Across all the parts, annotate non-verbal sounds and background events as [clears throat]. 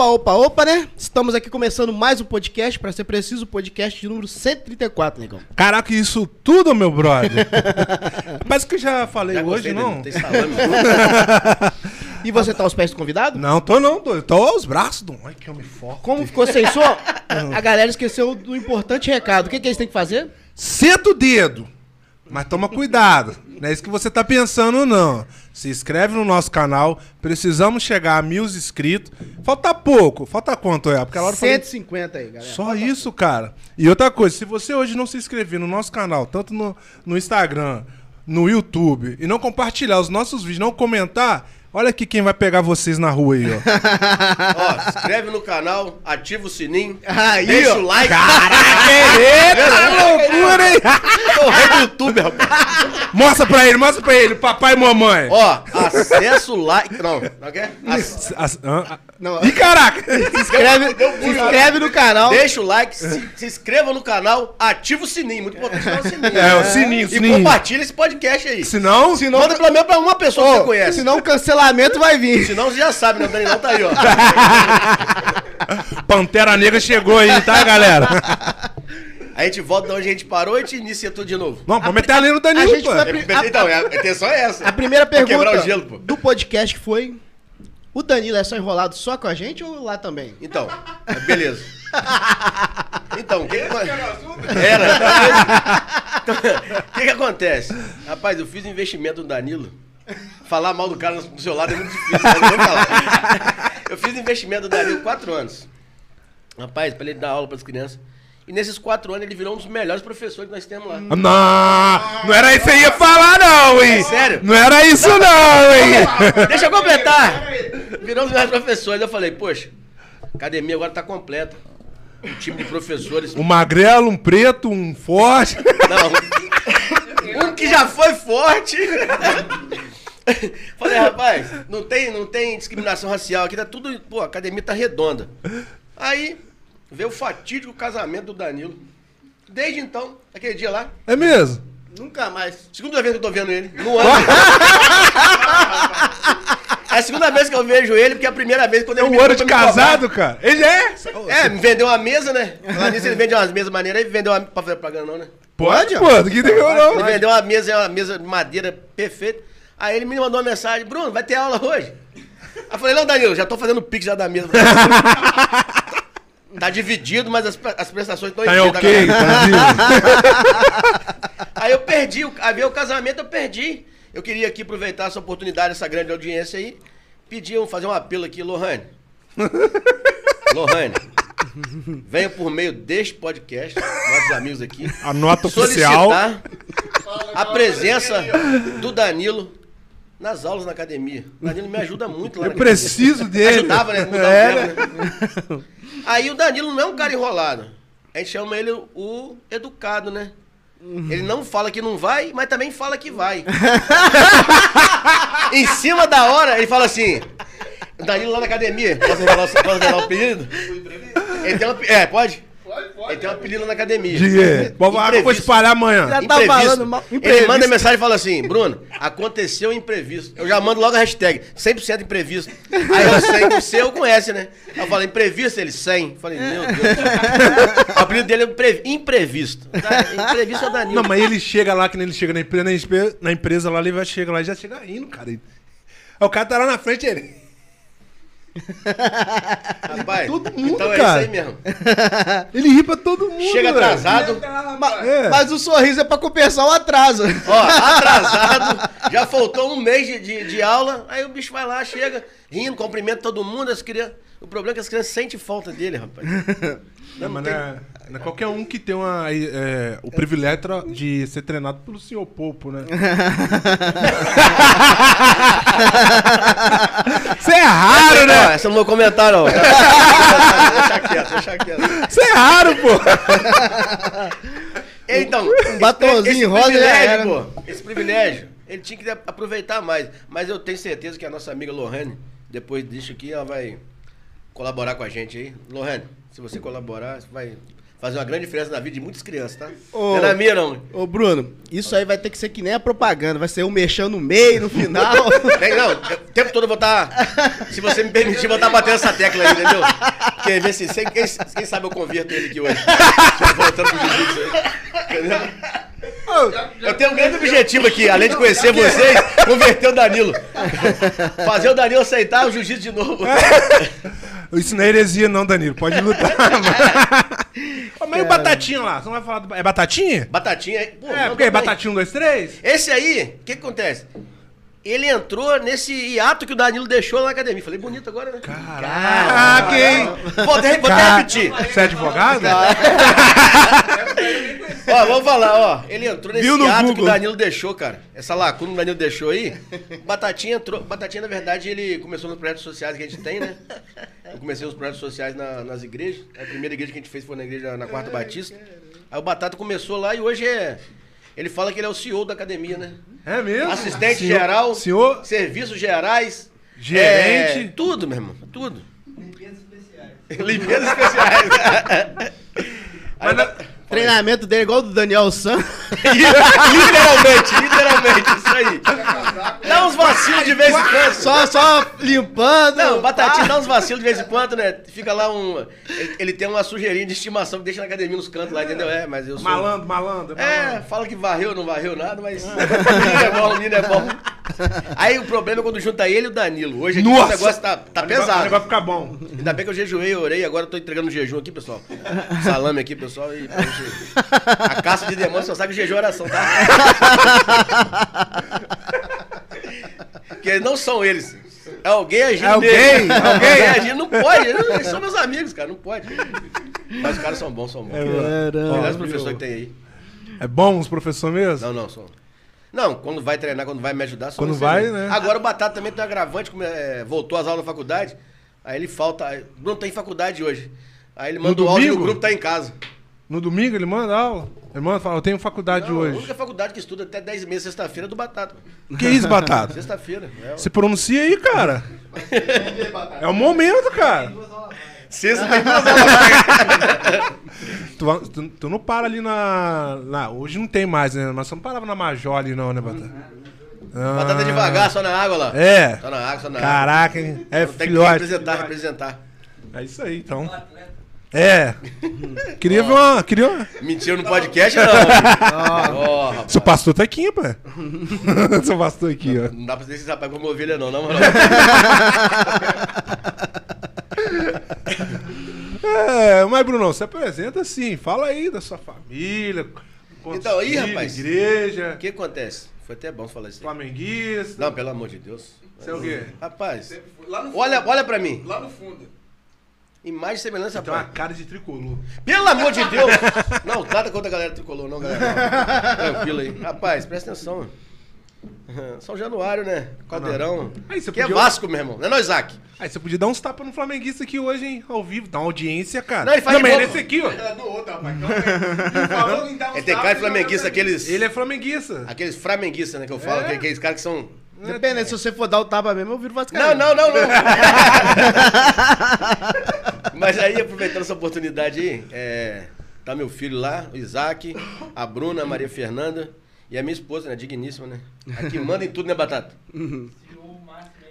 Opa, opa, opa, né? Estamos aqui começando mais um podcast, para ser preciso, o podcast de número 134, negão. Caraca, isso tudo, meu brother. [laughs] Mas que eu já falei Já hoje, dele, não? tem salame. [laughs] E você tá aos pés do convidado? Não, tô não, tô, tô aos braços do. Ai, que homem forte. Como ficou sem som? [laughs] A galera esqueceu do importante recado. O que, que eles têm que fazer? Senta o dedo. Mas toma cuidado. Não é isso que você tá pensando, não. Se inscreve no nosso canal. Precisamos chegar a mil inscritos. Falta pouco. Falta quanto é? Porque a Laura falou. 150 aí, galera. Só isso, cara. E outra coisa, se você hoje não se inscrever no nosso canal, tanto no, no Instagram, no YouTube, e não compartilhar os nossos vídeos, não comentar, olha aqui quem vai pegar vocês na rua aí, ó. Ó, se inscreve no canal, ativa o sininho, Aí, deixa ó. o like. Eita, loucura, hein? É o rei do YouTube, rapaz. Mostra pra ele, mostra pra ele, papai e mamãe. Ó, acessa o like. Não, não é que é? Ac- As-? Ah, Não. Ih, caraca! [laughs] Se inscreve, se inscreve no canal. Deixa o like, se, se inscreva no canal, ativa o sininho. Muito importante é o sininho. É, o sininho, o E sininho. compartilha esse podcast aí. Se não, Manda pelo menos pra uma pessoa que você conhece. Senão o cancelamento vai vir. Senão você já sabe, né? O Danilão tá aí, ó. [laughs] Pantera Negra chegou aí, tá, galera? A gente volta de onde a gente parou e a gente inicia tudo de novo. Não, vamos meter a linha no a Danilo, gente pô. a É, pri- então, a intenção é essa. A primeira pergunta o gelo, do podcast que foi: O Danilo é só enrolado só com a gente ou lá também? Então, beleza. [laughs] Então, o que, que Era. Então, [laughs] O que, que acontece? Rapaz, eu fiz um investimento no Danilo. Falar mal do cara do seu lado é muito difícil, mas eu vou falar. Eu fiz investimento no Danilo quatro anos. Rapaz, pra ele dar aula pras crianças. E nesses quatro anos ele virou um dos melhores professores que nós temos lá. Não, não era isso que você ia falar, não, hein? É sério? Não era isso, não, hein? Deixa eu completar. Virou um dos melhores professores. Eu falei, poxa, a academia agora tá completa. O time de professores. Um magrelo, um preto, um forte. Não. Um que já foi forte. Falei, rapaz, não tem, não tem discriminação racial aqui, tá tudo. Pô, a academia tá redonda. Aí veio o fatídico casamento do Danilo. Desde então, aquele dia lá, É mesmo? Nunca mais. segunda vez que eu tô vendo ele, no ano. [laughs] É a segunda vez que eu vejo ele, porque é a primeira vez quando É ele um me ano de casado, cara. Ele é? É, me vendeu uma mesa, né? [laughs] Lá nisso ele vende umas mesas maneiras, aí vendeu uma. Pra fazer propaganda não, né? Pode, pô. Que tem Ele não. vendeu uma mesa, uma mesa de madeira perfeita. Aí ele me mandou uma mensagem, Bruno, vai ter aula hoje? Aí eu falei, não, Danilo, já tô fazendo pix já da mesa. [laughs] tá dividido, mas as, as prestações estão Tá ok, tá Aí eu perdi, veio o casamento, eu perdi. Eu queria aqui aproveitar essa oportunidade, essa grande audiência aí, pedir, fazer um apelo aqui, Lohane. [laughs] Lohane, venha por meio deste podcast, nossos amigos aqui, A nota oficial. a presença do Danilo nas aulas na academia. O Danilo me ajuda muito lá Eu na preciso academia. dele. Ajudava, né? Mudava É, o tempo, né? Aí o Danilo não é um cara enrolado. A gente chama ele o educado, né? Ele não fala que não vai, mas também fala que vai. [laughs] em cima da hora, ele fala assim. O Danilo lá na academia. Posso revelar, posso revelar o apelido? Ele tem uma, é, pode? Ele tem um apelido na academia. Diga. Vou vou Imprevisto. espalhar amanhã. Já tá falando mal- Ele manda mensagem e fala assim, Bruno, aconteceu imprevisto. Eu já mando logo a hashtag, 100% imprevisto. Aí eu sei que o seu conhece, né? Eu falei, imprevisto, ele 100. Eu falei, meu Deus. o apelido dele é impre- imprevisto. Imprevisto é Danilo. Não, mas ele chega lá, que nem ele chega na empresa, na empresa, lá, ele vai chega lá e já chega rindo, cara. Aí o cara tá lá na frente, ele. [laughs] Rapaz, todo mundo, então é cara. isso aí mesmo. [laughs] Ele ri pra todo mundo. Chega velho. atrasado, Ma- É. Mas o sorriso é pra compensar o atraso. ó, [laughs] atrasado, já faltou um mês de, de, de aula, aí o bicho vai lá, chega, rindo, cumprimenta todo mundo, as crianças. O problema é que as crianças sentem falta dele, rapaz. Não, mas não é, não é qualquer um que tem uma, é, o privilégio de ser treinado pelo senhor Popo, né? [laughs] Isso é raro, né? essa não vou comentar, não. deixa quieto, deixa quieto. Isso é raro, pô. [laughs] Então, [laughs] Um batonzinho rosa privilégio, era. pô, esse privilégio, ele tinha que aproveitar mais. Mas eu tenho certeza que a nossa amiga Lohane, depois disso aqui, ela vai colaborar com a gente aí. Lohane, se você colaborar, você vai fazer uma grande diferença na vida de muitas crianças, tá? Ô. Não é na minha, não. Ô, Bruno, isso aí vai ter que ser que nem a propaganda. Vai ser um mexendo no meio, no final. [laughs] Não, eu- o tempo todo eu vou estar. [laughs] Se você me permitir, eu vou estar batendo essa tecla aí, entendeu? Porque ver se. se- Quem, quem sabe eu converto ele aqui hoje. [laughs] Voltando pro jiu-jitsu aí. Entendeu? Eu tenho um grande objetivo aqui, além de conhecer vocês, converter o Danilo. Fazer o Danilo aceitar o jiu-jitsu de novo. Isso não é heresia, não, Danilo. Pode lutar. [laughs] Ô, Mas e o Batatinha lá? Você não vai falar do... É Batatinha? Batatinha. Pô, É, porque é. Batatinha 1, 2, 3? Esse aí, o que, que acontece? Ele entrou nesse hiato que o Danilo deixou na academia. Falei bonito agora, né? Caraca, hein? Vou até, vou até Cara, repetir. Você é advogado? [laughs] Ó, vamos falar, ó. Ele entrou nesse Viu no que Google. o Danilo deixou, cara. Essa lacuna que o Danilo deixou aí. Batatinha entrou. Batatinha, na verdade, ele começou nos projetos sociais que a gente tem, né? Eu comecei os projetos sociais na- nas igrejas. A primeira igreja que a gente fez foi na igreja na Quarta Batista. Aí o Batata começou lá e hoje é. Ele fala que ele é o CEO da academia, né? É mesmo? Assistente Senhor- geral, Senhor, serviços gerais, Gerente. é, tudo, meu irmão, tudo. Limpezas especiais. [laughs] Aí, Mas na- Treinamento dele é igual o do Daniel San. [laughs] [laughs] literalmente, literalmente, isso aí. Dá uns vacilos de vez em quando. Só, só limpando. Não, o Batatinha pá. dá uns vacilos de vez em quando, né? Fica lá um. Ele, ele tem uma sujeirinha de estimação que deixa na academia nos cantos lá, entendeu? É, mas eu sou. malandro, malandro. É, fala que varreu, não varreu nada, mas. o [laughs] menino é bom, o menino é bom. Aí o problema é quando junta ele e o Danilo. Hoje aqui o Nossa! negócio tá, tá O negócio- O pesado. negócio fica bom. Ainda bem que eu jejuei, eu orei, agora eu tô entregando um jejum aqui, pessoal. Salame aqui, pessoal. E A caça de demônios só sabe que jejum é oração, tá? Porque não são eles. É alguém agindo É alguém, nele. alguém. agindo, não pode. Eles são meus amigos, cara, não pode. Mas os caras são bons, são bons. Caramba, Melhores professores que tem aí. É bom os professores mesmo? Não, não, são. Não, quando vai treinar, quando vai me ajudar, são Quando vai, né? Agora o Batata também tem um agravante, como, é, voltou às aulas da faculdade. Aí ele falta. Bruno tem faculdade hoje. Aí ele manda No o áudio e o grupo tá em casa. No domingo ele manda aula? Manda fala, eu tenho faculdade Não, A hoje. única faculdade que estuda até 10 meses, sexta-feira, é do Batata. Que isso, Batata? [laughs] Sexta-feira. É, Se pronuncia aí, cara. É o momento, cara. Sexta tem duas aulas. [laughs] Tu, tu- tu não para ali na, na- Hoje não tem mais, né? Mas você não parava na Major ali, não, né, Batata? Ah, Batata devagar, só na água lá. É. Só na água, só na água. Caraca, hein? É Tem que filhote. representar, representar. É isso aí, então. É. Queria ver uma. Queria uma... Mentira no podcast, não. Rapaz. Seu pastor tá aqui, pai. [laughs] Seu pastor aqui, ó. Não dá pra dizer esse rapaz como ovelha, não, na moral. [laughs] É, mas Bruno, se apresenta assim, fala aí da sua família. Então, aí, rapaz. Igreja, O que acontece? Foi até bom falar isso aí. flamenguista. Não, pelo amor de Deus. Você é o quê? Rapaz, Lá no olha, olha pra mim. Lá no fundo. Imagem e semelhança, Tem uma rapaz. cara de tricolor. Pelo amor de Deus! [laughs] Não, nada contra a galera tricolor, não, galera. Tranquilo aí. Rapaz, presta atenção. [laughs] São Januário, né? Caldeirão. Aí você que é podia- Vasco, meu irmão. Não é nós, Isaac. Aí você podia dar uns tapas no flamenguista aqui hoje, hein? Ao vivo, dá uma audiência, cara. Não, ele faz esse aqui, ó. Era do outro, rapaz. Então, ele dar uns Ele tem cara de flamenguista, ele aqueles. Ele é flamenguista. Aqueles flamenguistas, né? Que eu falo, É? aqueles caras que são. Dependendo, se você for dar o tapa mesmo, eu viro Não, vascaíno. não, não, não. [laughs] Mas aí, aproveitando essa oportunidade aí, é, tá meu filho lá, o Isaac, a Bruna, a Maria Fernanda e a minha esposa, né? Digníssima, né? Aqui manda em tudo, né, Batata?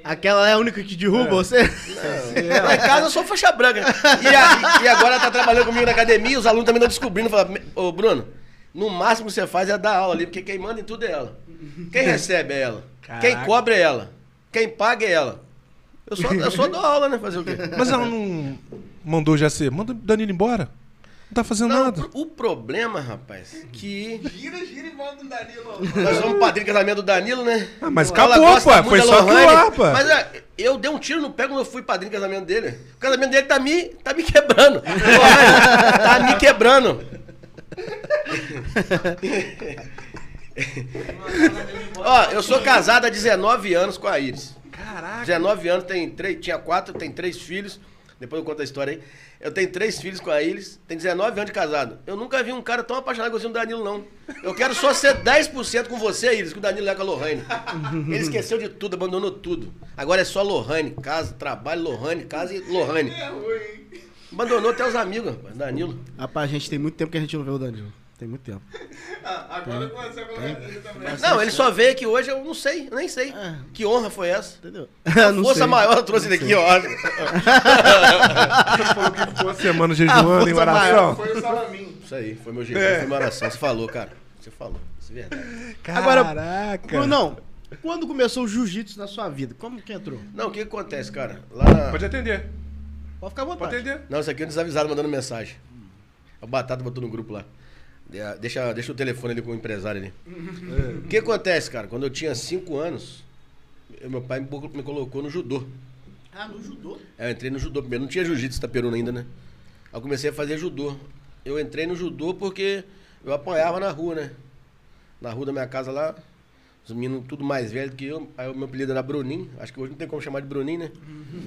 Aquela é a única que derruba você? Lá em casa eu sou faixa branca. E, a- e agora ela tá trabalhando comigo na academia, os alunos também estão descobrindo. Falam, ô Bruno, no máximo que você faz é dar aula ali, porque quem manda em tudo é ela. Quem recebe é ela. Quem Caraca. cobra é ela. Quem paga é ela. Eu só, eu só dou aula, né? Fazer o quê? [laughs] Mas ela não mandou já ser. Manda o Danilo embora. Não tá fazendo Não, nada. o problema, rapaz, que Gira, gira e manda um Danilo. nós somos padrinho de casamento do Danilo, né? Ah, mas Ela acabou, pô. Foi só lá, pô. Mas é, eu dei um tiro no pé quando eu fui padrinho de casamento dele. O casamento dele tá me, tá me quebrando. [laughs] Tá me quebrando. [laughs] [laughs] Ó, eu sou casado há 19 anos com a Iris. Caraca. 19 anos, tem três, tinha quatro, tem três filhos. Depois eu conto a história aí. Eu tenho três filhos com a Iris, tem 19 anos de casado. Eu nunca vi um cara tão apaixonado com o Danilo, não. Eu quero só ser 10% com você, Iris, que o Danilo é com a Lohane. [laughs] Ele esqueceu de tudo, abandonou tudo. Agora é só Lohane, casa, trabalho, Lohane, casa e Lohane. É ruim. Abandonou até os amigos, rapaz, Danilo. Rapaz, gente, tem muito tempo que a gente não vê o Danilo. Tem muito tempo. Ah, agora começou com ele também. Não, ele só veio aqui hoje, eu não sei, eu nem sei. É. Que honra foi essa? Entendeu? [laughs] [laughs] A Não força sei. maior trouxe ele aqui, ó. Você falou que ficou uma semana jejuando em oração. Foi o Salamin. Isso aí, foi meu jeito, foi minha oração. Você falou, cara. Você falou, isso é verdade. Agora, Caraca. Não, quando começou o jiu-jitsu na sua vida? Como que entrou? Não, o que acontece, cara? Lá. Pode atender. Pode ficar à Pode vontade. atender. Não, isso aqui é um desavisado mandando mensagem. A Batata botou no grupo lá. De- Deixa, deixa o telefone ali com o empresário ali. O que acontece, cara? Quando eu tinha 5 anos, eu- meu pai me, colocou no judô. Ah, no judô? Aí eu entrei no judô primeiro. Não tinha jiu-jitsu itaperuna ainda, né? Aí eu comecei a fazer judô. Eu entrei no judô porque eu apanhava na rua, né? Na rua da minha casa lá, os meninos tudo mais velho do que eu. Aí o meu apelido era Bruninho. Acho que hoje não tem como chamar de Bruninho, né?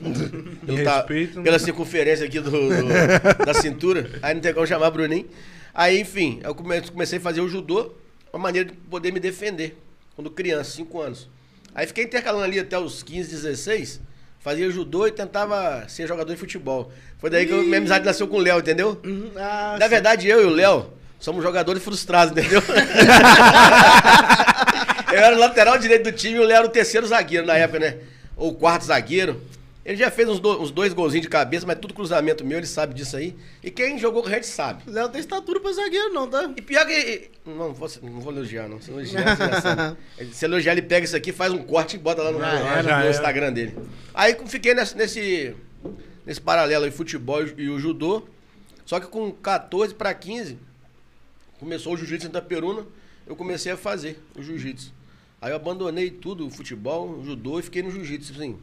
[laughs] Pelo ta- respeito, né? Pela circunferência aqui do, do- da cintura. Aí não tem como chamar Bruninho. Aí, enfim, eu come- comecei a fazer o judô, uma maneira de poder me defender. Quando criança, 5 anos. Aí fiquei intercalando ali até os 15, 16. Fazia judô e tentava ser jogador de futebol. Foi daí que minha amizade nasceu com o Léo, entendeu? Uhum. Ah, Na verdade, eu e o Léo somos jogadores frustrados, entendeu? [laughs] eu era o lateral direito do time e o Léo era o terceiro zagueiro na época, né? Ou o quarto zagueiro. Ele já fez uns, do- uns dois golzinhos de cabeça, mas tudo cruzamento meu, ele sabe disso aí. E quem jogou com a gente sabe. Léo tem estatura pra zagueiro, não, tá? E pior que. Não, vou, não vou elogiar, não. Se elogiar, você já [laughs] sabe. Se elogiar, ele pega isso aqui, faz um corte e bota lá no, no- era, no. Instagram dele. Aí fiquei nesse, nesse, nesse paralelo aí, futebol e o judô. Só que com 14 para 15, começou o jiu-jitsu em Itaperuna, eu comecei a fazer o jiu-jitsu. Aí eu abandonei tudo, o futebol, o judô, e fiquei no jiu-jitsu, assim.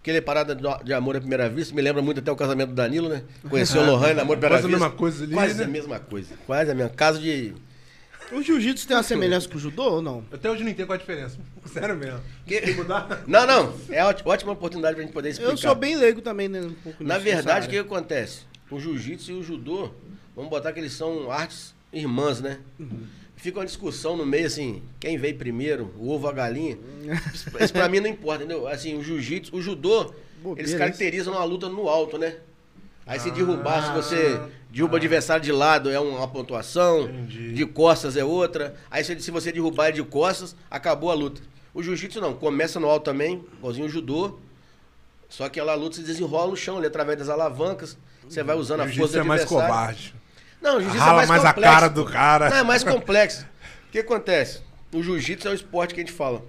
Aquele parada de- de amor à primeira vista, me lembra muito até o casamento do Danilo, né? Conheceu o Lohan, amor à primeira Quase a vista. mesma coisa ali, Quase né? a mesma coisa. Quase a mesma. Caso de. O jiu-jitsu tem uma semelhança com o judô ou não? Até hoje não entendo qual a diferença. [laughs] Sério mesmo. Que- Tem que mudar? Não, não. É ótima, ótima oportunidade pra gente poder explicar. Eu sou bem leigo também, né? Um pouco Na verdade, o que acontece? O jiu-jitsu e o judô, vamos botar que eles são artes irmãs, né? Uhum. Fica uma discussão no meio assim, quem veio primeiro, o ovo ou a galinha. Isso, isso pra mim não importa, entendeu? Assim, o jiu-jitsu, o judô, Bobeira eles isso. caracterizam uma luta no alto, né? Aí se Ah, derrubar, se você derruba o adversário de lado, é uma pontuação, Entendi. de costas é outra. Aí se, se você derrubar ele de costas, acabou a luta. O jiu-jitsu não, começa no alto também, igualzinho o judô. Só que ela luta se desenrola no chão, ali, através das alavancas. Você vai usando a força do é mais adversário. covarde. Não, o jiu-jitsu é mais, mais a complexo. cara do cara. Não, é mais [laughs] complexo. O que acontece? O jiu-jitsu é o esporte que a gente fala.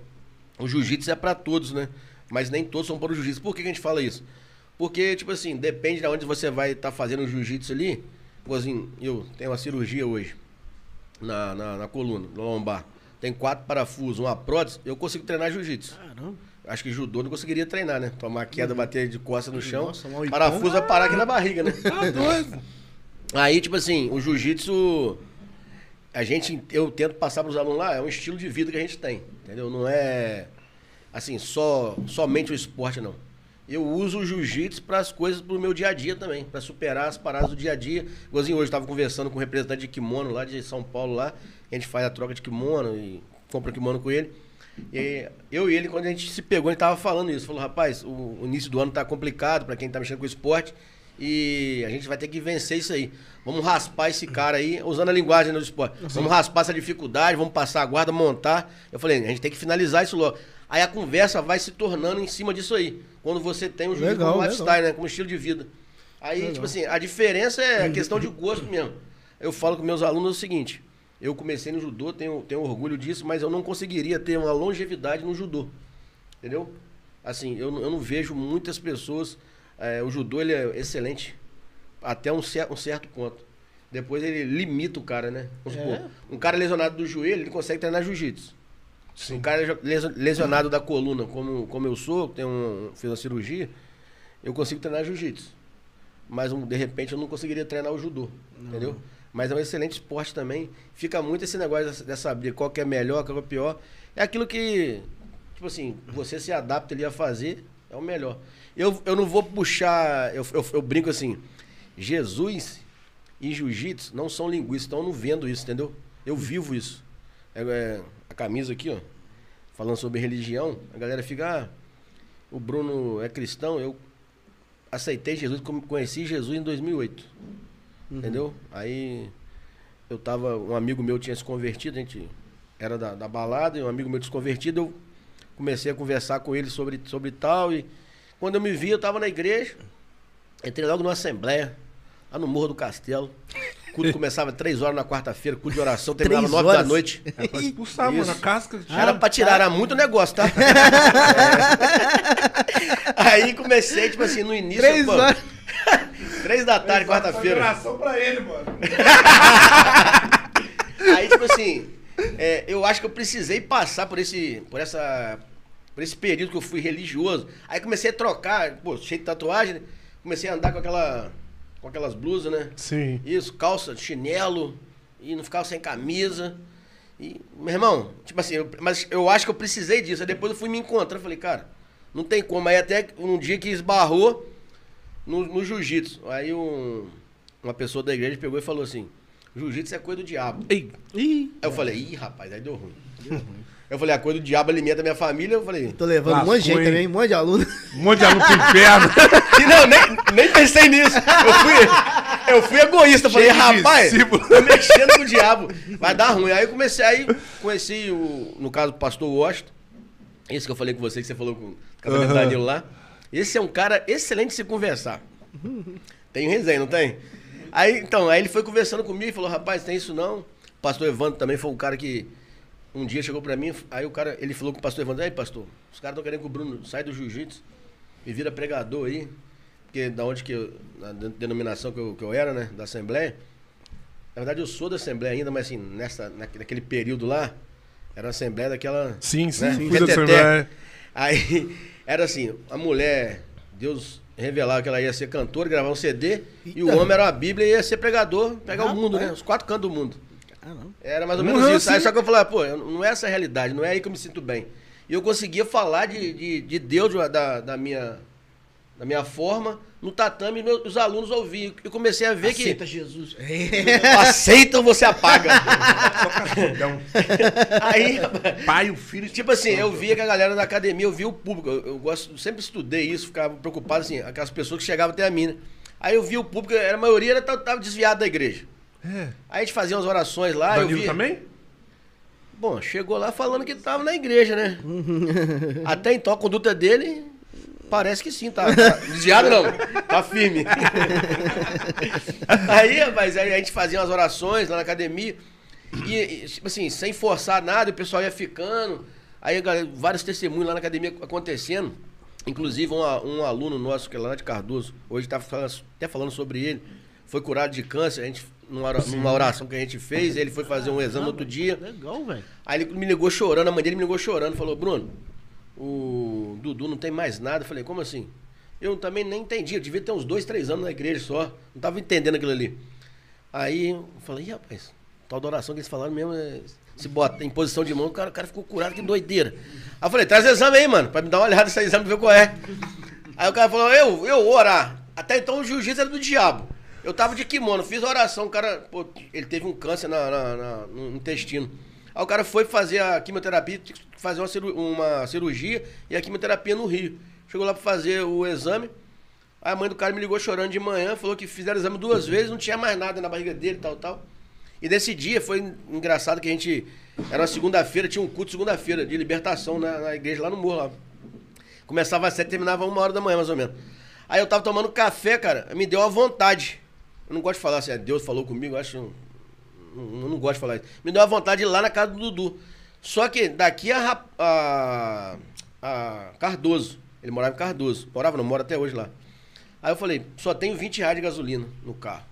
O jiu-jitsu é pra todos, né? Mas nem todos são para o jiu-jitsu. Por que que a gente fala isso? Porque, tipo assim, depende de onde você vai estar fazendo o jiu-jitsu ali. Pô, assim, eu tenho uma cirurgia hoje na, na, na coluna, no lombar. Tem quatro parafusos, uma prótese, eu consigo treinar jiu-jitsu. Caramba. Acho que judô não conseguiria treinar, né? Tomar queda, bater de costas no chão. Nossa, parafuso vai parar aqui na barriga, né? Tá doido. [laughs] Aí, tipo assim, o jiu-jitsu, a gente, eu tento passar pros alunos lá, é um estilo de vida que a gente tem, entendeu? Não é, assim, só, somente o esporte, não. Eu uso o jiu-jitsu para as coisas pro meu dia a dia também, para superar as paradas do dia a dia. Igualzinho hoje, eu tava conversando com um representante de kimono lá de São Paulo lá, a gente faz a troca de kimono e compra kimono com ele. E eu e ele, quando a gente se pegou, a gente falando isso. Falou, rapaz, o, início do ano tá complicado para quem tá mexendo com o esporte. E a gente vai ter que vencer isso aí. Vamos raspar esse cara aí, usando a linguagem do esporte. Vamos raspar essa dificuldade, vamos passar a guarda, montar. Eu falei, a gente tem que finalizar isso logo. Aí a conversa vai se tornando em cima disso aí. Quando você tem o jiu-jitsu Legal, como legal. lifestyle, né? Como estilo de vida. Aí, Legal. tipo assim, a diferença é a questão de gosto mesmo. Eu falo com meus alunos o seguinte: eu comecei no judô, tenho, tenho orgulho disso, mas eu não conseguiria ter uma longevidade no judô. Entendeu? Assim, eu, eu não vejo muitas pessoas. É, o judô ele é excelente até um, cer- um certo ponto. Depois ele limita o cara, né? Vamos É. supor, um cara lesionado do joelho, ele consegue treinar jiu-jitsu. Um cara lesionado da coluna, como, como eu sou, tenho um, fiz uma cirurgia, eu consigo treinar jiu-jitsu. Mas um, de repente eu não conseguiria treinar o judô, entendeu? Mas é um excelente esporte também. Fica muito esse negócio dessa, dessa briga, qual que é melhor, qual que é pior. É aquilo que, tipo assim, você se adapta ali a fazer, é o melhor. Eu, eu não vou puxar, eu, eu, eu brinco assim, Jesus e jiu-jitsu não são linguistas, então eu não vendo isso, entendeu? Eu vivo isso. É, é, a camisa aqui, ó, falando sobre religião, a galera fica, ah, o Bruno é cristão, eu aceitei Jesus, conheci Jesus em 2008. Entendeu? Aí eu tava, um amigo meu tinha se convertido, a gente era da, da balada, e um amigo meu desconvertido, eu comecei a conversar com ele sobre, sobre tal, e quando eu me vi, eu tava na igreja, entrei logo numa assembleia, lá no Morro do Castelo. O culto [laughs] começava três horas na quarta-feira, culto de oração, terminava nove da noite. [laughs] Pra expulsar, mano. A casca. Era pra tirar, era muito negócio, tá? É. [laughs] Aí comecei, tipo assim, no início. Três pô, horas. Três da tarde, quarta-feira. oração pra ele, mano. Aí, tipo assim, é, eu acho que eu precisei passar por esse, por essa, por esse período que eu fui religioso. Aí comecei a trocar, pô, cheio de tatuagem, né? Comecei a andar com aquela, com aquelas blusas, né? Sim. Isso, calça, chinelo, e não ficava sem camisa. E, meu irmão, tipo assim, eu- mas eu acho que eu precisei disso. Aí depois eu fui me encontrando, falei, cara, não tem como. Aí até um dia que esbarrou no, no jiu-jitsu. Aí um, uma pessoa da igreja pegou e falou assim: jiu-jitsu é coisa do diabo. Ei. Ih, Aí eu falei, ih, rapaz, aí deu ruim. Deu ruim. Eu falei, a coisa do diabo alimenta minha família. Eu falei, tô levando um monte de gente hein? também, um monte de aluno. Um monte de aluno pro inferno. [laughs] E não, nem, nem pensei nisso. Eu fui, eu fui egoísta. Eu falei, rapaz, discípulo. tô mexendo com o diabo. Vai dar ruim. Aí eu comecei, aí conheci o, no caso, o pastor Washington. Esse que eu falei com você, que você falou com o casamento Aham. Danilo lá. Esse é um cara excelente de se conversar. Tem resenha, não tem? Aí, então, aí ele foi conversando comigo e falou, rapaz, tem isso não? O pastor Evandro também foi um cara que um dia chegou pra mim, aí o cara, ele falou com o pastor Evandro, aí pastor, os caras estão querendo que o Bruno saia do jiu-jitsu e vira pregador aí. Porque da onde que eu, na de- denominação que eu, que eu era, né, da Assembleia, na verdade eu sou da Assembleia ainda, mas assim, nessa, naque- naquele período lá, era a Assembleia daquela... Sim, sim. né, Fui da reteté. Assembleia. Aí, era assim, a mulher, Deus revelava que ela ia ser cantora, gravar um CD, e o Eita. homem era a Bíblia e ia ser pregador, pegar o mundo, né? Os quatro cantos do mundo. Ah. Era mais ou Uhum, menos isso. Aí só que eu falava, pô, eu- não é essa a realidade, não é aí que eu me sinto bem. E eu conseguia falar de, de, de Deus, da, da, minha, da minha forma, no tatame, e meus, os alunos ouviam. Eu comecei a ver Aceita que Jesus. [laughs] aceitam, você apaga. [laughs] Aí, pai, o filho. Tipo assim, eu via que a galera da academia, eu via o público. Eu, eu gosto, sempre estudei isso, ficava preocupado, assim, aquelas pessoas que chegavam até a mim. né? Aí eu via o público, era, a maioria era, tava, tava desviado da igreja. É. Aí a gente fazia umas orações lá, eu Danilo via. também? Bom, chegou lá falando que tava na igreja, né? [laughs] Até então a conduta dele parece que sim, tá, tá desviado não, tá firme. [laughs] aí, rapaz, aí a gente fazia umas orações lá na academia e, e, tipo assim, sem forçar nada, o pessoal ia ficando. Aí, vários testemunhos lá na academia acontecendo. Inclusive, um, um aluno nosso, que é lá de Cardoso, hoje tá falando, até falando sobre ele, foi curado de câncer. A gente, numa, ora- numa oração que a gente fez, ele foi fazer um exame outro dia. Legal, velho. Aí ele me ligou chorando, a mãe dele me ligou chorando, falou, Bruno, o Dudu não tem mais nada. Eu falei, como assim? Eu também nem entendi, eu devia ter uns dois, três anos na igreja só. Não tava entendendo aquilo ali. Aí eu falei, Ih, rapaz, tal da oração que eles falaram mesmo, é, se bota em posição de mão, o cara, o cara ficou curado, que doideira. Aí eu falei, traz o exame aí, mano, pra me dar uma olhada nesse exame, ver qual é. Aí o cara falou, eu, eu orar. Até então o jiu-jitsu era do diabo. Eu tava de kimono, fiz a oração, o cara, pô, ele teve um câncer na, na- na- no intestino. Aí o cara foi fazer a quimioterapia, fazer uma, ciru- uma cirurgia e a quimioterapia no Rio. Chegou lá pra fazer o exame. Aí a mãe do cara me ligou chorando de manhã, falou que fizeram o exame duas vezes, não tinha mais nada na barriga dele tal, tal. E nesse dia foi engraçado que a gente. Era uma segunda-feira, tinha um culto segunda-feira de libertação na, na igreja lá no morro lá. Começava às sete, terminava uma hora da manhã, mais ou menos. Aí eu tava tomando café, cara, me deu uma vontade. Eu não gosto de falar assim, ah, Deus falou comigo, eu acho. Eu não, gosto de falar isso. Me deu uma vontade de ir lá na casa do Dudu. Só que daqui a, a, a Cardoso, ele morava em Cardoso. Morava, não, mora até hoje lá. Aí eu falei, só tenho 20 reais de gasolina no carro.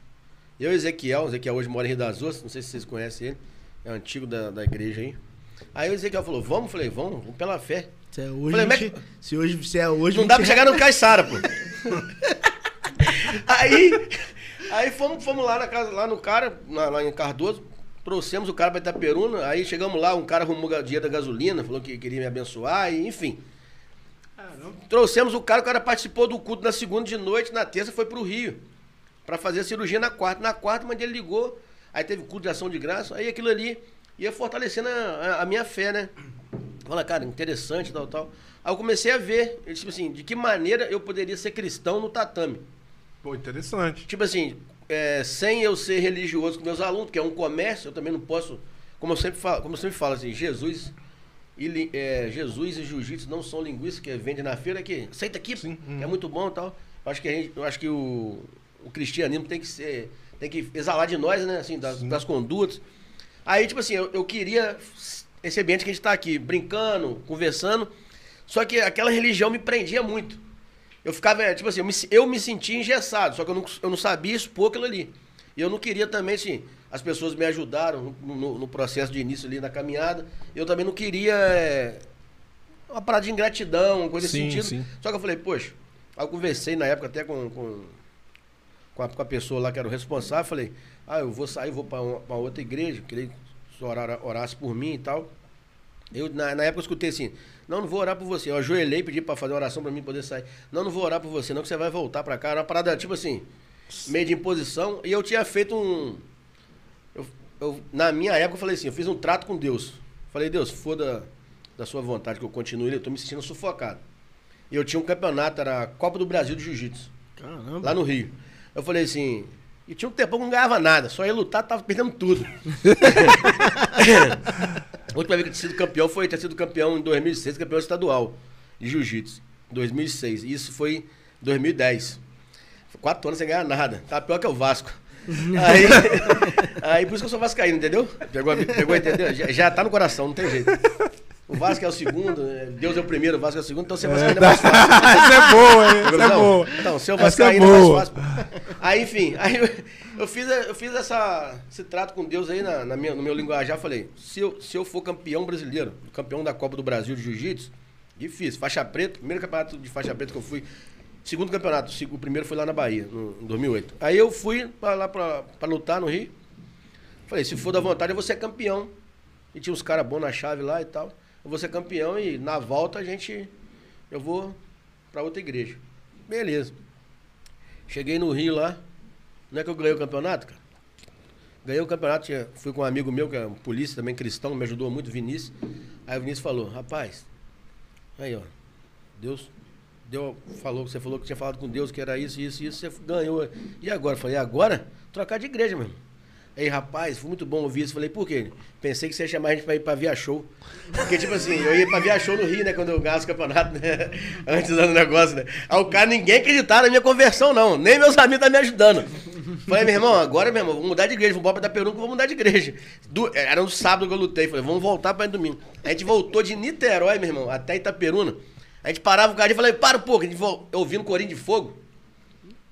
Eu e Ezequiel, Ezequiel hoje mora em Rio das Ostras, não sei se vocês conhecem ele, é antigo da, da igreja aí. Aí o Ezequiel falou, vamos? Eu falei, vamos, vamos pela fé. Se é hoje, Falei, mas- 20 se hoje, se é hoje, Não dá pra 20 chegar no Caixara, pô. [laughs] aí, aí fomos, fomos lá na casa, lá no cara, na- lá em Cardoso, trouxemos o cara pra Itaperuna, aí chegamos lá, um cara arrumou o dinheiro da gasolina, falou que queria me abençoar, e, enfim. Trouxemos o cara, o cara participou do culto na segunda de noite, na terça foi pro Rio, pra fazer a cirurgia na quarta. Na quarta, mas ele ligou, aí teve culto de ação de graça, aí aquilo ali ia fortalecendo a, a- minha fé, né? Fala, cara, interessante, tal, tal. Aí eu comecei a ver, tipo assim, de que maneira eu poderia ser cristão no tatame. Pô, interessante. Tipo assim, é, sem eu ser religioso com meus alunos, que é um comércio, eu também não posso. Como eu sempre falo, como eu sempre falo assim, Jesus e, é, Jesus e jiu-jitsu não são linguistas que vende na feira que aceita aqui, Sim, que uhum. é muito bom e tal. Eu acho que gente, acho que o, o cristianismo tem que ser, tem que exalar de nós, né, assim, das, das condutas. Aí, tipo assim, eu, eu queria esse ambiente que a gente tá aqui, brincando, conversando, só que aquela religião me prendia muito. Eu ficava, é, tipo assim, eu me, eu me sentia engessado, só que eu não, eu não sabia expor aquilo ali. E eu não queria também, assim, as pessoas me ajudaram no, no- no processo de início ali na caminhada. Eu também não queria é, uma parada de ingratidão, uma coisa Sim, nesse sentido. sim. Só que eu falei, poxa, aí eu conversei na época até com, com, com, a, com a pessoa lá que era o responsável, falei, ah, eu vou sair, vou para uma, pra outra igreja, queria que o senhor ora- orasse por mim e tal. Eu, na, na época, eu escutei assim: Não, não vou orar por você. Eu ajoelhei, pedi pra fazer oração pra mim poder sair. Não, não vou orar por você, não, que você vai voltar pra cá. Era uma parada, tipo assim, meio de imposição. E eu tinha feito um. eu- eu- na minha época, eu falei assim: Eu fiz um trato com Deus. Falei, Deus, foda da sua vontade que eu continue, eu tô me sentindo sufocado. E eu tinha um campeonato, era a Copa do Brasil de Jiu-Jitsu Caramba. lá no Rio. Eu falei assim, e tinha um tempo que não ganhava nada, só ia lutar, tava perdendo tudo. [laughs] a última vez que eu tinha sido campeão foi ter sido campeão em 2006, campeão estadual de jiu-jitsu. Em 2006. E Isso foi em 2010. Foi quatro anos sem ganhar nada. Tá pior que o Vasco. [laughs] Aí, aí por isso que eu sou vascaíno, entendeu? Pegou, pegou entendeu? Já, já tá no coração, não tem jeito. O Vasco é o segundo, é, Deus é o primeiro, o Vasco é o segundo, então ser vascaíno é mais fácil. Essa é boa, hein? Essa é boa. Então, Essa é Vascaíno é, mais boa. fácil. Aí, enfim, aí eu, fiz, eu fiz essa, esse trato com Deus aí na, na minha, no meu linguajar. Falei, se eu, se eu for campeão brasileiro, campeão da Copa do Brasil de Jiu-Jitsu, difícil. Faixa preta, primeiro campeonato de faixa preta que eu fui. Segundo campeonato, o primeiro foi lá na Bahia, no, em 2008. Aí eu fui pra, lá pra, pra lutar no Rio. Falei, se for da vontade, eu vou ser campeão. E tinha uns caras bons na chave lá e tal. Eu vou ser campeão e na volta a gente. Eu vou pra outra igreja. Beleza. Cheguei no Rio lá. Não é que eu ganhei o campeonato, cara? Ganhei o campeonato, tinha- fui com um amigo meu, que é um polícia também cristão, me ajudou muito, Vinícius. Aí o Vinícius falou, rapaz, aí ó, Deus deu, falou, você falou que tinha falado com Deus que era isso, isso, isso, você ganhou. E agora? Eu falei, agora? Trocar de igreja mesmo. Aí, rapaz, foi muito bom ouvir isso. Falei, por quê? Pensei que você ia chamar a gente pra ir pra Via Show. Porque, tipo assim, eu ia pra Via Show no Rio, né? Quando eu ganhava os campeonatos, né? [laughs] Antes do negócio, né? Aí o cara, ninguém acreditava na minha conversão, não. Nem meus amigos tá me ajudando. Falei, meu irmão, agora, meu irmão, mudar de igreja. Vou embora pra Peru que eu vou mudar de igreja. Du- Era um sábado que eu lutei. Falei, vamos voltar pra domingo. A gente voltou de Niterói, meu irmão, até Itaperuna. A gente parava o carro e falei, para um pouco. A gente ouvindo Corinho de Fogo.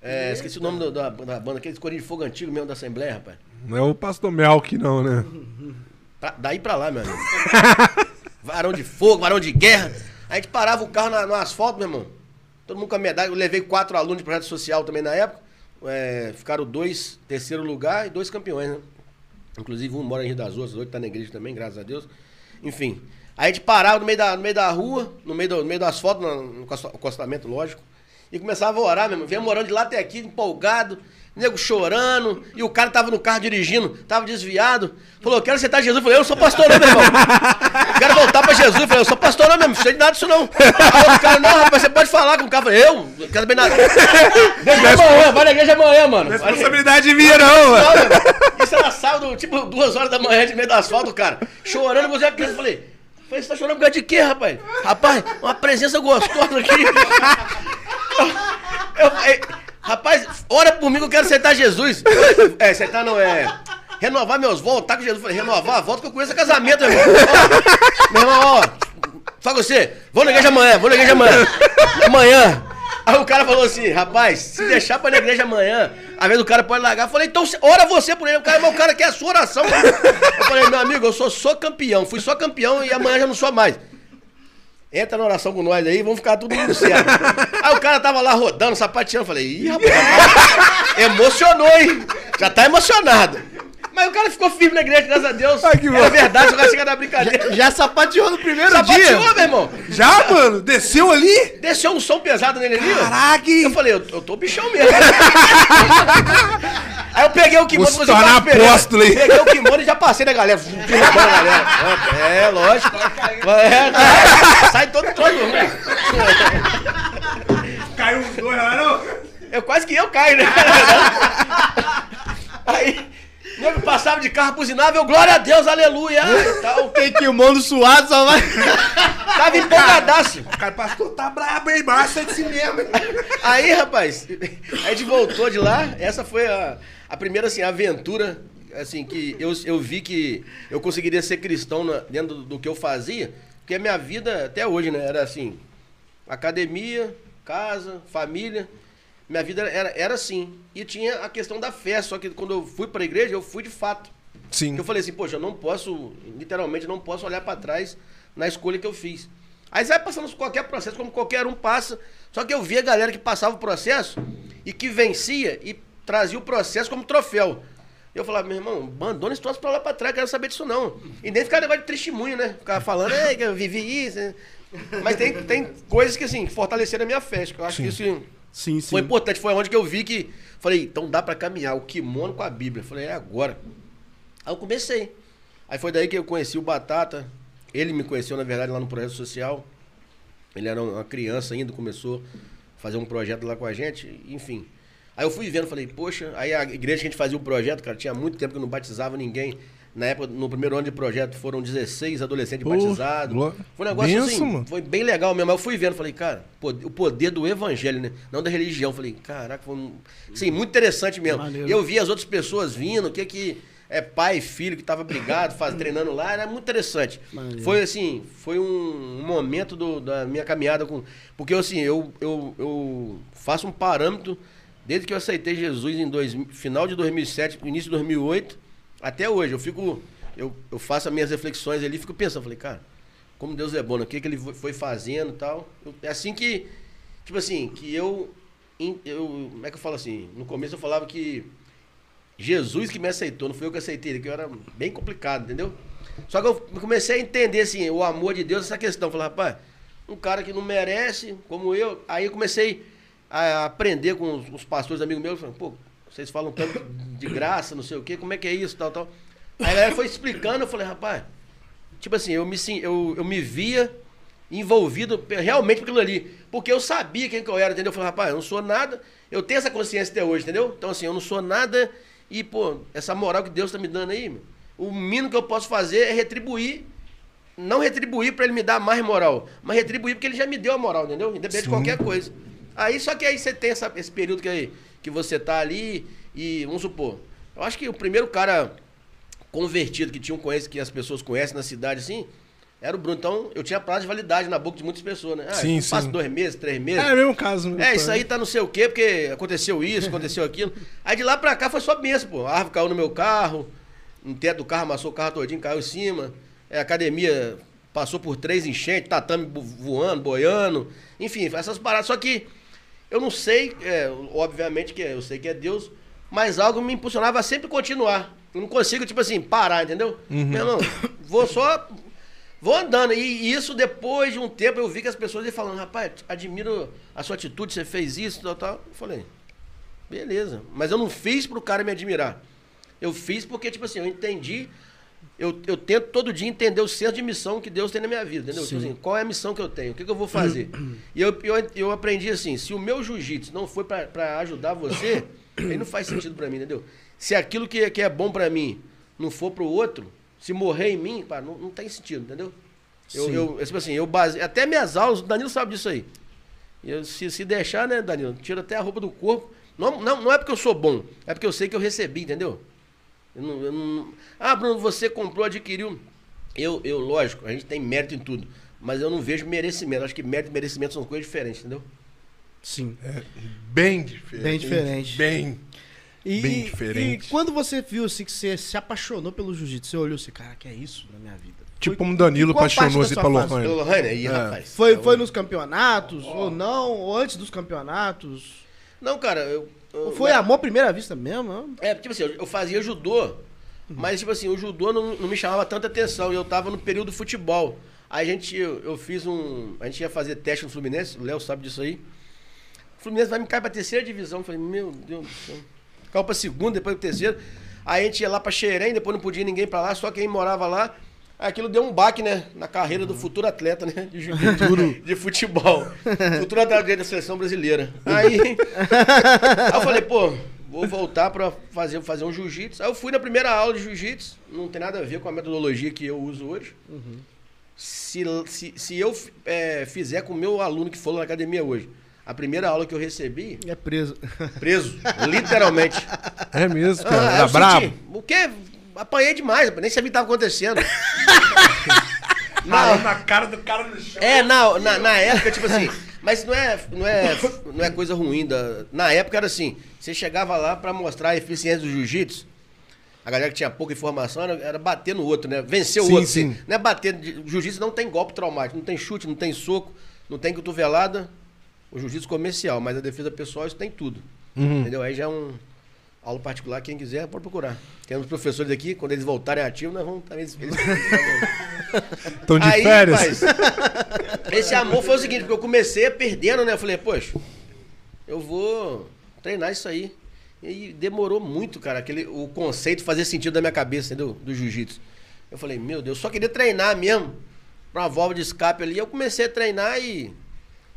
É, esqueci o nome do- da, da banda, aquele Corinho de Fogo antigo mesmo da Assembleia, rapaz. Não é o pastor Melk, não, né? [laughs] Pra- daí pra lá, meu amigo. [laughs] varão de fogo, varão de guerra. A gente parava o carro na- no asfalto, meu irmão. Todo mundo com a medalha. Eu levei quatro alunos de projeto social também na época. É, ficaram dois, terceiro lugar e dois campeões, né? Inclusive um mora em Rio das Ostras, outro tá na igreja também, graças a Deus. Enfim. Aí a gente parava no meio da, no meio da rua, no meio do, no meio do asfalto, no, no acosta- acostamento, lógico. E começava a orar, meu irmão. Vinha morando de lá até aqui, empolgado, nego chorando. E o cara tava no carro dirigindo, tava desviado. Falou, quero aceitar Jesus. Eu falei, eu não sou pastor não, meu irmão. [laughs] Quero voltar pra Jesus. Eu falei, eu sou pastor não mesmo, não sei de nada disso não. Aí o cara, não, rapaz, você pode falar com o cara. Eu falei, eu? Não quero saber nada. Deixa amanhã, vai na igreja amanhã, mano. Responsabilidade minha, não, mano. Isso era sábado, tipo, duas horas da manhã, de meio do asfalto, cara. Chorando, você aqui. Eu falei, falei, você tá chorando por causa de quê, rapaz? Rapaz, uma presença gostosa aqui. Eu, eu- rapaz, ora por mim que eu quero aceitar Jesus. É, aceitar não é. Renovar meus votos, tá com Jesus. Renovar a volta que eu conheço casamento, meu irmão. Ó, meu irmão, ó. Fala você, vou na igreja amanhã, vou na igreja amanhã. Amanhã. Aí o cara falou assim, rapaz, se deixar pra ir na igreja amanhã, às vezes o cara pode largar. Eu falei, então ora você por ele. O cara, o cara quer a sua oração. Eu falei, meu amigo, eu sou só campeão. Fui só campeão e amanhã já não sou mais. Entra na oração com nós aí, vamos ficar tudo mundo certo. [laughs] Aí o cara tava lá rodando, sapateando. Eu falei, ih, rapaz, rapaz, emocionou, hein? Já tá emocionado. Mas o cara ficou firme na igreja, graças a Deus. Ai, que Era verdade, o cara chega na brincadeira. Já sapateou no primeiro Sapateou, dia. meu irmão. Já, mano? Desceu ali? Desceu um som pesado nele ali. ó. Caraca! Eu falei, eu, eu tô bichão mesmo. [laughs] Aí eu peguei o kimono tornar esperando. apóstolo, hein? Peguei o kimono e já passei da galera. Pirrambando a galera. É, lógico. É, tá. Sai todo todo. Caiu uns dois lá, não? Eu quase que eu caio, né? Aí, o nego passava de carro, buzinava, eu, glória a Deus, aleluia, e tal. Tem kimono suado, só vai. Tava empolgadaço. Cara, pastor tá brabo, hein? Massa de si mesmo. Aí, rapaz, a gente voltou de lá. Essa foi a, a primeira, assim, aventura, assim, que eu, eu vi que eu conseguiria ser cristão na- dentro do, do que eu fazia. Porque a minha vida, até hoje, né, era assim, academia, casa, família. Minha vida era, era assim. E tinha a questão da fé, só que quando eu fui pra igreja, eu fui de fato. Sim. Eu falei assim, poxa, eu não posso, literalmente, não posso olhar pra trás na escolha que eu fiz. Aí você vai passando por qualquer processo, como qualquer um passa. Só que eu vi a galera que passava o processo e que vencia e trazia o processo como troféu. Eu falava, meu irmão, abandona esse troço pra lá pra trás, quero saber disso não. E nem ficar negócio de testemunho, né? Ficar falando, Ei, que eu vivi isso. Mas tem, tem coisas que, assim, fortaleceram a minha fé. Eu acho que isso Sim, sim. foi importante. Foi onde que eu vi que. Falei, então dá pra caminhar. O kimono com a Bíblia. Falei, é agora. Aí eu comecei. Aí foi daí que eu conheci o Batata. Ele me conheceu, na verdade, lá no projeto social. Ele era uma criança ainda, começou a fazer um projeto lá com a gente, enfim. Aí eu fui vendo, falei, poxa, aí a igreja que a gente fazia o projeto, cara, tinha muito tempo que eu não batizava ninguém. Na época, no primeiro ano de projeto, foram 16 adolescentes Pô, batizados. Foi um negócio Benção, assim, mano. foi bem legal mesmo. Aí eu fui vendo, falei, cara, o poder do evangelho, né? Não da religião. Falei, caraca, foi um... Sim, muito interessante mesmo. E eu vi as outras pessoas vindo, o que que é pai e filho que tava brigado, faz, [laughs] treinando lá, era muito interessante. Maneiro. Foi assim, foi um, um momento do- da minha caminhada com. Porque assim, eu, eu, eu faço um parâmetro desde que eu aceitei Jesus em dois, final de 2007, início de 2008, até hoje. Eu fico. Eu, eu faço as minhas reflexões ali fico pensando, falei, cara, como Deus é bom, né? o que, que ele foi- fazendo e tal. Eu- é assim que. Tipo assim, que eu, eu. Como é que eu falo assim? No começo eu falava que Jesus que me aceitou, não foi eu que aceitei ele, que eu era bem complicado, entendeu? Só que eu comecei a entender, assim, o amor de Deus, essa questão. Falei, rapaz, um cara que não merece, como eu. Aí eu comecei a aprender com os, os pastores amigos meus, falando, pô, vocês falam tanto de graça, não sei o quê, como é que é isso, tal, tal. Aí a galera foi explicando, eu falei, rapaz, tipo assim, eu me, eu, eu me via envolvido realmente com aquilo ali. Porque eu sabia quem que eu era, entendeu? Eu falei, rapaz, eu não sou nada. Eu tenho essa consciência até hoje, entendeu? Então, assim, eu não sou nada. E, pô, essa moral que Deus tá me dando aí, meu, o mínimo que eu posso fazer é retribuir. Não retribuir pra ele me dar mais moral, mas retribuir porque ele já me deu a moral, entendeu? Independente de Sim. qualquer coisa. Aí, só que aí você tem essa- esse período que, que você tá ali e, vamos supor, eu acho que o primeiro cara convertido que tinha um conhece, que as pessoas conhecem na cidade, assim, era o Bruno. Então, eu tinha prazo de validade na boca de muitas pessoas, né? Ah, Sim, passa sim. dois meses, três meses. É, é o mesmo caso. né? É, isso aí tá não sei o quê, porque aconteceu isso, [laughs] aconteceu aquilo. Aí de lá pra cá foi só benção, pô. A árvore caiu no meu carro, no teto do carro, amassou o carro todinho, caiu em cima. É, a academia passou por três enchentes, tatame voando, boiando. Enfim, essas paradas. Só que eu não sei, é, obviamente que é- eu sei que é Deus, mas algo me impulsionava a sempre continuar. Eu não consigo, tipo assim, parar, entendeu? Meu irmão, vou só. Vou andando. E isso, depois de um tempo, eu vi que as pessoas iam falando, rapaz, admiro a sua atitude, você fez isso, tal, tal. Eu falei, beleza. Mas eu não fiz pro cara me admirar. Eu fiz porque, tipo assim, eu entendi. Eu, eu tento todo dia entender o senso de missão que Deus tem na minha vida, entendeu? Tipo assim, qual é a missão que eu tenho? O que, que eu vou fazer? [clears throat] e eu, eu, eu aprendi assim, se o meu jiu-jitsu não foi pra- pra ajudar você, [clears throat] aí não faz sentido pra mim, entendeu? Se aquilo que, que é bom pra mim não for pro outro, se morrer em mim, pá, não, não tem sentido, entendeu? Eu, Sim. eu, tipo assim, eu base... Até minhas aulas, o Danilo sabe disso aí. Eu, se, se deixar, né, Danilo? Tira até a roupa do corpo. Não, não, não é porque eu sou bom, é porque eu sei que eu recebi, entendeu? Eu não, eu não- Ah, Bruno, você comprou, adquiriu. Eu, eu, lógico, a gente tem mérito em tudo. Mas eu não vejo merecimento. Acho que mérito e merecimento são coisas diferentes, entendeu? Sim. Bem diferente. Bem diferente. Bem. E, Bem diferente. E quando você viu assim, que você se apaixonou pelo jiu-jitsu, você olhou assim, cara, que é isso na minha vida? Tipo como Danilo apaixonou-se fase? Lohane. Pelo Lohane, aí, É. rapaz. Foi, É foi um- nos campeonatos, ou não, ou antes dos campeonatos? Não, cara, eu. Ou foi amor à primeira vista mesmo? É, tipo assim, eu, fazia judô, mas tipo assim, o judô não, não me chamava tanta atenção. E eu tava no período do futebol. Aí a gente, eu, eu fiz um. A gente ia fazer teste no Fluminense, o Léo sabe disso aí. O Fluminense vai me cair pra terceira divisão. Eu falei, meu Deus do céu. Ficava pra segunda, depois pro terceiro. Aí a gente ia lá pra Xerém, depois não podia ninguém pra lá, só quem morava lá. Aquilo deu um baque, né? Na carreira do futuro atleta, né? De, de, de futebol. futuro atleta da seleção brasileira. Aí, [laughs] aí eu falei, pô, vou voltar pra fazer, fazer um jiu-jitsu. Aí eu fui na primeira aula de jiu-jitsu. Não tem nada a ver com a metodologia que eu uso hoje. Se, se, se eu é, fizer com o meu aluno que for na academia hoje, a primeira aula que eu recebi, É preso. preso, literalmente. [laughs] É mesmo, cara. Ah, Era eu brabo. senti, o quê? Apanhei demais, nem sabia o que estava acontecendo. [laughs] Ralando na cara do cara no chão. É, na, na, na época, tipo assim. Mas não é, não, é, não é coisa ruim. Da, na época era assim: você chegava lá pra mostrar a eficiência do jiu-jitsu. A galera que tinha pouca informação era, era bater no outro, né? Vencer o Sim, outro. sim. assim. Não é bater. Jiu-jitsu não tem golpe traumático, não tem chute, não tem soco, não tem cotovelada. O jiu-jitsu comercial, mas a defesa pessoal isso tem tudo. Uhum. Entendeu? Aí já é um aula particular, quem quiser pode procurar. Temos professores aqui, quando eles voltarem ativos, nós vamos também. Eles, Estão [laughs] de Aí, férias? rapaz, esse amor foi o seguinte, porque eu comecei perdendo, né? Eu falei, poxa, eu vou treinar isso aí. E demorou muito, cara, aquele, o conceito fazer sentido na minha cabeça, entendeu? Do jiu-jitsu. Eu falei, meu Deus, eu só queria treinar mesmo. Pra uma válvula de escape ali. Eu comecei a treinar e.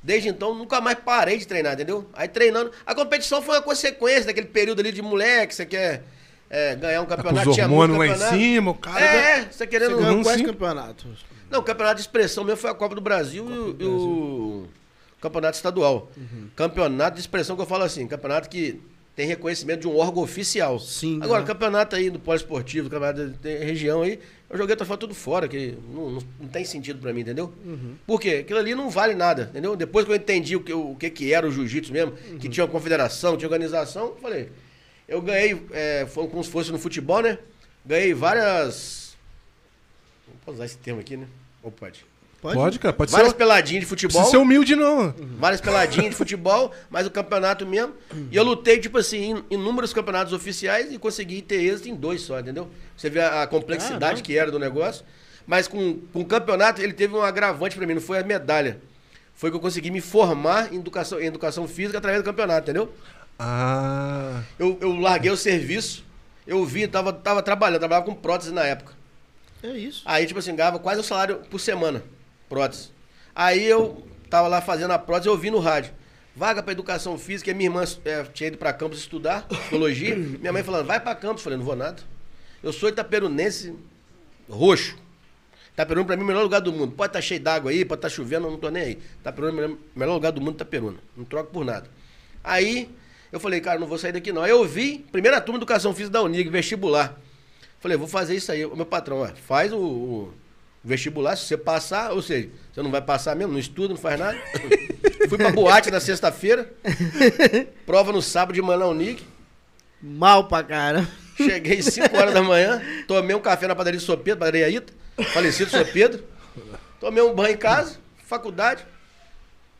Desde então, nunca mais parei de treinar, entendeu? Aí treinando. A competição foi uma consequência daquele período ali de moleque, você quer é, ganhar um Tá com campeonato. os hormônios lá em campeonato. cima, o cara. É, você querendo. Você ganhou não, quais sim. campeonatos? Não, o campeonato de expressão mesmo foi a Copa do Brasil e o, e o campeonato estadual. Uhum. Campeonato de expressão que eu falo assim, campeonato que tem reconhecimento de um órgão oficial. Sim, Agora, né? campeonato aí do poliesportivo, campeonato de região aí, eu joguei troféu tudo fora, que não, não, não tem sentido pra mim, entendeu? Uhum. Por quê? Aquilo ali não vale nada, entendeu? Depois que eu entendi o que, o que, que era o jiu-jitsu mesmo, que Uhum. tinha uma confederação, tinha organização, eu falei, eu ganhei, é, foi como se fosse no futebol, né? Ganhei várias. Não posso usar esse termo aqui, né? Ou pode? Pode, cara. Pode Várias ser. peladinhas de Não futebol. precisa ser humilde, não. Várias peladinhas de futebol, mas o campeonato mesmo. E eu lutei, tipo assim, em inúmeros campeonatos oficiais e consegui ter êxito em dois só, entendeu? Você vê a, a complexidade Caramba. que era do negócio. Mas com, com o campeonato, ele teve um agravante pra mim, não foi a medalha. Foi que eu consegui me formar em educação, em educação física através do campeonato, entendeu? Ah. Eu, eu larguei o serviço, eu vi, tava, tava trabalhando, trabalhava com prótese na época. É isso. Aí, tipo assim, ganhava quase um salário por semana, prótese. Aí eu tava lá fazendo a prótese, eu ouvi no rádio. Vaga pra educação física, e minha irmã eh, tinha ido pra campus estudar psicologia. [laughs] minha mãe falando, vai pra campus. Falei, não vou nada. Eu sou itaperunense roxo. Itaperuna pra mim é o melhor lugar do mundo. Pode estar cheio d'água aí, pode estar chovendo, eu não tô nem aí. Itaperuna é o melhor, melhor lugar do mundo, Itaperuna. Não troco por nada. Aí eu falei, cara, não vou sair daqui não. Aí eu vi, primeira turma de educação física da Unig, vestibular. Falei, vou fazer isso aí. O meu patrão, ó, faz o, o vestibular, se você passar, ou seja, você não vai passar mesmo, não estuda, não faz nada. [laughs] Fui pra boate na sexta-feira, prova no sábado de manhã na Unig. Mal pra cara. Cheguei 5 horas da manhã, tomei um café na padaria de São Pedro, padaria Ita, falecido São Pedro. Tomei um banho em casa, faculdade.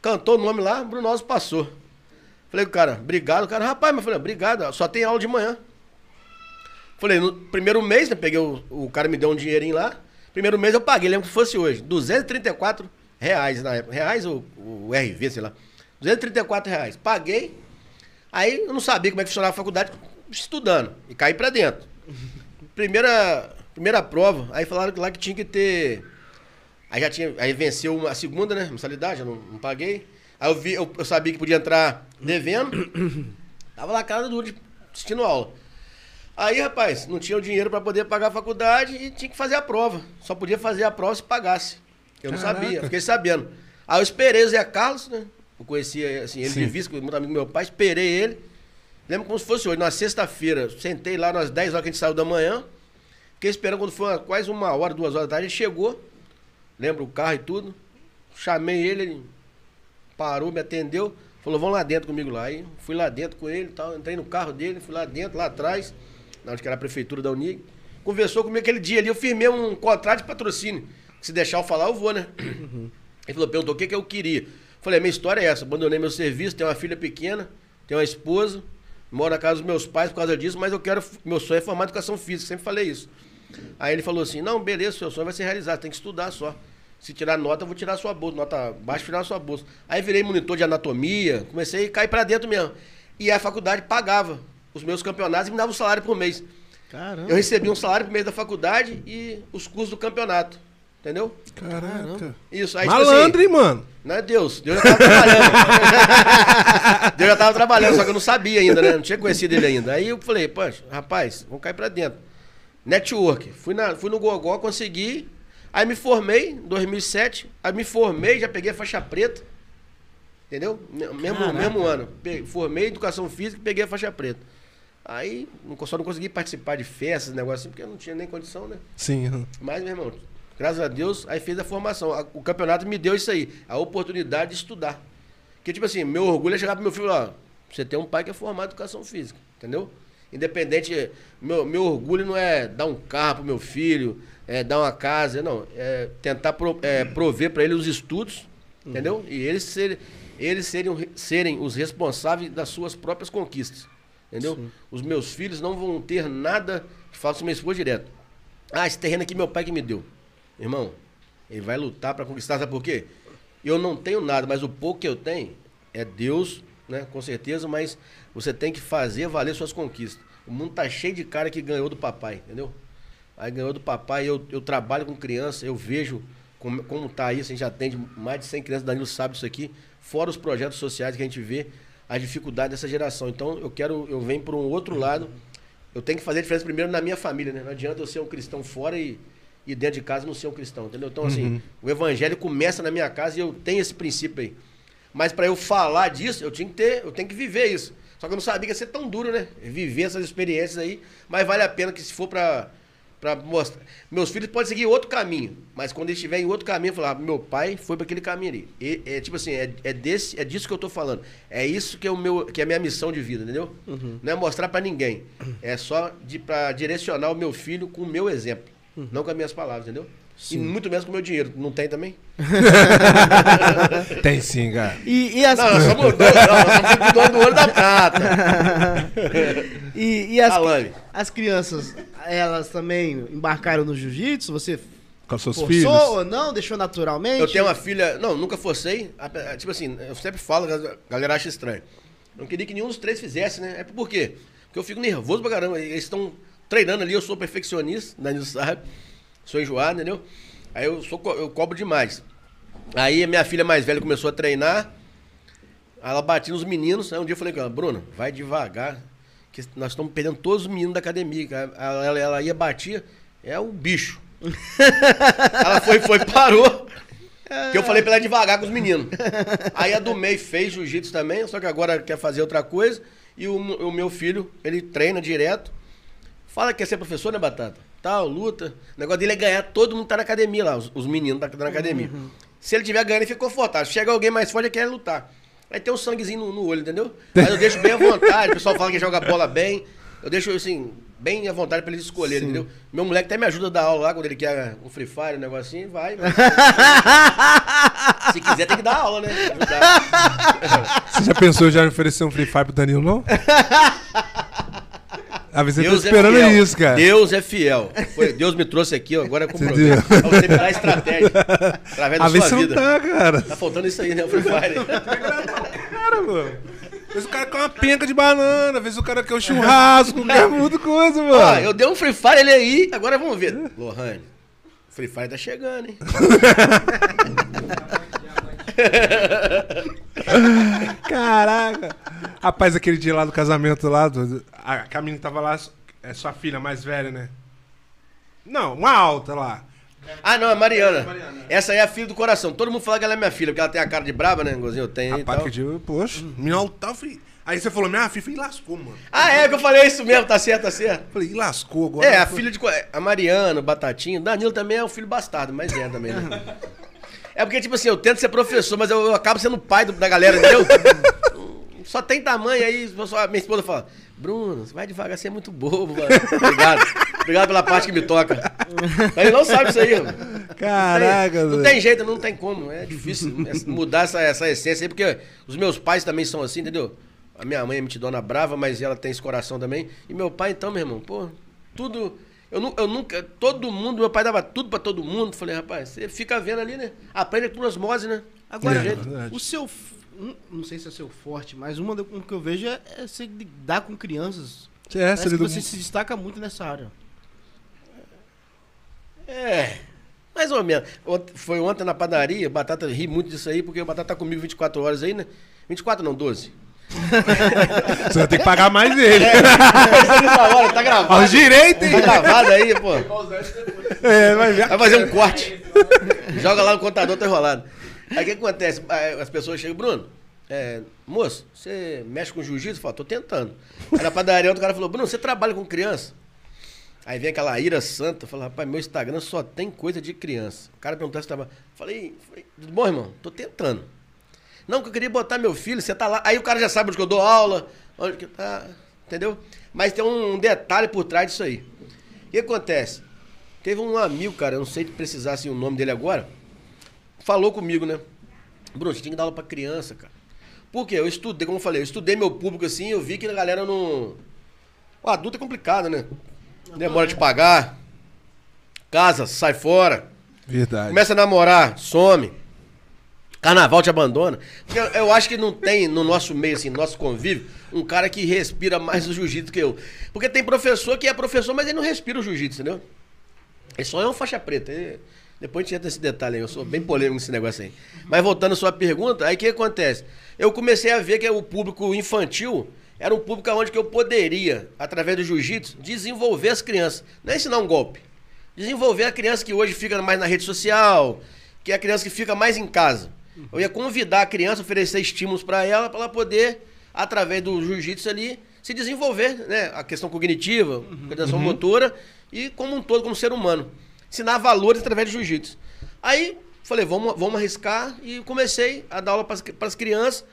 Cantou o nome lá, Brunoso passou. Falei com o cara, obrigado. O cara, rapaz, mas eu falei, obrigado, só tem aula de manhã. Falei, no primeiro mês, né? Peguei o, o cara me deu um dinheirinho lá. Primeiro mês eu paguei, lembro que fosse hoje. 234 reais na época. Reais ou o RV, sei lá. 234 reais. Paguei. Aí eu não sabia como é que funcionava a faculdade, estudando. E caí pra dentro. [laughs] Primeira, primeira prova, aí falaram lá que tinha que ter. Aí já tinha. Aí venceu a segunda, né? Mensalidade, eu não, não paguei. Aí eu vi, eu, eu sabia que podia entrar devendo. [coughs] Tava lá cara de assistindo aula. Aí, rapaz, não tinha o dinheiro pra poder pagar a faculdade e tinha que fazer a prova. Só podia fazer a prova se pagasse. Eu não Caraca. sabia, fiquei sabendo. Aí eu esperei o Zé Carlos, né? Eu conhecia assim, ele Sim. de vista, muito amigo do meu pai, esperei ele. Lembro como se fosse hoje, na sexta-feira, sentei lá nas 10 horas que a gente saiu da manhã. Fiquei esperando quando foi uma- quase uma hora, duas horas da tarde, ele chegou. Lembro o carro e tudo. Chamei ele, ele parou, me atendeu, falou, vamos lá dentro comigo lá. Aí fui lá dentro com ele e tal, entrei no carro dele, fui lá dentro, lá atrás, na onde que era a prefeitura da Unig. Conversou comigo aquele dia ali, eu firmei um contrato de patrocínio. Se deixar eu falar, eu vou, né? Ele falou, perguntou o que, que eu queria. Falei, minha história é essa, abandonei meu serviço, tenho uma filha pequena, tenho uma esposa, moro na casa dos meus pais por causa disso, mas eu quero, meu sonho é formar educação física, sempre falei isso. Aí ele falou assim, não, beleza, seu sonho vai ser realizado, tem que estudar só. Se tirar nota, eu vou tirar a sua bolsa, nota baixa, tirar a sua bolsa. Aí virei monitor de anatomia, comecei a cair pra dentro mesmo. E a faculdade pagava os meus campeonatos e me dava um salário por mês. Caramba. Eu recebia um salário por mês da faculdade e os custos do campeonato. Entendeu? Caraca. Isso. Aí, tipo Malandro, assim, hein, mano? não é Deus. Deus já tava trabalhando. [laughs] Deus já tava trabalhando, só que eu não sabia ainda, né? Não tinha conhecido ele ainda. Aí eu falei, poxa, rapaz, vamos cair pra dentro. Network. Fui, na, fui no Gogó, consegui. Aí me formei em 2007. Aí me formei, já peguei a faixa preta. Entendeu? Me- Mesmo, Caraca. mesmo ano. Formei em educação física e peguei a faixa preta. Aí só não consegui participar de festas, negócio assim, porque eu não tinha nem condição, né? Sim. aham. Mas, meu irmão, graças a Deus, aí fez a formação. O campeonato me deu isso aí, a oportunidade de estudar. Porque, tipo assim, meu orgulho é chegar pro meu filho, ó, você tem um pai que é formado em educação física, entendeu? Independente, meu, meu orgulho não é dar um carro pro meu filho, é dar uma casa, não. É tentar pro- é, prover para ele os estudos, entendeu? E eles, ser, eles serem, serem os responsáveis das suas próprias conquistas, entendeu? Os meus filhos não vão ter nada, falo isso minha esposa direto. Ah, esse terreno aqui meu pai que me deu. Irmão, ele vai lutar para conquistar, sabe por quê? Eu não tenho nada, mas o pouco que eu tenho é Deus, né? Com certeza, mas você tem que fazer valer suas conquistas. O mundo tá cheio de cara que ganhou do papai, entendeu? Aí ganhou do papai, eu, eu trabalho com criança, eu vejo como, como tá isso, a gente atende mais de 100 crianças, Danilo sabe isso aqui, fora os projetos sociais que a gente vê, as dificuldades dessa geração. Então eu quero, eu venho por um outro lado, eu tenho que fazer a diferença primeiro na minha família, né? Não adianta eu ser um cristão fora e, e dentro de casa não ser um cristão, entendeu? Então, assim, o evangelho começa na minha casa e eu tenho esse princípio aí. Mas para eu falar disso, eu tinha que ter, eu tenho que viver isso. Só que eu não sabia que ia ser tão duro, né? Viver essas experiências aí, mas vale a pena que se for para para mostrar. Meus filhos podem seguir outro caminho, mas quando eles estiverem em outro caminho, falar, meu pai foi para aquele caminho ali. E, é tipo assim, é, é desse, é disso que eu tô falando. É isso que é o meu, que é a minha missão de vida, entendeu? Não é mostrar para ninguém. É só de para direcionar o meu filho com o meu exemplo, não com as minhas palavras, entendeu? E muito menos com o meu dinheiro. Não tem também? Tem sim, cara. E, e as, Não, nós somos nós somos do ouro da prata. e, e as, Alane. as crianças, elas também embarcaram no jiu-jitsu? Você Com seus forçou filhos. ou não? Deixou naturalmente? Eu tenho uma filha. Não, nunca forcei. A- a- Tipo assim, eu sempre falo, a galera acha estranho. Eu não queria que nenhum dos três fizesse, né? É por quê? Porque eu fico nervoso pra caramba. Eles estão treinando ali, eu sou perfeccionista, Danilo sabe. Sou enjoado, entendeu? Aí eu, sou, eu cobro demais. Aí a minha filha mais velha começou a treinar. Ela batia nos meninos. Aí um dia eu falei com ela, Bruna, vai devagar. Que nós estamos perdendo todos os meninos da academia. cara." Ela, ela, ela ia, batia, é o bicho. [laughs] ela foi, foi, parou. Que eu falei pra ela devagar com os meninos. Aí a do meio fez jiu-jitsu também, só que agora quer fazer outra coisa. E o, o meu filho, ele treina direto. Fala que quer ser professor, né, Batata? Tal, luta. O negócio dele é ganhar, todo mundo tá na academia lá, os, os meninos tá, tá na academia. Se ele tiver ganhando, ele fica confortável. Chega alguém mais forte, ele quer lutar. Aí tem um sanguezinho no, no olho, entendeu? Aí eu deixo bem à vontade, o pessoal fala que joga bola bem. Eu deixo, assim, bem à vontade pra eles escolherem, entendeu? Meu moleque até me ajuda a dar aula lá, quando ele quer um Free Fire, um negocinho, vai. vai. [laughs] Se quiser, tem que dar aula, né? Você já pensou já em oferecer um Free Fire pro Danilo, não? [laughs] Eu tô Deus é esperando fiel. isso, cara. Deus é fiel. Foi- Deus me trouxe aqui, ó, agora é com Entendeu? problema. Pra você virar estratégia. Através [laughs] da vezes sua você vida. não tá, cara. Tá faltando isso aí, né? O Free Fire. [laughs] Cara, mano. Às vezes o cara quer uma penca de banana, às vezes o cara quer um churrasco, [laughs] quer muita coisa, mano. Ó, eu dei um Free Fire ele aí, agora vamos ver. Lohane, o Free Fire tá chegando, hein? Caraca. Rapaz, aquele dia lá do casamento lá, do, a Camila tava lá, é sua filha mais velha, né? Não, uma alta lá. Ah, não, é Mariana. Essa aí é a filha do coração. Todo mundo fala que ela é minha filha, porque ela tem a cara de braba, né, Gozinho? Eu tenho e Rapaz, tal. que dia, poxa, menina alta, eu falei... Aí você falou, minha filha, falei, lascou, mano. Ah, é que eu falei isso mesmo, tá certo, tá certo. Eu falei, lascou agora. É, a filha de. A Mariana, o Batatinha. Danilo também é um filho bastardo, mas é também, né? [laughs] É porque, tipo assim, eu tento ser professor, mas eu, eu acabo sendo pai do- da galera, entendeu? [laughs] Só tem tamanho aí, minha esposa fala, Bruno, vai devagar, você é muito bobo, mano. Obrigado. Obrigado pela parte que me toca. Ele não sabe isso aí, mano. Caraca, Não velho. tem jeito, não tem como. É difícil mudar essa, essa essência aí, porque os meus pais também são assim, entendeu? A minha mãe é mitidona brava, mas ela tem esse coração também. E meu pai, então, meu irmão, pô, tudo. Eu, eu nunca. Todo mundo, meu pai dava tudo pra todo mundo. Falei, rapaz, você fica vendo ali, né? Aprende com as mozes, né? Agora, É, verdade. o seu. Um- não sei se é seu forte, mas uma do- um que eu vejo é, é você lidar com crianças. É, Parece você que você se destaca muito nessa área. É, mais ou menos. Foi ontem na padaria, Batata ri muito disso aí, porque o Batata tá comigo 24 horas aí, né? 24 não, 12. [laughs] Você vai ter que pagar mais ele. Essa hora, tá gravado. Aos direitos, hein? Tá gravado aí, pô. É, vai ver. Vai fazer um corte. Joga lá no contador, tá enrolado. Aí o que acontece? As pessoas chegam, Bruno, é, moço, você mexe com jiu-jitsu? Eu falo, tô tentando. Aí na padaria, outro cara falou, Bruno, você trabalha com criança? Aí vem aquela ira santa, fala, rapaz, meu Instagram só tem coisa de criança. O cara perguntou se tava. Falei, falei, tudo bom, irmão? Tô tentando. Não, que eu queria botar meu filho, você tá lá. Aí o cara já sabe onde que eu dou aula, onde que tá. Entendeu? Mas tem um detalhe por trás disso aí. O que acontece? Teve um amigo, cara, eu não sei se precisasse o nome dele agora, falou comigo, né? Bruno, você tinha que dar aula pra criança, cara. Por quê? Eu estudei, como eu falei, eu estudei meu público assim, eu vi que a galera não. O adulto é complicado, né? Demora de pagar. Casa, sai fora. Verdade. Começa a namorar, some. Carnaval te abandona. Eu, eu acho que não tem no nosso meio, assim, no nosso convívio, um cara que respira mais o jiu-jitsu que eu. Porque tem professor que é professor, mas ele não respira o jiu-jitsu, entendeu? Ele só é um faixa preta. Ele- Depois a gente entra nesse detalhe aí, eu sou bem polêmico nesse negócio aí. Mas voltando à sua pergunta, aí o que acontece? Eu comecei a ver que o público infantil era um público onde que eu poderia, através do jiu-jitsu, desenvolver as crianças. Não é ensinar um golpe. Desenvolver a criança que hoje fica mais na rede social, que é a criança que fica mais em casa. Eu ia convidar a criança, oferecer estímulos para ela, para ela poder, através do jiu-jitsu ali, se desenvolver, né? A questão cognitiva, coordenação motora e como um todo, como ser humano. Ensinar valores através do jiu-jitsu. Aí, falei, vamos, vamos arriscar e comecei a dar aula para as crianças,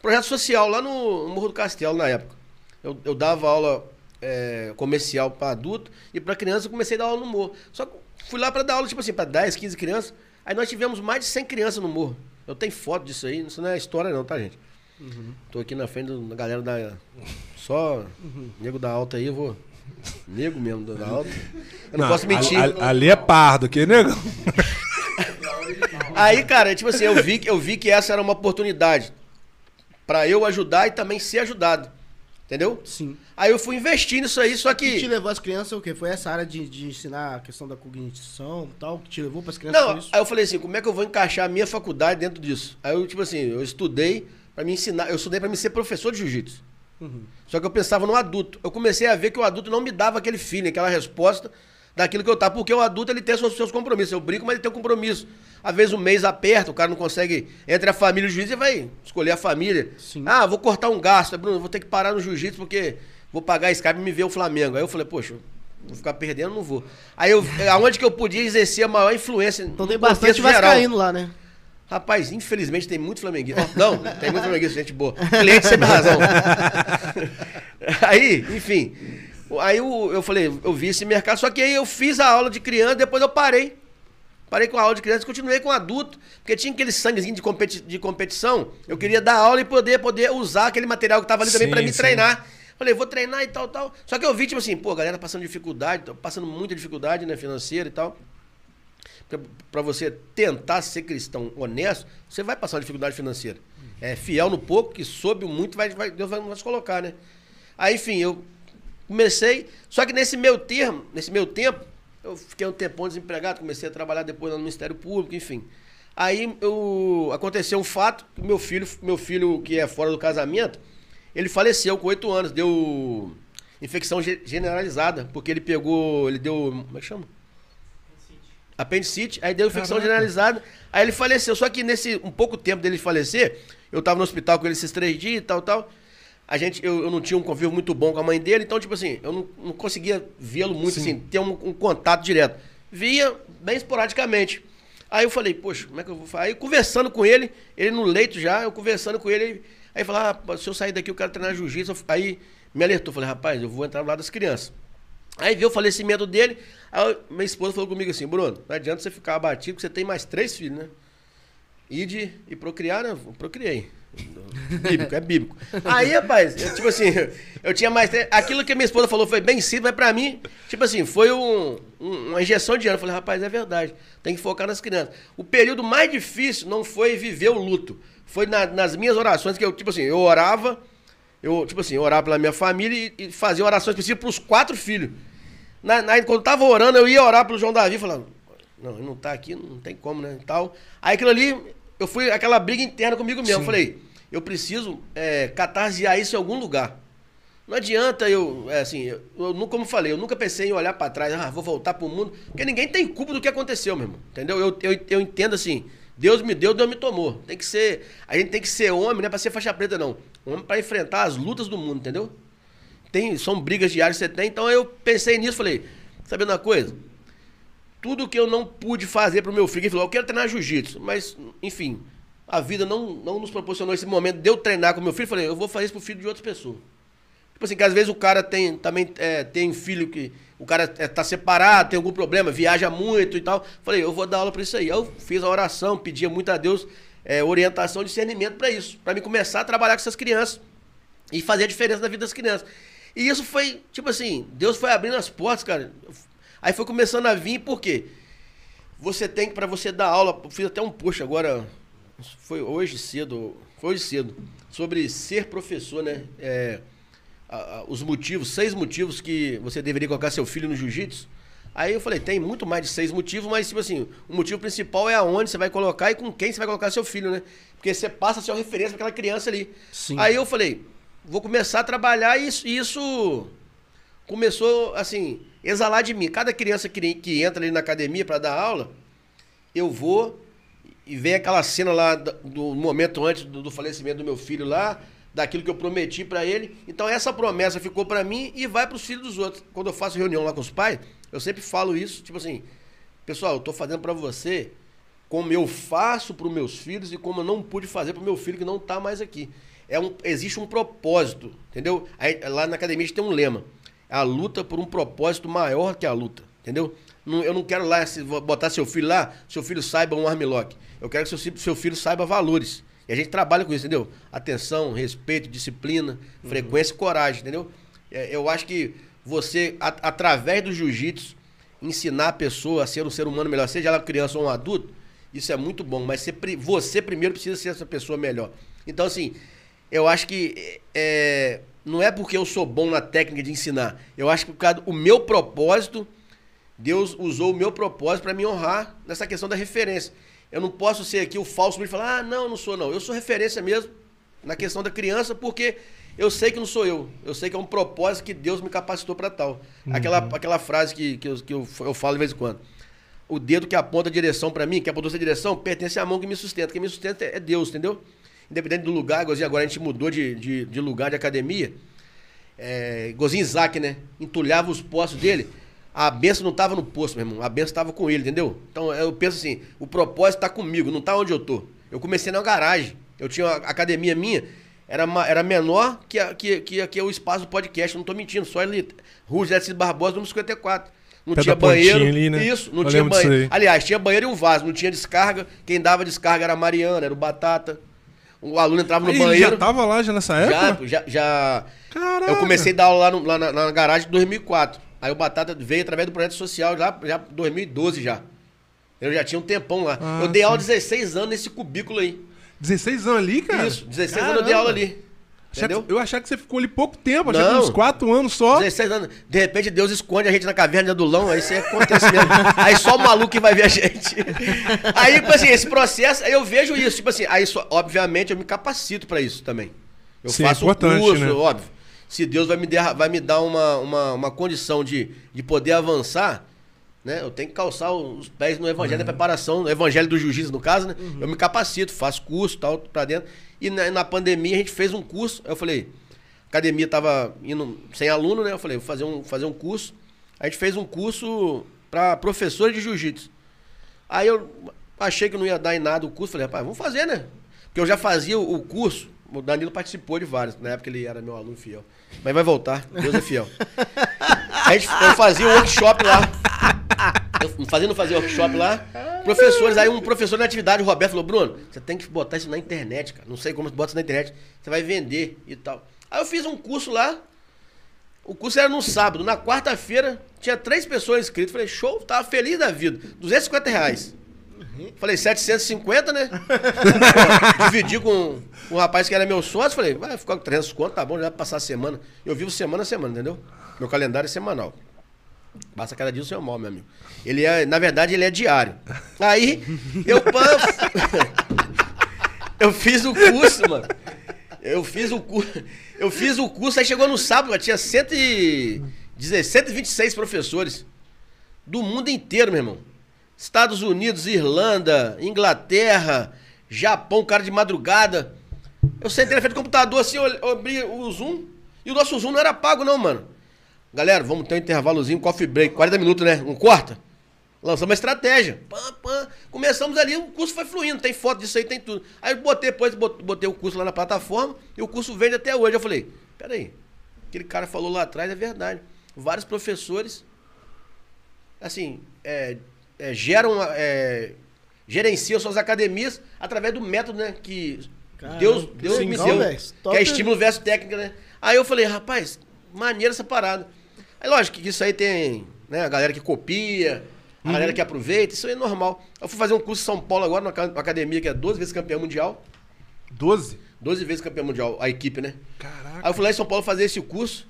projeto social lá no Morro do Castelo, na época. Eu, eu dava aula é, comercial para adulto e para criança eu comecei a dar aula no morro. Só que fui lá para dar aula, tipo assim, para 10, 15 crianças. Aí nós tivemos mais de 100 crianças no morro. Eu tenho foto disso aí, isso não é história não, tá, gente? Tô aqui na frente da galera da. Só nego da alta aí, eu vou. Nego mesmo alta. Eu não, posso mentir. ali- Ali é pardo, que negão. [laughs] Aí, cara, tipo assim, eu vi, que- eu vi que essa era uma oportunidade pra eu ajudar e também ser ajudado. Entendeu? Sim. Aí eu fui investir nisso aí, só O que te que. levou as crianças o quê? Foi essa área de, de ensinar a questão da cognição e tal, que te levou para as crianças Não, aí eu falei assim, como é que eu vou encaixar a minha faculdade dentro disso? Aí eu, tipo assim, eu estudei pra me ensinar, eu estudei pra me ser professor de jiu-jitsu. Uhum. Só que eu pensava no adulto. Eu comecei a ver que o adulto não me dava aquele feeling, aquela resposta daquilo que eu tava. Porque o adulto ele tem seus, seus compromissos. Eu brinco, mas ele tem um compromisso. Às vezes o mês aperta, o cara não consegue. Entre a família e o jiu-jitsu, ele vai escolher a família. Sim. Ah, vou cortar um gasto. Bruno, vou ter que parar no jiu-jitsu porque vou pagar Skype e me ver o Flamengo. Aí eu falei, poxa, vou ficar perdendo, não vou. Aí eu, aonde que eu podia exercer a maior influência? Então tem bastante geral? vascaíno lá, né? Rapaz, infelizmente tem muito flamenguista. Não, tem muito flamenguista, gente boa. Cliente sempre razão. [laughs] Aí, enfim. Aí eu, eu falei, eu vi esse mercado, só que aí eu fiz a aula de criança, depois eu parei. Parei com a aula de criança e continuei com adulto, porque tinha aquele sanguezinho de, competi de competição. Eu queria dar aula e poder, poder usar aquele material que tava ali também Sim, pra me sim. treinar. Falei, vou treinar e tal, tal. Só que eu vi, tipo assim, pô, a galera passando dificuldade, tô passando muita dificuldade, né, financeira e tal. Para você tentar ser cristão honesto, você vai passar uma dificuldade financeira. É fiel no pouco, que soube muito, vai, vai, Deus vai, te colocar, né? Aí, enfim, eu comecei. Só que nesse meu termo, nesse meu tempo, eu fiquei um tempão desempregado, comecei a trabalhar depois no Ministério Público, enfim. Aí eu, aconteceu um fato, meu filho, meu filho que é fora do casamento, ele faleceu com oito anos, deu infecção ge- generalizada, porque ele pegou, ele deu, como é que chama? Apendicite, aí deu infecção Caraca. generalizada, aí ele faleceu. Só que nesse um pouco tempo dele falecer, eu tava no hospital com ele esses três dias e tal, tal. A gente, eu, eu não tinha um convívio muito bom com a mãe dele, então, tipo assim, eu não, não conseguia vê-lo muito, Sim. assim, ter um, um contato direto. Via bem esporadicamente. Aí eu falei, poxa, como é que eu vou fazer? Aí conversando com ele, ele no leito já, eu conversando com ele, aí falou, ah, se eu sair daqui eu quero treinar jiu-jitsu. Aí me alertou, falei, rapaz, eu vou entrar do lado das crianças. Aí viu o falecimento dele, aí minha esposa falou comigo assim, Bruno, não adianta você ficar abatido, porque você tem mais três filhos, né? E de e procriar, né? Procriei. Bíblico, é bíblico. Aí, rapaz, eu, tipo assim, eu tinha mais. Aquilo que a minha esposa falou foi bem simples, mas pra mim, tipo assim, foi um- um- uma injeção de ano. Eu falei, rapaz, é verdade, tem que focar nas crianças. O período mais difícil não foi viver o luto, foi na- nas minhas orações que eu, tipo assim, eu orava, eu, tipo assim, eu orava pela minha família e, e fazia orações específicas pros quatro filhos. Na, na- quando eu tava orando, eu ia orar pelo João Davi, falando, não, ele não tá aqui, não tem como, né, e tal. Aí aquilo ali, eu fui, aquela briga interna comigo mesmo, eu falei, eu preciso é, catarsear isso em algum lugar. Não adianta eu, é, assim, eu, eu como falei, eu nunca pensei em olhar pra trás, ah, vou voltar pro mundo, porque ninguém tem culpa do que aconteceu, meu irmão, entendeu? Eu, eu, eu entendo assim, Deus me deu, Deus me tomou. Tem que ser, a gente tem que ser homem, não é pra ser faixa preta, não. Homem pra enfrentar as lutas do mundo, entendeu? Tem, são brigas diárias que você tem, então eu pensei nisso, falei, sabendo uma coisa? Tudo que eu não pude fazer pro meu filho, ele falou, eu quero treinar jiu-jitsu, mas, enfim, a vida não, não nos proporcionou esse momento de eu treinar com meu filho, falei, eu vou fazer isso pro filho de outras pessoas. Tipo assim, que às vezes o cara tem também é, tem filho que o cara é, tá separado, tem algum problema, viaja muito e tal. Falei, eu vou dar aula pra isso aí. Eu fiz a oração, pedia muito a Deus é, orientação, discernimento pra isso, pra mim começar a trabalhar com essas crianças e fazer a diferença na vida das crianças. E isso foi, tipo assim, Deus foi abrindo as portas, cara. Aí foi começando a vir, por quê? Você tem que, pra você dar aula, fiz até um post agora, foi hoje cedo, foi hoje cedo, sobre ser professor, né? É, a- a- os motivos, seis motivos que você deveria colocar seu filho no jiu-jitsu. Aí eu falei, tem muito mais de seis motivos, mas tipo assim, o motivo principal é aonde você vai colocar e com quem você vai colocar seu filho, né? Porque você passa a ser uma referência para aquela criança ali. Sim. Aí eu falei, vou começar a trabalhar e isso, isso começou assim, exalar de mim. Cada criança que, que entra ali na academia para dar aula, eu vou e vem aquela cena lá do, do momento antes do, do falecimento do meu filho lá, daquilo que eu prometi para ele. Então essa promessa ficou para mim e vai para os filhos dos outros. Quando eu faço reunião lá com os pais, eu sempre falo isso, tipo assim, pessoal, eu tô fazendo para você como eu faço para os meus filhos e como eu não pude fazer para o meu filho que não tá mais aqui. É um, existe um propósito, entendeu? Aí, lá na academia a gente tem um lema. A luta por um propósito maior que a luta, entendeu? Não- eu não quero lá se- botar seu filho lá, seu filho saiba um armlock. Eu quero que seu, seu filho saiba valores. E a gente trabalha com isso, entendeu? Atenção, respeito, disciplina, frequência e coragem, entendeu? É, eu acho que você, a- através do jiu-jitsu, ensinar a pessoa a ser um ser humano melhor, seja ela criança ou um adulto, isso é muito bom. Mas você, você primeiro precisa ser essa pessoa melhor. Então, assim, eu acho que é, não é porque eu sou bom na técnica de ensinar. Eu acho que por causa do o meu propósito, Deus usou o meu propósito para me honrar nessa questão da referência. Eu não posso ser aqui o falso e falar, ah, não, não sou não. Eu sou referência mesmo na questão da criança, porque eu sei que não sou eu. Eu sei que é um propósito que Deus me capacitou para tal. Aquela, aquela frase que, que, eu, que eu, eu falo de vez em quando. O dedo que aponta a direção para mim, que apontou essa direção, pertence à mão que me sustenta. Quem me sustenta é Deus, entendeu? Independente do lugar, igualzinho agora a gente mudou de, de, de lugar de academia. É, igualzinho Isaac, né? Entulhava os poços dele. A benção não estava no poço, meu irmão. A benção estava com ele, entendeu? Então eu penso assim: o propósito está comigo, não está onde eu tô. Eu comecei na garagem. Eu tinha uma academia minha, era, era menor que, a, que, que, que o espaço do podcast. Eu não tô mentindo, só ali. Rua José Barbosa, número 54. Não Pé tinha banheiro. ali, né? Isso, não Eu tinha banheiro. Aliás, tinha banheiro e um vaso, não tinha descarga. Quem dava descarga era a Mariana, era o Batata. O aluno entrava no Ele banheiro. já tava lá já nessa época? Já, já, já- Caraca. Eu comecei a dar aula lá, no- lá na, na garagem em 2004. Aí o Batata veio através do projeto social já já 2012 já. Eu já tinha um tempão lá. Ah, eu dei aula sim. 16 anos nesse cubículo aí. 16 anos ali, cara? Isso, 16 anos eu dei aula ali. Entendeu? eu achava que você ficou ali pouco tempo, achava que uns 4 anos só. 16 anos. De repente Deus esconde a gente na caverna de Adulão, aí isso acontece mesmo. aí só o maluco que vai ver a gente. Aí, tipo assim, esse processo, aí eu vejo isso, tipo assim, aí só, obviamente eu me capacito pra isso também. Eu Sim, é faço um importante, curso, né? óbvio. Se Deus vai me, der, vai me dar uma, uma, uma condição de, de poder avançar, né? Eu tenho que calçar os pés no evangelho da preparação, no evangelho do jiu-jitsu, no caso, né? Eu me capacito, faço curso tal, pra dentro. E na, na pandemia a gente fez um curso, eu falei, academia tava indo sem aluno, né? Eu falei, vou fazer um, fazer um curso. A gente fez um curso pra professor de jiu-jitsu. Aí eu achei que não ia dar em nada o curso, falei, rapaz, vamos fazer, né? Porque eu já fazia o curso, o Danilo participou de vários, na época ele era meu aluno fiel. Mas vai voltar, Deus é fiel. A gente, eu fazia o workshop lá. Eu fazendo fazer workshop lá. Professores, aí um professor na atividade, o Roberto, falou: Bruno, você tem que botar isso na internet, cara. Não sei como você bota isso na internet. Você vai vender e tal. Aí eu fiz um curso lá. O curso era no sábado. Na quarta-feira, tinha três pessoas inscritas. Falei, show, tava feliz da vida. 250 reais. Falei, 750, né? Pô, [laughs] dividi com um rapaz que era meu sócio. Falei, vai ficar com 300 conto, tá bom, já vai passar a semana. Eu vivo semana a semana, entendeu? Meu calendário é semanal. Passa cada dia o seu mal, meu amigo. Ele é, na verdade, ele é diário. Aí, eu [laughs] Eu fiz o curso, mano. Eu fiz o curso. Eu fiz o curso, aí chegou no sábado, cara, tinha 116, 126 professores. Do mundo inteiro, meu irmão. Estados Unidos, Irlanda, Inglaterra, Japão, cara de madrugada. Eu sentei na frente do computador assim, eu abri o Zoom. E o nosso Zoom não era pago, não, mano. Galera, vamos ter um intervalozinho, coffee break, 40 minutos, né? Não corta? Lançamos uma estratégia. Começamos ali, o curso foi fluindo. Tem foto disso aí, tem tudo. Aí botei, depois bot- botei o curso lá na plataforma e o curso vende até hoje. Eu falei, peraí, aquele cara falou lá atrás é verdade. Vários professores, assim, é, é, geram, é, gerenciam suas academias através do método, né? Que Caramba, Deus, Deus me deu. velho. Que é estímulo versus técnica, né? Aí eu falei, rapaz, maneira essa parada. Aí lógico que isso aí tem, né, a galera que copia, a galera que aproveita, isso aí é normal. Eu fui fazer um curso em São Paulo agora, numa ca- uma academia que é 12 vezes campeã mundial. 12? 12 vezes campeã mundial, a equipe, né? Caraca. Aí eu fui lá em São Paulo fazer esse curso.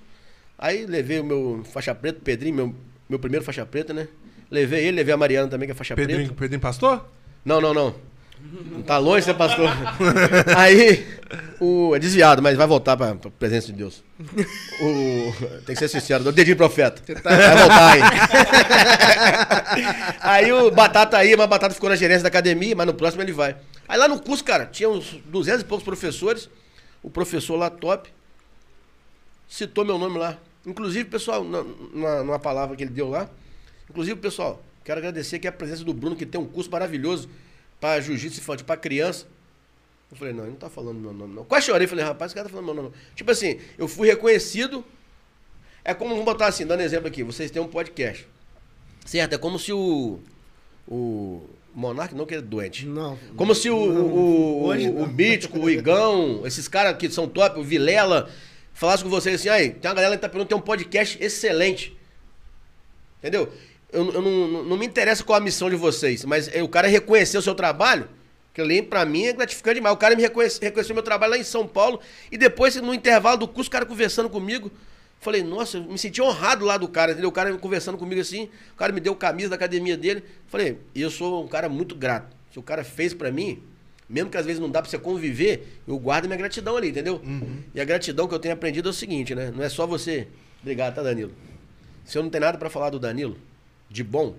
Aí levei o meu faixa preta, o Pedrinho, meu, meu primeiro faixa preta, né? Levei ele, levei a Mariana também, que é faixa Pedrinho, preta. Pedrinho Pastor? Não, não, não. Não tá longe, né, pastor? [laughs] Aí, o, é desviado, mas vai voltar pra, pra presença de Deus. O, tem que ser sincero, o dedinho profeta. Vai voltar aí. [laughs] aí o Batata aí, mas o Batata ficou na gerência da academia, mas no próximo ele vai. Aí lá no curso, cara, tinha uns 200 e poucos professores. O professor lá top citou meu nome lá. Inclusive, pessoal, na- na- numa palavra que ele deu lá. Inclusive, pessoal, quero agradecer aqui a presença do Bruno, que tem um curso maravilhoso para jiu-jitsu infantil, para criança. Eu falei, não, ele não tá falando meu nome, não. Quase chorei, falei, rapaz, esse cara tá falando meu nome. não. Tipo assim, eu fui reconhecido. É como, vamos botar assim, dando exemplo aqui, vocês têm um podcast. Certo? É como se o. O. Monark não que é doente. Não. Como se o, o, Hoje o, não. o Mítico, o Igão, esses caras que são top, o Vilela, falassem com vocês assim, aí, tem uma galera que tá perguntando, tem um podcast excelente. Entendeu? Eu, eu não, não- não me interessa qual a missão de vocês, mas é, o cara reconhecer o seu trabalho, que ali pra mim é gratificante demais. O cara me reconhece, reconheceu meu trabalho lá em São Paulo e depois, no intervalo do curso, o cara conversando comigo. Falei, nossa, eu me senti honrado lá do cara, entendeu? O cara conversando comigo assim, o cara me deu camisa da academia dele. Falei, eu sou um cara muito grato. Se o cara fez pra mim, mesmo que às vezes não dá pra você conviver, eu guardo minha gratidão ali, entendeu? E a gratidão que eu tenho aprendido é o seguinte, né? Não é só você. Obrigado, tá, Danilo? Se eu não tenho nada pra falar do Danilo, de bom,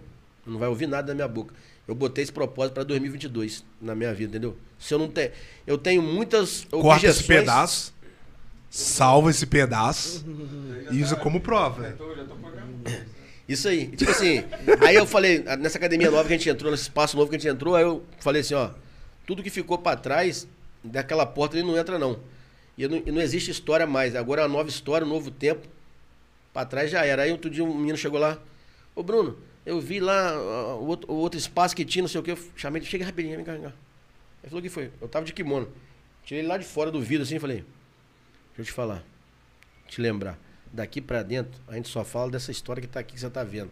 não vai ouvir nada da minha boca. Eu botei esse propósito pra 2022 na minha vida, entendeu? Se eu não tenho. Eu tenho muitas Corta esse objeções. pedaço, salva esse pedaço [laughs] e usa como prova. Isso aí. Tipo assim, aí eu falei, nessa academia nova que a gente entrou, nesse espaço novo que a gente entrou, aí eu falei assim, ó, tudo que ficou pra trás daquela porta ele não entra não. E não, e não existe história mais. Agora é uma nova história, um novo tempo. Pra trás já era. Aí outro dia um menino chegou lá, ô Bruno, eu vi lá ó, o outro, o outro espaço que tinha, não sei o que, eu chamei ele, chega rapidinho, vem cá, vem cá. Ele falou que foi? Eu tava de kimono. Tirei ele lá de fora do vidro assim e falei, deixa eu te falar, te lembrar. Daqui pra dentro, a gente só fala dessa história que tá aqui que você tá vendo.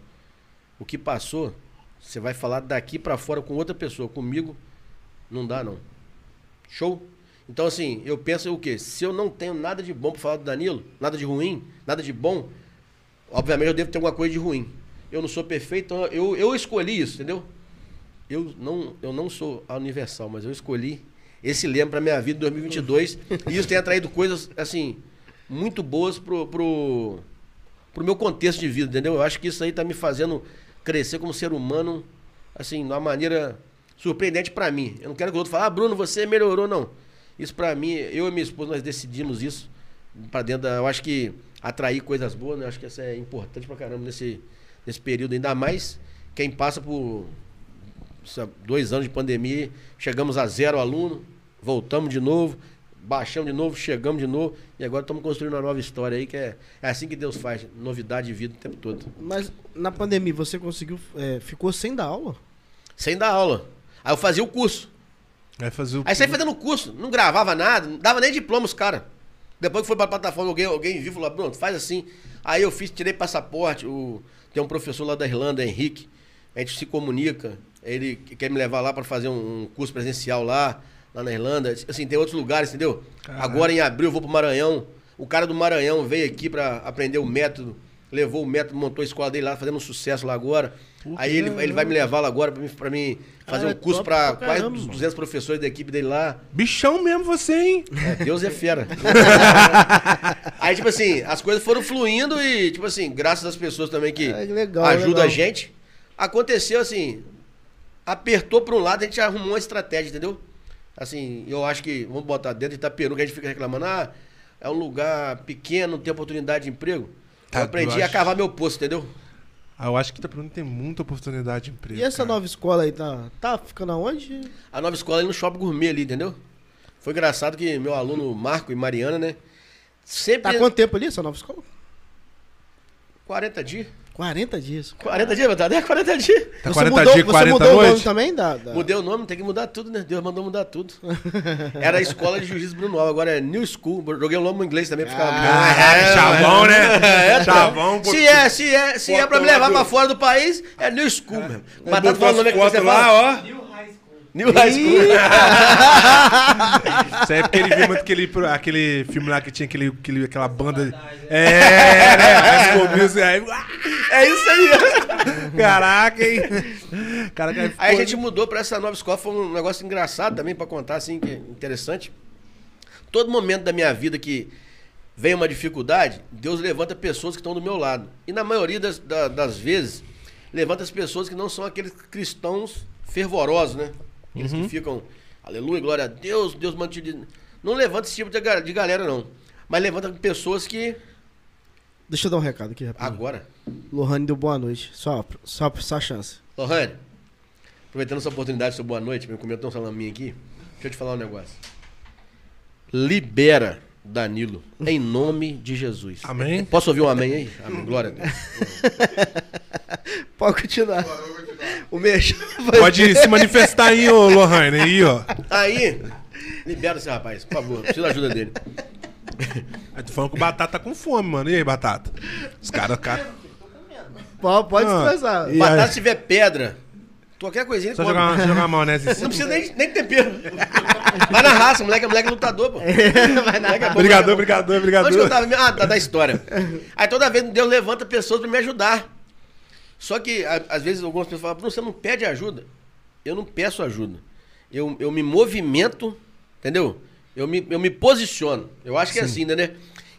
O que passou, você vai falar daqui pra fora com outra pessoa. Comigo, não dá não. Show? Então, assim, eu penso o quê? Se eu não tenho nada de bom pra falar do Danilo, nada de ruim, nada de bom, obviamente eu devo ter alguma coisa de ruim. Eu não sou perfeito, então eu, eu escolhi isso, entendeu? Eu não, eu não sou a Universal, mas eu escolhi esse lema pra minha vida em 2022. [laughs] e isso tem atraído coisas, assim, muito boas pro, pro, pro meu contexto de vida, entendeu? Eu acho que isso aí tá me fazendo crescer como ser humano, assim, de uma maneira surpreendente pra mim. Eu não quero que o outro fale, ah, Bruno, você melhorou, não. Isso pra mim, eu e minha esposa, nós decidimos isso pra dentro da. Eu acho que atrair coisas boas, né? Eu acho que isso é importante pra caramba nesse, nesse período, ainda mais quem passa por dois anos de pandemia, chegamos a zero aluno, voltamos de novo, baixamos de novo, chegamos de novo, e agora estamos construindo uma nova história aí, que é, é assim que Deus faz, novidade de vida o tempo todo. Mas na pandemia você conseguiu. é, ficou sem dar aula? Sem dar aula. Aí eu fazia o curso. Vai fazer o. Aí saí fazendo curso, não gravava nada, não dava nem diploma os caras. Depois que foi pra plataforma, alguém, alguém viu e falou, pronto, faz assim. Aí eu fiz, tirei passaporte, o, tem um professor lá da Irlanda, Henrique, a gente se comunica. Ele quer me levar lá pra fazer um, curso presencial lá, lá na Irlanda. Assim, tem outros lugares, entendeu? Agora em abril eu vou pro Maranhão. O cara do Maranhão veio aqui pra aprender o método, levou o método, montou a escola dele lá, fazendo um sucesso lá agora. Aí ele, ele vai me levar lá agora pra mim, pra mim fazer um curso pra pra quase caramba, 200 professores da equipe dele lá. Bichão mesmo você, hein? É, Deus é fera. [laughs] Aí, tipo assim, as coisas foram fluindo e, tipo assim, graças às pessoas também que É, legal, ajudam legal. a gente, aconteceu assim, apertou pra um lado, a gente arrumou uma estratégia, entendeu? Assim, eu acho que, vamos botar dentro de Itaperu, que a gente fica reclamando, ah, é um lugar pequeno, não tem oportunidade de emprego. Tá, eu aprendi eu a acho- cavar meu poço, entendeu? Ah, eu acho que Itaperuna tem muita oportunidade de emprego. E essa cara. nova escola aí tá, tá ficando aonde? A nova escola ali no Shopping Gourmet ali, entendeu? Foi engraçado que meu aluno Marco e Mariana, né? Sempre. Tá quanto tempo ali essa nova escola? 40 dias. 40 dias. 40 dias, Batata? É 40 dias. Tá você 40 mudou, dias, você 40 mudou o nome também da, da- Mudei o nome, tem que mudar tudo, né? Deus mandou mudar tudo. [laughs] Era a escola de jiu-jitsu Bruno Alves, agora é New School. Joguei o nome em inglês também pra ficar. Ah, É, chavão, né? É, Chavão, Se é, se é, se é pra me levar pra fora do país, é New School mesmo. Batata Botou falou o nome que fotos você lá, fala. ó. New High School. Isso aí é porque ele viu muito aquele, aquele filme lá que tinha aquele, aquele, aquela banda. É, né? High School Music, aí, É isso aí. Caraca, hein? Caraca, Aí a ficou- gente mudou pra essa nova escola, foi um negócio engraçado também pra contar, assim, que é interessante. Todo momento da minha vida que vem uma dificuldade, Deus levanta pessoas que estão do meu lado. E na maioria das, da- das vezes, levanta as pessoas que não são aqueles cristãos fervorosos, né? Aqueles que ficam, aleluia, glória a Deus, Deus mantém. Não levanta esse tipo de galera, não. Mas levanta pessoas que. Deixa eu dar um recado aqui, rapidinho. Agora. Lohane deu boa noite. Só, só, só a chance. Lohane, aproveitando essa oportunidade, seu boa noite, me comentou um salaminho aqui. Deixa eu te falar um negócio. Libera Danilo, [laughs] em nome de Jesus. Amém? Posso ouvir um amém aí? Amém. Glória a Deus. [laughs] Pode continuar. O Mexo. [laughs] Pode se manifestar aí, ô Lohane, aí, ó. Aí, libera esse rapaz, por favor. Preciso da ajuda dele. Aí tu falando que o Batata tá com fome, mano. E aí, Batata? Os caras, cara... Pode, pode Ah, expressar. e- Batata, aí? se tiver pedra, qualquer coisinha Só come. jogar, uma- jogar uma maionese em Não cima. precisa nem, nem tempero. Vai na raça, moleque, moleque é lutador, pô. [laughs] Vai na raça. Obrigador, obrigador, Onde que eu tava? Ah, da, da história. Aí toda vez Deus levanta pessoas pra me ajudar. Só que, a- às vezes, algumas pessoas falam, "Bruno, você não pede ajuda. Eu não peço ajuda. Eu, eu me movimento, entendeu? Eu me, eu me posiciono. Eu acho que é assim, né?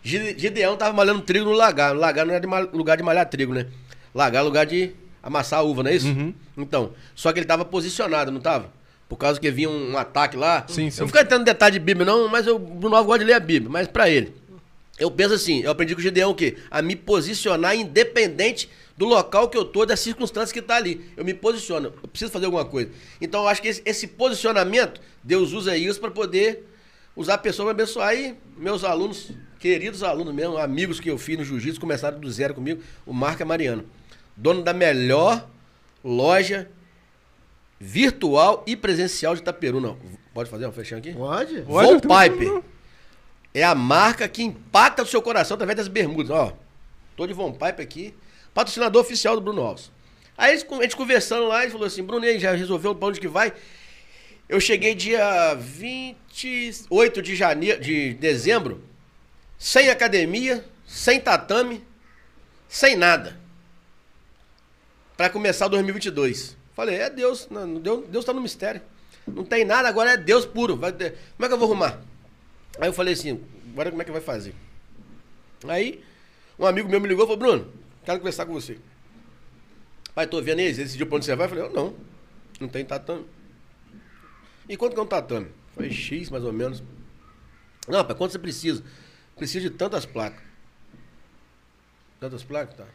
Gide- Gideão tava malhando trigo no lagar. No lagar não é de mal- lugar de malhar trigo, né? Lagar é lugar de amassar a uva, não é isso? Uhum. Então, só que ele tava posicionado, não tava? Por causa que vinha um, um ataque lá. Sim, sim. Eu não fico entrando em detalhe de Bíblia, não, mas eu, Bruno Alves gosta de ler a Bíblia. Mas pra ele, eu penso assim, eu aprendi com o Gideão o quê? A me posicionar independente do local que eu tô, das circunstâncias que tá ali. Eu me posiciono, eu preciso fazer alguma coisa. Então eu acho que esse, esse posicionamento, Deus usa isso para poder usar a pessoa para abençoar. E meus alunos, queridos alunos mesmo, amigos que eu fiz no jiu-jitsu, começaram do zero comigo, o Marco é Mariano. Dono da melhor loja virtual e presencial de Itaperuna. Pode fazer uma fechão aqui? Pode? Pode, Von Pipe é a marca que impacta o seu coração através das bermudas. Ó, tô de Von Pipe aqui, patrocinador oficial do Bruno Alves. Aí a gente conversando lá, ele falou assim, Bruno, aí, já resolveu pra onde que vai? Eu cheguei dia 28 de janeiro, de dezembro, sem academia, sem tatame, sem nada. Pra começar 2022. Falei, é Deus, não, Deus, Deus tá no mistério. Não tem nada, agora é Deus puro. Vai como é que eu vou arrumar? Aí eu falei assim, agora como é que vai fazer? Aí, um amigo meu me ligou e falou, Bruno, quero conversar com você. Pai, tô vendo aí, você decidiu pra onde você vai? Eu falei, eu não, não tem tatame. E quanto que é um tatame? Falei, X mais ou menos. Não, pai, quanto você precisa? Preciso de tantas placas. Tantas placas? Tá.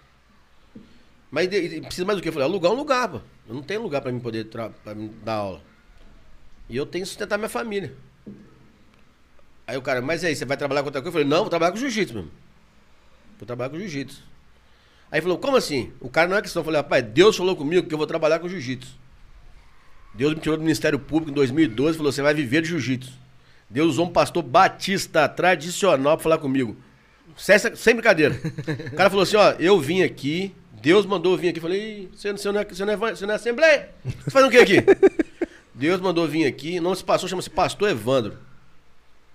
Mas precisa mais do quê? Eu falei, alugar um lugar, pô. Eu não tenho lugar pra mim poder pra mim dar aula. E eu tenho que sustentar minha família. Aí o cara, mas aí, você vai trabalhar com outra coisa? Eu falei, não, vou trabalhar com jiu-jitsu mesmo. Vou trabalhar com jiu-jitsu. Aí falou, como assim? O cara não é questão. Eu falei, rapaz, Deus falou comigo que eu vou trabalhar com jiu-jitsu. Deus me tirou do Ministério Público em 2012 e falou, você vai viver de jiu-jitsu. Deus usou um pastor batista tradicional pra falar comigo. Sem, sem brincadeira. O cara falou assim, ó, eu vim aqui Deus mandou eu vir aqui. Eu Falei, "Ih, você, você, não é, você, não é, você não é assembleia? Você faz o que aqui? Deus mandou vir aqui. Não se passou, chama-se Pastor Evandro.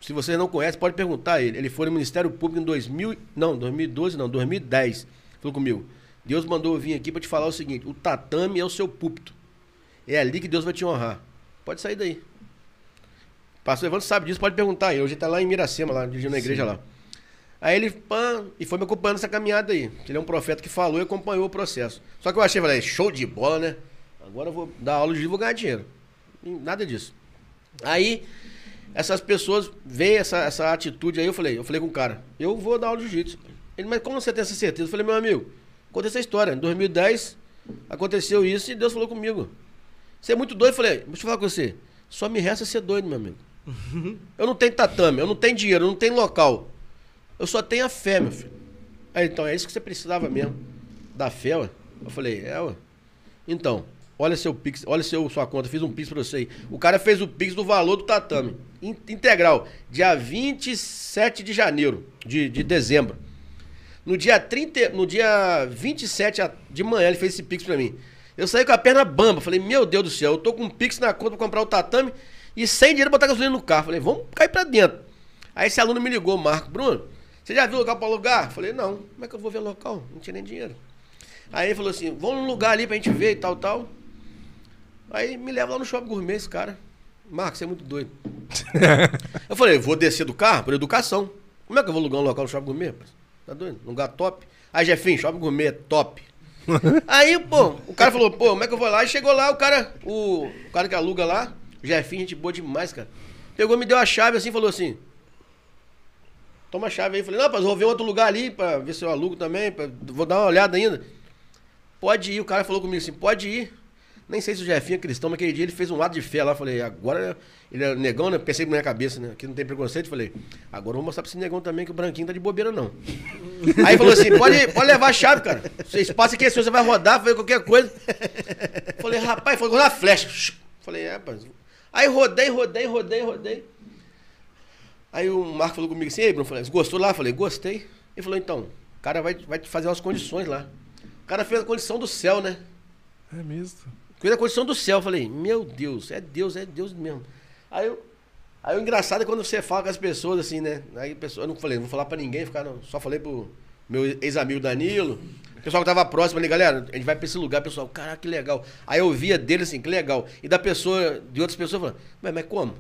Se vocês não conhecem, pode perguntar a ele. Ele foi no Ministério Público em 2000, não, 2012 não, 2010. Falou comigo. Deus mandou eu vir aqui pra te falar o seguinte: o tatame é o seu púlpito. É ali que Deus vai te honrar. Pode sair daí. Pastor Evandro sabe disso, pode perguntar ele. Hoje ele tá lá em Miracema, lá, dirigindo a igreja lá. Aí ele, pã, e foi me acompanhando essa caminhada aí. Ele é um profeta que falou e acompanhou o processo. Só que eu achei, falei, show de bola, né? Agora eu vou dar aula de divulgar dinheiro. Nada disso. Aí, essas pessoas veem essa, essa atitude aí, eu falei, eu falei com o cara, eu vou dar aula de jiu-jitsu. Ele, mas como você tem essa certeza? Eu falei, meu amigo, conta essa história. Em 2010, aconteceu isso e Deus falou comigo. Você é muito doido? Eu falei, deixa eu falar com você. Só me resta ser doido, meu amigo. Eu não tenho tatame, eu não tenho dinheiro, eu não tenho local. Eu só tenho a fé, meu filho. Aí, então, é isso que você precisava mesmo. Da fé, ué. Eu falei, é, ué. Então, olha seu Pix, olha seu, sua conta, fiz um Pix pra você aí. O cara fez o Pix do valor do tatame. in- Integral. Dia 27 de janeiro, de, de dezembro. No dia 30, no dia 27 a- de manhã ele fez esse Pix pra mim. Eu saí com a perna bamba. Falei, meu Deus do céu, eu tô com um Pix na conta pra comprar o tatame e sem dinheiro pra botar gasolina no carro. Falei, vamos cair pra dentro. Aí esse aluno me ligou, Marco, Bruno, você já viu local pra alugar? Falei, não. Como é que eu vou ver local? Não tinha nem dinheiro. Aí ele falou assim, vamos num lugar ali pra gente ver e tal, tal. Aí me leva lá no shopping gourmet esse cara. Marcos, você é muito doido. [laughs] eu falei, vou descer do carro por educação. Como é que eu vou alugar um local no shopping gourmet? Tá doido? Lugar top. Aí, Jefinho, shopping gourmet top. [laughs] Aí, pô, o cara falou, pô, como é que eu vou lá? E chegou lá, o cara, o, o cara que aluga lá, o gente boa demais, cara. Pegou, me deu a chave assim, falou assim, toma a chave aí. Falei, não, rapaz, vou ver outro lugar ali pra ver se eu alugo também, pra- vou dar uma olhada ainda. Pode ir, o cara falou comigo assim, pode ir. Nem sei se o Jefinho é cristão, mas aquele dia ele fez um ato de fé lá. Falei, agora ele é negão, né? Pensei na minha cabeça, né? Aqui não tem preconceito. Falei, agora eu vou mostrar pra esse negão também que o branquinho tá de bobeira, não. [laughs] Aí falou assim: pode, pode levar a chave, cara. Seu espaço aqui seu, você vai rodar, fazer qualquer coisa. Falei, rapaz, foi rodar flecha. Falei, é, rapaz. Aí rodei, rodei, rodei, rodei. Aí o Marco falou comigo assim, ei, Bruno, falei, gostou lá? Falei, gostei. Ele falou, então, o cara vai, vai te fazer umas condições lá. O cara fez a condição do céu, né? É mesmo. Fez a condição do céu. Eu Falei, meu Deus, é Deus, é Deus mesmo. Aí eu. Aí o engraçado é quando você fala com as pessoas assim, né? Aí a pessoa, eu não falei, não vou falar pra ninguém, ficaram, só falei pro meu ex-amigo Danilo, o pessoal que tava próximo ali, galera, a gente vai pra esse lugar, pessoal, caraca, que legal. Aí eu via dele assim, que legal. E da pessoa, de outras pessoas falando, mas, mas como?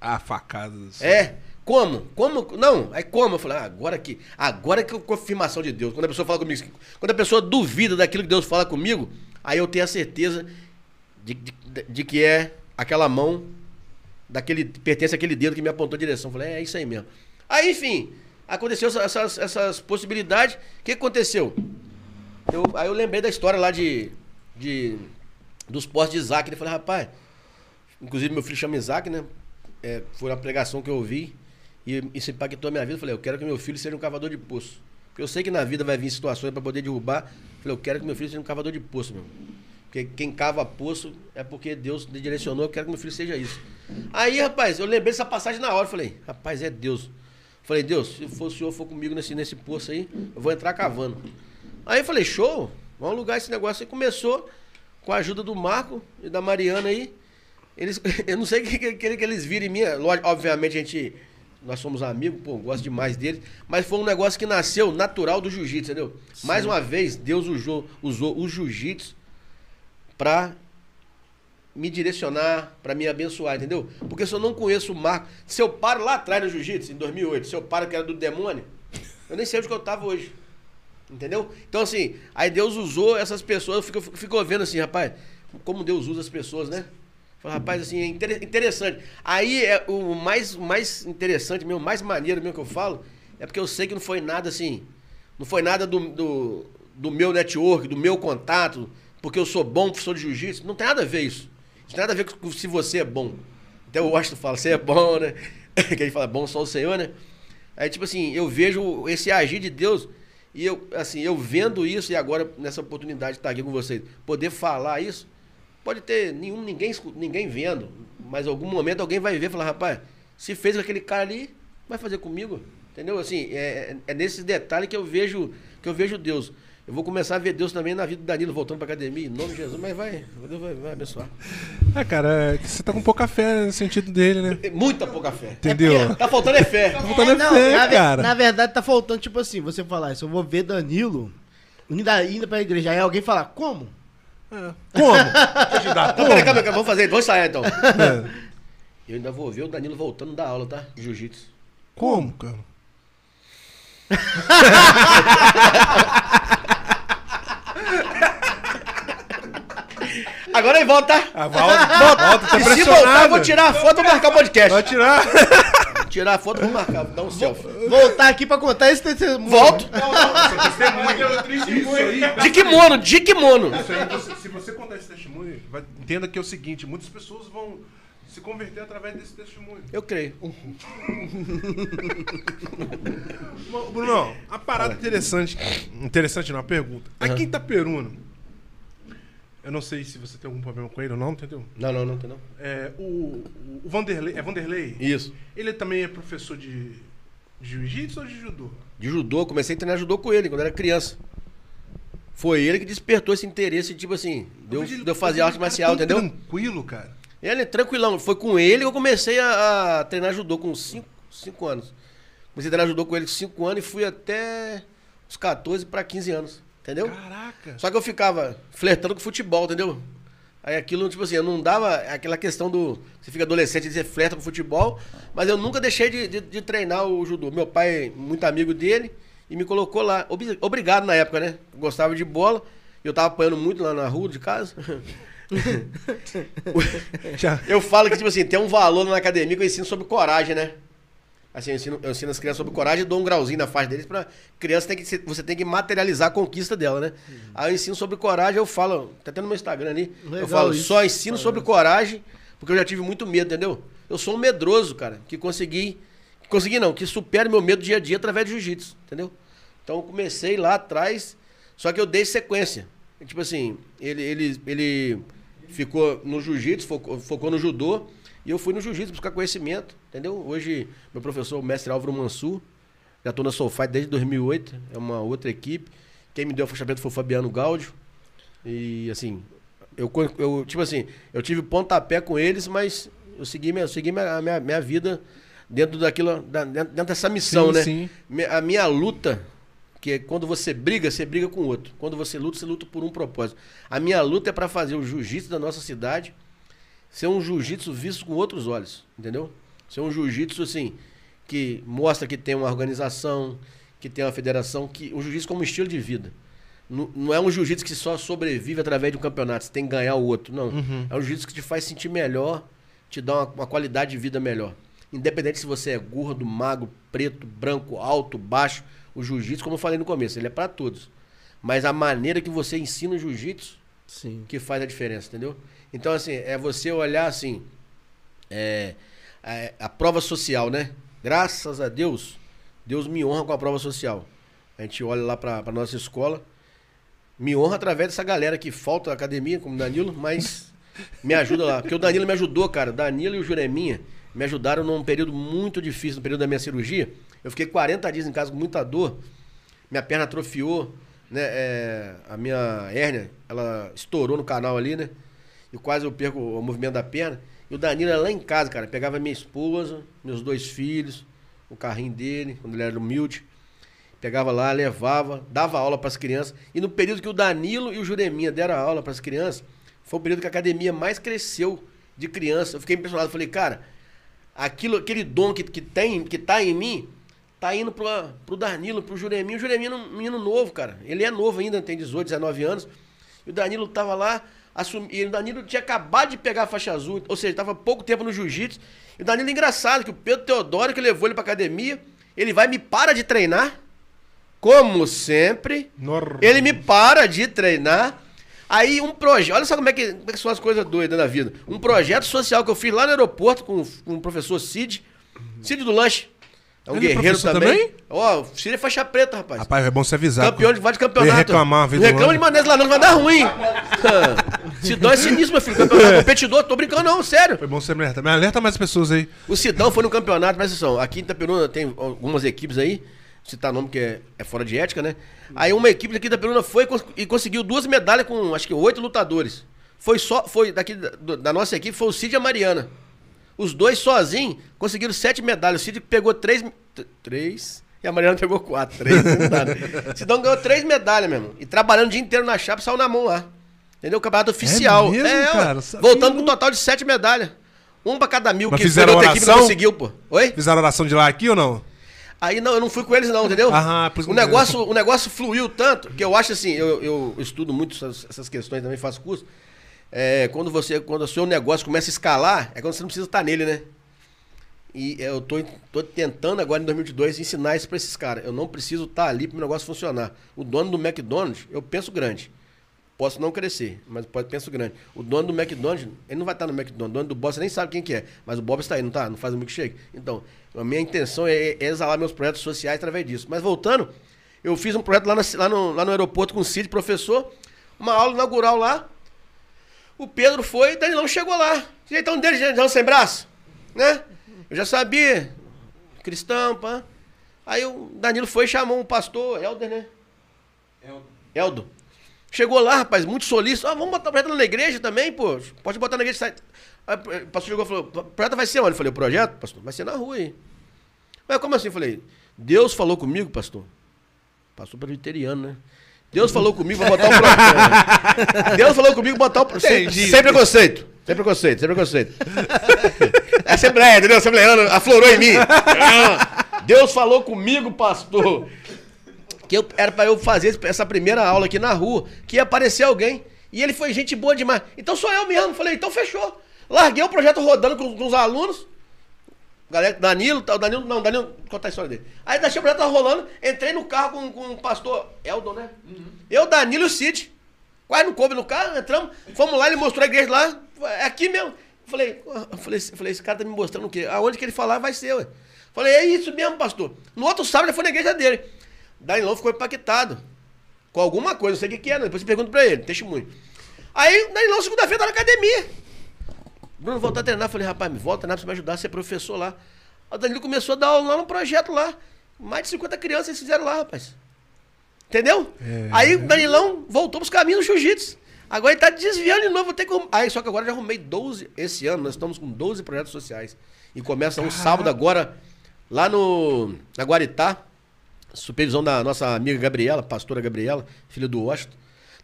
Ah, facadas. É, como? Como? Não, aí como? Eu falei, ah, agora que, agora que é confirmação de Deus. Quando a pessoa fala comigo, quando a pessoa duvida daquilo que Deus fala comigo, aí eu tenho a certeza de, de, de que é aquela mão daquele pertence àquele dedo que me apontou a direção. Falei, é, é isso aí mesmo. Aí, enfim, aconteceu essa- essas, essas possibilidades. O que que aconteceu? Eu, aí eu lembrei da história lá de, de dos postos de Isaac. Ele falou, rapaz, inclusive meu filho chama Isaac, né? É, foi uma pregação que eu ouvi e isso impactou a minha vida. Eu falei, eu quero que meu filho seja um cavador de poço. Porque eu sei que na vida vai vir situações para poder derrubar. Eu falei, eu quero que meu filho seja um cavador de poço, meu. Porque quem cava poço é porque Deus direcionou, eu quero que meu filho seja isso. Aí, rapaz, eu lembrei dessa passagem na hora. Falei, rapaz, é Deus. Eu falei, Deus, se for, o senhor for comigo nesse, nesse poço aí, eu vou entrar cavando. Aí eu falei, show, vamos alugar esse negócio. Aí começou com a ajuda do Marco e da Mariana aí. Eles, [laughs] eu não sei o que, que, que, eles viram em mim. Obviamente, a gente. Nós somos amigos, pô, gosto demais deles. Mas foi um negócio que nasceu natural do jiu-jitsu, entendeu? Mais uma vez, Deus usou, usou o jiu-jitsu pra me direcionar, pra me abençoar, entendeu? Porque se eu não conheço o Marco. Se eu paro lá atrás no jiu-jitsu, em 2008, se eu paro que era do demônio, eu nem sei onde que eu tava hoje. Entendeu? Então, assim, aí Deus usou essas pessoas, eu fico, fico vendo assim, rapaz, como Deus usa as pessoas, né? Fala, rapaz, assim, é inter- interessante. Aí é o mais, mais interessante mesmo, mais maneiro mesmo que eu falo, é porque eu sei que não foi nada assim, não foi nada do, do, do meu network, do meu contato, porque eu sou bom professor de jiu-jitsu. Não tem nada a ver isso. Isso tem nada a ver com se você é bom. Até o Washington fala, você é bom, né? [laughs] que ele fala, bom só o Senhor, né? Aí, tipo assim, eu vejo esse agir de Deus e eu, assim, eu vendo isso e agora nessa oportunidade de estar aqui com vocês, poder falar isso, pode ter nenhum, ninguém, ninguém vendo, mas em algum momento alguém vai ver e falar, rapaz, se fez com aquele cara ali, vai fazer comigo. Entendeu? Assim, é, é nesses detalhes que eu vejo que eu vejo Deus. Eu vou começar a ver Deus também na vida do Danilo voltando pra academia, em nome de Jesus, mas vai, Deus vai, vai abençoar. É, cara, é você tá com pouca fé no sentido dele, né? É Muita pouca fé. Entendeu? Tá faltando é fé. faltando É, é não, fé, na, cara. na verdade tá faltando, tipo assim, você falar, se eu vou ver Danilo indo, indo pra igreja, aí alguém falar, como? Como? Deixa eu te dar como? peraí, calma, vamos fazer, vamos ensaiar então. É. Eu ainda vou ver o Danilo voltando da aula, tá? Jiu-jitsu. Como, cara? Agora ele volta, tá? Ah, volta, volta, tá e se voltar, eu vou tirar a foto e marcar o podcast. Vai tirar. Tirar a foto e vou marcar, dar um selfie. Voltar aqui pra contar esse testemunho. Volto. Isso aí, De kimono, de kimono. Aí, você- se você contar esse testemunho, vai- entenda que é o seguinte, muitas pessoas vão se converter através desse testemunho. Eu creio. [laughs] Bruno, a parada interessante, interessante não, a pergunta. Aqui em Itaperuno, eu não sei se você tem algum problema com ele ou não, entendeu? Não, não, não tem não. É, o, o Vanderlei, é Vanderlei? Isso. Ele também é professor de, de jiu-jitsu ou de judô? De judô, comecei a treinar judô com ele quando era criança. Foi ele que despertou esse interesse, tipo assim, de eu, vejo ele- de eu fazer vejo arte marcial, entendeu? Tranquilo, cara. Ele é tranquilão. Foi com ele que eu comecei a, a treinar judô com 5 anos. Comecei a treinar judô com ele com 5 anos e fui até os 14 para 15 anos. Entendeu? Caraca. Só que eu ficava flertando com futebol, entendeu? Aí aquilo, tipo assim, eu não dava aquela questão do. Você fica adolescente e você flerta com futebol, mas eu nunca deixei de, de- de treinar o judô. Meu pai, muito amigo dele, e me colocou lá. Obri- Obrigado na época, né? Gostava de bola. Eu tava apanhando muito lá na rua de casa. [laughs] Eu falo que, tipo assim, tem um valor na academia que eu ensino sobre coragem, né? Assim, eu ensino, eu ensino as crianças sobre coragem e dou um grauzinho na faixa deles pra criança tem que você tem que materializar a conquista dela, né? Aí eu ensino sobre coragem, eu falo, tá tendo no meu Instagram ali, eu Legal falo, isso. só ensino sobre coragem, porque eu já tive muito medo, entendeu? Eu sou um medroso, cara, que consegui, que consegui não, que supero meu medo dia a dia através de jiu-jitsu, entendeu? Então eu comecei lá atrás, só que eu dei sequência. Tipo assim, ele, ele, ele ficou no jiu-jitsu, focou, focou no judô, e eu fui no jiu-jitsu buscar conhecimento, entendeu? Hoje, meu professor, o mestre Álvaro Mansur, já tô na Soulfight desde 2008, é uma outra equipe. Quem me deu o fechamento foi o Fabiano Gáudio. E assim, eu, eu tipo assim, eu tive pontapé com eles, mas eu segui minha, eu segui minha, minha, minha vida dentro daquilo, da- dentro dessa missão, Sim, né? sim. A minha luta, que é quando você briga, você briga com o outro. Quando você luta, você luta por um propósito. A minha luta é para fazer o jiu-jitsu da nossa cidade ser um jiu-jitsu visto com outros olhos, entendeu? Ser um jiu-jitsu assim que mostra que tem uma organização, que tem uma federação, que o jiu-jitsu como estilo de vida. Não, não é um jiu-jitsu que só sobrevive através de um campeonato, você tem que ganhar o outro, não. É um jiu-jitsu que te faz sentir melhor, te dá uma, uma qualidade de vida melhor. Independente se você é gordo, magro, preto, branco, alto, baixo, o jiu-jitsu, como eu falei no começo, ele é para todos. Mas a maneira que você ensina o jiu-jitsu que faz a diferença, entendeu? Então, assim, é você olhar assim. é, é, a prova social, né? Graças a Deus, Deus me honra com a prova social. A gente olha lá pra, pra nossa escola, me honra através dessa galera que falta academia, como Danilo, mas [laughs] me ajuda lá. Porque o Danilo me ajudou, cara. Danilo e o Jureminha me ajudaram num período muito difícil, no período da minha cirurgia. Eu fiquei 40 dias em casa com muita dor. Minha perna atrofiou, né? é, a minha hérnia, ela estourou no canal ali, né? E quase eu perco o movimento da perna. E o Danilo era lá em casa, cara. Pegava minha esposa, meus dois filhos, o carrinho dele, quando ele era humilde. Pegava lá, levava, dava aula para as crianças. E no período que o Danilo e o Jureminha deram aula para as crianças, foi o período que a academia mais cresceu de criança. Eu fiquei impressionado. Falei, cara, aquilo, aquele dom que, que tem, que tá em mim, tá indo pro, pro Danilo, pro Jureminho. O Jureminho é um menino novo, cara. Ele é novo ainda, tem 18, 19 anos. E o Danilo tava lá, assumi, e o Danilo tinha acabado de pegar a faixa azul, ou seja, tava pouco tempo no jiu-jitsu. E o Danilo é engraçado, que o Pedro Teodoro, que levou ele pra academia, ele vai me para de treinar, como sempre. Normal. Ele me para de treinar. Aí um projeto, olha só como é, que, como é que são as coisas doidas na vida. Um projeto social que eu fiz lá no aeroporto com, com o professor Cid. Cid do Lanche. É um Ele é guerreiro também. Ó, o Cid é faixa preta, rapaz. Rapaz, é bom você avisar. Campeão de vários campeonatos. reclamar do reclama de maneira lá, não vai dar ruim. [laughs] Sidão é sinistro, meu filho. Campeonato [laughs] competidor, tô brincando, não, sério. Foi bom você me alertar. Me alerta mais pessoas aí. O Sidão foi no campeonato, presta atenção. Aqui em Itaperuna tem algumas equipes aí. citar nome que é, é fora de ética, né? Aí uma equipe daqui da Peruna foi e conseguiu duas medalhas com acho que oito lutadores. Foi só, foi daqui da, da nossa equipe, foi o Cid e a Mariana. Os dois sozinhos conseguiram sete medalhas. O Cid pegou três. Três. E a Mariana pegou quatro. Três. né? [laughs] Sidão ganhou três medalhas, meu irmão. E trabalhando o dia inteiro na chapa, saiu na mão lá. Entendeu? Campeonato oficial. mesmo, ué. cara? Voltando com um total de sete medalhas. Um pra cada mil, Mas que fizeram outra equipe não oração? conseguiu, pô. Oi? Fizeram oração de lá aqui ou não? Aí não, eu não fui com eles não, entendeu? Aham, por o, negócio, o negócio fluiu tanto que eu acho assim, eu, eu estudo muito essas, essas questões também, faço curso. É, quando você, quando o seu negócio começa a escalar, é quando você não precisa estar nele, né? E eu tô, tô tentando agora em 2022 ensinar isso pra esses caras. Eu não preciso estar ali para o negócio funcionar. O dono do McDonald's, eu penso grande. Posso não crescer, mas pode penso grande. O dono do McDonald's, ele não vai estar no McDonald's. O dono do Bob, você nem sabe quem que é. Mas o Bob está aí, não tá? Não faz o milkshake. Então, a minha intenção é, é exalar meus projetos sociais através disso. Mas voltando, eu fiz um projeto lá, na- lá no, lá no aeroporto com o Cid, professor. Uma aula inaugural lá. O Pedro foi, o Danilão chegou lá. Jeitão dele, jeitão sem braço. Né? Eu já sabia. Cristão, pá. Aí o Danilo foi e chamou um pastor, Helder, né? Eldo. Chegou lá, rapaz, muito solícito. Ah, vamos botar o projeto na igreja também, pô. Pode botar na igreja. Sai. Aí o pastor chegou e falou: o projeto vai ser onde? Eu falei: o projeto, pastor, vai ser na rua aí. Mas como assim? Eu falei: Deus falou comigo, pastor. Pastor presbiteriano, né? Deus falou comigo pra botar o projeto. Deus falou comigo pra botar o projeto. Sem, preconceito. Sem preconceito, sem preconceito. É [laughs] Assembleia, entendeu? Assembleiano aflorou em mim. Deus falou comigo, pastor que eu, era pra eu fazer essa primeira aula aqui na rua, que ia aparecer alguém. E ele foi gente boa demais. Então sou eu mesmo. Falei, então fechou. Larguei o projeto rodando com, com os alunos. Galera, Danilo, tá, o Danilo, não, Danilo, vou contar a história dele. Aí o projeto tava rolando, entrei no carro com, com o pastor Eldon, né? Eu, Danilo e o Cid. Quase não coube no carro, entramos, fomos lá, ele mostrou a igreja lá. É aqui mesmo. Falei, eu falei, eu falei, esse cara tá me mostrando o quê? Aonde que ele falar vai ser, ué. Falei, é isso mesmo, pastor. No outro sábado ele foi na igreja dele. Danilão ficou impactado. Com alguma coisa, não sei o que, que é, depois você pergunta pra ele, testemunho. Aí Danilão, segunda-feira, tá na academia. Bruno, voltou a treinar. Falei, rapaz, me volta a treinar pra você me ajudar a ser professor lá. O Danilo começou a dar aula lá num projeto lá. Mais de 50 crianças eles fizeram lá, rapaz. Entendeu? Aí o Danilão voltou pros caminhos do jiu-jitsu. Agora ele tá desviando de novo. Vou ter que... Aí, só que agora já arrumei 12. Esse ano nós estamos com 12 projetos sociais. E começa um sábado agora, lá no. Na Guaritá. Supervisão da nossa amiga Gabriela, pastora Gabriela, filha do Washington.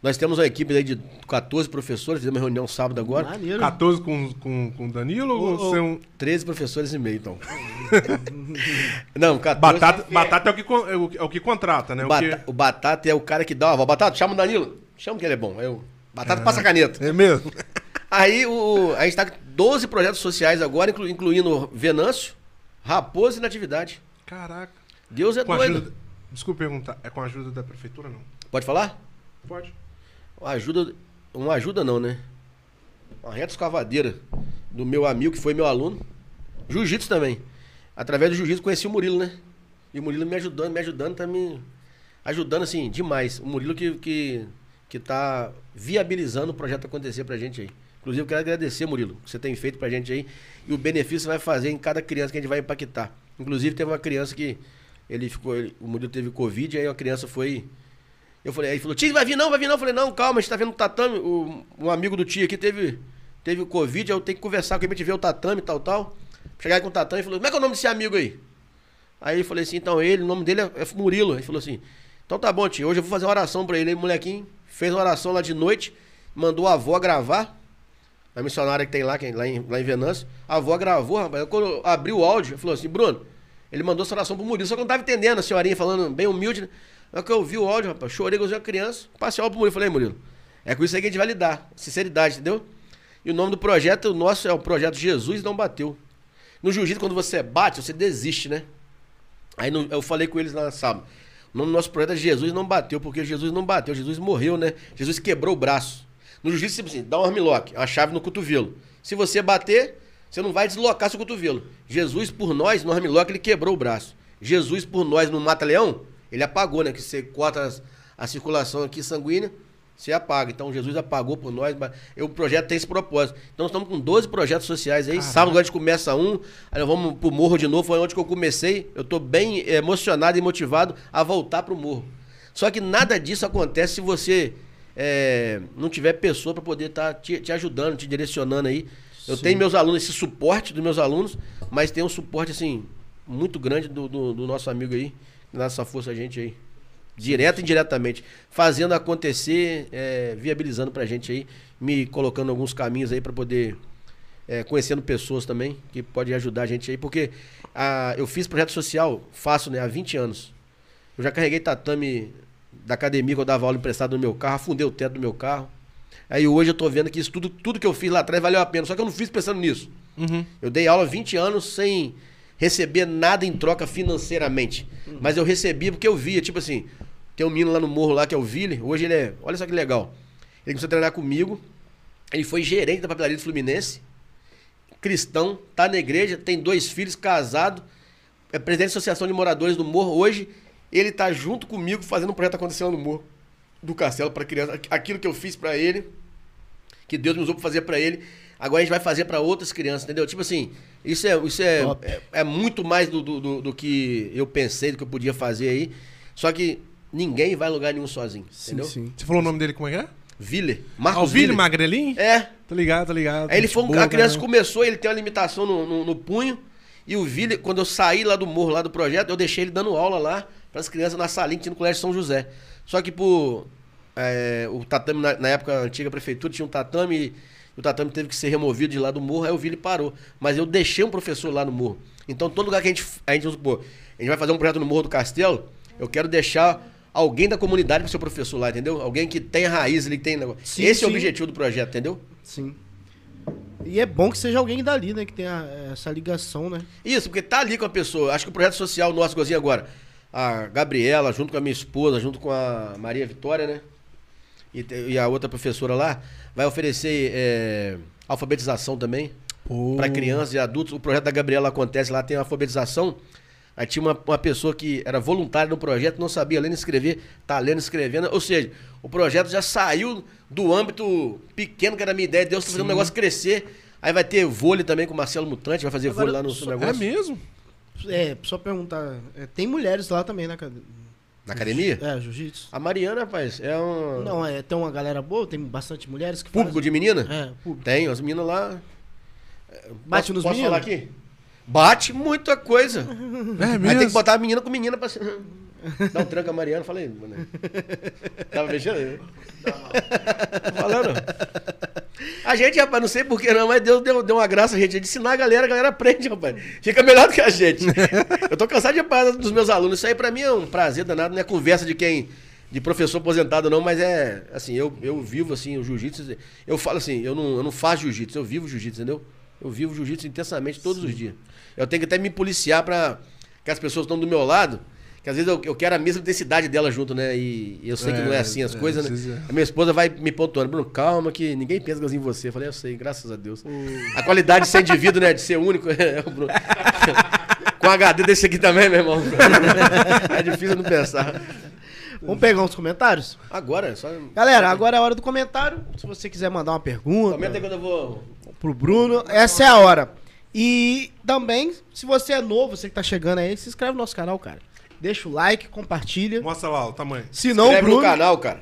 Nós temos uma equipe aí de 14 professores, fizemos uma reunião sábado agora. Maneiro. 14 com, com, com o Danilo ou ô, você é um. 13 professores e meio, então. [laughs] Não, 14. Batata, batata é, o que, é o, é o que contrata, né? O, O Bata- que... o Batata é o cara que dá uma. Batata, chama o Danilo. Chama que ele é bom. Eu, batata passa caneta. É mesmo? [laughs] Aí o, a gente tá com 12 projetos sociais agora, inclu- incluindo Venâncio, Raposo e Natividade. Caraca. Deus é Com doido. ajuda. Desculpa perguntar, é com a ajuda da prefeitura não? Pode falar? Pode. Uma ajuda. Uma ajuda não, né? Uma reta escavadeira do meu amigo, que foi meu aluno. Jiu-jitsu também. Através do jiu-jitsu conheci o Murilo, né? E o Murilo me ajudando, me ajudando, tá me ajudando assim, demais. O Murilo que, que, que tá viabilizando o projeto acontecer pra gente aí. Inclusive, eu quero agradecer, Murilo, que você tem feito pra gente aí. E o benefício que você vai fazer em cada criança que a gente vai impactar. Inclusive, teve uma criança que ele ficou. ele- o Murilo teve Covid, aí a criança foi. Eu falei, aí ele falou, tio, vai vir não, vai vir não. Eu falei, não, calma, a gente tá vendo o tatame. O, um amigo do tio aqui teve, teve Covid, eu tenho que conversar com ele pra gente ver o tatame e tal, tal. Chegar com o tatame e falou, como é que é o nome desse amigo aí? Aí eu falei assim, então ele, o nome dele é, é Murilo. Ele falou assim, então tá bom, tio, hoje eu vou fazer uma oração pra ele. Aí molequinho fez uma oração lá de noite, mandou a avó gravar. A missionária que tem lá, que é lá, em, lá em Venâncio. A avó gravou, rapaz. Quando eu abri o áudio, falou assim, Bruno, ele mandou essa oração pro Murilo, só que eu não tava entendendo, a senhorinha falando bem humilde, né? Na hora que eu ouvi o áudio, rapaz, chorei igualzinho uma criança, passei o áudio pro Murilo. Falei, Murilo, é com isso aí que a gente vai lidar. Sinceridade, entendeu? E o nome do projeto, o nosso é o projeto Jesus Não Bateu. No jiu-jitsu, quando você bate, você desiste, né? Aí no- eu falei com eles lá sábado. O nome do nosso projeto é Jesus Não Bateu, porque Jesus não bateu, Jesus morreu, né? Jesus quebrou o braço. No jiu-jitsu, tipo assim, dá um armlock, uma chave no cotovelo. Se você bater, você não vai deslocar seu cotovelo. Jesus, por nós, no armlock, ele quebrou o braço. Jesus, por nós, no mata-leão, ele apagou, né? Que você corta a circulação aqui sanguínea você apaga. Então Jesus apagou por nós, mas o projeto tem esse propósito. Então nós estamos com 12 projetos sociais aí. Sábado a gente começa um, aí nós vamos pro morro de novo, foi onde que eu comecei. Eu tô bem eh, emocionado e motivado a voltar pro morro. Só que nada disso acontece se você eh, não tiver pessoa para poder estar te, te ajudando, te direcionando aí. Eu tenho meus alunos, esse suporte dos meus alunos, mas tem um suporte, assim, muito grande do, do, do nosso amigo aí, dá essa força a gente aí. Direto e indiretamente. Fazendo acontecer, é, viabilizando pra gente aí, me colocando alguns caminhos aí pra poder. é, conhecendo pessoas também, que pode ajudar a gente aí, porque ah, eu fiz projeto social, faço né, há 20 anos. Eu já carreguei tatame da academia que eu dava aula emprestado no meu carro, afundei o teto do meu carro. Aí hoje eu tô vendo que isso tudo, tudo que eu fiz lá atrás valeu a pena, só que eu não fiz pensando nisso. Eu dei aula há 20 anos sem receber nada em troca financeiramente. Mas eu recebia porque eu via, tipo assim, tem um menino lá no morro lá que é o Ville, hoje ele é, olha só que legal. Ele começou a treinar comigo, ele foi gerente da papelaria do Fluminense, cristão, tá na igreja, tem dois filhos, casado, é presidente da Associação de Moradores do Morro. Hoje ele tá junto comigo fazendo um projeto acontecendo no Morro do Castelo para criança. Aquilo que eu fiz para ele, que Deus me usou para fazer para ele, agora a gente vai fazer para outras crianças, entendeu? Tipo assim, isso é, isso é, é, é muito mais do, do, do- do que eu pensei, do que eu podia fazer aí. Só que ninguém vai a lugar nenhum sozinho, entendeu? sim. Você falou o nome dele como é que é? Viller, Marcos Alville Viller. Magrelinho? É, Tô ligado, tô ligado. Aí ele foi, um- boa, a criança caramba. começou, ele tem uma limitação no, no, no punho. E o Vili, quando eu saí lá do morro, lá do projeto, eu deixei ele dando aula lá para as crianças na salinha que tinha no Colégio São José. Só que por. é, o tatame, na, na época, a antiga prefeitura tinha um tatame e o tatame teve que ser removido de lá do morro, aí o Vili parou. Mas eu deixei um professor lá no morro. Então, todo lugar que a gente. A gente, supor, a gente vai fazer um projeto no Morro do Castelo, eu quero deixar alguém da comunidade para ser professor lá, entendeu? Alguém que tenha raiz ali, que tem negócio. Sim, Esse é o sim. objetivo do projeto, entendeu? Sim. E é bom que seja alguém dali, né? Que tenha essa ligação, né? Isso, porque tá ali com a pessoa. Acho que o projeto social nosso, igualzinho agora, a Gabriela, junto com a minha esposa, junto com a Maria Vitória, né? E, e a outra professora lá, vai oferecer é, alfabetização também para crianças e adultos. O projeto da Gabriela acontece lá, tem alfabetização. Aí tinha uma, uma pessoa que era voluntária no projeto, não sabia ler nem escrever, tá lendo e escrevendo. Ou seja, o projeto já saiu do âmbito pequeno que era a minha ideia. Deus tá fazendo o negócio crescer. Aí vai ter vôlei também com o Marcelo Mutante, vai fazer Agora, vôlei lá no só- É negócio. mesmo? É, só perguntar. é, tem mulheres lá também, né? Na academia? É, jiu-jitsu. A Mariana, rapaz, é um. Não, é, tem uma galera boa, tem bastante mulheres que Público de menina? É, público. Tem, as meninas lá. Bate Posso- nos posso meninos? falar aqui? Bate muita coisa. É Aí mesmo? tem que botar a menina com menina pra. Dá um a Mariana, falei. Mano. Tava mexendo? Tô falando. A gente, rapaz, não sei porquê não, mas Deus deu, deu uma graça a gente de ensinar a galera, a galera aprende, rapaz. Fica melhor do que a gente. Eu tô cansado de falar dos meus alunos. Isso aí pra mim é um prazer danado, não é conversa de quem. De professor aposentado, não, mas é assim, eu, eu vivo assim, o jiu-jitsu. Eu falo assim, eu não, eu não faço jiu-jitsu, eu vivo jiu-jitsu, entendeu? Eu vivo jiu-jitsu intensamente todos os dias. Eu tenho que até me policiar pra que as pessoas estão do meu lado, que às vezes eu, eu quero a mesma intensidade dela junto, né? E, e eu sei que não é É, assim as é, coisas, né? A minha esposa vai me pontuando, Bruno, calma que ninguém pensa igualzinho em você. Eu falei, eu sei, graças a Deus. A qualidade de ser indivíduo, né? De ser único, [laughs] é o Bruno. [laughs] Com HD desse aqui também, meu irmão. [laughs] É difícil não pensar. Vamos pegar uns comentários? Agora, só. Galera, agora é a hora do comentário. Se você quiser mandar uma pergunta Comenta aí quando eu vou. pro Bruno, essa é a hora. E também, se você é novo, você que tá chegando aí, se inscreve no nosso canal, cara. Deixa o like, compartilha. Mostra lá o tamanho. Se não, o Inscreve Bruno. no canal, cara.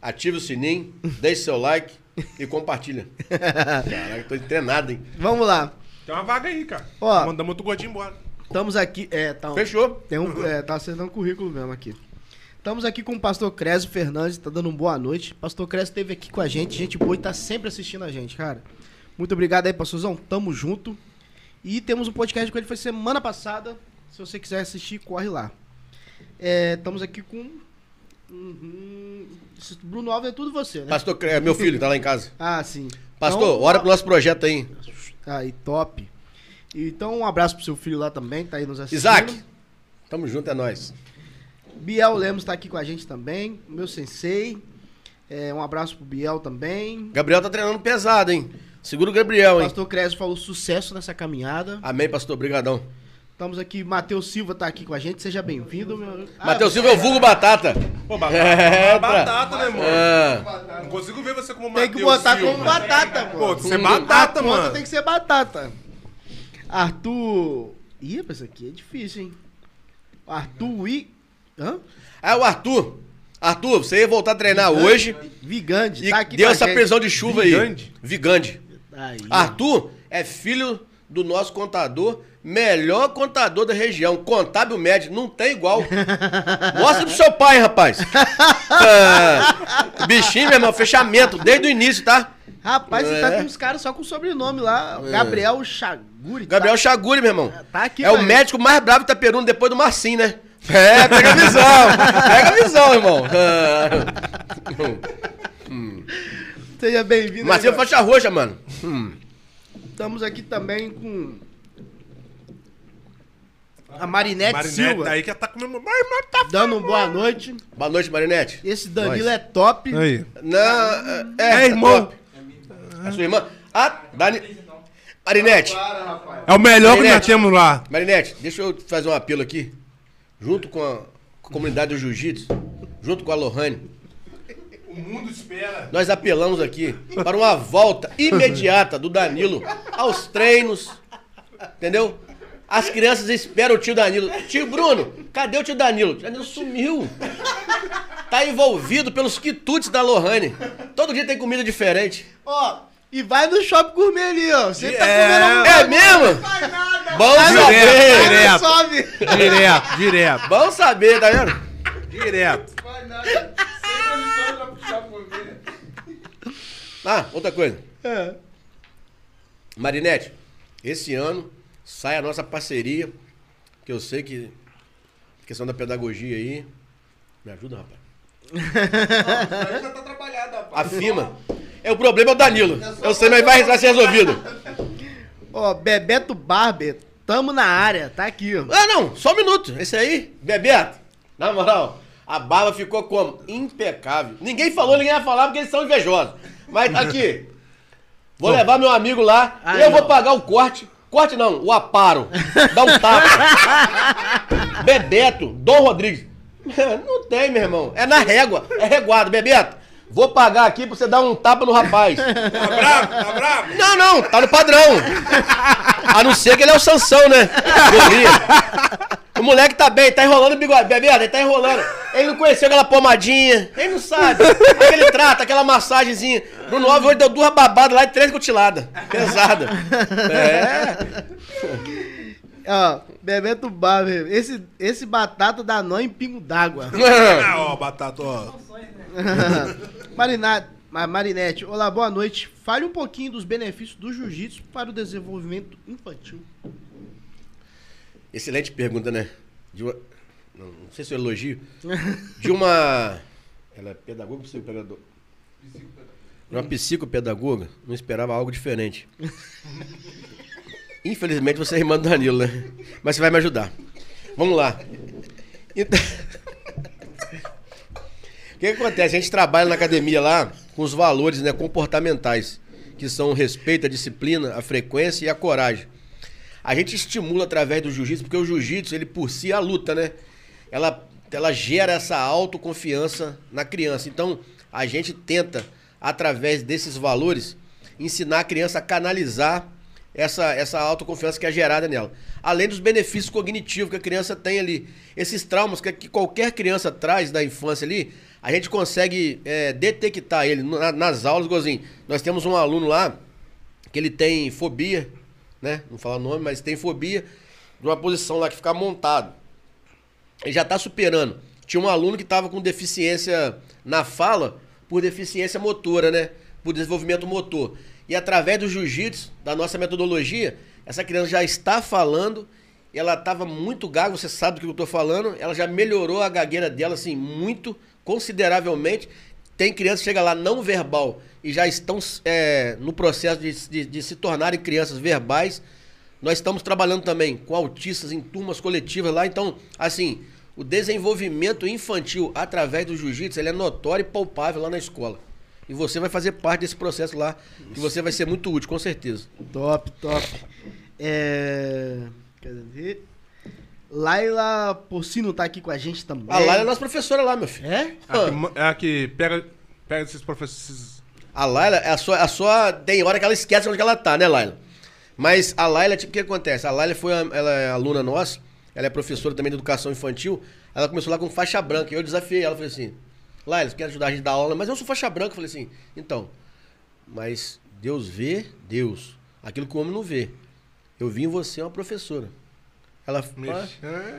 Ative o sininho, deixe seu like e compartilha. Caraca, tô treinado, hein? Vamos lá. Tem uma vaga aí, cara. Ó. Mandamos outro gordinho embora. Estamos aqui. É, tá, Fechou? tem um, é, tá um currículo mesmo aqui. Estamos aqui com o pastor Crésio Fernandes, tá dando uma boa noite. Pastor Crésio esteve aqui com a gente, gente boa e tá sempre assistindo a gente, cara. Muito obrigado aí, pastorzão. Tamo junto. E temos um podcast com ele, foi semana passada. Se você quiser assistir, corre lá. É, estamos aqui com. Uhum, Bruno Alves é tudo você, né? Pastor, é meu filho, tá lá em casa. Ah, sim. Pastor, Então, ora pro nosso projeto aí. Aí, top. Então, um abraço pro seu filho lá também, tá aí nos assistindo. Isaac, tamo junto, é nóis. Biel Lemos tá aqui com a gente também, meu sensei. É, um abraço pro Biel também. Gabriel tá treinando pesado, hein? Segura o Gabriel, O hein? pastor Crespo falou sucesso nessa caminhada. Amém, pastor. Obrigadão. Estamos aqui, Matheus Silva tá aqui com a gente, seja bem-vindo. meu- Ah, Matheus Silva é o vulgo batata. Pô, batata, É, batata, né, mano? Ah, Não consigo ver você como Tem Matheus que botar Silva. como batata, Pô, pô. você é batata, A conta mano. tem que ser batata. Arthur. Ih, rapaz, isso aqui é difícil, hein? Arthur I. Hã? é o Arthur. Arthur, você ia voltar a treinar hoje Vigande. e tá aqui deu essa gente. prisão de chuva Vigande? aí. Vigande. Aí, ó. Arthur é filho do nosso contador, melhor contador da região, contábil médio, não tem igual. Mostra pro seu pai, rapaz. Ah, bichinho, meu irmão, fechamento, desde o início, tá? Rapaz, você tá É. com uns caras só com sobrenome lá. Gabriel Chaguri. Gabriel tá, Chaguri, meu irmão. tá aqui é o médico mais bravo de Itaperuna depois do Marcinho, né? É, pega a visão. pega a visão, irmão. Ah. Seja bem-vindo. Marcinho é faixa roxa, mano. ó. Estamos aqui também com. A Marinete, Marinete Silva. aí que tá comendo. Mas, mas tá Dando uma boa noite. Boa noite, Marinete. Esse Danilo Nós. é top. Aí. Não, é, É, irmão. top. É sua irmã? Ah, Dani... Rapaz. É o melhor que nós temos lá. Marinete, deixa eu fazer um apelo aqui. Junto com a, com a comunidade do Jiu-Jitsu, junto com a Lohane, O mundo espera. nós apelamos aqui para uma volta imediata do Danilo aos treinos. Entendeu? As crianças esperam o tio Danilo. Tio Bruno, cadê o tio Danilo? O tio Danilo sumiu. Tá envolvido pelos quitutes da Lohane. Todo dia tem comida diferente. Ó, e vai no shopping gourmet ali, ó. Você tá É. comendo alguma É mesmo? Faz nada. Bom Vai no- saber. direto. sobe. Direto, direto, Bom saber, tá vendo? direto. Faz nada. Pra puxar por. Ah, outra coisa. É. Marinete, esse ano sai a nossa parceria, que eu sei que questão da pedagogia aí. Me ajuda, rapaz. Aí já tá trabalhado, rapaz. A FIMA. É o problema é o Danilo. Eu sei, mas vai, vai ser resolvido. Ó, Bebeto Barber, tamo na área, tá aqui, ó. Ah, não, só um minuto. Esse aí, Bebeto, na moral, a barba ficou como? Impecável. Ninguém falou, ninguém ia falar porque eles são invejosos. Mas aqui, vou levar meu amigo lá, Ah, eu vou não. pagar o corte. Corte não, o aparo. Dá um tapa. [laughs] Bebeto, Dom Rodrigues. [laughs] Não tem, meu irmão. É na régua, é reguado. Bebeto, vou pagar aqui pra você dar um tapa no rapaz. Tá bravo? Tá bravo? Não, não, tá no padrão. A não ser que ele é o Sansão, né? O moleque tá bem, tá enrolando o bigode. Bebeto, ele tá enrolando. Ele não conheceu aquela pomadinha. Ele não sabe. Aquele trato, aquela massagenzinha. No 9 hoje deu duas babadas lá e três cutiladas. Pesada. É. Ó, Bebeto Barber, esse, esse batata dá nó em pingo d'água. Ah, ó, batata, ó. [laughs] Marinate, Ma- Marinete, olá, boa noite. Fale um pouquinho dos benefícios do jiu-jitsu para o desenvolvimento infantil. Excelente pergunta, né? De uma... não, não sei se é um elogio. De uma. [laughs] Ela é pedagoga ou psicopedagoga? De uma psicopedagoga, não esperava algo diferente. [laughs] Infelizmente você é irmã do Danilo, né? Mas você vai me ajudar. Vamos lá. Então... O que, acontece? A gente trabalha na academia lá com os valores né, comportamentais, que são o respeito, a disciplina, a frequência e a coragem. A gente estimula através do jiu-jitsu, porque o jiu-jitsu, ele por si é a luta, né? Ela, ela gera essa autoconfiança na criança. Então, a gente tenta, através desses valores, ensinar a criança a canalizar essa, essa autoconfiança que é gerada nela. Além dos benefícios cognitivos que a criança tem ali. Esses traumas que, que qualquer criança traz da infância ali, a gente consegue é, detectar ele na- nas aulas, igualzinho. Nós temos um aluno lá que ele tem fobia, né? Não falar o nome, mas tem fobia de uma posição lá que fica montado. Ele já está superando. Tinha um aluno que estava com deficiência na fala por deficiência motora, né? Por desenvolvimento motor. E através do jiu-jitsu, da nossa metodologia, essa criança já está falando. Ela estava muito gaga, você sabe do que eu estou falando. Ela já melhorou a gagueira dela, assim, muito, consideravelmente. Tem criança que chega lá não verbal e já estão é, no processo de, de- de se tornarem crianças verbais. Nós estamos trabalhando também com autistas em turmas coletivas lá. Então, assim, o desenvolvimento infantil através do jiu-jitsu ele é notório e palpável lá na escola. E você vai fazer parte desse processo lá, que você vai ser muito útil, com certeza. Top, top. É... Ver? Laila Porcino tá aqui com a gente também. A Laila é nossa professora lá, meu filho. É? É a que, é a que pega, pega esses professores. A Laila é a sua, a sua. Tem hora que ela esquece onde ela tá, né, Laila? Mas a Laila, tipo, o que acontece? A Laila foi a- ela é aluna nossa, ela é professora também de educação infantil. Ela começou lá com faixa branca. E eu desafiei ela, falei assim: Laila, você quer ajudar a gente a dar aula? Mas eu sou faixa branca. Eu falei assim: então, mas Deus vê, Deus. Aquilo que o homem não vê. Eu vi em você uma professora. Ela,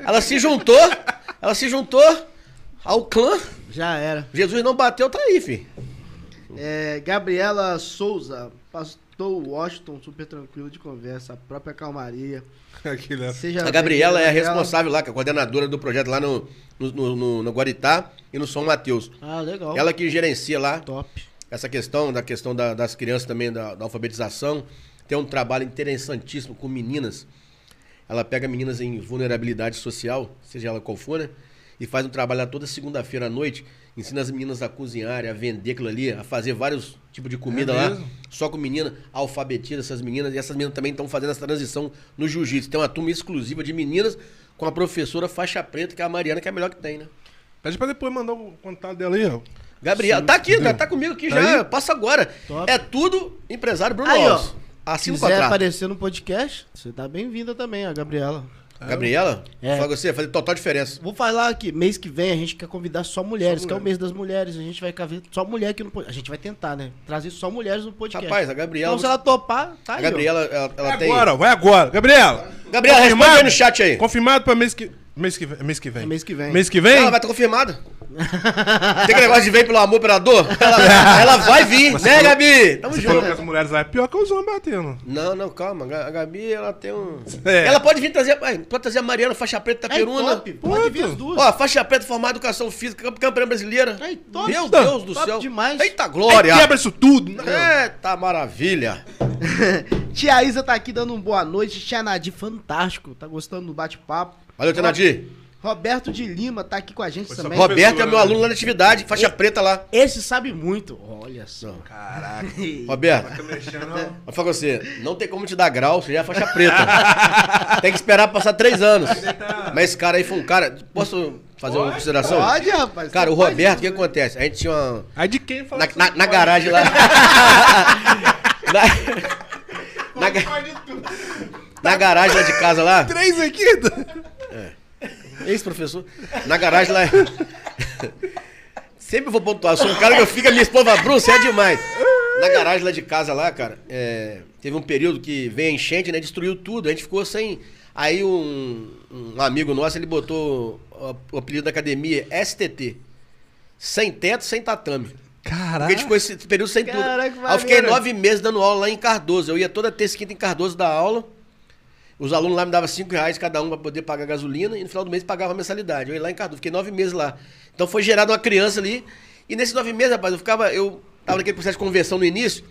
ela se juntou, ela se juntou ao clã. Já era. Jesus não bateu, tá aí, filho. É, Gabriela Souza, pastor Washington, super tranquilo de conversa, a própria calmaria. [laughs] Aquilo é- Seja A Gabriela é a responsável lá, que é a coordenadora do projeto lá no, no, no, no- no Guaritá e no São Mateus. Ah, legal. Ela que gerencia lá Top. essa questão, da questão da- das crianças também, da, da alfabetização. Tem um trabalho interessantíssimo com meninas. Ela pega meninas em vulnerabilidade social, seja ela qual for, né? E faz um trabalho lá toda segunda-feira à noite. Ensina as meninas a cozinhar, a vender aquilo ali, a fazer vários tipos de comida É lá. mesmo? Só com menina, alfabetiza essas meninas. E essas meninas também estão fazendo essa transição no jiu-jitsu. Tem uma turma exclusiva de meninas com a professora faixa preta, que é a Mariana, que é a melhor que tem, né? Pede pra depois mandar o contato dela aí, ó. Gabriela, tá aqui, tá, tá comigo aqui Tá já. aí? Passa agora. Top. É tudo empresário Bruno Aí, ó. Alves. Assina o quiser contrato. aparecer no podcast, você tá bem-vinda também, a Gabriela. Gabriela, É. fala com você, fazer total diferença. Vou falar que mês que vem a gente quer convidar só mulheres, Só que é o mês das mulheres. A gente vai caber só mulher aqui no podcast. A gente vai tentar, né? Trazer só mulheres no podcast. Rapaz, a Gabriela. Então, se ela topar, tá a aí. Gabriela, ela, ela Vai tem. agora, vai agora. Gabriela! Gabriela, responde aí no chat aí. Confirmado pra mês que. Mês que vem. Mês que vem. É mês que vem. Mês que vem? Ela vai estar confirmada. Tem aquele negócio de vem pelo amor, pela dor? Ela, ela vai vir, né, Gabi? Tamo Você falou que junto. as mulheres lá é pior que os homens batendo. Não, não, calma. A Gabi, ela tem um. É. Ela pode vir trazer. Pode trazer a Mariana, faixa preta, Aí, Taperuna. top. Pode vir as duas. Ó, faixa preta formada em educação física, camp- campeã brasileira. Aí, top. Meu Top, Deus do top céu. demais. Eita Aí glória. quebra isso tudo. Eita maravilha. [laughs] Tia Isa tá aqui dando um boa noite. Tia Nadir, fantástico. Tá gostando do bate-papo. Valeu, Tenadir. Roberto de Lima tá aqui com a gente Foi também. Roberto. Roberto é meu aluno lá na atividade, faixa preta lá. Esse sabe muito. Olha só. Caraca. [laughs] Roberto, Tá mexendo. vou falar com você, não tem como te dar grau, você já é faixa preta. [laughs] tem que esperar passar três anos. Mas esse cara aí foi um cara. Posso fazer uma consideração? Pode, rapaz. Cara, o Pode. Roberto, o que acontece? A gente tinha uma. Aí de quem fala Na, na, na pode? garagem lá. [laughs] na, na, ga- na garagem lá de casa lá. Três aqui? Ex-professor. Na garagem lá. Sempre vou pontuar. Eu sou um cara que eu fico, a minha esposa fala, Bruno, você é demais. Na garagem lá de casa lá, cara, é, teve um período que veio a enchente, né? Destruiu tudo. A gente ficou sem. Aí um, um amigo nosso, ele botou o- o apelido da academia STT. Sem teto, sem tatame. Porque a Caraca. gente ficou esse período sem tudo. Caraca, que Aí eu fiquei nove meses dando aula lá em Cardoso. Eu ia toda terça e quinta em Cardoso dar aula. Os alunos lá me davam cinco reais cada um para poder pagar gasolina e no final do mês pagava a mensalidade. Eu ia lá em Cardoso, fiquei nove meses lá. Então foi gerada uma criança ali. E nesses nove meses, rapaz, eu ficava. Eu tava naquele processo de conversão no início.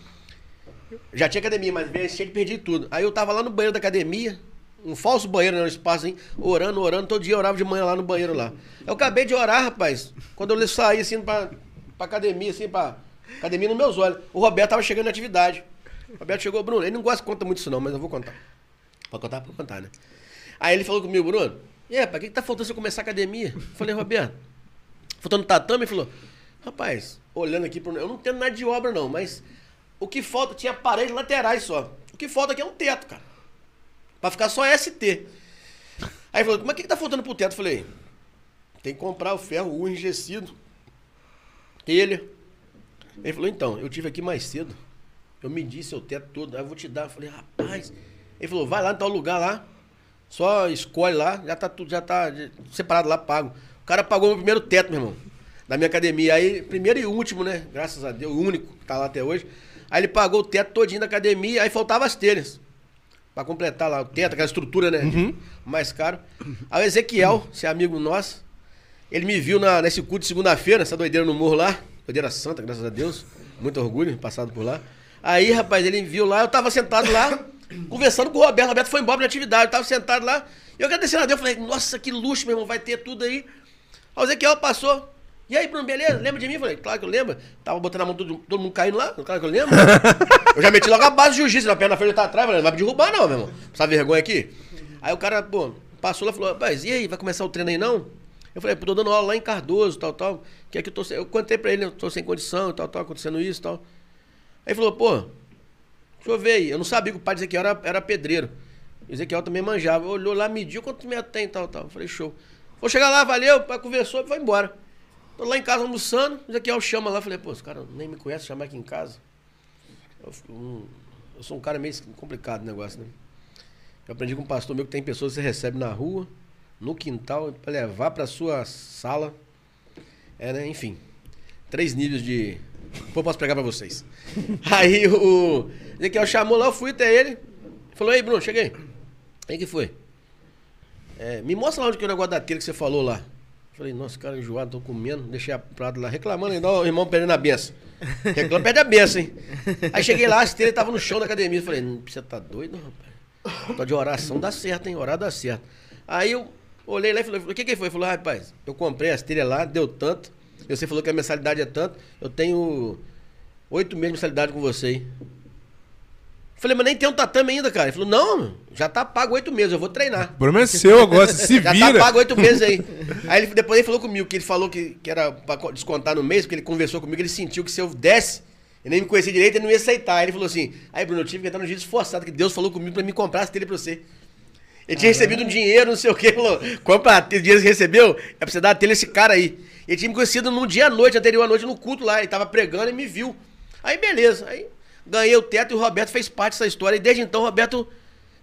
Já tinha academia, mas veio enchente e perdi tudo. Aí eu tava lá no banheiro da academia, um falso banheiro, né, um espaço assim, orando, orando. Todo dia eu orava de manhã lá no banheiro lá. Eu acabei de orar, rapaz. Quando eu saí assim pra, pra academia, assim, pra. Academia nos meus olhos. O Roberto tava chegando na atividade. O Roberto chegou, Bruno, ele não gosta de contar muito isso não, mas eu vou contar. Pode contar? Pode contar, né? Aí ele falou comigo, Bruno, rapaz, o que, que tá faltando você começar a academia? Eu falei, Roberto, faltando tatame? Ele falou, rapaz, olhando aqui, pro... eu não entendo nada de obra não, mas o que falta, tinha paredes laterais só. O que falta aqui é um teto, cara. Pra ficar só ST. Aí ele falou, mas o que, que tá faltando pro teto? Eu falei, tem que comprar o ferro U enrijecido. Telha. Ele falou, então, eu tive aqui mais cedo. Eu medi seu teto todo, aí eu vou te dar. Eu falei, rapaz. Ele falou, vai lá em tal lugar lá. Só escolhe lá, já tá tudo, já tá separado lá, pago. O cara pagou o meu primeiro teto, meu irmão. Da minha academia. Aí, primeiro e último, né? Graças a Deus, o único que tá lá até hoje. Aí ele pagou o teto todinho da academia, aí faltava as telhas. Pra completar lá o teto, aquela estrutura, né? Mais caro. Aí o Ezequiel, esse amigo nosso, ele me viu na, nesse culto de segunda-feira, essa doideira no morro lá. Doideira santa, graças a Deus. Muito orgulho, passado por lá. Aí, rapaz, ele me viu lá, eu tava sentado lá, conversando com o Roberto. O Roberto foi embora na atividade, eu tava sentado lá. E eu agradecendo a Deus, falei, nossa, que luxo, meu irmão, vai ter tudo aí. Aí o Ezequiel passou. E aí, Bruno, beleza? Lembra de mim? Eu Falei, claro que eu lembro. Tava botando a mão todo, todo mundo caindo lá, claro que eu lembro. [laughs] eu já meti logo a base de jiu-jitsu, na perna na frente tá atrás, falei, não vai me derrubar não, meu irmão. Essa vergonha aqui. Aí o cara, pô, passou lá e falou, rapaz, e aí, vai começar o treino aí não? Eu falei, pô, tô dando aula lá em Cardoso, tal, tal. Que que eu tô sem... Eu contei pra ele, eu tô sem condição, tal, tal, acontecendo isso, tal. Aí ele falou, pô, deixa eu ver aí. Eu não sabia que o pai de Ezequiel era, era pedreiro. Ezequiel também manjava. Olhou lá, mediu quanto metros tem, tal, tal. Eu falei, show. Vou chegar lá, valeu, o pai conversou e foi embora. Tô lá em casa almoçando, Ezequiel chama lá, falei, pô, esse cara nem me conhece, chamar aqui em casa. Eu, eu sou um cara meio complicado o negócio, né? Eu aprendi com um pastor meu que tem pessoas que você recebe na rua, no quintal, para levar para sua sala. É, né? Enfim, três níveis de. Pô, posso pregar para vocês. [laughs] Aí o Ezequiel chamou lá, eu fui até ele. Falou, ei, Bruno, cheguei. Aí que foi? É, me mostra lá onde que é o negócio da telha que você falou lá. Falei, nossa, cara enjoado, tô comendo. Deixei a prato lá, reclamando ainda, o irmão perdendo a benção. [laughs] Reclama, perde a benção, hein? Aí cheguei lá, a esteira tava no chão da academia. Falei, você tá doido, rapaz? Tô de oração dá certo, hein? Orar dá certo. Aí eu olhei lá e falei, o que que foi? Falei, rapaz, eu comprei a esteira lá, deu tanto. Você falou que a mensalidade é tanto. Eu tenho oito meses de mensalidade com você, hein? Falei, mas nem tem um tatame ainda, cara. Ele falou, não, já tá pago oito meses, eu vou treinar. O problema é seu agora, se [laughs] Já vira. tá pago oito meses aí. Aí ele, depois ele falou comigo que ele falou que, que era pra co- descontar no mês, porque ele conversou comigo, ele sentiu que se eu desse, ele nem me conhecia direito, ele não ia aceitar. Aí ele falou assim, aí Bruno, eu tive que entrar no dia esforçado, que Deus falou comigo pra me comprar as telhas pra você. Ele tinha recebido um dinheiro, não sei o que, falou, compra a telha, o dinheiro que recebeu, é pra você dar a telha a esse cara aí. Ele tinha me conhecido num dia à noite, anterior à noite, no culto lá, ele tava pregando e me viu. Aí beleza, aí ganhei o teto e o Roberto fez parte dessa história. E desde então o Roberto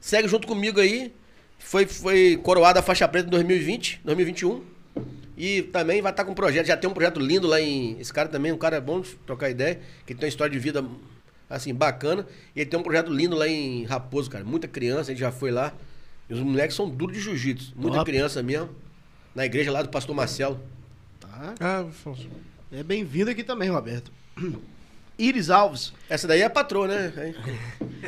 segue junto comigo aí. Foi, foi coroado a faixa preta em 2020, 2021. E também vai estar com um projeto, já tem um projeto lindo lá em. Esse cara também, um cara bom de trocar ideia, que tem uma história de vida assim, bacana. E ele tem um projeto lindo lá em Raposo, cara. Muita criança, a gente já foi lá. E os moleques são duros de jiu-jitsu. Muita Top. criança mesmo. Na igreja lá do pastor Marcelo. Tá? Ah, Afonso. É bem-vindo aqui também, Roberto. [clears throat] Iris Alves, Essa daí é a patroa, né?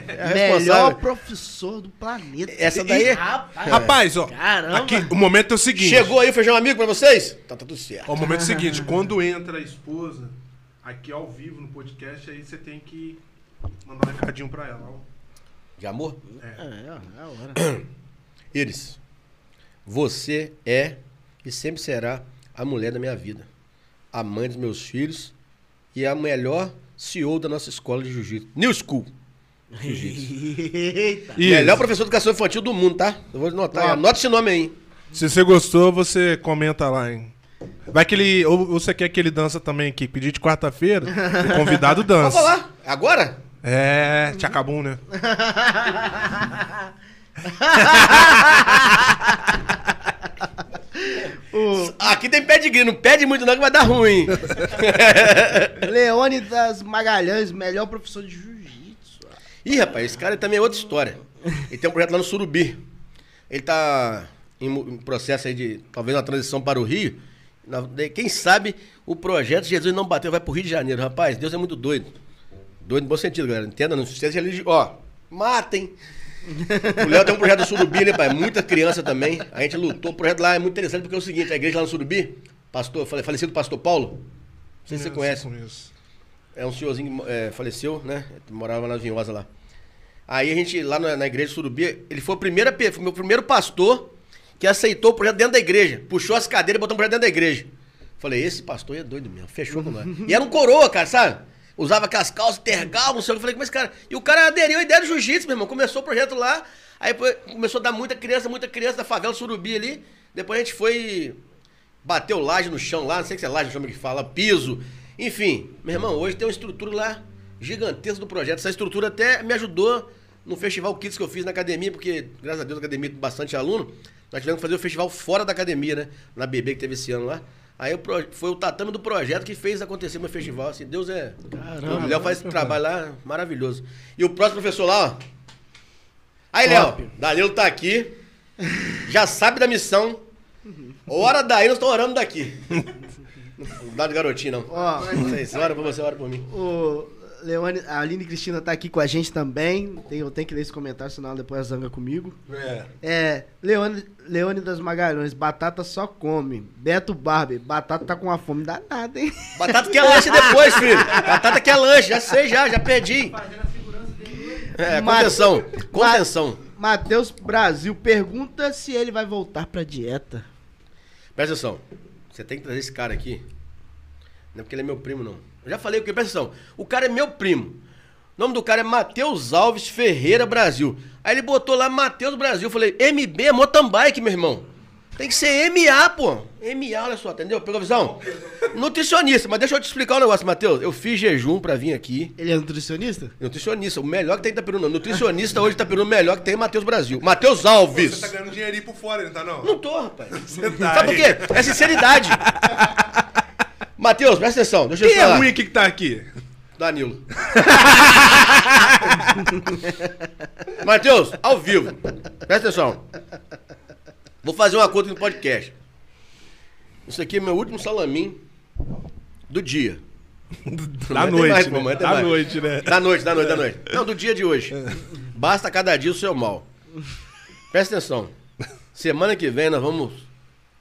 É a melhor professor do planeta. Essa daí é- Rapaz, Rapaz, ó. Caramba. Aqui, o momento é o seguinte. Chegou aí o feijão amigo pra vocês? Tá, tá tudo certo. Ó, o momento é o seguinte, [laughs] quando entra a esposa aqui ao vivo no podcast, aí você tem que mandar um recadinho pra ela. ó. De amor? É, é a hora. [clears throat] Iris, você é e sempre será a mulher da minha vida, a mãe dos meus filhos e a melhor CEO da nossa escola de jiu-jitsu. New School. Eita. Isso. Melhor professor de educação infantil do mundo, tá? Eu vou anotar. Top. Anota esse nome aí. hein? Se você gostou, você comenta lá, hein? Vai que ele. Ou você quer que ele dança também aqui? Pedir de quarta-feira? O convidado [laughs] Vamos dança. lá. Agora? É, Tchacabum, né? [laughs] O Aqui tem pé de grilo. Não pede muito não que vai dar ruim. [laughs] Leônidas Magalhães, melhor professor de jiu-jitsu. Ih, rapaz, esse cara também é outra história. Ele tem um projeto lá no Surubi. Ele tá em, processo aí de talvez uma transição para o Rio. Quem sabe o projeto Jesus não bateu, vai pro Rio de Janeiro. Rapaz, Deus é muito doido. Doido no bom sentido, galera. Entenda, não se religioso. Ó, matem. O Léo tem um projeto do Surubi, né, pai? Muita criança também. A gente lutou. O projeto lá é muito interessante porque é o seguinte: a igreja lá no Surubi, pastor, fale- falecido pastor Paulo, não sei se você conhece. Conheço. É um senhorzinho que é, faleceu, né? Morava na Vinhosa lá. Aí a gente, lá na, na igreja de Surubi, ele foi o foi o meu primeiro pastor que aceitou o projeto dentro da igreja. Puxou as cadeiras e botou um projeto dentro da igreja. Falei, esse pastor é doido mesmo, fechou com nós. E era um coroa, cara, sabe? Usava aquelas calças, tergal, não sei o que. Eu Falei, mas cara. E o cara aderiu à ideia do jiu-jitsu, meu irmão. Começou o projeto lá, aí foi- começou a dar muita criança, muita criança da favela Surubi ali. Depois a gente foi bateu laje no chão lá, não sei se é laje chão que fala, piso. Enfim, meu irmão, hoje tem uma estrutura lá gigantesca do projeto. Essa estrutura até me ajudou no festival Kids que eu fiz na academia, porque, graças a Deus, a academia tem bastante aluno. Nós tivemos que fazer o festival fora da academia, né? Na BB que teve esse ano lá. Aí o pro- foi o tatame do projeto que fez acontecer meu festival. Assim, Deus é. Caramba. o Léo faz esse trabalho lá maravilhoso. E o próximo professor lá, ó. Aí, Top. Léo, Danilo tá aqui. Já sabe da missão. Ora daí, nós estamos orando daqui. [laughs] Não dá de garotinho, não. Ó, ora por você, ora por mim. o Leone, a Aline Cristina tá aqui com a gente também. Tem, eu tenho que ler esse comentário, senão ela depois zanga comigo. É. É, Leone, Leônidas Magalhães, batata só come. Beto Barber, batata tá com uma fome danada, hein? Batata que é lanche depois, filho. Batata que é lanche, já sei, já, já perdi. É, Mas- contenção. Contenção. Matheus Brasil pergunta se ele vai voltar pra dieta. Presta atenção. Você tem que trazer esse cara aqui. Não é porque ele é meu primo, não. Eu já falei o que? Presta atenção. O cara é meu primo. O nome do cara é Matheus Alves Ferreira Brasil. Aí ele botou lá Matheus Brasil. Eu falei, MB é mountain bike, meu irmão. Tem que ser MA, pô. MA, olha só, entendeu? Pegou a visão? Nutricionista. Mas deixa eu te explicar um negócio, Matheus. Eu fiz jejum pra vir aqui. Ele é nutricionista? Nutricionista. O melhor que tem em Itapiruna. Nutricionista hoje em Itapiruna, o melhor que tem é Matheus Brasil. Matheus Alves. Você tá ganhando dinheirinho por fora, não tá não? Não tô, rapaz. Você tá Sabe por quê? É sinceridade. [laughs] Matheus, presta atenção. Deixa eu Quem te é falar. ruim aqui que tá aqui? Danilo. [laughs] Matheus, ao vivo. Presta atenção. Vou fazer uma conta no podcast. Isso aqui é meu último salamin do dia. [laughs] Da noite, mais, né? pô, Da mais. noite, né? Da noite, da noite, da noite. Não, do dia de hoje. Basta cada dia o seu mal. Presta atenção. Semana que vem nós vamos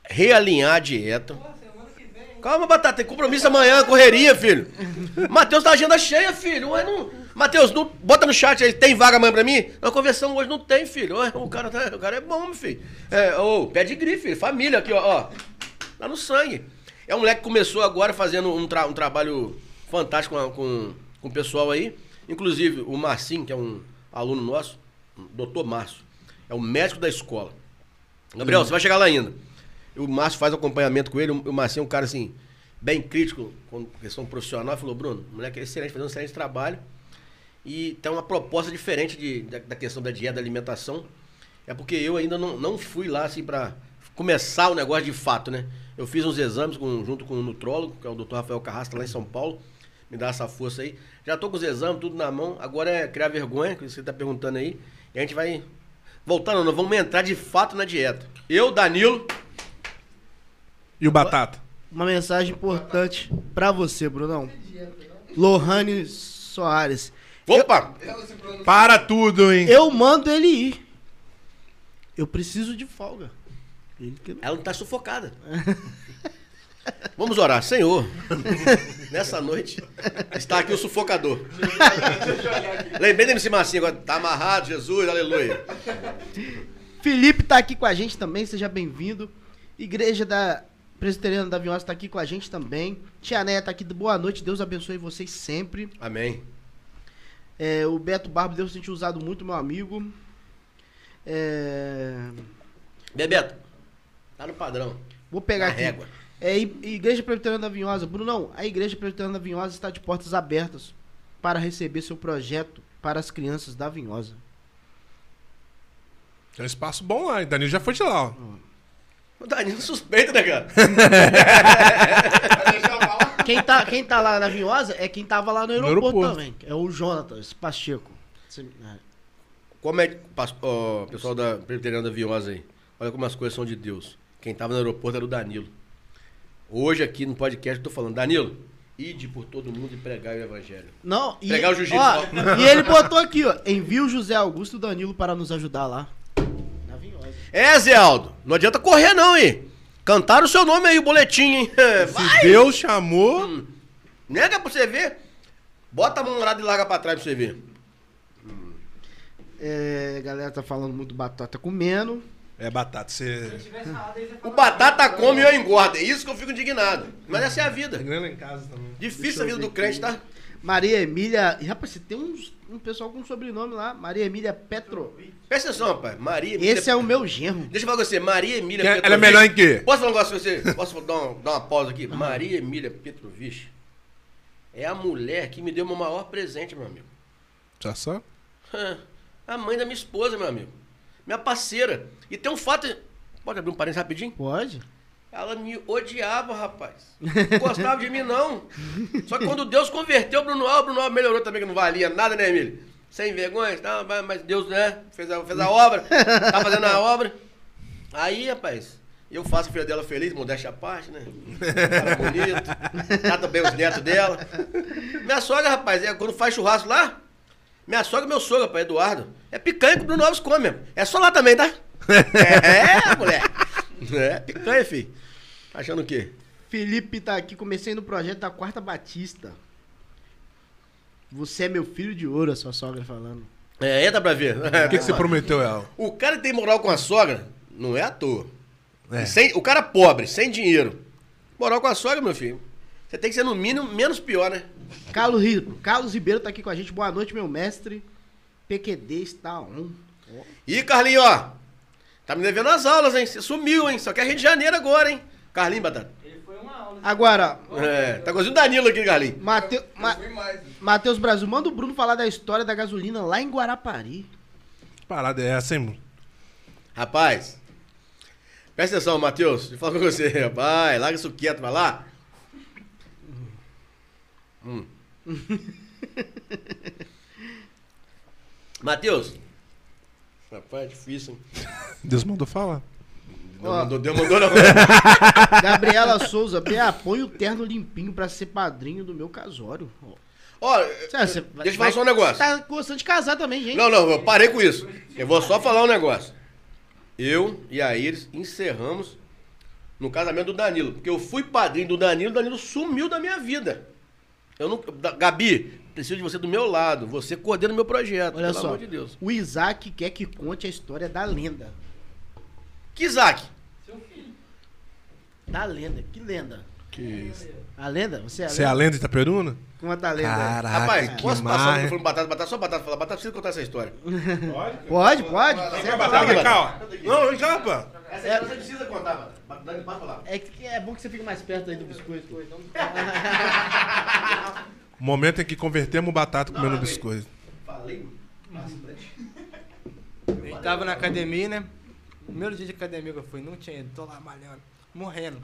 realinhar a dieta. Calma, Batata, tem compromisso amanhã, correria, filho. Matheus tá agenda cheia, filho. Ué, não... Matheus, não... bota no chat aí, tem vaga amanhã pra mim? Na conversão hoje não tem, filho. Ué, o, cara tá... o cara é bom, filho. É, ô, pé de grife. Família aqui, ó, ó. Tá no sangue. É um moleque que começou agora fazendo um, tra- um trabalho fantástico com, com, com o pessoal aí. Inclusive, o Marcinho, que é um aluno nosso, doutor Márcio, é o médico da escola. Gabriel, você vai chegar lá ainda. O Márcio faz acompanhamento com ele. O Marcinho é um cara, assim, bem crítico com questão profissional. Falou, Bruno, o moleque é excelente, fazendo um excelente trabalho. E tem uma proposta diferente de, da, da questão da dieta, da alimentação. É porque eu ainda não, não fui lá, assim, pra começar o negócio de fato, né? Eu fiz uns exames com- junto com o nutrólogo, que é o Dr. Rafael Carrasta, lá em São Paulo. Me dá essa força aí. Já tô com os exames, tudo na mão. Agora é criar vergonha, que você tá perguntando aí. E a gente vai... Voltando, nós vamos entrar de fato na dieta. Eu, Danilo... E o Batata? Uma mensagem importante pra você, Brunão. Lohane Soares. Opa! Para tudo, hein? Eu mando ele ir. Eu preciso de folga. Ele que... Ela não tá sufocada. [laughs] Vamos orar. Senhor, [laughs] nessa noite está aqui o sufocador. [laughs] Lembrei MC Massinha agora. Tá amarrado, Jesus, aleluia. Felipe tá aqui com a gente também, seja bem-vindo. Igreja da Presbiteriana da Vinhosa tá aqui com a gente também. Tia Néia tá aqui, boa noite, Deus abençoe vocês sempre. Amém. É, o Beto Barbo, Deus tem te usado muito, meu amigo. É, Bebeto, tá no padrão. Vou pegar Na aqui. régua. É, Igreja Presbiteriana da Vinhosa. Brunão, a Igreja Presbiteriana da Vinhosa está de portas abertas para receber seu projeto para as crianças da Vinhosa. Tem um espaço bom lá. Danilo já foi de lá, ó. O Danilo suspeito, né, cara? [laughs] Quem tá, quem tá lá na Vinhosa é quem tava lá no aeroporto, aeroporto. também. É o Jonatas Pacheco. Você- é. Como é pessoal da Presbiteriana da Viosa aí. Olha como as coisas são de Deus. Quem tava no aeroporto era o Danilo. Hoje aqui no podcast eu tô falando, Danilo, ide por todo mundo e pregar o evangelho. Não, e, Pegar o jiu-jitsu, e ele botou aqui, ó. Envia o José Augusto Danilo para nos ajudar lá. É, Zé Aldo, não adianta correr não, hein? Cantaram o seu nome aí, o boletim, hein? [laughs] Vai! Se Deus chamou. Nega pra você ver. Bota a mão lá e larga pra trás pra você ver. É, a galera tá falando muito batata comendo. É, Batata, você. O batata come e eu engordo. É isso que eu fico indignado. Mas essa é a vida. Grana em casa também. Difícil a vida do crente, tá? Maria Emília. E, rapaz, você tem uns, um pessoal com sobrenome lá. Maria Emília Petro. Presta atenção, rapaz. Maria Emília. Esse é o meu genro. Deixa eu falar com você. Maria Emília Quem Petrovich. ela é melhor em quê? Posso falar um negócio com você? Posso dar uma, dar uma pausa aqui? Maria Emília Petrovich é a mulher que me deu o meu maior presente, meu amigo. Já só? A mãe da minha esposa, meu amigo. Minha parceira. E tem um fato. Pode abrir um parênteses rapidinho? Pode? Ela me odiava, rapaz. Não gostava de mim, não. Só que quando Deus converteu o Bruno Alves, o Bruno Alves melhorou também, que não valia nada, né, Emílio? Sem vergonha, tá? mas- Deus, né? Fez a, fez a obra, tá fazendo a obra. Aí, rapaz, eu faço a filha dela feliz, modéstia à parte, né? Cara bonito, trata bem os netos dela. Minha sogra, rapaz, é, quando faz churrasco lá, minha sogra e meu sogro, rapaz, Eduardo, é picanha que o Bruno Alves come. É só lá também, tá? É, mulher. É, picanha, filho. Achando o quê? Felipe tá aqui. Comecei no projeto da Quarta Batista. Você é meu filho de ouro, a sua sogra falando. É, entra pra ver. O que, que você [laughs] prometeu ela? O cara que tem moral com a sogra, não é à toa. É. Sem- o cara pobre, sem dinheiro. Moral com a sogra, meu filho. Você tem que ser no mínimo menos pior, né? Carlos, Carlos Ribeiro tá aqui com a gente. Boa noite, meu mestre. PQD está on. Ih, Carlinho, ó. Tá me devendo as aulas, hein? Você sumiu, hein? Só que é Rio de Janeiro agora, hein? Carlinho, Batata. Agora, É, tá igualzinho o Danilo aqui, Carlinho. Mateu, Ma-. Matheus Brasil, manda o Bruno falar da história da gasolina lá em Guarapari. Que parada é essa, hein, mano? Rapaz, presta atenção, Matheus. Deixa eu falar com você, [laughs] rapaz. Larga isso quieto, vai lá. Hum. [laughs] Matheus. Rapaz, é difícil, hein? Deus mandou falar. Ó. mandou, mandou não. [laughs] Gabriela Souza, Bea, põe o terno limpinho pra ser padrinho do meu casório. Ó. Deixa eu falar só um negócio. Tá gostando de casar também, gente. Não, não, eu parei com isso. Eu vou só falar um negócio. Eu e a Iris encerramos no casamento do Danilo. Porque eu fui padrinho do Danilo, o Danilo sumiu da minha vida. Eu não. Gabi, preciso de você do meu lado. Você coordena o meu projeto. Olha pelo só, amor de Deus. o Isaac quer que conte a história da lenda. Que Isaac? Da lenda, que lenda? Que isso. A lenda? Você é a Você é a lenda? lenda de Itaperuna? Conta a lenda. aí. Caraca, Rapaz, que posso passar marra. o microfone batata, batata, só batata, falar, batata, precisa contar essa história. [laughs] Pode, pode. Vem Você é Batata, da- vem cá, ó. Não, vem cá, pô. Essa história você precisa contar. Batata, pode falar. É, que é bom que você fique mais perto aí do biscoito. [laughs] O momento em que convertemos o batata comendo biscoito. Falei. A gente tava na academia, né? Primeiro dia de academia que eu fui, não tinha ido, tô lá malhando, morrendo.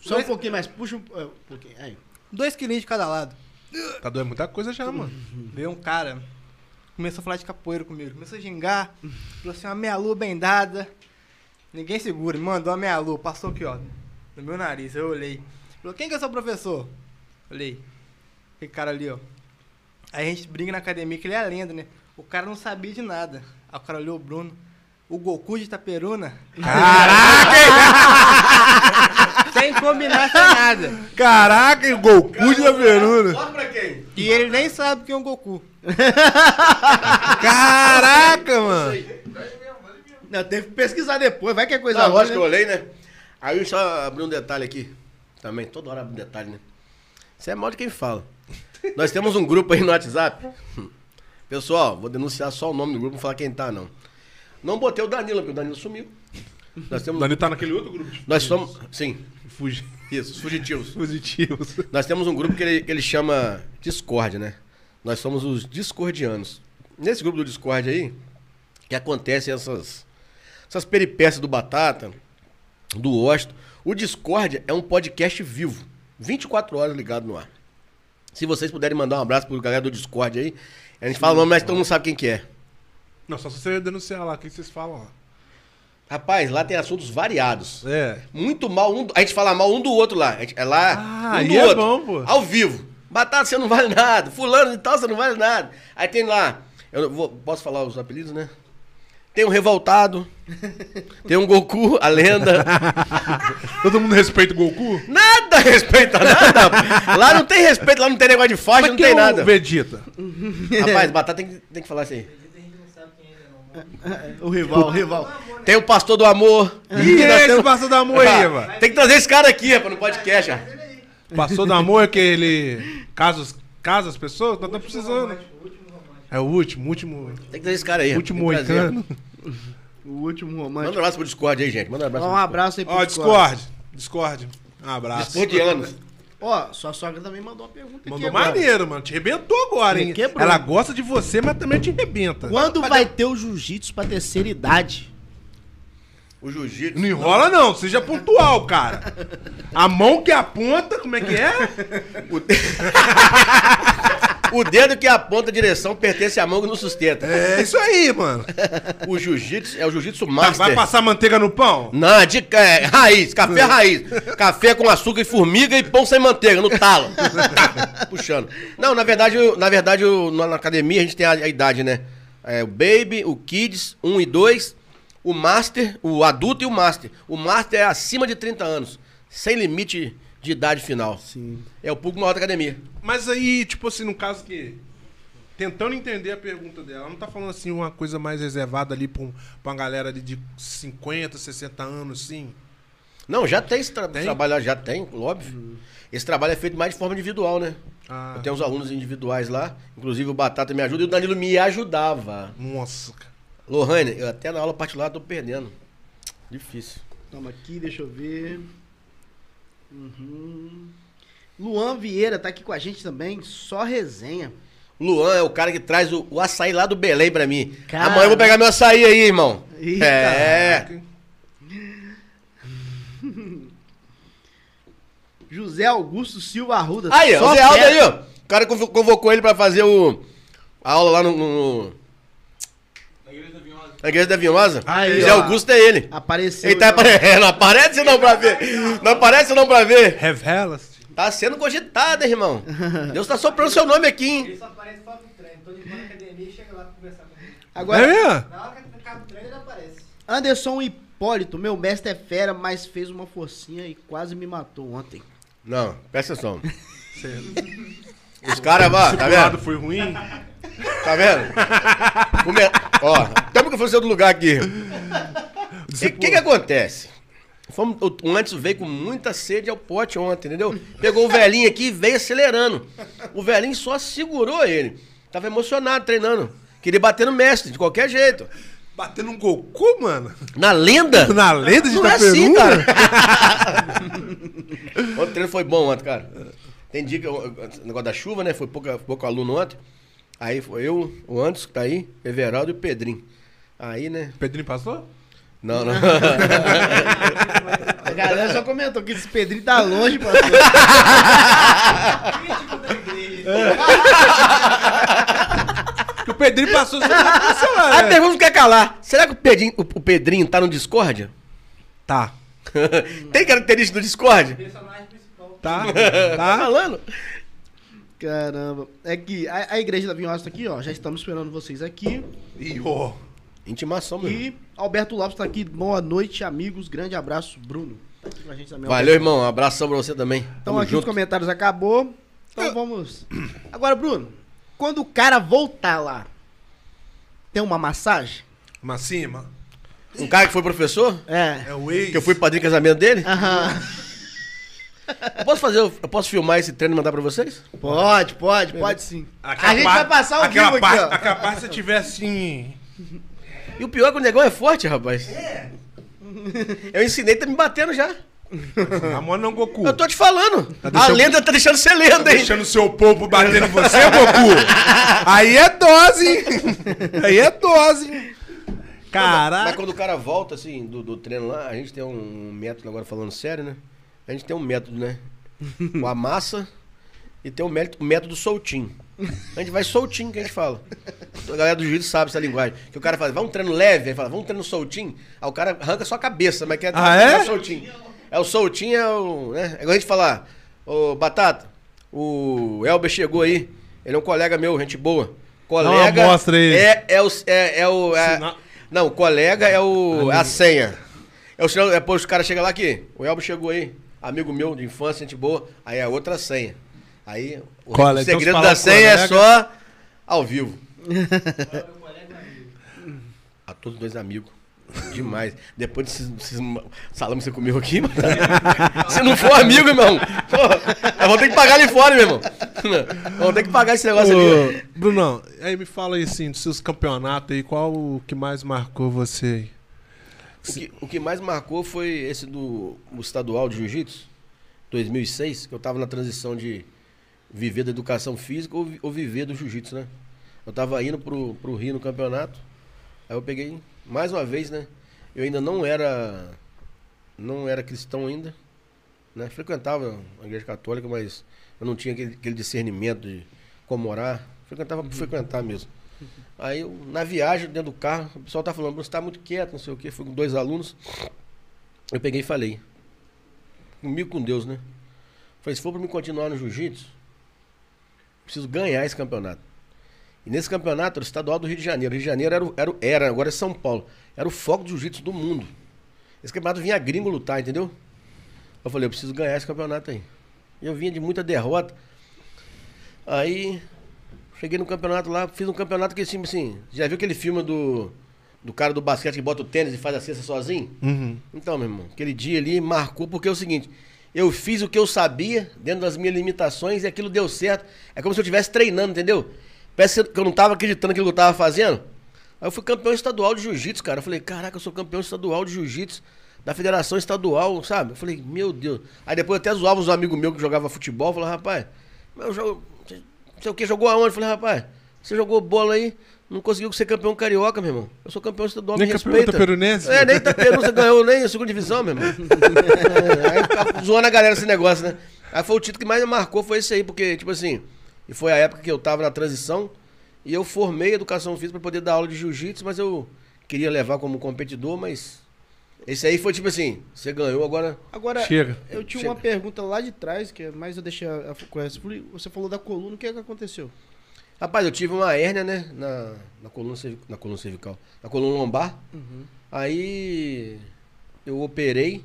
Só um Dois, pouquinho mais, puxa um, é, um pouquinho. Aí. dois quilinhos de cada lado. Tá doendo muita coisa já, mano. Veio um cara, começou a falar de capoeira comigo, começou a gingar, falou assim, uma meia lua bem dada. Ninguém segura, mandou uma meia lua, passou aqui, ó, no meu nariz, eu olhei. Falou, quem que é seu professor? Olhei, aquele cara ali, ó. Aí a gente briga na academia que ele é lenda, né? O cara não sabia de nada. Aí o cara olhou o Bruno, o Goku de Itaperuna, [laughs] sem combinar sem nada. Caraca, e o Goku de Itaperuna. Bota pra quem? E ele nem sabe quem é o Goku. [laughs] Caraca, mano. Não, teve que pesquisar depois, vai que é coisa Não, ruim, lógico que eu né? olhei, né? Aí eu só abri um detalhe aqui. Também, toda hora abre um detalhe, né? Isso é mal de quem fala. Nós temos um grupo aí no WhatsApp. Pessoal, vou denunciar só o nome do grupo, não falar quem tá, não. Não botei o Danilo, porque o Danilo sumiu. Nós O temos. Dani tá naquele outro grupo Nós somos. Sim, fugi- isso, os fugitivos. positivos. [laughs] Nós temos um grupo que ele, que ele chama Discord, né? Nós somos os discordianos. Nesse grupo do Discord aí, que acontecem essas, essas peripécias do Batata, do Osto. O Discord é um podcast vivo, 24 horas ligado no ar. Se vocês puderem mandar um abraço pro galera do Discord aí, a gente fala o nome, mas todo mundo sabe quem que é. Não, só se você denunciar lá, o que vocês falam lá? Rapaz, lá tem assuntos variados. É. Muito mal, um, a gente fala mal um do outro lá. Gente, é lá, Ah, um do é outro. bom, pô. Ao vivo. Batata, você não vale nada. Fulano e tal, você não vale nada. Aí tem lá, eu não vou, posso falar os apelidos, né? Tem um Revoltado, [laughs] tem um Goku, a lenda. [laughs] Todo mundo respeita o Goku? Nada respeita nada. Lá não tem respeito, lá não tem negócio de forte, Mas não quem tem é o nada. Vegeta. Rapaz, Batata tem, que- tem que falar isso aí. O rival, o rival. Tem o Pastor do Amor. Ih, é esse passou da amor aí, mano? Tem que trazer esse cara aqui, rapaz, no podcast, ó. Passou do amor é que ele casa, os- casa as pessoas? Nós estamos precisando. É o último, último, Tem que trazer esse cara aí. último moicano. O último Manda um romântico. abraço pro Discord aí, gente. Manda um abraço um abraço aí pro Ó, Discord. Discord. Discord. Um abraço. Discordianos. Ó, sua sogra também mandou uma pergunta aqui Mandou agora. maneiro, mano. Te arrebentou agora, hein? Quebrou. Ela gosta de você, mas também te arrebenta. Quando vai ter o jiu-jitsu pra terceira idade? O jiu-jitsu. Não enrola, não. Seja pontual, cara. [laughs] A mão que aponta, como é que é? O, [laughs] O dedo que aponta a direção pertence à mão que nos sustenta. É isso aí, mano. [laughs] O jiu-jitsu é o jiu-jitsu master. vai passar manteiga no pão? Não, de é, raiz, café raiz. Café com açúcar e formiga e pão sem manteiga, no talo. [laughs] Puxando. Não, na verdade, eu- na verdade, eu- na academia a gente tem a, a idade, né? É, o Baby, o Kids, 1 e 2, o Master, o adulto e o Master. O Master é acima de 30 anos, sem limite de idade final. Sim. É o público maior da academia. Mas aí, tipo assim, no caso que tentando entender a pergunta dela. Ela não tá falando assim uma coisa mais reservada ali pra, um, pra uma galera ali de 50, 60 anos, sim. Não, já tem esse tra Tem? trabalho, já tem, óbvio. Esse trabalho é feito mais de forma individual, né? Ah, Eu tenho uns alunos individuais lá, inclusive o Batata me ajuda e o Danilo me ajudava. Nossa, cara. Lohane, eu até na aula particular tô perdendo. Difícil. Toma aqui, deixa eu ver. Uhum. Luan Vieira tá aqui com a gente também, só resenha. Luan é o cara que traz o, o açaí lá do Belém pra mim. Cara. Amanhã eu vou pegar meu açaí aí, irmão. Eita. É. [laughs] José Augusto Silva Arruda. Aí, Zé Aldo aí, ó. O cara convo- convocou ele pra fazer o, a aula lá no, no- igreja da Vinhosa. na igreja da Vinhosa. Aí, Zé ó. Augusto é ele. Apareceu. Ele tá então. apare... [laughs] Não aparece não pra ver. Não aparece não pra ver. Revela-se. Tá sendo cogitado, hein, irmão. Deus tá soprando seu nome aqui, hein? Ele só aparece fora do treino. Tô de boa na academia e chega lá pra conversar comigo. Agora, é mesmo? Na hora que acaba o treino, ele aparece. Anderson Hipólito, meu mestre é fera, mas fez uma forcinha e quase me matou ontem. Não, presta atenção. [laughs] Os caras, ó, tá O lado vendo? foi ruim. Tá vendo? Come... Ó, temos que fazer do lugar aqui. O que, que que acontece? Fomos, o, antes veio com muita sede ao pote ontem, entendeu? Pegou o velhinho aqui e veio acelerando. O velhinho só segurou ele. Tava emocionado treinando. Queria bater no mestre, de qualquer jeito. Batendo um Goku, mano. Na lenda? [laughs] Na lenda de Não é Itaperu? assim, cara. [laughs] o treino foi bom ontem, cara. Tem dia que o negócio da chuva, né? Foi pouco, pouco aluno ontem. Aí foi eu, o Anderson que tá aí, Everaldo e o Pedrinho. Aí, né? Pedrinho passou? Não, não. [laughs] A galera só comentou que esse Pedrinho tá longe, pastor. Que o Pedrinho passou sem a pergunta não quer calar. Será que o Pedrinho, o, o Pedrinho tá no Discord? Tá. [laughs] Tem característica do Discord? Tá. [laughs] Tá Tá. falando? Caramba. É que a, a igreja da Vinhosa tá aqui, ó. Já estamos esperando vocês aqui. E, ó. Intimação, meu. irmão. E Alberto Lopes tá aqui. Boa noite, amigos. Grande abraço, Bruno. Tá aqui com a gente também. Valeu, irmão. Um abração pra você também. Então aqui junto. os comentários acabou. Então vamos. Agora, Bruno, quando o cara voltar lá, tem uma massagem? Macima. Um cara que foi professor? É. É o ex. Que eu fui padrinho de casamento dele? Aham. [laughs] Eu posso fazer, eu posso filmar esse treino e mandar pra vocês? Pode, pode, pode sim. Aquela a gente parte- vai passar o aquela vivo parte, aqui, ó. Aquela parte se tiver assim... E o pior é que o negão é forte, rapaz. É. Eu ensinei, tá me batendo já. A mão não, Goku. Eu tô te falando. a deixando- lenda tá deixando ser lenda, hein? Deixando seu povo bater em você, Goku. Aí é dose. hein? Aí é dose. hein? Mas Caraca. quando o cara volta, assim, do, do treino lá, a gente tem um método, agora falando sério, né? A gente tem um método, né? O amassa e tem o método, método soltinho. A gente vai soltinho que a gente fala. A galera do juízo sabe essa linguagem. Que o cara fala, vamos um treino leve, aí fala, vamos um treino soltinho. Aí o cara arranca só a cabeça, mas quer Ah, é? soltinho. É o soltinho, é o. Né? É igual a gente falar, ô Batata, o Elber chegou aí. Ele é um colega meu, gente boa. Colega. uma amostra aí. É, é o. É, é o é- não, colega é o. É a senha. É o sinal, depois o cara chega lá aqui. O Elbo chegou aí. Amigo meu de infância, gente boa. Aí é outra senha. Aí o então segredo se da senha é colega- só ao vivo. [laughs] A todos dois amigos. Demais. Depois desses, desses salames que você comeu aqui, mano. [laughs] Se não for amigo, irmão. Pô, eu vou ter que pagar ali fora, meu irmão. Vamos ter que pagar esse negócio ali. Ô, Brunão, aí me fala aí assim, dos seus campeonatos aí, qual o que mais marcou você aí? O que, o que mais marcou foi esse do estadual de jiu-jitsu, 2006, que eu tava na transição de viver da educação física ou, ou viver do jiu-jitsu, né? Eu tava indo pro, pro Rio no campeonato, aí eu peguei, mais uma vez, né? Eu ainda não era, não era cristão ainda, né? Frequentava a igreja católica, mas eu não tinha aquele, aquele discernimento de como orar. Frequentava por frequentar mesmo. Aí eu, na viagem, dentro do carro, o pessoal tá falando, você tá muito quieto, não sei o quê. Fui com dois alunos. Eu peguei e falei. Comigo com Deus, né? Falei, se for pra mim continuar no jiu-jitsu, preciso ganhar esse campeonato. E nesse campeonato era o estadual do Rio de Janeiro. Rio de Janeiro era, era, era agora é São Paulo. Era o foco do jiu-jitsu do mundo. Esse campeonato vinha gringo lutar, entendeu? Eu falei, eu preciso ganhar esse campeonato aí. Eu vinha de muita derrota. Aí Cheguei no campeonato lá, fiz um campeonato que assim, assim, já viu aquele filme do, do cara do basquete que bota o tênis e faz a cesta sozinho? Uhum. Então, meu irmão, aquele dia ali marcou porque é o seguinte, eu fiz o que eu sabia dentro das minhas limitações e aquilo deu certo. É como se eu estivesse treinando, entendeu? Parece que eu não tava acreditando naquilo que eu tava fazendo. Aí eu fui campeão estadual de jiu-jitsu, cara. Eu falei, caraca, eu sou campeão estadual de jiu-jitsu da federação estadual, sabe? Eu falei, meu Deus. Aí depois eu até zoava os amigos meus que jogavam futebol. Falei, rapaz, eu jogo. Não sei o que, jogou aonde? Eu falei, rapaz, você jogou bola aí, não conseguiu ser campeão carioca, meu irmão. Eu sou campeão estadual, Nem me campeão respeita. itaperunense? É, nem Itaperu você ganhou nem a segunda divisão, meu irmão. [laughs] Aí ficava zoando a galera esse negócio, né? Aí foi o título que mais me marcou, foi esse aí, porque, tipo assim, e foi a época que eu tava na transição e eu formei educação física pra poder dar aula de jiu-jitsu, mas eu queria levar como competidor, mas esse aí foi tipo assim, você ganhou, agora Agora, Chega. eu tinha Chega. uma pergunta lá de trás, que é mais eu deixei a, a. Você falou da coluna, o que é que aconteceu? Rapaz, eu tive uma hérnia, né? Na, na, coluna, na coluna cervical. Na coluna lombar. Aí eu operei.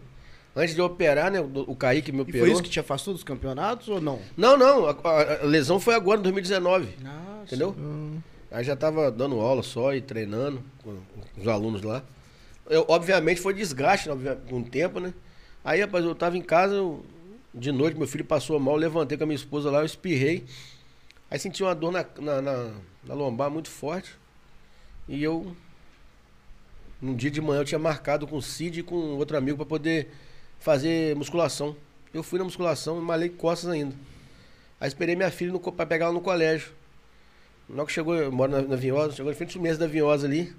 Antes de eu operar, né? O, o Kaique me E operou. foi isso que te afastou dos campeonatos ou não? Não, não. A, a- a lesão foi agora, em 2019. Nossa. Entendeu? Aí já tava dando aula só e treinando com, com os alunos lá. Eu, obviamente foi desgaste obvia- com o tempo, né? Aí, rapaz, eu tava em casa, eu- de noite, meu filho passou mal, levantei com a minha esposa lá, eu espirrei. Aí senti uma dor na, na, na- na lombar muito forte. E eu, num dia de manhã, eu tinha marcado com o Cid e com outro amigo pra poder fazer musculação. Eu fui na musculação malhei costas ainda. Aí esperei minha filha no, pra pegar ela no colégio. Logo que chegou, eu moro na, na Vinhosa, chegou em frente ao mês da Vinhosa ali.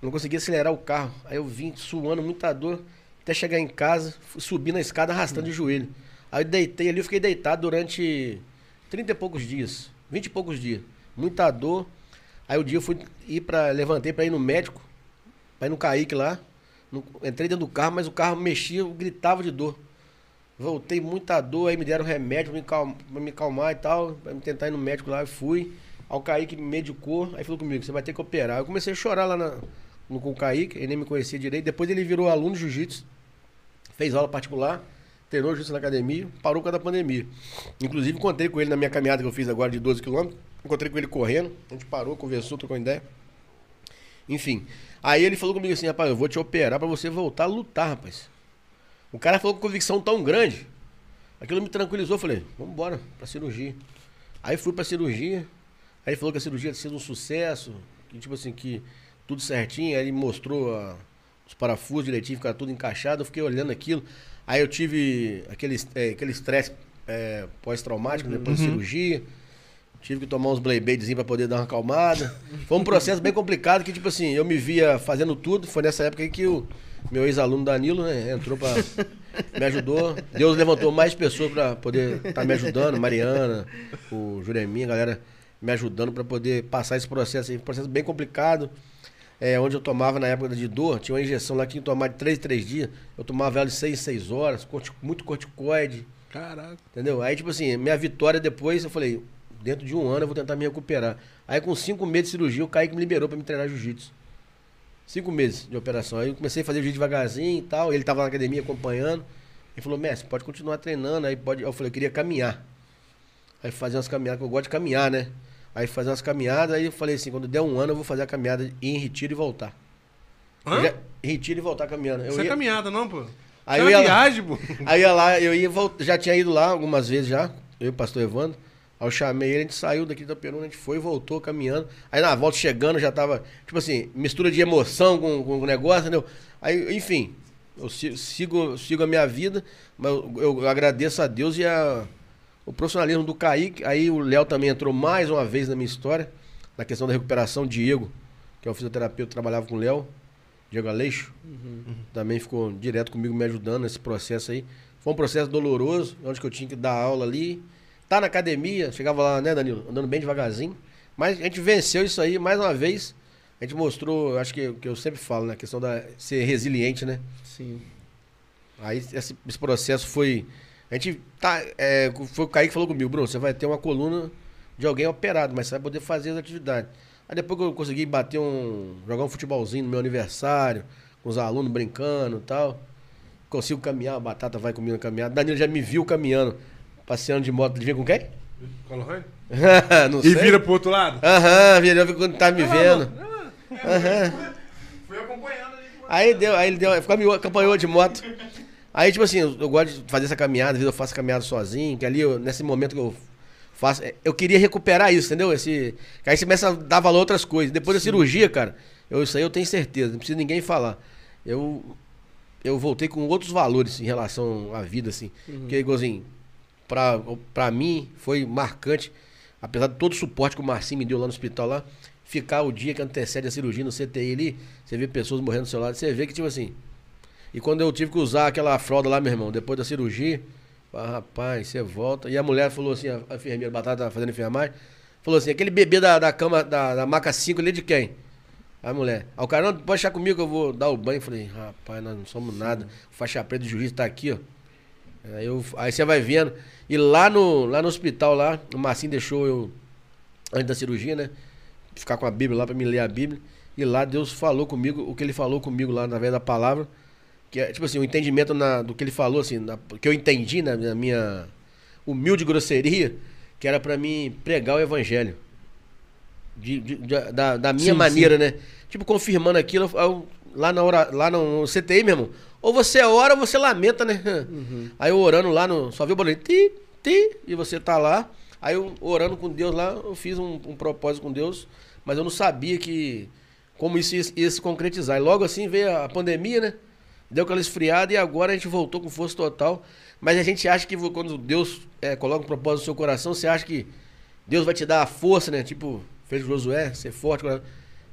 Não conseguia acelerar o carro. Aí eu vim suando, muita dor, até chegar em casa, fui subir na escada arrastando de joelho. Aí eu deitei ali, eu fiquei deitado durante 30 e poucos dias, 20 e poucos dias. Muita dor. Aí o dia eu fui ir para levantei para ir no médico, para ir no Kaique lá. No- entrei dentro do carro, mas o carro mexia, eu gritava de dor. Voltei muita dor, aí me deram remédio pra me, calma, me calmar e tal, pra me tentar ir no médico lá, eu fui. Aí o Kaique me medicou, aí falou comigo, você vai ter que operar. Eu comecei a chorar lá na- com o Kaique, ele nem me conhecia direito. Depois ele virou aluno de jiu-jitsu, fez aula particular, treinou jiu-jitsu na academia, parou com a pandemia. Inclusive encontrei com ele na minha caminhada que eu fiz agora de 12 quilômetros, encontrei com ele correndo, a gente parou, conversou, trocou ideia. Enfim, aí ele falou comigo assim, rapaz, eu vou te operar pra você voltar a lutar, rapaz. O cara falou com convicção tão grande, aquilo me tranquilizou, falei, vamos embora pra cirurgia. Aí fui pra cirurgia, aí falou que a cirurgia tinha sido um sucesso, que tipo assim, que tudo certinho, aí ele mostrou a- os parafusos direitinho, ficava tudo encaixado, eu fiquei olhando aquilo. Aí eu tive aquele é, aquele estresse é, pós-traumático, depois da cirurgia. Tive que tomar uns Beyblades pra poder dar uma acalmada. Foi um processo bem complicado que, tipo assim, eu me via fazendo tudo. Foi nessa época aí que o meu ex-aluno Danilo, né, entrou pra. me ajudou. Deus levantou mais pessoas pra poder estar me ajudando. Mariana, o Jureminha, a galera me ajudando pra poder passar esse processo aí. Um processo bem complicado. É, onde eu tomava na época de dor, tinha uma injeção lá que tinha que tomar de 3 em 3 dias. Eu tomava ela de 6 em 6 horas, corti- muito corticoide. Caraca. Entendeu? Aí, tipo assim, minha vitória depois, eu falei, dentro de um ano eu vou tentar me recuperar. Aí, com cinco meses de cirurgia, o Kaique me liberou pra me treinar jiu-jitsu. Cinco meses de operação. Aí eu comecei a fazer jiu-jitsu devagarzinho e tal. Ele tava na academia acompanhando. Ele falou, mestre, pode continuar treinando. Aí pode. Eu falei, eu queria caminhar. Aí fazer umas caminhadas, que eu gosto de caminhar, né? Aí fazer umas caminhadas, aí eu falei assim, quando der um ano eu vou fazer a caminhada ir em retiro e voltar. Hã? Eu já- retiro e voltar caminhando. Eu Isso é ia- caminhada, não, pô? Aí Isso eu é ia lá- viagem, pô. [laughs] Aí ia lá, eu ia vol- já tinha ido lá algumas vezes já, eu e o pastor Evandro. Aí eu chamei ele, a gente saiu daqui da Peruna, a gente foi e voltou caminhando. Aí na volta chegando já tava, tipo assim, mistura de emoção com, com o negócio, entendeu? Aí, enfim, eu si- sigo, sigo a minha vida, mas eu, eu agradeço a Deus e a, o profissionalismo do Kaique. Aí o Léo também entrou mais uma vez na minha história, na questão da recuperação. Diego, que é o fisioterapeuta, trabalhava com o Léo, Diego Aleixo, também ficou direto comigo me ajudando nesse processo aí. Foi um processo doloroso, onde que eu tinha que dar aula ali. Tá na academia, chegava lá, né, Danilo? Andando bem devagarzinho. Mas a gente venceu isso aí, mais uma vez. A gente mostrou, acho que, que eu sempre falo, né? A questão da ser resiliente, né? Sim. Aí esse, esse processo foi. A gente tá. É, foi o Kaique que falou comigo, Bruno, você vai ter uma coluna de alguém operado, mas você vai poder fazer as atividades. Aí depois que eu consegui bater um. jogar um futebolzinho no meu aniversário, com os alunos brincando e tal. Consigo caminhar, a batata vai comigo na caminhada. Danilo já me viu caminhando, passeando de moto. Adivinha com quem? [laughs] Não E sei. vira pro outro lado? Aham, virou quando tá me vendo. Fui acompanhando ali. Aí deu, aí ele deu, ficou me acompanhou de moto. Aí, tipo assim, eu, eu gosto de fazer essa caminhada, às vezes eu faço caminhada sozinho, que ali, eu- nesse momento que eu faço. é, Eu queria recuperar isso, entendeu? Esse, que aí você começa a dar valor a outras coisas. Depois da cirurgia, cara, eu, isso aí eu tenho certeza, não precisa ninguém falar. Eu, eu voltei com outros valores em relação à vida, assim. Porque, igualzinho, pra, pra mim foi marcante, apesar de todo o suporte que o Marcinho me deu lá no hospital lá, ficar o dia que antecede a cirurgia no CTI ali, você vê pessoas morrendo do seu lado, você vê que, tipo assim. E quando eu tive que usar aquela fralda lá, meu irmão, depois da cirurgia, rapaz, você volta. E a mulher falou assim, a, enfermeira, Batata tava fazendo enfermagem, falou assim, aquele bebê da, da cama, da, da maca 5 ali é de quem? A mulher. Aí o cara, não, pode deixar comigo que eu vou dar o banho. Eu falei, rapaz, nós não somos nada. O faixa preta do juiz tá aqui, ó. Aí, eu, aí você vai vendo. E lá no, lá no hospital, lá, o Marcinho deixou eu, antes da cirurgia, né? Ficar com a Bíblia lá pra me ler a Bíblia. E lá Deus falou comigo, o que ele falou comigo lá, através da palavra. Que é, tipo assim, o entendimento na- do que ele falou, assim, na- que eu entendi na, na minha humilde grosseria, que era pra mim pregar o evangelho. De- de- de- da, da minha Sim, maneira, né? Tipo, confirmando aquilo, eu- eu- lá, na hora, lá no CTI, meu irmão. Ou você ora ou você lamenta, né? [laughs] Aí eu orando lá no. Só viu o boletim, ti, ti, e você tá lá. Aí eu orando com Deus lá, eu fiz um, um propósito com Deus, mas eu não sabia que. Como isso ia, ia se concretizar. E logo assim veio a pandemia, né? Deu aquela esfriada e agora a gente voltou com força total. Mas a gente acha que quando Deus eh, coloca um propósito no seu coração, você acha que Deus vai te dar a força, né? Tipo, fez Josué, ser forte.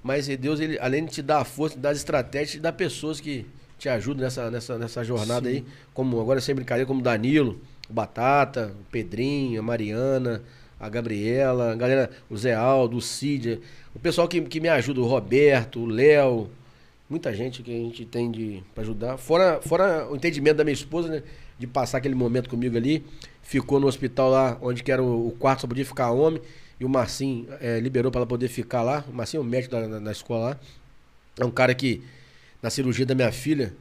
Mas Deus, ele, além de te dar a força, te dá as estratégias, te dá pessoas que te ajudam nessa, nessa, nessa jornada aí. Como agora sem brincadeira, como Danilo, o Batata, o Pedrinho, a Mariana, a Gabriela, a galera, o Zé Aldo, o Cid, o pessoal que, que me ajuda, o Roberto, o Léo, muita gente que a gente tem de pra ajudar. Fora, fora o entendimento da minha esposa, né? De passar aquele momento comigo ali. Ficou no hospital lá, onde que era o, o quarto, só podia ficar homem. E o Marcinho eh, liberou para ela poder ficar lá. O Marcinho é o médico da, da, da escola lá. É um cara que, na cirurgia da minha filha,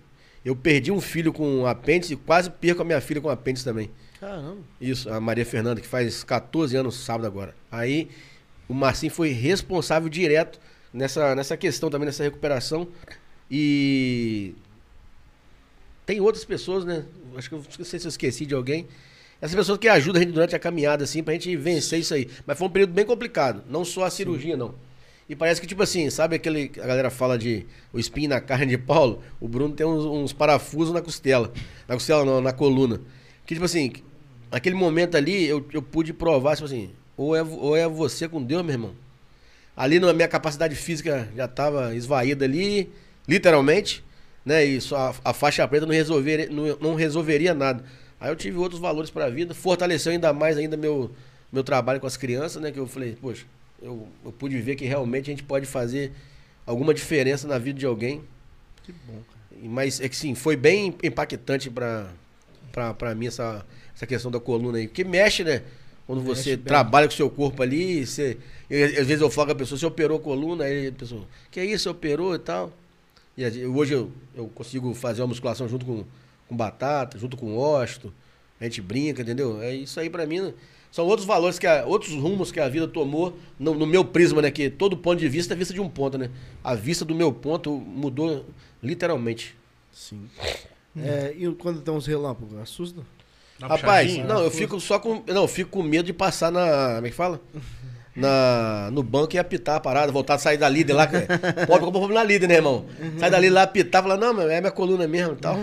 eu perdi um filho com apêndice e quase perco a minha filha com apêndice também. Caramba. Isso, a Maria Fernanda, que faz 14 anos sábado agora. Aí o Marcinho foi responsável direto nessa, nessa questão também, nessa recuperação. E tem outras pessoas, né? Acho que eu não sei se eu esqueci de alguém. Essas pessoas que ajudam a gente durante a caminhada, assim, pra gente vencer isso aí. Mas foi um período bem complicado. Não só a cirurgia, não. E parece que, tipo assim, sabe aquele. A galera fala de o espinho na carne de Paulo? O Bruno tem uns, uns parafusos na costela. Na costela, não, na coluna. Que, tipo assim, aquele momento ali, eu, eu pude provar, tipo assim, ou é, ou é você com Deus, meu irmão. Ali na minha capacidade física já estava esvaída ali, literalmente, né? E só a, a faixa preta não resolveria, não, não resolveria nada. Aí eu tive outros valores para a vida, fortaleceu ainda mais ainda meu, meu trabalho com as crianças, né? Que eu falei, poxa, eu, eu pude ver que realmente a gente pode fazer alguma diferença na vida de alguém. Que bom, cara. Mas é que sim, foi bem impactante pra, pra mim essa, essa questão da coluna aí. Porque mexe, né? Quando você bem. trabalha com o seu corpo ali, você, eu- às vezes eu falo com a pessoa, você operou a coluna, aí a pessoa, que é isso, você operou e tal. E hoje eu, eu consigo fazer uma musculação junto com, com batata, junto com ósto. A gente brinca, entendeu? É isso aí pra mim. né? São outros valores, que a- outros rumos que a vida tomou no, no meu prisma, né? Que todo ponto de vista é vista de um ponto, né? A vista do meu ponto mudou literalmente. Sim. É, e quando tem uns relâmpagos, assusta? Rapaz, puxadinha? não, eu fico só com. Não, eu fico com medo de passar na. Como é que fala? [laughs] Na, no banco e apitar a parada, voltar a sair da líder lá. Pode comprar na líder, né, irmão? Sai dali lá, apitar, falar, não, meu, é minha coluna mesmo e tal.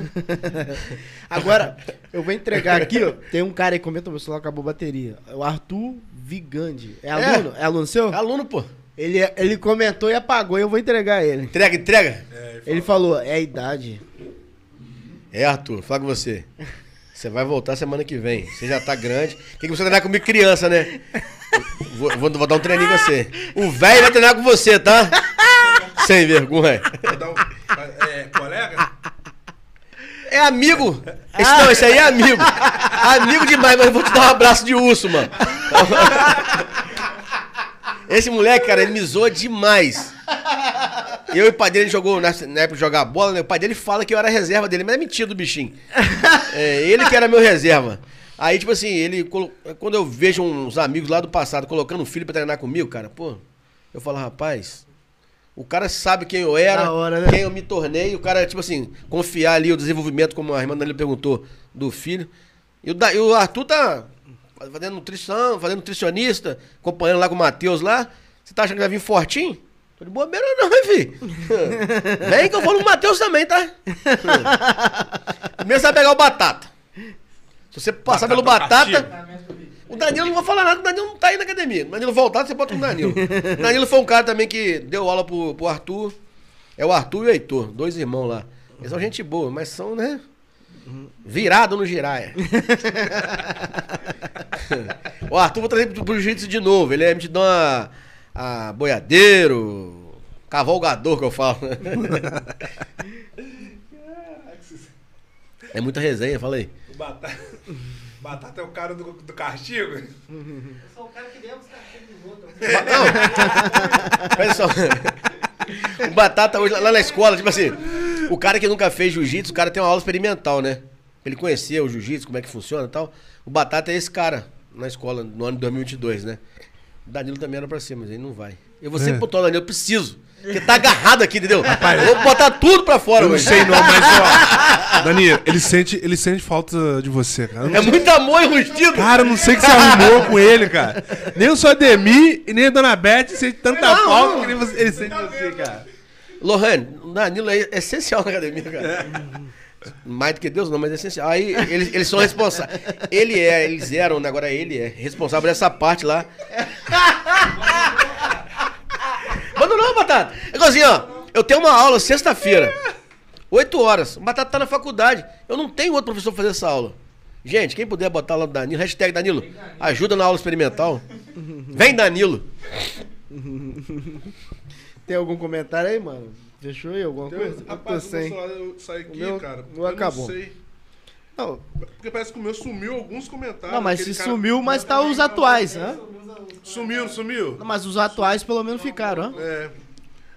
[laughs] Agora, eu vou entregar aqui, ó. Tem um cara aí que comenta, meu celular acabou a bateria. É O Arthur Vigandi. É aluno? É, aluno seu? É aluno, pô. Ele, ele comentou e apagou e eu vou entregar ele. Entrega, entrega. Ele falou, é a idade. É, Arthur, fala com você. [laughs] Você vai voltar semana que vem. Você já tá grande. Tem que você treinar comigo criança, né? Vou, vou- vou dar um treininho com você. O velho vai treinar com você, tá? Sem vergonha. Um- é, colega? É amigo. Esse, não, esse aí é amigo. Amigo demais, mas eu vou te dar um abraço de urso, mano. Esse moleque, cara, ele me zoa demais. Eu e o pai dele jogou, na na época de jogar bola, né? O pai dele fala que eu era reserva dele, mas é mentira do bichinho. É, ele que era meu reserva. Aí, tipo assim, ele. Quando eu vejo uns amigos lá do passado colocando um filho pra treinar comigo, cara, pô, eu falo, rapaz, o cara sabe quem eu era, hora, né? quem eu me tornei, o cara, tipo assim, confiar ali o desenvolvimento, como a irmã Dani perguntou, do filho. E o, Da- e o Arthur tá fazendo nutrição, fazendo nutricionista, acompanhando lá com o Matheus lá. Você tá achando que vai vir fortinho? Tô de bobeira não, hein, filho? [laughs] Vem que eu vou no Matheus também, tá? Primeiro você vai pegar o Batata. Se você passar pelo Batata Batata... O Danilo não vou falar nada, o Danilo não tá aí na academia. O Danilo voltar, você bota o Danilo. [laughs] O Danilo foi um cara também que deu aula pro, pro Arthur. É o Arthur e o Heitor, dois irmãos lá. Eles são gente boa, mas são, né? Virado no giraia. [laughs] o Arthur vou trazer pro, pro jiu-jitsu de novo. Ele é metidão a, a boiadeiro, cavalgador que eu falo. [laughs] é muita resenha, fala aí. O Batata, [laughs] Batata é o cara do, do castigo? Eu sou o cara que leva os cachorros dos outros. [laughs] Olha só. O Batata hoje, lá na escola, tipo assim, o cara que nunca fez jiu-jitsu, o cara tem uma aula experimental, né? Pra ele conhecer o jiu-jitsu, como é que funciona e tal. O Batata é esse cara na escola, no ano de 2022, né? Danilo também era pra cima, mas ele não vai. Eu vou sempre É. botar o Danilo, eu preciso. Porque tá agarrado aqui, entendeu? eu vou botar tudo pra fora, Eu não hoje. sei não, mas ó. Danilo, ele sente, ele sente falta de você, cara. É muito amor enrustido. Cara, eu não sei o que você arrumou com ele, cara. Nem o seu Ademir e nem a Dona Beth sente tanta Não, falta não. que ele, ele sente você, cara. Lohane, o Danilo é essencial na academia, cara. Mais do que Deus não, mas é essencial. Aí eles, eles são responsáveis. Ele é, eles eram, né, agora ele é responsável dessa parte lá. Manda não, Batata. É igualzinho, ó. Eu tenho uma aula sexta-feira. 8 horas. O Batata tá na faculdade. Eu não tenho outro professor pra fazer essa aula. Gente, quem puder botar lá do Danilo, hashtag Danilo, ajuda na aula experimental. Vem Danilo. Tem algum comentário aí, mano? Fechou aí alguma coisa? Eu tô Rapaz, o sem. meu celular eu saí aqui, O meu- cara. meu eu acabou. Não sei. Não, Porque parece que o meu sumiu alguns comentários. não, mas se cara- sumiu, mas tá os atuais, hã? Sumiu, sumiu? Não, Mas os atuais pelo menos ficaram, hã? É.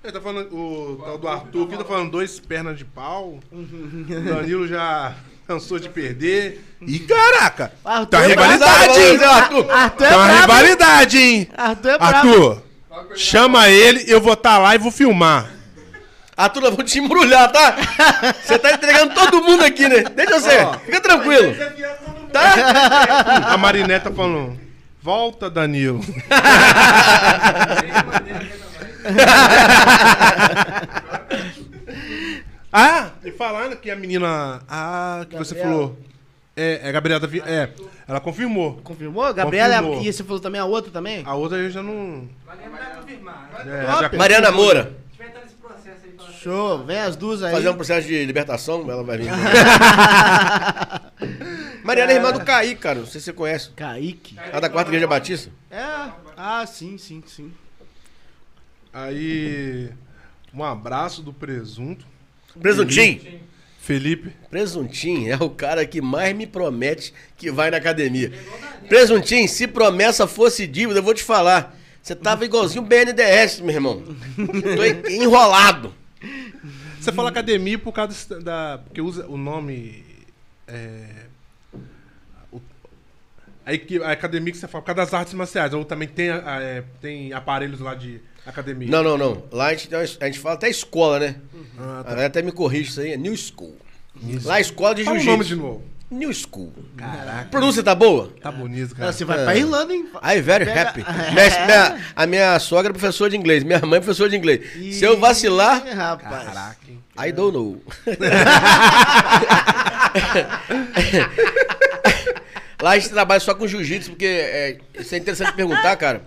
Ele tá falando, o tal do Arthur aqui tá falando dois pernas de pau. O [laughs] Danilo já cansou de perder. Ih, caraca! Arthur Tá é rivalidade, hein? Arthur. Arthur é Tá hein? rivalidade, hein? Arthur é brabo. Arthur, chama ele, eu vou estar lá e vou filmar. Arthur, nós vamos te embrulhar, tá? Você tá entregando todo mundo aqui, né? Deixa você. Fica tranquilo. Tá? A Marinette tá falando, volta, Danilo. [laughs] ah, e falando que a menina. Ah, que você Gabriela. falou. É, é a Gabriela vi- É, ela confirmou. Confirmou? Gabriela Confirmou. e você falou também a outra também? A outra eu já não. Nem vai confirmar. É, Mariana Moura. A gente vai entrar nesse processo aí. pra- Show, vem as duas aí. Fazer um processo de libertação, ela vai vir. [laughs] Mariana é irmã do Kaique, cara. Não sei se você conhece. Kaique. Ela da quarta igreja batista. É. Ah, sim, sim, sim. Aí. Um abraço do presunto. Presuntinho. Felipe. Presuntinho é o cara que mais me promete que vai na academia. Presuntinho, se promessa fosse dívida, eu vou te falar. Você tava igualzinho o BNDS, meu irmão. Tô en- enrolado. Você fala academia por causa da. Porque usa o nome. É, o- a, a academia que você fala, por causa das artes marciais. Ou também tem, a- é, tem aparelhos lá de academia. Não, não, não. Lá a gente, a gente fala até escola, né? Ah, A tá. galera até me corrige isso aí, é New School. Lá é escola de o nome de jiu-jitsu. novo. New School. Caraca. Pronúncia tá boa? Tá bonito, Ah, cara. Você vai É. pra Irlanda, hein? I very Pega- happy. Minha- minha- a minha sogra é professora de inglês, minha mãe é professora de inglês. Se eu vacilar, rapaz. Caraca? I don't know. [laughs] Lá a gente trabalha só com jiu-jitsu, porque é, isso é interessante perguntar, cara.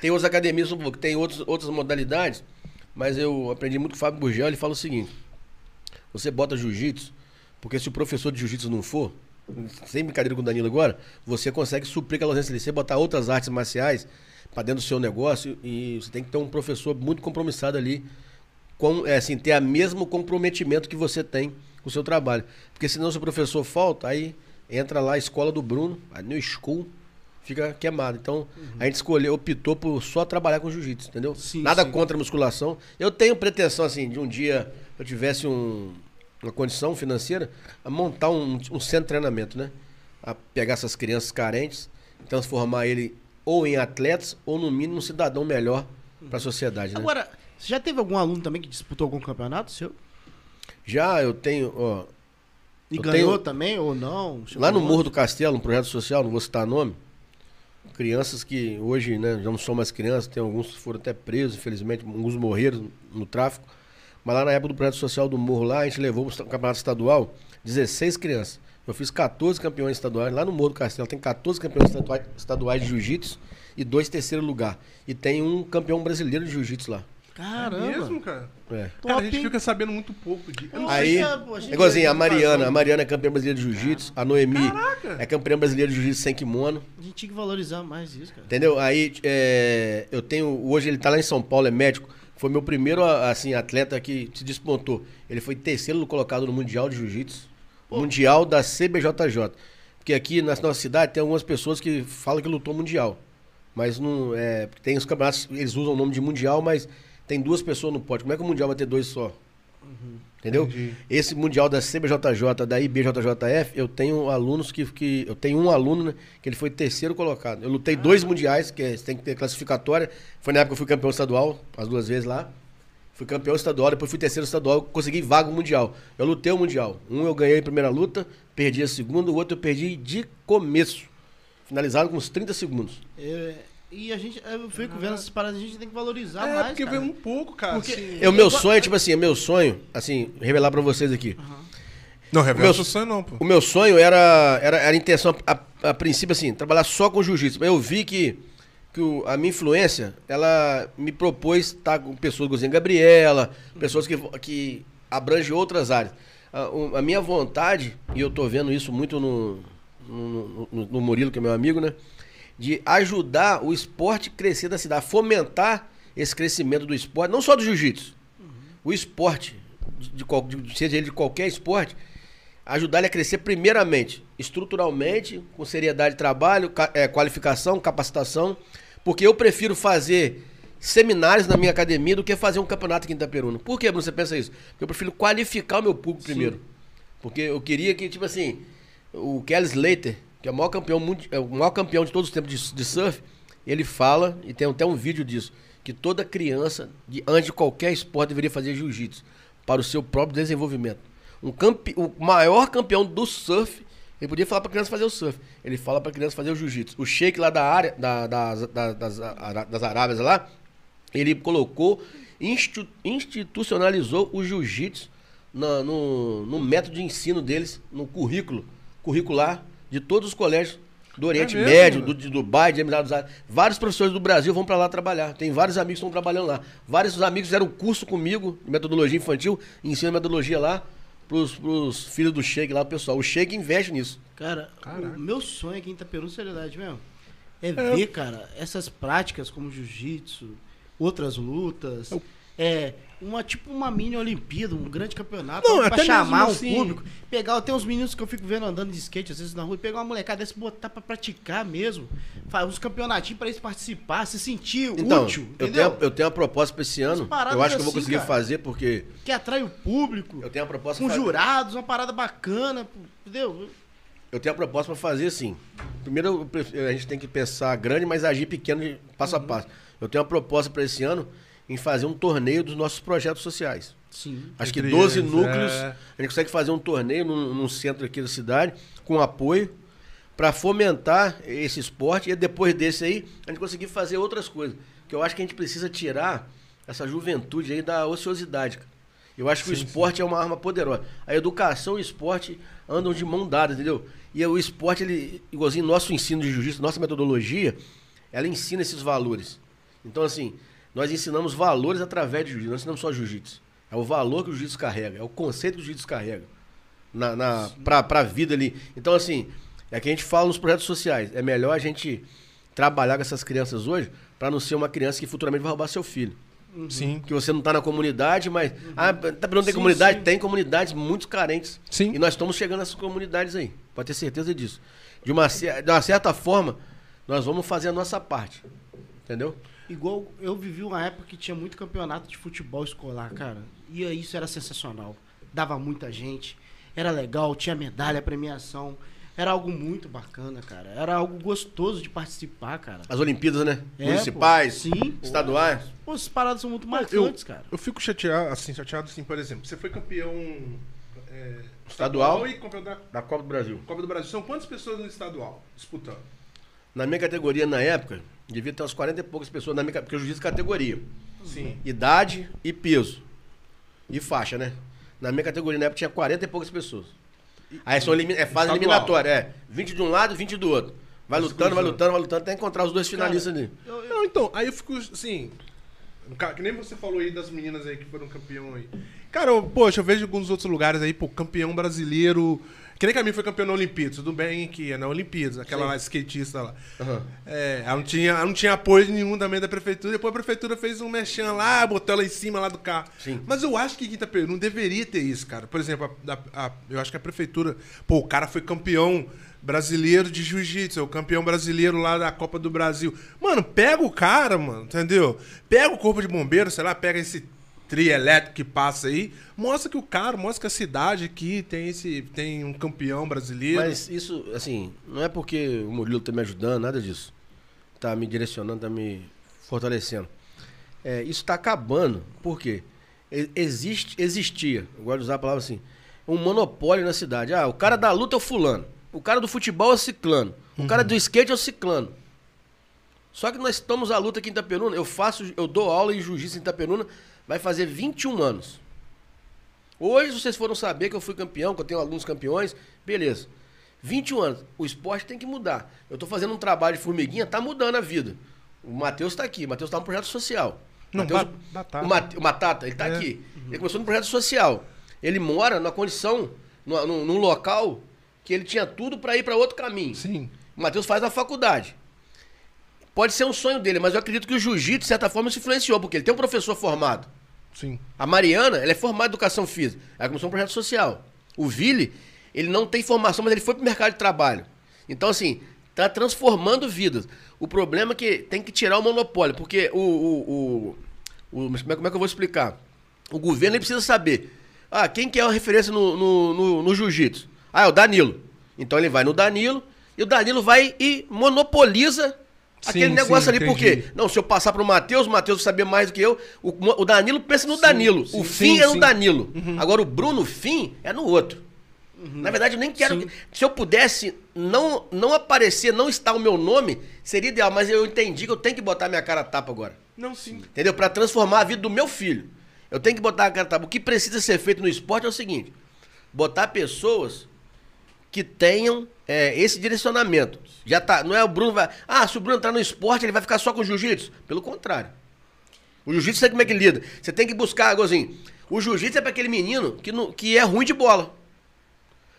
Tem outras academias que tem outros, outras modalidades, mas eu aprendi muito com o Fábio Burgel, ele fala o seguinte: você bota jiu-jitsu, porque se o professor de jiu-jitsu não for, sem brincadeira com o Danilo agora, você consegue suprir aquela ausência ali. Você botar outras artes marciais para dentro do seu negócio e você tem que ter um professor muito compromissado ali com, é, assim, ter o mesmo comprometimento que você tem com o seu trabalho. Porque senão se o professor falta, aí entra lá a escola do Bruno, a New School, fica queimado. Então, a gente escolheu, optou por só trabalhar com jiu-jitsu, entendeu? Sim, Nada sim. contra a musculação. Eu tenho pretensão, assim, de um dia eu tivesse um- uma condição financeira, a montar um, um centro de treinamento, né? a pegar essas crianças carentes, transformar ele ou em atletas ou no mínimo um cidadão melhor para a sociedade, né? Agora, você já teve algum aluno também que disputou algum campeonato seu? Já eu tenho, ó, E Eu ganhou tenho- também ou não? Chegou Lá no longe? Morro do Castelo, um projeto social, não vou citar nome, crianças que hoje né, já não são mais crianças, tem alguns que foram até presos, infelizmente, alguns morreram no tráfico. Mas lá na época do projeto social do Morro, lá a gente levou para o campeonato estadual 16 crianças. Eu fiz 14 campeões estaduais. Lá no Morro do Castelo tem 14 campeões estaduais, estaduais de jiu-jitsu e dois terceiro lugar. E tem um campeão brasileiro de jiu-jitsu lá. Caramba. É mesmo, cara? É. Cara, a gente fica sabendo muito pouco de. Eu não Aí, a gente é a Mariana. A Mariana é campeã brasileira de jiu-jitsu. A Noemi Caraca! é campeã brasileira de jiu-jitsu sem kimono. A gente tinha que valorizar mais isso, cara. Entendeu? Aí é, eu tenho. Hoje ele tá lá em São Paulo, é médico. Foi meu primeiro assim, atleta que se despontou. Ele foi terceiro colocado no Mundial de Jiu-Jitsu. Mundial da CBJJ. Porque aqui na nossa cidade tem algumas pessoas que falam que lutou mundial. Mas não. É, tem os campeonatos, eles usam o nome de mundial, mas tem duas pessoas no pódio. Como é que o mundial vai ter dois só? Entendeu? Entendi. Esse mundial da CBJJ, da IBJJF, eu tenho alunos que, que. Eu tenho um aluno, né, que ele foi terceiro colocado. Eu lutei dois mundiais, que é- tem que ter classificatória. Foi na época que eu fui campeão estadual, as duas vezes lá. Fui campeão estadual, depois fui terceiro estadual, consegui vaga no mundial. Eu lutei o mundial. Um eu ganhei a primeira luta, perdi a segunda, o outro eu perdi de começo. Finalizado com uns 30 segundos. É, e a gente, eu fico vendo essas paradas, a gente tem que valorizar É, mais, porque cara. vem um pouco, cara. Porque- assim. É o meu sonho, tipo assim, é meu sonho, assim, revelar pra vocês aqui. Não, revela Meu- seu sonho não, pô. O meu sonho era, era, era a intenção, a, a princípio, assim, trabalhar só com jiu-jitsu. Mas eu vi que, que o- a minha influência, ela me propôs estar com pessoas, a Gabriela, pessoas que, que abrangem outras áreas. A, o- a minha vontade, e eu tô vendo isso muito no, no, no- no Murilo, que é meu amigo, né? De ajudar o esporte a crescer da cidade, fomentar esse crescimento do esporte, não só do jiu-jitsu, o esporte, de, de seja ele de qualquer esporte, ajudar ele a crescer primeiramente, estruturalmente, com seriedade de trabalho, ca- eh, qualificação, capacitação, porque eu prefiro fazer seminários na minha academia do que fazer um campeonato aqui em Itaperuna. Por que Bruno, você pensa isso? Porque eu prefiro qualificar o meu público primeiro. Porque eu queria que, tipo assim, o Kelly Slater, que é o maior campeão, é o maior campeão de todos os tempos de, de surf, ele fala, e tem até um vídeo disso, que toda criança, de, antes de qualquer esporte, deveria fazer jiu-jitsu para o seu próprio desenvolvimento. Um campe, o maior campeão do surf, ele podia falar para criança fazer o surf. Ele fala para criança fazer o jiu-jitsu. O Sheik lá da área, da, das, da- das, das Arábias lá, ele colocou, institu- institucionalizou o jiu-jitsu no, no método de ensino deles, no currículo, curricular de todos os colégios do Oriente mesmo? Médio, do, de Dubai, de Emirados Árabes. Vários professores do Brasil vão para lá trabalhar. Tem vários amigos que estão trabalhando lá. Vários amigos fizeram curso comigo de metodologia infantil, ensino metodologia lá pros, pros filhos do Sheik lá, pessoal. O Sheik investe nisso. Cara, Caraca. o meu sonho aqui em Itaperuna, seriedade mesmo, é ver, cara, essas práticas como jiu-jitsu, outras lutas, é uma tipo uma mini Olimpíada, um grande campeonato, Não, pra chamar mesmo um assim- público, pegar, tem uns meninos que eu fico vendo andando de skate às vezes na rua, e pegar uma molecada desse botar pra praticar mesmo, faz uns campeonatinhos pra eles participar, se sentir Então, útil, eu entendeu? tenho, eu tenho uma proposta para esse ano. Eu acho que eu vou assim, conseguir fazer porque Que atrai o público, eu tenho uma proposta com pra jurados, uma parada bacana, entendeu? Eu tenho a proposta para fazer assim. Primeiro, a gente tem que pensar grande, mas agir pequeno, passo a passo. Eu tenho uma proposta para esse ano em fazer um torneio dos nossos projetos sociais. Sim. Acho que Entre 12 eles, núcleos, é. a gente consegue fazer um torneio num, num centro aqui da cidade, com apoio, para fomentar esse esporte e depois desse aí, a gente conseguir fazer outras coisas. Que eu acho que a gente precisa tirar essa juventude aí da ociosidade. Eu acho que o esporte é uma arma poderosa. A educação e o esporte andam de mão dada, entendeu? E o esporte, ele, igualzinho nosso ensino de jiu-jitsu, nossa metodologia, ela ensina esses valores. Então, assim, nós ensinamos valores através de jiu-jitsu, não ensinamos só jiu-jitsu. É o valor que o jiu-jitsu carrega, é o conceito que o jiu-jitsu carrega na, na, pra, pra vida ali. Então, assim, é que a gente fala nos projetos sociais. É melhor a gente trabalhar com essas crianças hoje para não ser uma criança que futuramente vai roubar seu filho. Sim. Que você não tá na comunidade, mas. Ah, tá perguntando tem Sim, comunidade? sim. Tem comunidades muito carentes. Sim. E nós estamos chegando nessas comunidades aí. Pode ter certeza disso. De uma, de uma certa forma, nós vamos fazer a nossa parte. Entendeu? Igual eu vivi uma época que tinha muito campeonato de futebol escolar, cara. E isso era sensacional. Dava muita gente, era legal, tinha medalha, premiação. Era algo muito bacana, cara. Era algo gostoso de participar, cara. As Olimpíadas, né? É, Municipais, pô. Sim. estaduais. Pô, essas paradas são muito Eu, marcantes, cara. eu fico chateado, assim, chateado assim, por exemplo, você foi campeão é, Estadual. e campeão da Da Copa do Brasil. Copa do Brasil. São quantas pessoas no estadual disputando? Na minha categoria, na época, devia ter umas 40 e poucas pessoas, na minha, porque eu juiz de categoria. Sim. Idade e peso. E faixa, né? Na minha categoria, na época, tinha 40 e poucas pessoas. Aí são elimi- é fase Estadual. eliminatória, é. 20 de um lado e 20 do outro. Vai lutando, vai lutando, vai lutando, até encontrar os dois finalistas ali. Não, então, aí eu fico assim. Que nem você falou aí das meninas aí que foram campeão aí. Cara, eu, poxa, eu vejo alguns outros lugares aí, pô, campeão brasileiro. Que nem a mim foi campeão na Olimpíada, tudo bem que é na Olimpíada, aquela Sim. lá skatista lá. Aham. É, ela não, tinha, ela não tinha apoio nenhum também da prefeitura. Depois a prefeitura fez um mexão lá, botou ela em cima lá do carro. Sim. Mas eu acho que Quinta Peru não deveria ter isso, cara. Por exemplo, a- a- a- eu acho que a prefeitura. Pô, o cara foi campeão brasileiro de jiu-jitsu, é o campeão brasileiro lá da Copa do Brasil. Mano, pega o cara, mano, entendeu? Pega o corpo de bombeiro, sei lá, pega esse tri elétrico que passa aí, mostra que o cara, mostra que a cidade aqui tem esse tem um campeão brasileiro. Mas isso, assim, não é porque o Murilo tá me ajudando, nada disso. Tá me direcionando, tá me fortalecendo. É, isso tá acabando. Por quê? Existe, existia, eu gosto de usar a palavra assim, um monopólio na cidade. Ah, o cara da luta é o fulano. O cara do futebol é o ciclano. O cara do skate é o ciclano. Só que nós estamos à luta aqui em Itaperuna. Eu faço, eu dou aula em jiu-jitsu em Itaperuna, vai fazer 21 anos. Hoje vocês foram saber que eu fui campeão, que eu tenho alunos campeões, beleza. 21 anos. O esporte tem que mudar. Eu tô fazendo um trabalho de formiguinha, tá mudando a vida. O Matheus tá aqui, o Matheus tá no projeto social. Não, Mateus- Ba- Batata. o, Mate- o Matata, ele tá É. aqui. Ele começou no projeto social. Ele mora na condição, no- no- num local que ele tinha tudo para ir para outro caminho. Sim. O Matheus faz a faculdade. Pode ser um sonho dele, mas eu acredito que o jiu-jitsu, de certa forma, se influenciou, porque ele tem um professor formado. Sim. A Mariana, ela é formada em educação física. Ela começou um projeto social. O Vili, ele não tem formação, mas ele foi pro mercado de trabalho. Então, assim, tá transformando vidas. O problema é que tem que tirar o monopólio, porque o. o, o, o- como, é, como é que eu vou explicar? O governo precisa saber. Ah, quem que é uma referência no, no, no, no jiu-jitsu? Ah, é o Danilo. Então ele vai no Danilo e o Danilo vai e monopoliza Sim, aquele negócio sim, ali. Por entendi. quê? Não, se eu passar pro Matheus, o Matheus vai saber mais do que eu. O, o Danilo pensa no Danilo. sim, o sim, fim é no sim. Danilo. Agora o Bruno fim é no outro. Na verdade, eu nem quero. Se eu pudesse não, não aparecer, não estar o meu nome, seria ideal. Mas eu entendi que eu tenho que botar minha cara a tapa agora. Não, sim. Entendeu? Pra transformar a vida do meu filho. Eu tenho que botar a cara a tapa. O que precisa ser feito no esporte é o seguinte: botar pessoas que tenham é, esse direcionamento. Já tá, não é o Bruno vai. Ah, se o Bruno entrar no esporte, ele vai ficar só com jiu-jitsu? Pelo contrário. O jiu-jitsu sabe como é que lida. Você tem que buscar assim. O jiu-jitsu é para aquele menino que, não, que é ruim de bola.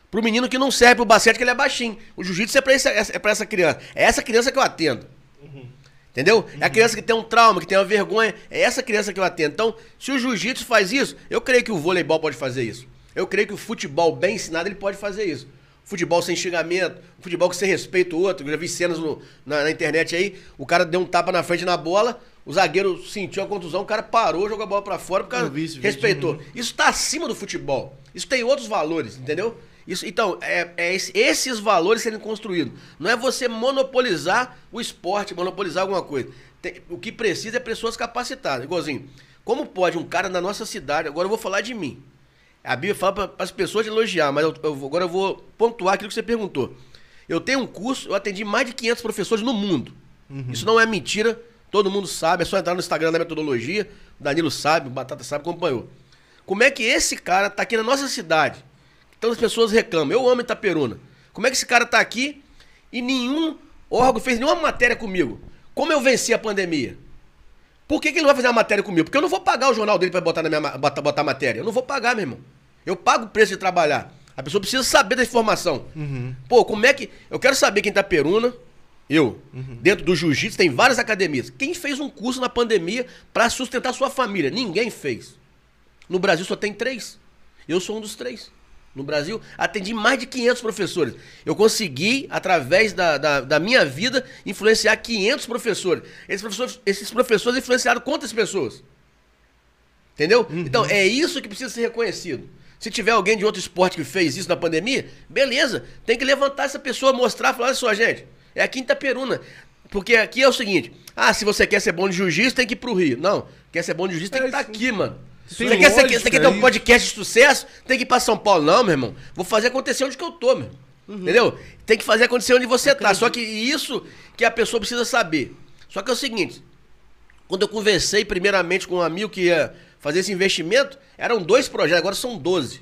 Pro menino que não serve pro basquete, que ele é baixinho. O jiu-jitsu é esse, é essa criança. É essa criança que eu atendo. Entendeu? É a criança que tem um trauma, que tem uma vergonha. É essa criança que eu atendo. Então, se o jiu-jitsu faz isso, eu creio que o voleibol pode fazer isso. Eu creio que o futebol bem ensinado, ele pode fazer isso. Futebol sem xingamento, futebol que você respeita o outro. Eu já vi cenas no- na, na internet aí, o cara deu um tapa na frente na bola, o zagueiro sentiu a contusão, o cara parou, jogou a bola pra fora, o cara Eu vi esse vídeo. respeitou. Isso tá acima do futebol. Isso tem outros valores, entendeu? Isso, então, é, é esse- esses valores serem construídos. Não é você monopolizar o esporte, monopolizar alguma coisa. Tem- o que precisa é pessoas capacitadas. Igualzinho, como pode um cara na nossa cidade, agora eu vou falar de mim. A Bíblia fala para as pessoas elogiar, mas eu- eu agora eu vou pontuar aquilo que você perguntou. Eu tenho um curso, eu atendi mais de 500 professores no mundo. Isso não é mentira, todo mundo sabe, é só entrar no Instagram da metodologia, o Danilo sabe, o Batata sabe, acompanhou. Como é que esse cara tá aqui na nossa cidade? Tantas pessoas reclamam, eu amo Itaperuna. Como é que esse cara tá aqui e nenhum órgão fez nenhuma matéria comigo? Como eu venci a pandemia? Por que, que ele não vai fazer uma matéria comigo? Porque eu não vou pagar o jornal dele para botar na minha botar, botar matéria. Eu não vou pagar, meu irmão. Eu pago o preço de trabalhar. A pessoa precisa saber da informação. Pô, como é que. Eu quero saber quem tá peruna. Eu. Dentro do jiu-jitsu tem várias academias. Quem fez um curso na pandemia para sustentar sua família? Ninguém fez. No Brasil só tem três. Eu sou um dos três. No Brasil, atendi mais de 500 professores. Eu consegui, através da, da, da minha vida, influenciar 500 professores. Esses professores, esses professores influenciaram quantas pessoas? Entendeu? Então, é isso que precisa ser reconhecido. Se tiver alguém de outro esporte que fez isso na pandemia, beleza. Tem que levantar essa pessoa, mostrar, falar, olha só, gente, é a Quinta Peruna. Porque aqui é o seguinte, ah, se você quer ser bom de jiu-jitsu, tem que ir pro Rio. Não, quer ser bom de jiu-jitsu, tem que É, estar isso- aqui, mano. Tem Você quer, ser- lógica você quer ter um isso. podcast de sucesso, tem que ir pra São Paulo. Não, meu irmão. Vou fazer acontecer onde que eu tô, meu. Entendeu? Tem que fazer acontecer onde você tá. Só que isso que a pessoa precisa saber. Só que é o seguinte, quando eu conversei primeiramente com um amigo que ia fazer esse investimento, eram dois projetos, agora são 12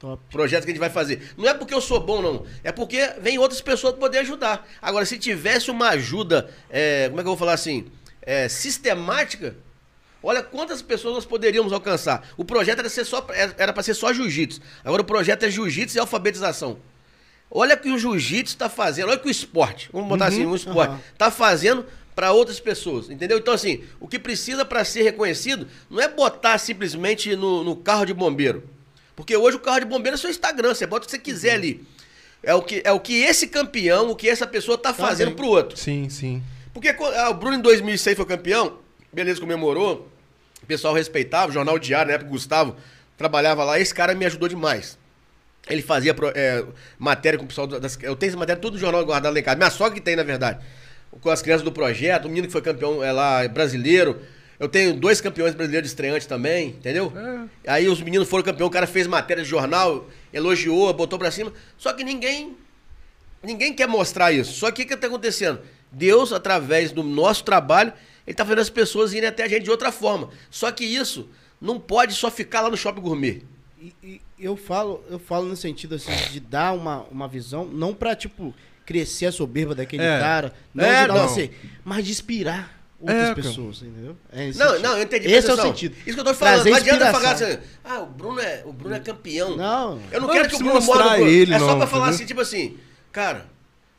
Top. projetos que a gente vai fazer. Não é porque eu sou bom, não. É porque vem outras pessoas para poder ajudar. Agora, se tivesse uma ajuda, é, como é que eu vou falar assim? É, sistemática, olha quantas pessoas nós poderíamos alcançar. O projeto era ser só era para ser só jiu-jitsu. Agora o projeto é jiu-jitsu e alfabetização. Olha o que o jiu-jitsu está fazendo, olha o que o esporte, vamos botar assim, um esporte, está fazendo para outras pessoas, entendeu? Então, assim, o que precisa para ser reconhecido não é botar simplesmente no, no carro de bombeiro. Porque hoje o carro de bombeiro é seu Instagram, você bota o que você quiser ali. É o que, é o que esse campeão, o que essa pessoa tá fazendo bem. pro outro. Sim, sim. Porque ah, o Bruno em 2006 foi campeão, beleza, comemorou, o pessoal respeitava, o Jornal Diário, na época, o Gustavo trabalhava lá, esse cara me ajudou demais. Ele fazia é, matéria com o pessoal das. Eu tenho essa matéria tudo no jornal guardado lá em casa. Minha sogra que tem, na verdade. Com as crianças do projeto, o menino que foi campeão é lá, brasileiro. Eu tenho dois campeões brasileiros de estreante também, entendeu? Aí os meninos foram campeão, o cara fez matéria de jornal, elogiou, botou pra cima. Só que ninguém Ninguém quer mostrar isso. Só que o que está acontecendo? Deus, através do nosso trabalho, ele está fazendo as pessoas irem até a gente de outra forma. Só que isso não pode só ficar lá no shopping gourmet. E, e eu falo, eu falo no sentido assim, de dar uma, uma visão, não pra, tipo, crescer a soberba daquele É. cara, não É, de dar não. uma ser, mas de inspirar outras É, pessoas, entendeu? É esse Não, sentido. não, eu entendi. Esse é o sentido. Isso que eu tô falando. Trazer não adianta inspiração. falar assim, ah, o Bruno é, o Bruno é campeão. Não. Eu não, Não quero que o Bruno no ele, É só não, pra falar entendeu? assim, tipo assim, cara,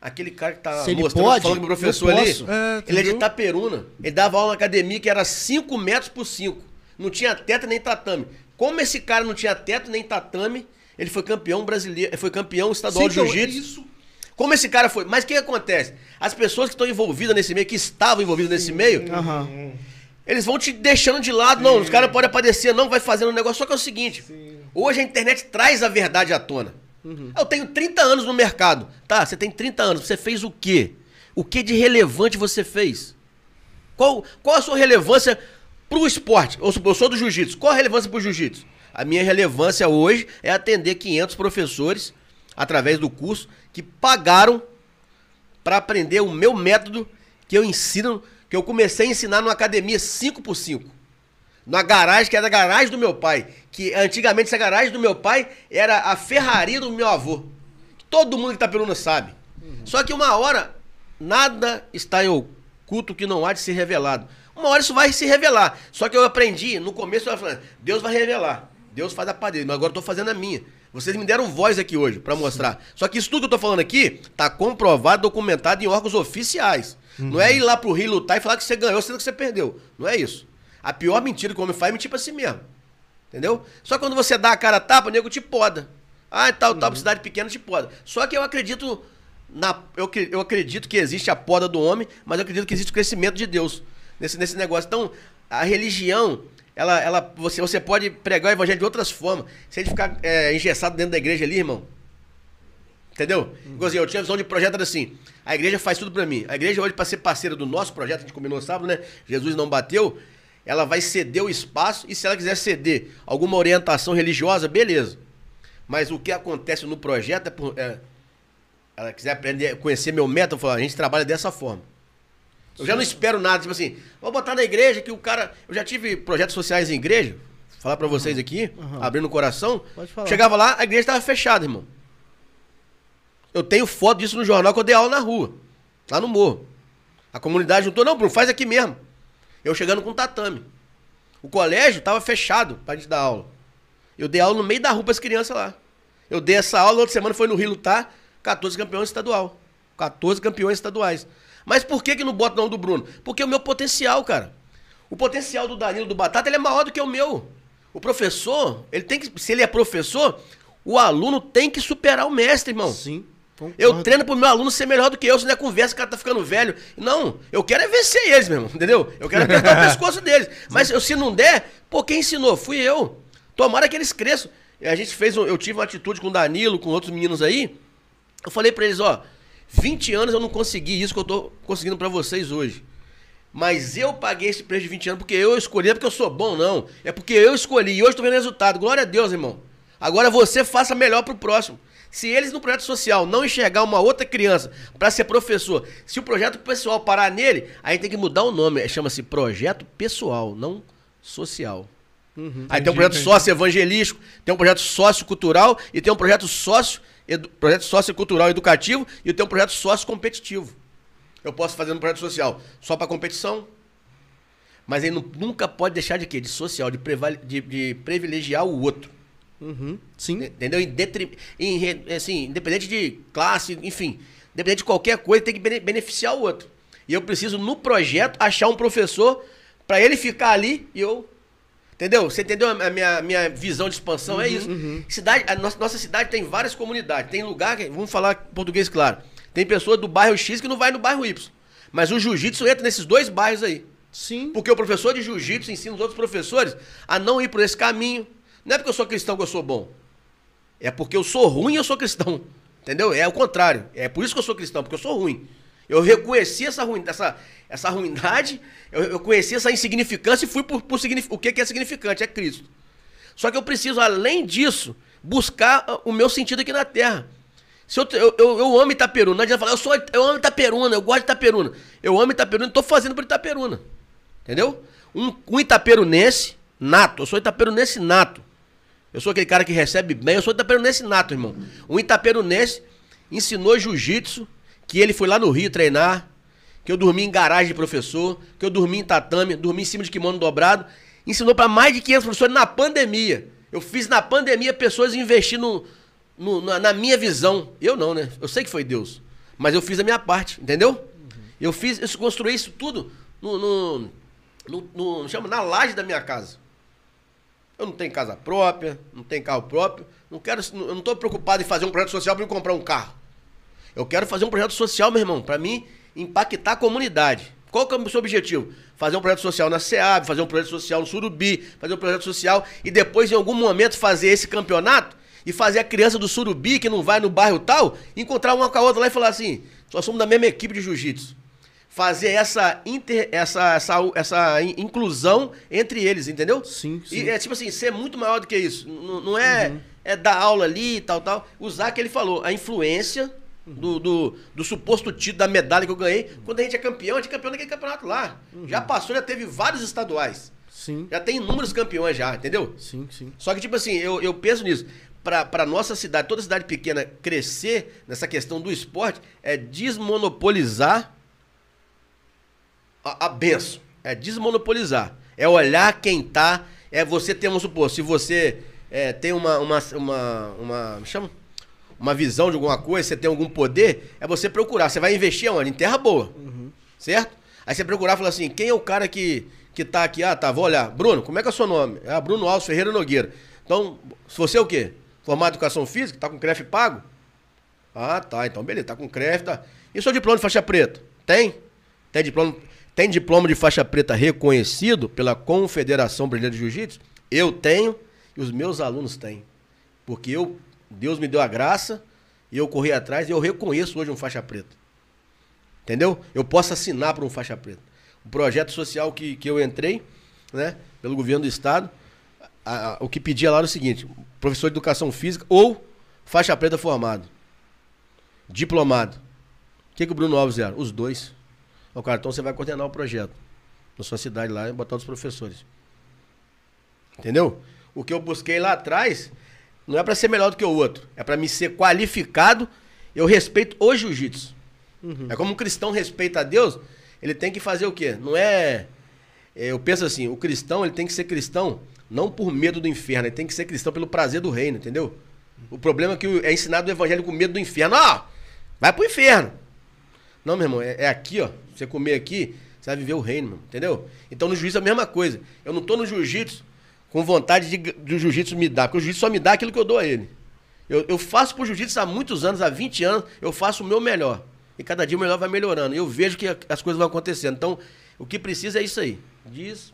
aquele cara que tá Se ele mostrando, pode, falando com o professor eu ali. É, ele é de? Itaperuna. Ele dava aula na academia que era 5 metros por 5. Não tinha teto nem tatame. Como esse cara não tinha teto nem tatame, ele foi campeão brasileiro, ele foi campeão estadual Sim, de então, jiu-jitsu. isso- Como esse cara foi? Mas o que acontece? As pessoas que estão envolvidas nesse meio, que estavam envolvidas nesse meio, Aham. eles vão te deixando de lado. Não, os caras podem aparecer, não, vai fazendo um negócio. Só que é o seguinte: hoje a internet traz a verdade à tona. Eu tenho 30 anos no mercado. Tá, você tem 30 anos, você fez o quê? O que de relevante você fez? Qual, qual a sua relevância pro esporte? Eu sou, eu sou do jiu-jitsu. Qual a relevância pro jiu-jitsu? A minha relevância hoje é atender 500 professores através do curso que pagaram para aprender o meu método que eu ensino, que eu comecei a ensinar numa academia 5 por 5 Na garagem, que era a garagem do meu pai. Que antigamente essa garagem do meu pai era a ferraria do meu avô. Todo mundo que tá perguntando sabe. Só que uma hora, nada está em oculto que não há de ser revelado. Uma hora isso vai se revelar. Só que eu aprendi, no começo eu falando, Deus vai revelar. Deus faz a parte dele, mas agora eu tô fazendo a minha. Vocês me deram voz aqui hoje pra mostrar. Só que isso tudo que eu tô falando aqui tá comprovado, documentado em órgãos oficiais. Não é ir lá pro Rio lutar e falar que você ganhou, sendo que você perdeu. Não é isso. A pior mentira que o homem faz é mentir pra si mesmo. Entendeu? Só que quando você dá a cara a tapa, o nego te poda. Ah, tal, tal, cidade pequena te poda. Só que eu acredito na eu, eu acredito que existe a poda do homem, mas eu acredito que existe o crescimento de Deus nesse, nesse negócio. Então, a religião, ela, ela, você, você pode pregar o evangelho de outras formas. Se a gente ficar é, engessado dentro da igreja ali, irmão, Entendeu? Igualzinho, eu tinha visão de projeto era assim. A igreja faz tudo pra mim. A igreja hoje, pra ser parceira do nosso projeto, a gente combinou sábado, né? Jesus não bateu. Ela vai ceder o espaço e se ela quiser ceder alguma orientação religiosa, beleza. Mas o que acontece no projeto é, por, é ela quiser aprender, conhecer meu método, falar, a gente trabalha dessa forma. Eu já não espero nada, tipo assim, vou botar na igreja que o cara. Eu já tive projetos sociais em igreja, falar pra vocês aqui, Aham. abrindo o coração. Pode falar. Chegava lá, a igreja tava fechada, irmão. Eu tenho foto disso no jornal que eu dei aula na rua, lá no morro. A comunidade juntou, não, Bruno, faz aqui mesmo. Eu chegando com tatame. O colégio tava fechado pra gente dar aula. Eu dei aula no meio da rua pras crianças lá. Eu dei essa aula, outra semana foi no Rio lutar, 14 campeões estadual. 14 campeões estaduais. Mas por que que não bota o nome do Bruno? Porque o meu potencial, cara. O potencial do Danilo do Batata ele é maior do que o meu. O professor, ele tem que, se ele é professor, o aluno tem que superar o mestre, irmão. Sim. Eu treino pro meu aluno ser melhor do que eu, se não é conversa, o cara tá ficando velho. Não, eu quero é vencer eles, meu irmão, entendeu? Eu quero apertar o [laughs] pescoço deles. Mas eu, se não der, pô, quem ensinou? Fui eu. Tomara que eles cresçam. E a gente fez, um- eu tive uma atitude com o Danilo, com outros meninos aí. Eu falei pra eles, ó, 20 anos eu não consegui isso que eu tô conseguindo pra vocês hoje. Mas eu paguei esse preço de 20 anos porque eu escolhi, não é porque eu sou bom, não. É porque eu escolhi e hoje tô vendo resultado. Glória a Deus, irmão. Agora você faça melhor pro próximo. Se eles no projeto social não enxergar uma outra criança pra ser professor, se o projeto pessoal parar nele, aí tem que mudar o nome. Chama-se projeto pessoal, não social. aí tem um projeto sócio evangelístico, tem um projeto sociocultural e tem um projeto sócio edu, projeto sociocultural educativo e tem um projeto sócio competitivo. Eu posso fazer no projeto social só para competição, mas ele nu- nunca pode deixar de quê? De social, de, prevale- de- de privilegiar o outro. Uhum. Sim. Entendeu? Em em assim, independente de classe, enfim, independente de qualquer coisa, tem que bene- beneficiar o outro. E eu preciso, no projeto, achar um professor para ele ficar ali e eu. Entendeu? Você entendeu a minha, minha visão de expansão? é isso. Cidade, a nossa, nossa cidade tem várias comunidades. Tem lugar que. Vamos falar português claro. Tem pessoas do bairro X que não vai no bairro Y. Mas o jiu-jitsu entra nesses dois bairros aí. Sim. Porque o professor de jiu-jitsu ensina os outros professores a não ir por esse caminho. Não é porque eu sou cristão que eu sou bom. É porque eu sou ruim e eu sou cristão. Entendeu? É o contrário. É por isso que eu sou cristão, porque eu sou ruim. Eu reconheci essa, ruim, essa, essa ruindade, eu, eu conheci essa insignificância e fui por, por o que, que é significante, é Cristo. Só que eu preciso, além disso, buscar ah, o meu sentido aqui na Terra. Se eu, eu, eu, eu amo Itaperuna, não adianta falar, eu, sou, eu amo Itaperuna, eu gosto de Itaperuna. Eu amo Itaperuna estou fazendo por Itaperuna. Entendeu? Um, um itaperunense nato. Eu sou itaperunense nato. Eu sou aquele cara que recebe bem. Eu sou itaperunense nato, irmão. Um itaperunense ensinou jiu-jitsu, que ele foi lá no Rio treinar, que eu dormi em garagem de professor, que eu dormi em tatame, dormi em cima de kimono dobrado. Ensinou para mais de 500 professores na pandemia. Eu fiz na pandemia pessoas investir no, no- na, minha visão. Eu não, né? Eu sei que foi Deus. Mas eu fiz a minha parte, entendeu? Eu fiz, eu construí isso tudo no, no, no, no- chama, na laje da minha casa. Eu não tenho casa própria, não tenho carro próprio. Não quero, eu não estou preocupado em fazer um projeto social para me comprar um carro. Eu quero fazer um projeto social, meu irmão, para mim impactar a comunidade. Qual que é o seu objetivo? Fazer um projeto social na SEAB, fazer um projeto social no Surubi, fazer um projeto social e depois, em algum momento, fazer esse campeonato e fazer a criança do Surubi, que não vai no bairro tal, encontrar uma com a outra lá e falar assim: nós somos da mesma equipe de jiu-jitsu. Fazer essa, inter, essa, essa, essa in- inclusão entre eles, entendeu? Sim, sim. E é tipo assim, ser muito maior do que isso. N- não é, é dar aula ali e tal, tal. Usar que ele falou, a influência do, do, do suposto título da medalha que eu ganhei. Quando a gente é campeão, a gente é campeão daquele campeonato lá. Já passou, já teve vários estaduais. Sim. Já tem inúmeros campeões já, entendeu? Sim, sim. Só que, tipo assim, eu, eu penso nisso. Pra nossa cidade, toda cidade pequena crescer nessa questão do esporte, é desmonopolizar a, a benção. É desmonopolizar. É olhar quem tá. É você ter, vamos supor, se você é, tem uma, uma, uma, uma. me Chama? Uma visão de alguma coisa, você tem algum poder, é você procurar. Você vai investir onde? Em terra boa. Certo? Aí você procurar e falar assim: quem é o cara que, que tá aqui? Ah, tá, vou olhar. Bruno, como é que é o seu nome? Ah, Bruno Alves Ferreira Nogueira. Então, se você é o quê? Formado em educação física? Tá com CREF pago? Ah, tá. Então, beleza. Tá com CREF, tá. E seu diploma de faixa preta? Tem? Tem diploma, tem diploma de faixa preta reconhecido pela Confederação Brasileira de Jiu-Jitsu? Eu tenho e os meus alunos têm. Porque eu, Deus me deu a graça e eu corri atrás e eu reconheço hoje um faixa preta. Entendeu? Eu posso assinar por um faixa preta. O projeto social que, que eu entrei, né, pelo governo do estado, a- a- o que pedia lá era o seguinte: professor de educação física ou faixa preta formado. Diplomado. O que, que o Bruno Alves era? Os dois. O cara, então você vai coordenar o projeto na sua cidade lá e botar os professores. Entendeu? O que eu busquei lá atrás não é para ser melhor do que o outro, é para me ser qualificado. Eu respeito o jiu-jitsu. É como um cristão respeita a Deus, ele tem que fazer o quê? Não é, é, Eu penso assim, o cristão ele tem que ser cristão não por medo do inferno, ele tem que ser cristão pelo prazer do reino, entendeu? O problema é que é ensinado o evangelho com medo do inferno. Ó, vai pro inferno. Não, meu irmão, é, é aqui, ó. Você comer aqui, você vai viver o reino, meu entendeu? Então no jiu-jitsu é a mesma coisa. Eu não tô no jiu-jitsu com vontade de, de o jiu-jitsu me dar, porque o jiu-jitsu só me dá aquilo que eu dou a ele. Eu, eu faço pro jiu-jitsu há muitos anos, há 20 anos, eu faço o meu melhor. E cada dia o melhor vai melhorando. E eu vejo que as coisas vão acontecendo. Então, o que precisa é isso aí. Diz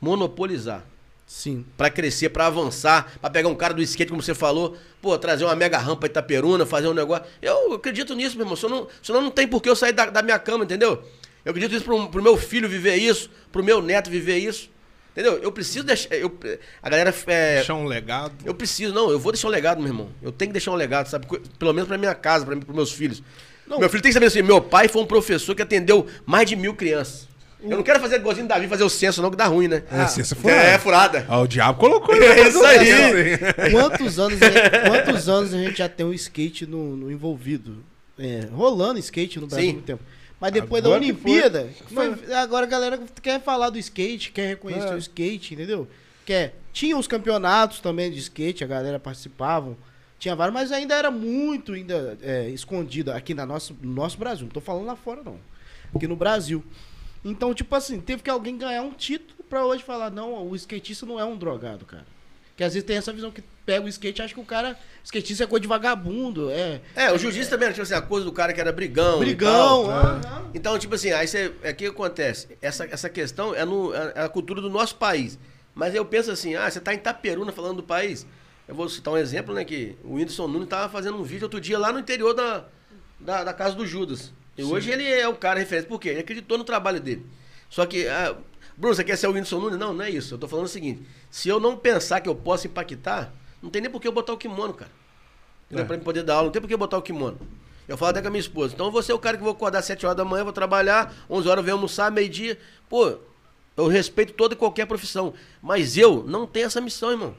monopolizar. Sim. Pra crescer, pra avançar, pra pegar um cara do skate, como você falou, pô, trazer uma mega rampa Itaperuna, fazer um negócio. Eu acredito nisso, meu irmão. Senão, senão não tem por que eu sair da, da minha cama, entendeu? Eu acredito isso pro, pro meu filho viver isso, pro meu neto viver isso. Entendeu? Eu preciso deixar. Eu, a galera. É, Deixar um legado. eu preciso, não, eu vou deixar um legado, meu irmão. Eu tenho que deixar um legado, sabe? Pelo menos pra minha casa, pra mim, pros meus filhos. Meu filho tem que saber assim: meu pai foi um professor que atendeu mais de mil crianças. Eu não quero fazer igualzinho Davi, fazer o censo, não, que dá ruim, né? É, ciência furada. É, furada. Ah, o diabo colocou É isso aí. isso aí. Quantos anos, a gente, quantos anos a gente já tem o skate no, no envolvido? É, rolando skate no Brasil há Sim. muito tempo. Mas depois Agora da que Olimpíada, foi- agora a galera quer falar do skate, quer reconhecer É. o skate, entendeu? Quer. Tinha os campeonatos também de skate, a galera participavam. Tinha vários, mas ainda era muito ainda é, escondido aqui na nossa, no nosso Brasil. Não tô falando lá fora, não. Aqui no Brasil. Então, tipo assim, teve que alguém ganhar um título pra hoje falar, não, o skatista não é um drogado, cara. Que às vezes tem essa visão que pega o skate acha que o cara, skatista é coisa de vagabundo, é É, o jiu-jitsu também, tipo assim, a coisa do cara que era brigão. brigão. tal. aham. Então, tipo assim, aí você. É que acontece? Essa, essa questão é, no, é a cultura do nosso país. Mas eu penso assim, ah, você tá em Itaperuna falando do país. Eu vou citar um exemplo, né? Que o Whindersson Nunes tava fazendo um vídeo outro dia lá no interior da, da, da casa do Judas. E hoje ele é o cara referente. Por quê? Ele acreditou no trabalho dele. Só que, ah, Bruno, você quer ser o Whindersson Nunes? Não, não é isso. Eu tô falando o seguinte: se eu não pensar que eu posso impactar, não tem nem por que eu botar o kimono, cara. É. Pra mim poder dar aula, não tem por que botar o kimono. Eu falo até com a minha esposa. Então vou ser o cara que vou acordar às 7 horas da manhã, vou trabalhar, 11 horas eu venho almoçar, meio-dia. Pô, eu respeito toda e qualquer profissão. Mas eu não tenho essa missão, irmão.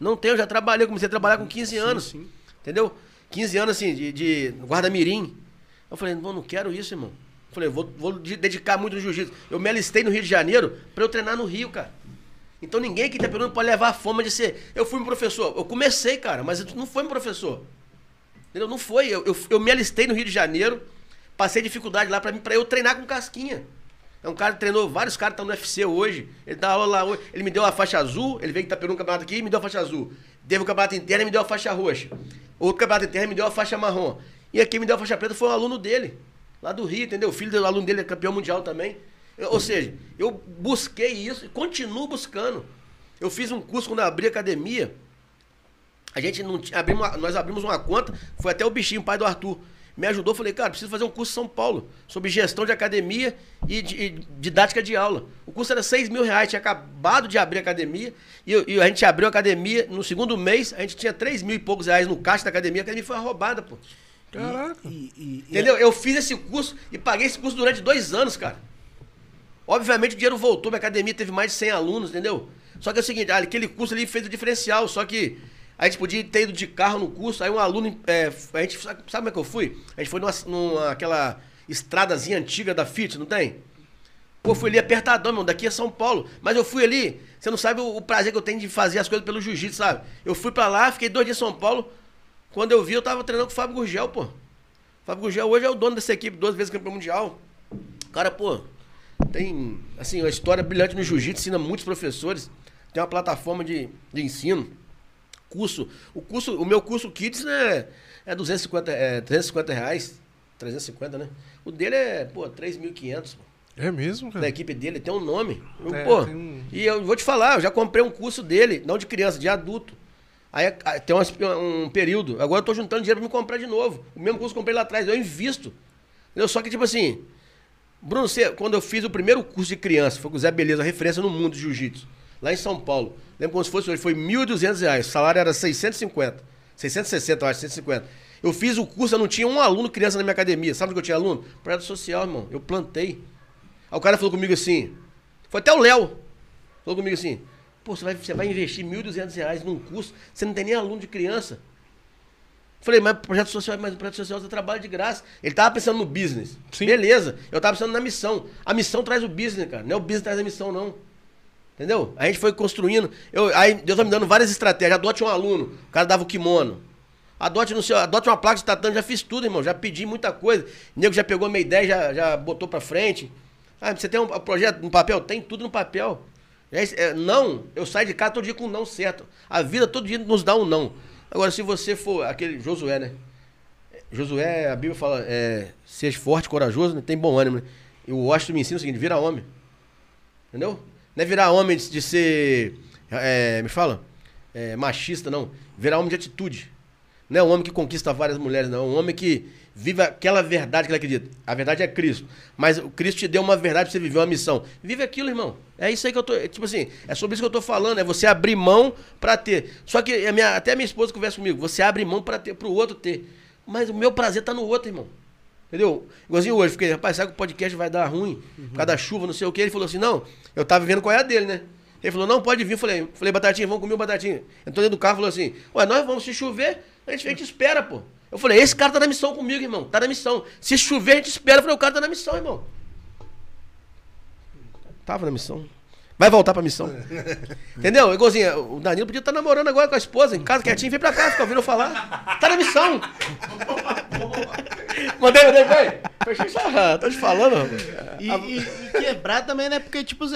Não tenho, eu já trabalhei, comecei a trabalhar com 15 anos. sim. Entendeu? 15 anos assim, de, de guarda-mirim. Eu falei, não, não quero isso, irmão. Eu falei, vou, vou de- dedicar muito no jiu-jitsu. Eu me alistei no Rio de Janeiro pra eu treinar no Rio, cara. Então ninguém aqui tá perguntando pode levar a fama de ser. Eu fui um professor. Eu comecei, cara, mas não foi um professor. Entendeu? Não foi. Eu, eu, eu me alistei no Rio de Janeiro, passei dificuldade lá pra, mim, pra eu treinar com casquinha. É um cara que treinou, vários caras que estão no UFC hoje. Ele dá aula lá hoje. Ele me deu a faixa azul, ele veio que tá pegando um campeonato aqui e me deu a faixa azul. Teve o campeonato interno e me deu a faixa roxa. Outro campeonato interno me deu a faixa marrom. E aqui me deu a faixa preta foi um aluno dele, lá do Rio, entendeu? O filho do aluno dele é campeão mundial também. Eu- ou seja, eu busquei isso e continuo buscando. Eu fiz um curso quando eu abri a academia. A gente não tinha, abrimos uma- nós abrimos uma conta, foi até o bichinho, pai do Arthur. Me ajudou, falei, cara, preciso fazer um curso em São Paulo sobre gestão de academia e, de- e didática de aula. O curso era 6 mil reais, tinha acabado de abrir a academia e, e a gente abriu a academia, no segundo mês, a gente tinha 3 mil e poucos reais no caixa da academia, a academia foi uma roubada, pô. Caraca. E- Entendeu? Eu fiz esse curso e paguei esse curso durante dois anos, cara. Obviamente o dinheiro voltou, minha academia teve mais de 100 alunos, entendeu? Só que é o seguinte, ah, aquele curso ali fez o diferencial, só que a gente podia ter ido de carro no curso, aí um aluno, é, a gente, sabe sabe como é que eu fui? A gente foi numa, numa aquela estradazinha antiga da Fit, não tem? Pô, fui ali apertadão, meu, daqui é São Paulo. Mas eu fui ali, você não sabe o, o prazer que eu tenho de fazer as coisas pelo jiu-jitsu, sabe? Eu fui pra lá, fiquei dois dias em São Paulo. Quando eu vi, eu tava treinando com o Fábio Gurgel, pô. Fábio Gurgel hoje é o dono dessa equipe, duas vezes campeão mundial. Cara, pô, tem, assim, uma história brilhante no jiu-jitsu, ensina muitos professores. Tem uma plataforma de, de ensino. Curso. O curso, o meu curso Kids né, é 250, é 350 reais. 350, né? O dele é, pô, 3.500, pô É mesmo, da cara? equipe dele, tem um nome. Eu, É, pô, um- E eu vou te falar, eu já comprei um curso dele, não de criança, de adulto. Aí tem umas- um período. Agora eu tô juntando dinheiro pra me comprar de novo. O mesmo curso que eu comprei lá atrás, eu invisto. Entendeu? Só que, tipo assim, Bruno, você, quando eu fiz o primeiro curso de criança, foi com o Zé Beleza, referência no mundo de jiu-jitsu, lá em São Paulo. Lembro como se fosse hoje, foi 1.200 reais. O salário era 650. 660, eu acho, 150. Eu fiz o curso, eu não tinha um aluno criança na minha academia. Sabe que eu tinha aluno? Projeto social, irmão. Eu plantei. Aí o cara falou comigo assim, foi até o Léo. Falou comigo assim, pô, você vai, você vai investir 1.200 reais num curso, você não tem nem aluno de criança. Falei, mas projeto social, mas o projeto social você trabalha de graça. Ele tava pensando no business. Sim. Beleza. Eu tava pensando na missão. A missão traz o business, cara. Não é o business que traz a missão, não. Entendeu? A gente foi construindo. Eu, aí Deus tá me dando várias estratégias. Adote um aluno. O cara dava o kimono. Adote, no seu, adote uma placa de tatame. Já fiz tudo, irmão. Já pedi muita coisa. O nego já pegou minha ideia, já, já botou pra frente. Ah, você tem um projeto no papel? Tem tudo no papel. É, é, não, eu saio de casa todo dia com um não certo. A vida todo dia nos dá um não. Agora, se você for aquele Josué, né? Josué, a Bíblia fala, é, seja forte, corajoso, né? tem bom ânimo, né? E o Washington me ensina o seguinte, vira homem. Entendeu? Não é virar homem de, de ser, é, me fala, é, machista, não. Virar homem de atitude. Não é um homem que conquista várias mulheres, não. É um homem que vive aquela verdade que ele acredita. A verdade é Cristo. Mas o Cristo te deu uma verdade pra você viver uma missão. Vive aquilo, irmão. É isso aí que eu tô. é, Tipo assim, é sobre isso que eu tô falando. É você abrir mão pra ter. Só que a minha- até a minha esposa conversa comigo. Você abre mão pra ter, pro outro ter. Mas o meu prazer tá no outro, irmão. Entendeu? Igualzinho hoje, fiquei, rapaz, sabe que o podcast vai dar ruim por causa da chuva, não sei o que. Ele falou assim: não, eu tava vendo qual é a dele, né? Ele falou: não, pode vir. Falei, falei, Batatinha, vamos comer o Batatinha. Entrou dentro do carro falou assim: ué, nós vamos se chover, a gente, a gente espera, pô. Eu falei: esse cara tá na missão comigo, irmão, tá na missão. Se chover, a gente espera. Eu falei: o cara tá na missão, irmão. Tava na missão. Vai voltar pra missão. [laughs] Entendeu? Igualzinho, o Danilo podia estar namorando agora com a esposa, em casa, quietinho, vem pra cá, fica ouvindo eu falar. Tá na missão. [laughs] mandei, mandei, vai. Fechei ah, tô te falando, rapaz. E, e- e quebrar também, né? Porque, tipo,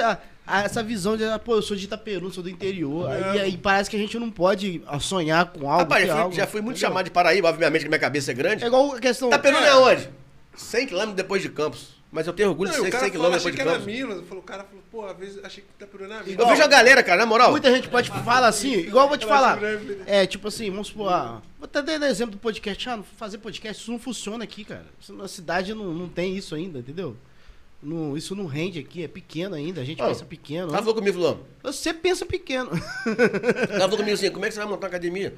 essa visão de, ah, pô, eu sou de Itaperu, sou do interior. Aí, aí parece que a gente não pode ah, sonhar com algo. Rapaz, já fui, algo, já fui muito entendeu? chamado de Paraíba, obviamente que minha cabeça é grande. É igual a questão. Itaperu é onde? 100 km depois de Campos. Mas eu tenho orgulho Não, de e ser o cara 100 km depois achei de que era Campos. Minas. O cara falou, pô, às vezes achei que Itapuru era Minas. Eu vejo a galera, cara, na moral. Muita gente pode falar assim, igual eu vou te falar. né? É, tipo assim, vamos supor, ah, vou até dar exemplo do podcast. Ah, fazer podcast, isso não funciona aqui, cara. Isso na cidade não, não tem isso ainda, entendeu? Não, isso não rende aqui, é pequeno ainda, a gente Ó, pensa pequeno. Ela falou comigo, falou. Você pensa pequeno. Ela falou comigo assim, como é que você vai montar uma academia?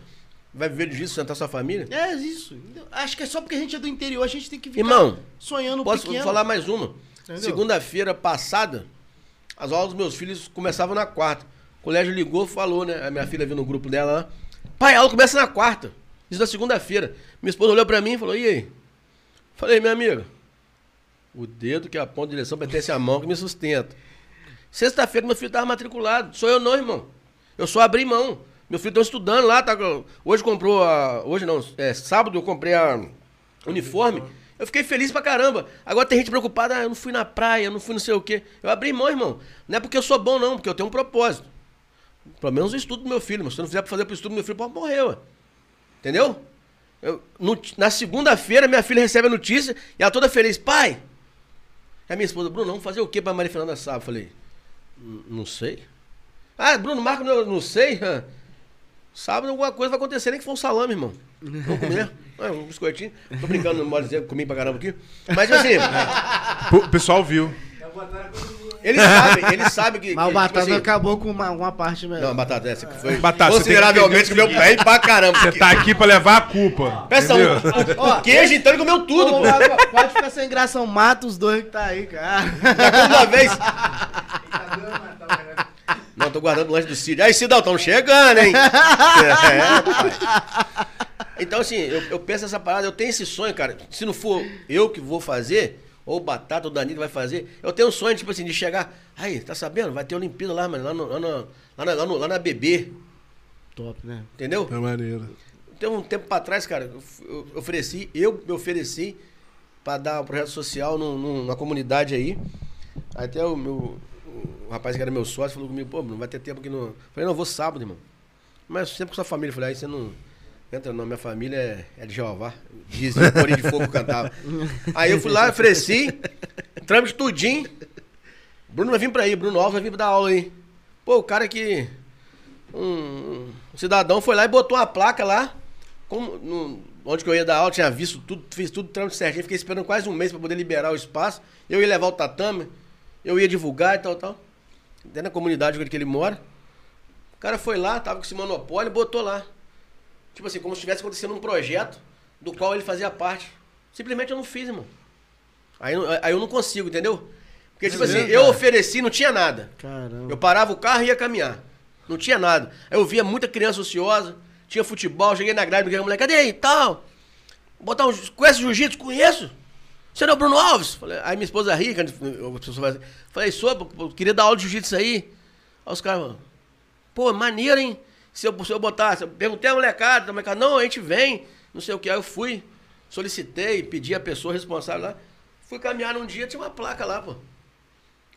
Vai viver disso, sustentar sua família? É isso. Acho que é só porque a gente é do interior, a gente tem que ficar Irmão, sonhando Posso pequeno. falar mais uma? Segunda-feira passada, as aulas dos meus filhos começavam na quarta. O colégio ligou, falou, né? A minha filha viu no grupo dela lá. Pai, a aula começa na quarta. Isso na segunda-feira. Minha esposa olhou pra mim e falou, e aí? Falei, minha amiga, o dedo que aponta a direção pertence à mão que me sustenta. Sexta-feira meu filho tava matriculado. Sou eu não, irmão. Eu só abri mão. Meu filho tá estudando lá, tá, hoje comprou a. Hoje não, é sábado eu comprei a uniforme. Eu fiquei feliz pra caramba. Agora tem gente preocupada, ah, eu não fui na praia, eu não fui não sei o quê. Eu abri mão, irmão. Não é porque eu sou bom, não, porque eu tenho um propósito. Pelo menos o estudo do meu filho, mas se eu não fizer pra fazer pro estudo do meu filho, pode morrer, ué. Entendeu? Eu- no- na segunda-feira, minha filha recebe a notícia e ela toda feliz. Pai! É a minha esposa, Bruno, vamos fazer o que pra Maria Fernanda sábado? Eu falei, "N- não sei. Ah, Bruno, marca, não, não sei. Sábado alguma coisa vai acontecer, nem que for um salame, irmão. Vamos comer? [laughs] Ah, um biscoitinho. Tô brincando, não pode dizer, comi pra caramba aqui. Mas assim, [laughs] O pessoal viu. Ele sabe, ele sabe que. Mas o Batata tipo assim, acabou com uma, uma parte mesmo. Não, batata, essa que foi Batata, consideravelmente que comeu bem pra caramba. Você tá aqui pra levar a culpa. Peça um, um queijo, então ele comeu tudo, pô. Pode ficar sem graça, mata os dois que tá aí, cara. Já uma vez. [laughs] Não, tô guardando o lanche do Cid. Aí, Cidão, tão chegando, hein? [laughs] É. Então, assim, eu, eu penso nessa parada, eu tenho esse sonho, cara. Se não for eu que vou fazer, ou o Batata, ou o Danilo vai fazer, eu tenho um sonho, tipo assim, de chegar. Aí, tá sabendo? Vai ter Olimpíada lá, mano, lá, no, lá, no- lá, na, lá, no- lá na BB. Top, né? Entendeu? Tá maneiro. Tem um tempo pra trás, cara, eu, ofereci, eu me ofereci pra dar um projeto social num- num- numa comunidade aí. Até o meu. O rapaz que era meu sócio falou comigo, pô, não vai ter tempo aqui no. Eu falei, não, eu vou sábado, irmão. Mas sempre com sua família. Eu falei, aí você não. Entra não, minha família é, é de Jeová. Dizia, Corinho de Fogo cantava. Aí eu fui lá, ofereci, trâmite tudinho. Bruno vai vir pra aí, Bruno Alves vai vir pra dar aula aí. Pô, o cara que um, um cidadão foi lá e botou uma placa lá, como, no- onde que eu ia dar aula, tinha visto tudo, fiz tudo trâmite certinho, fiquei esperando quase um mês para poder liberar o espaço. Eu ia levar o tatame, eu ia divulgar e tal, tal. Dentro da comunidade onde que ele mora. O cara foi lá, tava com esse monopólio botou lá. Tipo assim, como se estivesse acontecendo um projeto do qual ele fazia parte. Simplesmente eu não fiz, irmão. Aí, aí eu não consigo, entendeu? Porque, tipo assim, eu ofereci, não tinha nada. Caramba. Eu parava o carro e ia caminhar. Não tinha nada. Aí eu via muita criança ociosa, tinha futebol, cheguei na grade, briguei com a mulher, cadê aí? Tal. Botar um, conhece jiu-jitsu? Conheço. Você não é o Bruno Alves? Falei, aí minha esposa ri, pessoa fala assim, falei, sou, pô, queria dar aula de jiu-jitsu aí. Aí os caras, pô, maneiro, hein? Se eu, se eu botar, se eu perguntei a molecada, a molecada, não, a gente vem, não sei o que. Aí eu fui, solicitei, pedi a pessoa responsável lá. Fui caminhar num dia, tinha uma placa lá, pô.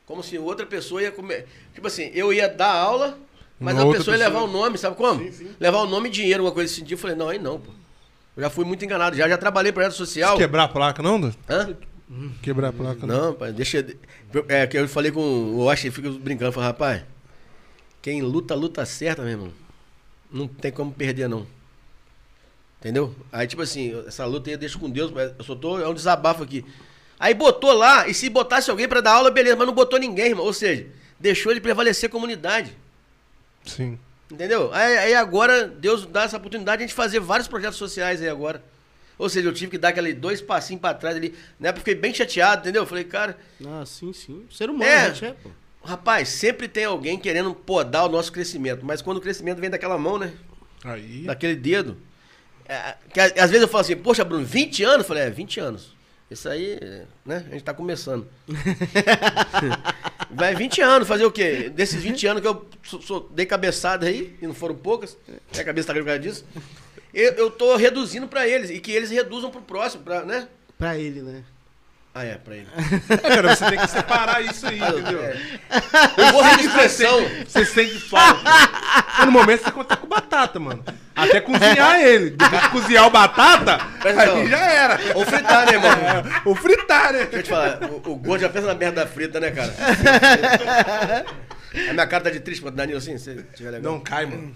Como se outra pessoa ia comer. Tipo assim, eu ia dar aula Mas Uma a pessoa ia levar o nome, sabe como? Levar o nome e dinheiro, uma coisa assim. Eu falei, não, aí não, pô. Eu já fui muito enganado. Já, já trabalhei projeto social. Quebrar a placa, não, Dan? Hã? Quebrar a placa, não. Não, pai, deixa. É que eu falei com o Washington, fica brincando, falei, rapaz, quem luta, luta certa, meu irmão. Não tem como perder, não. Entendeu? Aí, tipo assim, essa luta aí eu deixo com Deus, mas eu só tô. É um desabafo aqui. Aí botou lá, e se botasse alguém pra dar aula, beleza, mas não botou ninguém, irmão. Ou seja, deixou de prevalecer a comunidade. Sim. Entendeu? Aí, aí agora Deus dá essa oportunidade de a gente fazer vários projetos sociais aí agora. Ou seja, eu tive que dar aquele dois passinhos pra trás ali. Na época eu fiquei bem chateado, entendeu? Eu falei, cara, Ah, sim, sim. Ser humano, É. gente, é, pô. Rapaz, sempre tem alguém querendo podar o nosso crescimento. Mas quando o crescimento vem daquela mão, né? Aí. Daquele dedo. É, que às vezes eu falo assim, poxa, Bruno, 20 anos? Eu falei, é, 20 anos. Isso aí, né? A gente tá começando. [laughs] Vai 20 anos, fazer o quê? Desses 20 anos que eu sou- sou- dei cabeçada aí, e não foram poucas, minha cabeça tá grande por causa disso. Eu, eu tô reduzindo pra eles, e que eles reduzam pro próximo, pra, né? Pra ele, né? Ah, é, pra ele. É, cara, você tem que separar isso aí, [laughs] entendeu? Eu vou de expressão. Você sente falta. Mas no momento você conta com batata, mano. Até cozinhar ele. Depois de cozinhar o batata, Presta atenção. aí já era. Ou fritar, né, irmão? O fritar, né? Deixa eu te falar, o, o gordo já pensa na merda frita, né, cara? [laughs] A minha cara tá de triste pra Danilo assim, se tiver legal. Não cai, mano.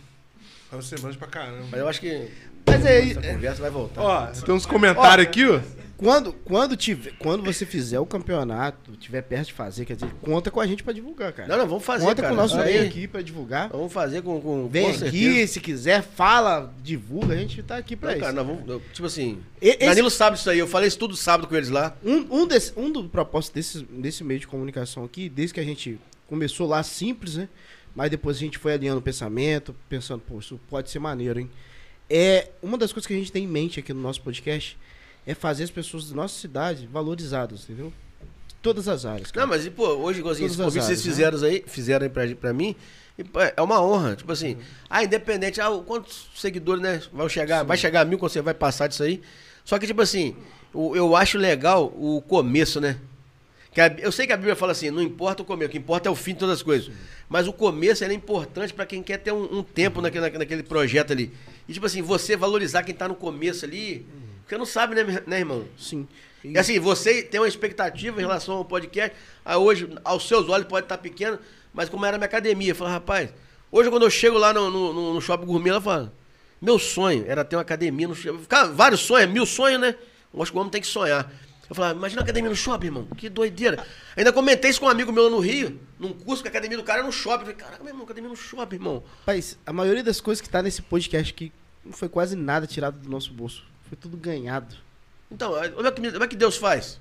É um semblante pra caramba. Mas eu acho que Mas aí, essa conversa vai voltar. Ó, tem uns comentários aqui, ó. Quando, quando, tiver, quando você fizer o campeonato, tiver perto de fazer, quer dizer, conta com a gente pra divulgar, cara. Não, não, vamos fazer, Conta cara. com o nosso Aí, meio aqui pra divulgar. Vamos fazer com, com, Vem com aqui, certeza. se quiser, fala, divulga, a gente tá aqui pra Não, isso. cara, nós vamos, eu- tipo assim, esse- Danilo sabe disso aí, eu falei isso tudo sábado com eles lá. Um, um, desse, um do propósito desse, desse meio de comunicação aqui, desde que a gente começou lá simples, né? Mas depois a gente foi alinhando o pensamento, pensando, pô, isso pode ser maneiro, hein? É, uma das coisas que a gente tem em mente aqui no nosso podcast é fazer as pessoas da nossa cidade valorizadas, entendeu? Todas as áreas. cara. Não, mas, e, pô, hoje, igualzinho, esse convite vocês áreas, fizeram aí, fizeram aí pra, pra mim, e, pô, é uma honra. Tipo assim, ah, independente, ah, quantos seguidores, né, vão chegar, vai chegar a mil quando você vai passar disso aí. Só que, tipo assim, o- eu acho legal o começo, né? Que a- eu sei que a Bíblia fala assim, não importa o começo, o que importa é o fim de todas as coisas. Mas o começo é importante pra quem quer ter um, um tempo naquele, naquele projeto ali. E tipo assim, você valorizar quem tá no começo ali, porque não sabe, né, né irmão? Sim. E- E assim, você tem uma expectativa em relação ao podcast. Ah, hoje, aos seus olhos, pode estar pequeno, mas como era minha academia, eu falei, rapaz, hoje quando eu chego lá no, no, no- shopping gourmet, ela fala, meu sonho era ter uma academia no shopping. Vários sonhos, mil sonhos, né? Eu acho que o homem tem que sonhar. Eu falava, imagina uma academia no shopping, irmão. Que doideira. Ainda comentei isso com um amigo meu lá no Rio, num curso que a academia do cara era no shopping. Eu falei, caraca, meu irmão, academia no shopping, irmão. Rapaz, a maioria das coisas que tá nesse podcast aqui não foi quase nada tirado do nosso bolso. Foi tudo ganhado. Então, olha é que, como é que Deus faz.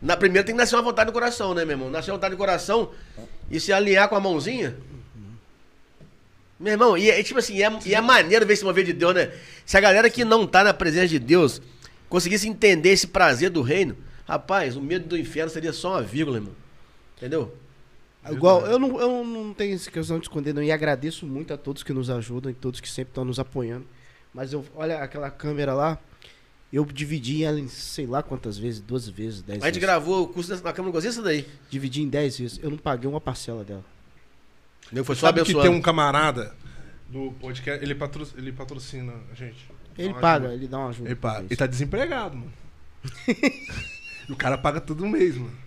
Na primeira tem que nascer uma vontade no coração, né, meu irmão? Nascer uma vontade no coração e se alinhar com a mãozinha. Meu irmão, e é tipo assim, e é, e é maneiro ver esse mover de Deus, né? Se a galera que não tá na presença de Deus conseguisse entender esse prazer do reino, rapaz, o medo do inferno seria só uma vírgula, irmão. Entendeu? Igual, eu não, eu não tenho essa questão de esconder, não. E agradeço muito a todos que nos ajudam e todos que sempre estão nos apoiando. Mas eu, olha aquela câmera lá, eu dividi ela em sei lá quantas vezes, 12 vezes, 10 A gente vezes. gravou o curso na câmera, não gostei disso daí. Dividi em 10 vezes. Eu não paguei uma parcela dela. Entendeu? Foi só Sabe que abençoando. tem um camarada do podcast, ele, patro, ele patrocina a gente. Ele paga, ajuda. ele dá uma ajuda. Ele, paga. ele tá desempregado, mano. [laughs] e o cara paga todo mês, mano.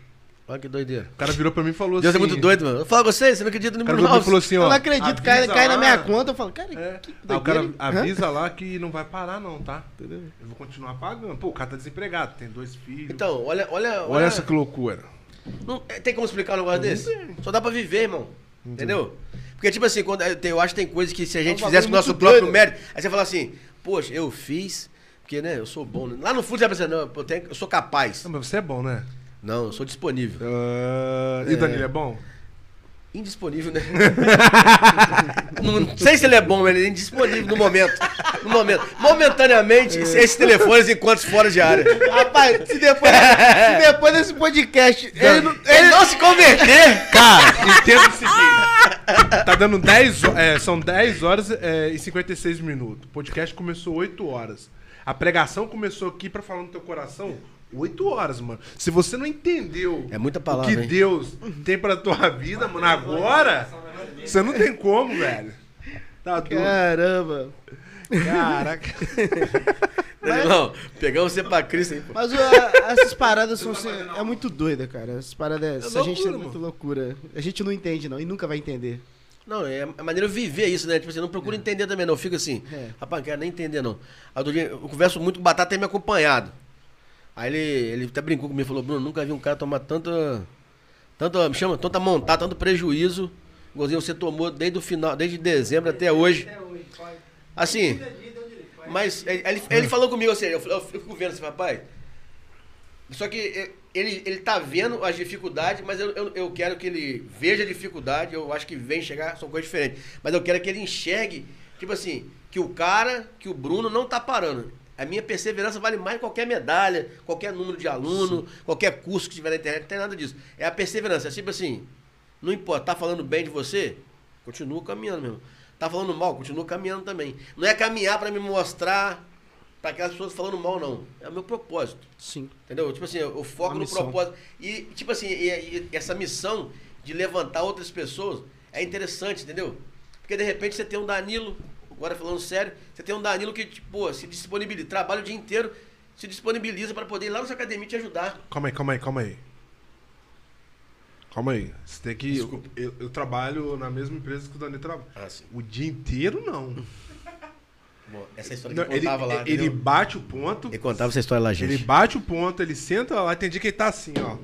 Olha que doideira. O cara virou pra mim e falou Deus assim... é muito doido, mano. Eu falo com você, você não acredita no Bruno e Alves. falou assim, ó... eu não acredito, cai, cai na minha conta. Eu falo, cara, É. que Aí o cara hein? avisa lá que não vai parar não, tá? Eu vou continuar pagando. Pô, o cara tá desempregado, tem dois filhos. Então, olha, olha, Olha essa que loucura. Não, é, tem como explicar um negócio desse? Só dá pra viver, irmão. Entendeu? Porque, tipo assim, quando, é, eu acho que tem coisas que se a gente um fizesse com o nosso próprio doido. mérito, aí você fala assim, poxa, eu fiz, porque, né, eu sou bom. né? Lá no fundo você vai pensar, não, eu, tenho- eu sou capaz. Não, mas você é bom, né? Não, eu sou disponível. Ah, E Danilo é bom? Indisponível, né? [laughs] não sei se ele é bom, mas ele é indisponível no momento. No momento. Momentaneamente, esses telefones enquanto fora de área. Rapaz, se depois, se depois desse podcast ele não, Ele não se converter! Cara, entenda o seguinte. Tá dando 10 ho- é, São 10 horas é, e 56 minutos. O podcast começou 8 horas. A pregação começou aqui pra falar no teu coração 8 horas, mano. Se você não entendeu É muita o palavra, que hein? Deus tem pra tua vida, mano, agora, você não tem como, velho. Tá doido. Caramba. Caraca. [laughs] Danilão, pegamos você pra Cristo, hein, pô. Mas ó, essas paradas são. se- É muito doida, cara. Essas paradas. Essa gente é loucura, muito loucura. A gente não entende, não, e nunca vai entender. Não, é a maneira de viver isso, né? Tipo assim, não procura entender também, não. Fica assim, É. rapaz, não quero nem entender, não. Eu converso muito com o Batata, tem me acompanhado. Aí ele, ele até brincou comigo, falou, Bruno, nunca vi um cara tomar tanta, tanta, me chama, tanta montada, tanto prejuízo, igualzinho você tomou desde o final, desde dezembro até hoje. Assim, mas ele, ele, falou comigo assim, eu, eu fico vendo assim, rapaz, só que ele, ele tá vendo as dificuldades, mas eu, eu, eu quero que ele veja a dificuldade, eu acho que vem chegar, são coisas diferentes. Mas eu quero que ele enxergue, tipo assim, que o cara, que o Bruno não tá parando. A minha perseverança vale mais que qualquer medalha, qualquer número de aluno, qualquer curso que tiver na internet, não tem nada disso. É a perseverança, é tipo assim, não importa, tá falando bem de você? Continua caminhando, meu irmão. Tá falando mal? Continua caminhando também. Não é caminhar pra me mostrar pra aquelas pessoas falando mal, não. É o meu propósito. Sim. Entendeu? Tipo assim, eu foco no propósito. E, tipo assim, e- e essa missão de levantar outras pessoas é interessante, entendeu? Porque de repente você tem um Danilo, agora falando sério, você tem um Danilo que, tipo, pô, se disponibiliza, trabalha o dia inteiro, se disponibiliza pra poder ir lá na sua academia e te ajudar. Calma aí, calma aí, calma aí. Calma aí. Você tem que. Desculpa. Eu, eu trabalho na mesma empresa que o Dani trabalha. Ah. O dia inteiro, não. [laughs] Bom, essa história Não, que ele ele, contava lá. ele entendeu? bate o ponto. Ele contava essa história lá, gente. Ele bate o ponto, ele senta lá, tem dia que ele tá assim, ó.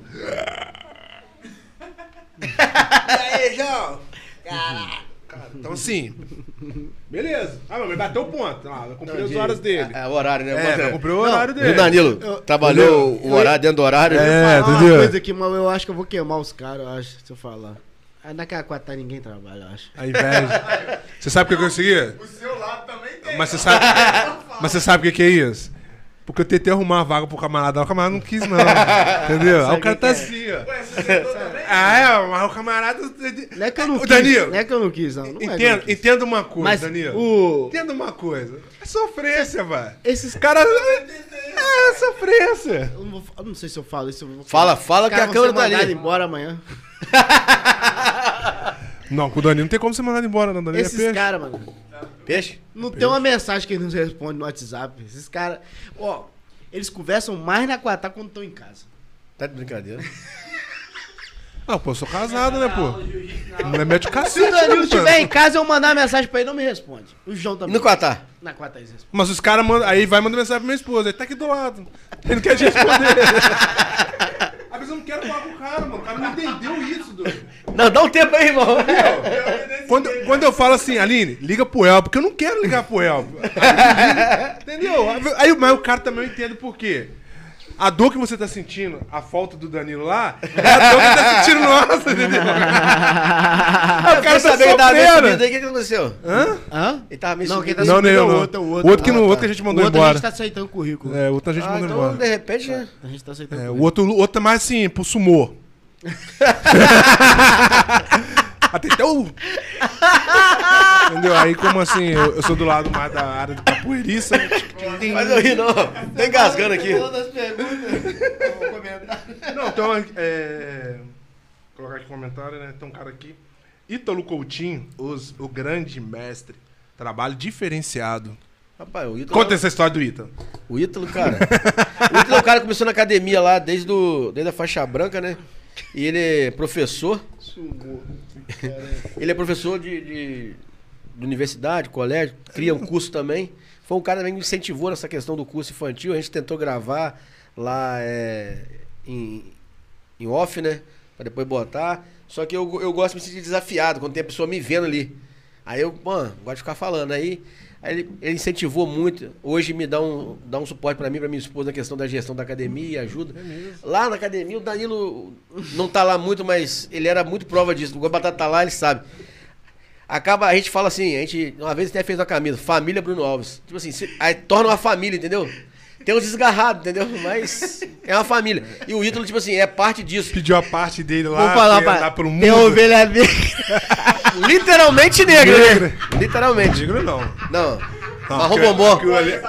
[laughs] e aí, João? Caraca. Então assim. Beleza. Ah, mas bateu o ponto. Ah, eu cumpri Não, as horas dele. É, é o horário, né? É, Bota- cumpriu o horário dele. Danilo? Eu- trabalhou Entendeu? o horário dentro do horário. né? É, Falar entendeu? uma coisa aqui, mas eu acho que eu vou queimar os caras, eu acho, se eu falar. Naquela quatro ninguém trabalha, eu acho. A inveja. Você sabe o que eu consegui? O seu lado também tem. Mas você sabe. Mas você sabe o que, que é isso? Porque eu tentei arrumar a vaga pro camarada, o camarada não quis, não. [laughs] Entendeu? Aí o cara tá assim, ó. Ué, você sentou também? Ah, é, mas o camarada. Não é que eu não Ô, quis. Danilo, Não é que eu não quis, não. não é Entenda, quis. entenda uma coisa, Mas Danilo. o... Entenda uma coisa. É sofrência, velho. Esses caras. É sofrência. Eu não, vou- eu não sei se eu falo isso. eu vou Fala, fala que a caras vão câmera ser tá ali. embora amanhã. [laughs] Não, com o Danilo não tem como você mandar ele embora, não. Danilo é Esses peixe. caras, mano. Peixe? Não tem uma mensagem que eles nos respondem no WhatsApp. Esses caras. Ó, eles conversam mais na Quatá quando estão em casa. Tá de brincadeira. [laughs] Não, pô, eu sou casado, né, pô? A mulher mete o Se cacete, o Danilo né, estiver em mano? casa, eu mandar uma mensagem pra ele, não me responde. O João também. no Qatar? Na Quatá eles respondem. Mas os caras mandam. Aí vai mandar mensagem pra minha esposa. Ele tá aqui do lado. Ele não quer te responder. [laughs] Às vezes eu não quero falar com o cara, mano. O cara não entendeu isso, doido. Não, dá um tempo aí, irmão. Quando, quando eu falo assim, Aline, liga pro El, porque eu não quero ligar pro El. Aí, entendeu? Aí, mas o cara também entende por quê. A dor que você tá sentindo, a falta do Danilo lá, é a dor que tá sentindo nossa, entendeu? Aí [laughs] o cara tá sofrendo. aí, o que, que aconteceu? Hã? Hã? Ele tava meio Não, quem tá Não, subindo nem é eu, o não. outro, o O outro. outro que, Ah, não, tá. outro que a gente O mandou outro a embora. gente tá aceitando currículo. É, o outro a gente Ah, mandou então, embora. de repente... A gente tá aceitando É, o currículo. outro, o outro é mais assim, pro sumô. [laughs] Até até o. Entendeu? Aí, como assim, eu, eu sou do lado mais da área de capoeiriça. Faz eu rir, não. Tô engasgando aqui. Todas as perguntas. Não, então, é. Vou colocar aqui um comentário, né? Tem um cara aqui. Ítalo Coutinho, os, o grande mestre. Trabalho diferenciado. Rapaz, o Ítalo... Conta essa história do Ítalo. O Ítalo, cara. o Ítalo é o cara que começou na academia lá desde, do, desde a faixa branca, né? E ele é professor. Ele é professor de, de, de universidade, colégio, cria um curso também. Foi um cara que me incentivou nessa questão do curso infantil. A gente tentou gravar lá é, em, em off, né? Pra depois botar. Só que eu, eu gosto de me sentir desafiado quando tem a pessoa me vendo ali. Aí eu, mano, gosto de ficar falando. Aí, aí ele, ele incentivou muito. Hoje me dá um, dá um suporte pra mim, pra minha esposa na questão da gestão da academia, ajuda. Lá na academia, o Danilo não tá lá muito, mas ele era muito prova disso. O Batata tá lá, ele sabe. Acaba, a gente fala assim, a gente, uma vez até fez uma camisa, família Bruno Alves. Tipo assim, se- aí torna uma família, entendeu? Tem uns desgarrados, entendeu? Mas é uma família. E o ídolo, tipo assim, é parte disso. Pediu a parte dele lá. Vou falar pra andar pelo mundo. Tem ovelha negra. [laughs] Literalmente negro, né? Literalmente. Negro não. Não. Não, Marrom aquilo- bombom. Aquilo ali, [laughs]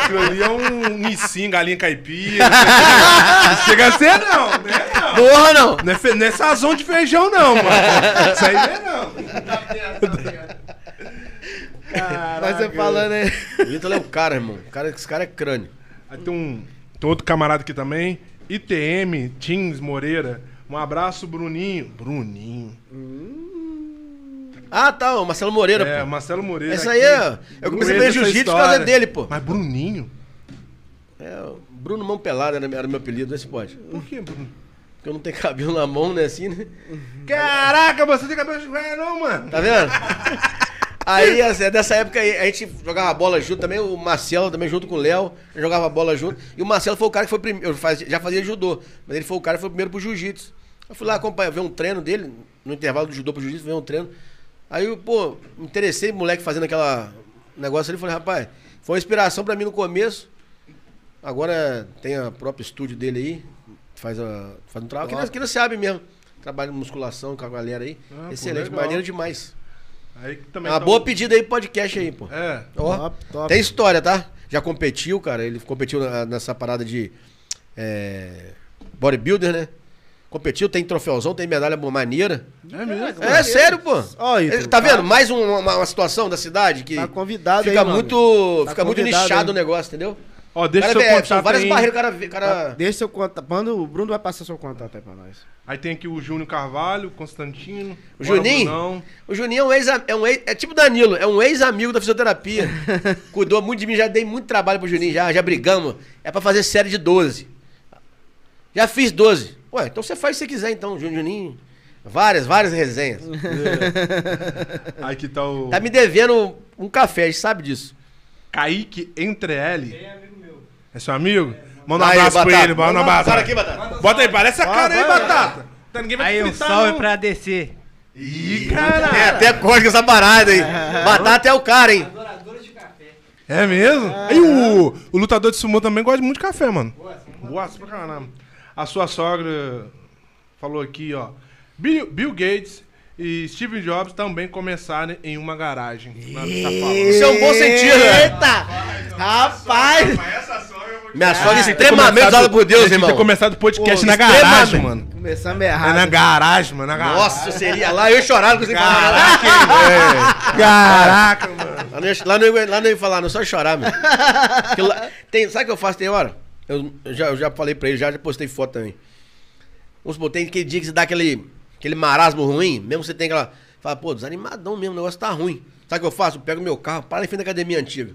aquilo ali é um missim, galinha caipira. Não chega a ser, não. Né? Não. Porra, não. Não é, fe- não é sazão de feijão, não, mano. Isso aí não é não. Mas você falando aí. O Ítalo é o cara, irmão. O cara, esse cara é crânio. Aí tem um. Tem outro camarada aqui também. ITM, Teams Moreira. Um abraço, Bruninho. Bruninho. Ah, tá, o Marcelo Moreira, É, pô. Marcelo Moreira. Esse aí é. Eu comecei a ver jiu-jitsu por causa dele, pô. Mas Bruninho? É, o Bruno Mão Pelada era, era meu apelido, esse pode. Por que, Bruno? Porque eu não tenho cabelo na mão, né, assim, né? Caraca, você tem cabelo de velho, não, mano. Tá vendo? [laughs] Aí, assim, dessa época aí, a gente jogava bola junto também, o Marcelo também junto com o Léo, jogava bola junto. E o Marcelo foi o cara que foi primeiro, já fazia judô, mas ele foi o cara que foi primeiro pro jiu-jitsu. Eu fui lá acompanhar, ver um treino dele, no intervalo do judô pro jiu-jitsu, ver um treino. Aí, eu, pô, me interessei, moleque fazendo aquela negócio ali, falei, rapaz, foi uma inspiração pra mim no começo. Agora tem a próprio estúdio dele aí, faz, a, faz um trabalho, que, nós- que não sabe mesmo. Trabalha em musculação com a galera aí. Ah, pô, Excelente, legal. maneiro demais. Aí É também uma tá boa um- pedida aí pro podcast aí, pô. É. Ó, Top, top. Tem história, tá? Já competiu, cara. Ele competiu nessa parada de é, bodybuilder, né? Competiu, tem troféuzão, tem medalha maneira. É mesmo. É, sério, pô. Ó, Ítalo, tá tá- vendo? Mais um- uma, uma situação da cidade que Tá convidado fica aí, muito, Tá fica muito nichado aí. o negócio, entendeu? Ó, deixa cara, seu vê, contato várias aí. barreiras, o cara, cara Deixa seu contato. Manda, o Bruno vai passar seu contato aí pra nós. Aí tem aqui o Júnior Carvalho, Constantino. O Juninho? Brunão. O Juninho é um ex, é um ex, é tipo Danilo, é um ex-amigo da fisioterapia. [laughs] Cuidou muito de mim, já dei muito trabalho pro Juninho, já, já brigamos. É pra fazer série de 12. Já fiz 12. Ué, então você faz o que você quiser então, Ju- Juninho. Várias, várias resenhas. Aí aqui tá o Tá me devendo um café, a gente sabe disso. Kaique Entre L. É seu amigo? Manda um Aí, abraço pra Batata. ele, manda um abraço. Cara aqui, Batata. Bota aí, parece a cara aí, Batata. Tá, ninguém vai Aí um salve não. pra descer. Ih, caralho. É, até código essa parada aí. Batata é o cara, hein? É mesmo? Aí o, o lutador de sumô também gosta muito de café, mano. Gosta pra caramba. A sua sogra falou aqui, ó. Bill, Bill Gates e Steve Jobs também começaram em uma garagem. Safalão. Isso é um bom sentido, né? Eita! Rapaz! Minha sogra é extremamente usada por Deus, irmão. ter começado o podcast Pô, na garagem, extremamente. mano. Começamos É errado. na garagem, mano. Na garagem. Nossa, seria lá, eu ia chorar, não consegui falar. Caraca, é. Caraca, mano. Lá não, ia, lá, não ia, lá não ia falar, não, só chorar, meu. Porque lá- tem, sabe o que eu faço tem hora? Eu, eu já, eu já falei pra ele, já, já postei foto também. Vamos supor, tem aquele dia que você dá aquele, aquele marasmo ruim, mesmo que você tem aquela. Fala, pô, desanimadão mesmo, o negócio tá ruim. Sabe o que eu faço? Eu pego meu carro, paro em frente da academia antiga.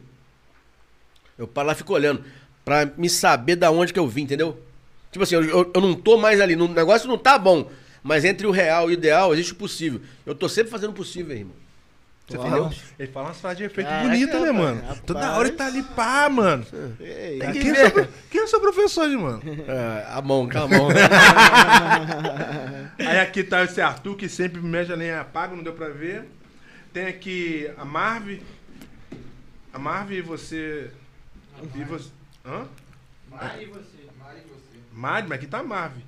Eu paro lá e fico olhando. Pra me saber da onde que eu vim, entendeu? Tipo assim, eu, eu, eu não tô mais ali. O negócio não tá bom. Mas entre o real e o ideal, existe o possível. Eu tô sempre fazendo o possível, irmão. Você entendeu? Ele fala umas frases de efeito Caraca, bonitas, né, mano? rapaz. Toda hora ele tá ali, pá, mano. Ei, Tem que Quem é, seu, quem é seu professor, mano? É, a mão, a mão. [laughs] Aí aqui tá esse Arthur, que sempre mexe a lenha apaga, não deu pra ver. Tem aqui a Marve. A Marve e você. E você. Hã? Mari e você. Mari e você. Marve, mas aqui tá Marve.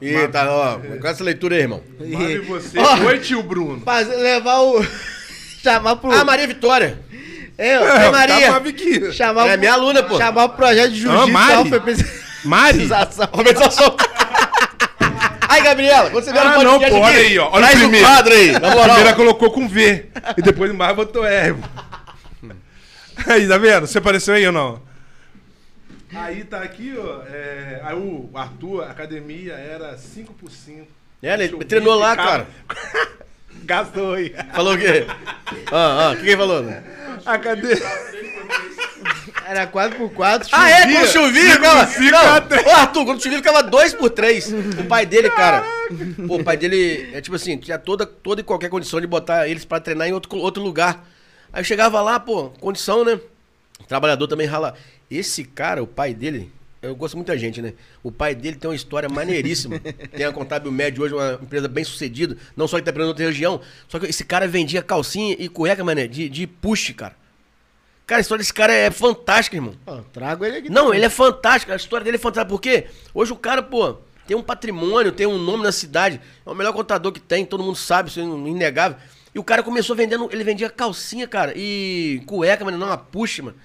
Eita, ó, com essa leitura aí, irmão. Marve e você. Ó. Oi, tio Bruno. Fazer, levar o. [laughs] Chamar pro. Ah, Maria Vitória. É, Ei, Tá Maria. Marve aqui. chamar É o- minha aluna, pô. Chamar o projeto de jiu-jitsu. Mari? Alfa Mari? Organização. [laughs] Aí, Gabriela, quando você vier Ah, no não, pô, olha aí, ó. Olha o primeiro. quadro aí, na A moral. primeira colocou com V. E depois Marve botou R. [laughs] Aí, tá vendo? Você apareceu aí ou não? Aí tá aqui, ó. é, aí o Arthur, a academia era 5 por 5. É, ele treinou lá, cara. [laughs] Gastou aí. Falou o quê? Ah, ah, o que ele falou? A cadeira. Era 4x4. Ah, é? Chovia. Quando chovia, Cinco ficava... por cinco a três. Não, ô, Arthur, quando chovia ficava 2 por 3 O pai dele, cara... Pô, o pai dele, é tipo assim, tinha toda, toda e qualquer condição de botar eles pra treinar em outro, outro lugar. Aí eu chegava lá, pô, condição, né? Trabalhador também rala. Esse cara, o pai dele... Eu gosto muita gente, né? O pai dele tem uma história maneiríssima. [laughs] tem a Contábil Médio hoje, uma empresa bem sucedida. Não só que tá em outra região. Só que esse cara vendia calcinha e cueca, mané, de, de push, cara. Cara, a história desse cara é fantástica, irmão. Ó, trago ele aqui. Não, ele é fantástico. A história dele é fantástica. Por quê? Hoje o cara, pô, tem um patrimônio, tem um nome na cidade. É o melhor contador que tem, todo mundo sabe, isso é inegável. E o cara começou vendendo, ele vendia calcinha, cara, e cueca, mano, não uma puxa, mano.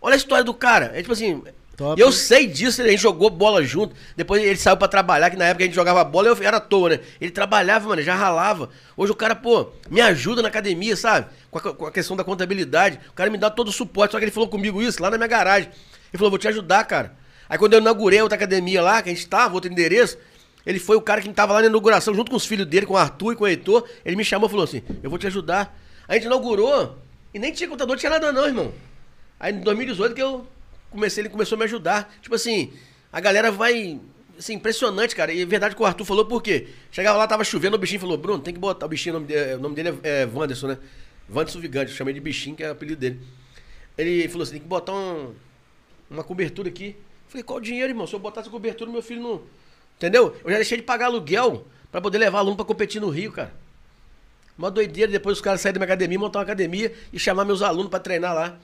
Olha a história do cara. É tipo assim, Top. Eu sei disso, a gente jogou bola junto. Depois ele saiu pra trabalhar, que na época a gente jogava bola, eu era à toa, né? Ele trabalhava, mano, já ralava. Hoje o cara, pô, me ajuda na academia, sabe? Com a, com a questão da contabilidade. O cara me dá todo o suporte. Só que ele falou comigo isso lá na minha garagem. Ele falou, vou te ajudar, cara. Aí quando eu inaugurei outra academia lá, que a gente tava, outro endereço, ele foi o cara que tava lá na inauguração, junto com os filhos dele, com o Arthur e com o Heitor. Ele me chamou e falou assim: Eu vou te ajudar. A gente inaugurou e nem tinha computador, tinha nada, não, irmão. Aí em 2018 que eu comecei, ele começou a me ajudar. Tipo assim, a galera vai. Assim, impressionante, cara. E é verdade que o Arthur falou, por quê? Chegava lá, tava chovendo, o bichinho falou: Bruno, tem que botar. O bichinho, o nome dele, o nome dele é, é Wanderson, né? Wanderson Vigante, eu chamei de bichinho, que é o apelido dele. Ele falou assim: tem que botar um, uma cobertura aqui. Eu falei, qual o dinheiro, irmão? Se eu botar essa cobertura, meu filho não. Entendeu? Eu já deixei de pagar aluguel pra poder levar aluno pra competir no Rio, cara. Uma doideira, depois os caras saírem da minha academia, montar uma academia e chamar meus alunos pra treinar lá.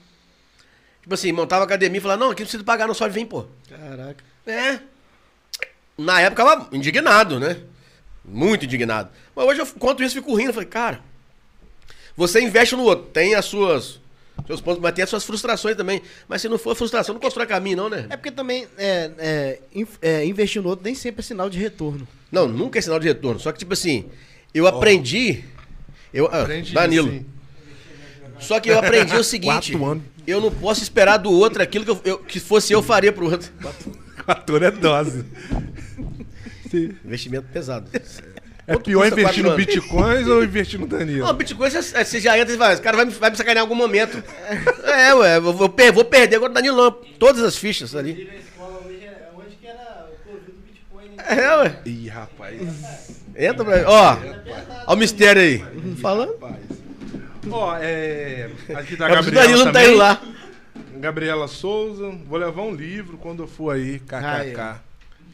Tipo assim, montava a academia e falava, não, aqui não precisa pagar, não só vem, pô. Caraca. É. Na época eu tava indignado, né? Muito indignado. Mas hoje eu conto isso e fico rindo. Eu falei, cara, você investe no outro, tem as suas. Seus pontos, mas tem as suas frustrações também. Mas se não for frustração, não constrói caminho, não, né? É porque também é, é, é, investir no outro nem sempre é sinal de retorno. Não, nunca é sinal de retorno. Só que, tipo assim, eu aprendi. Eu, ah, Aprendi Danilo. hein? Só que eu aprendi o [laughs] seguinte: Quatro anos. Eu não posso esperar do outro aquilo que, eu, eu- que fosse eu faria pro outro. Quatro anos é dose. Investimento pesado. É Quanto pior investir no? Bitcoins ou investir no Danilo? Não, Bitcoin você, você já entra e vai, esse cara vai me, vai me sacanear em algum momento. É, ué, eu vou, per- vou perder agora o Danilo, não. Todas as fichas ali. Na escola hoje onde que era o Covid do Bitcoin? É, ué. Ih, rapaz. Entra pra. Ó, ó o mistério aí. Falando. Ó, é. Aqui tá a É, Gabriela. Não tá indo lá. Gabriela Souza. Vou levar um livro quando eu for aí. KKK.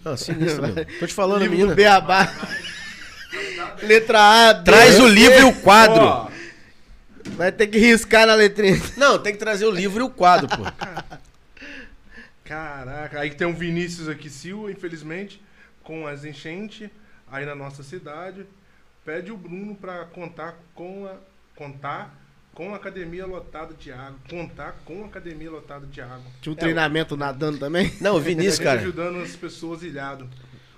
Não, sinistro, meu. Tô te falando, Livro menina. Beabá. [laughs] Letra A, B, Traz o livro e o quadro. Ó, Vai ter que riscar na letrinha. Não, tem que trazer o livro e o quadro, pô. caraca. Aí tem um Vinícius aqui, Silva, infelizmente, com as enchentes aí na nossa cidade. Pede o Bruno pra contar com a. Contar com a academia lotada de água. Contar com a academia lotada de água. Tinha um treinamento nadando também. [laughs] Não, o Vinícius, Gente cara. ajudando as pessoas ilhado.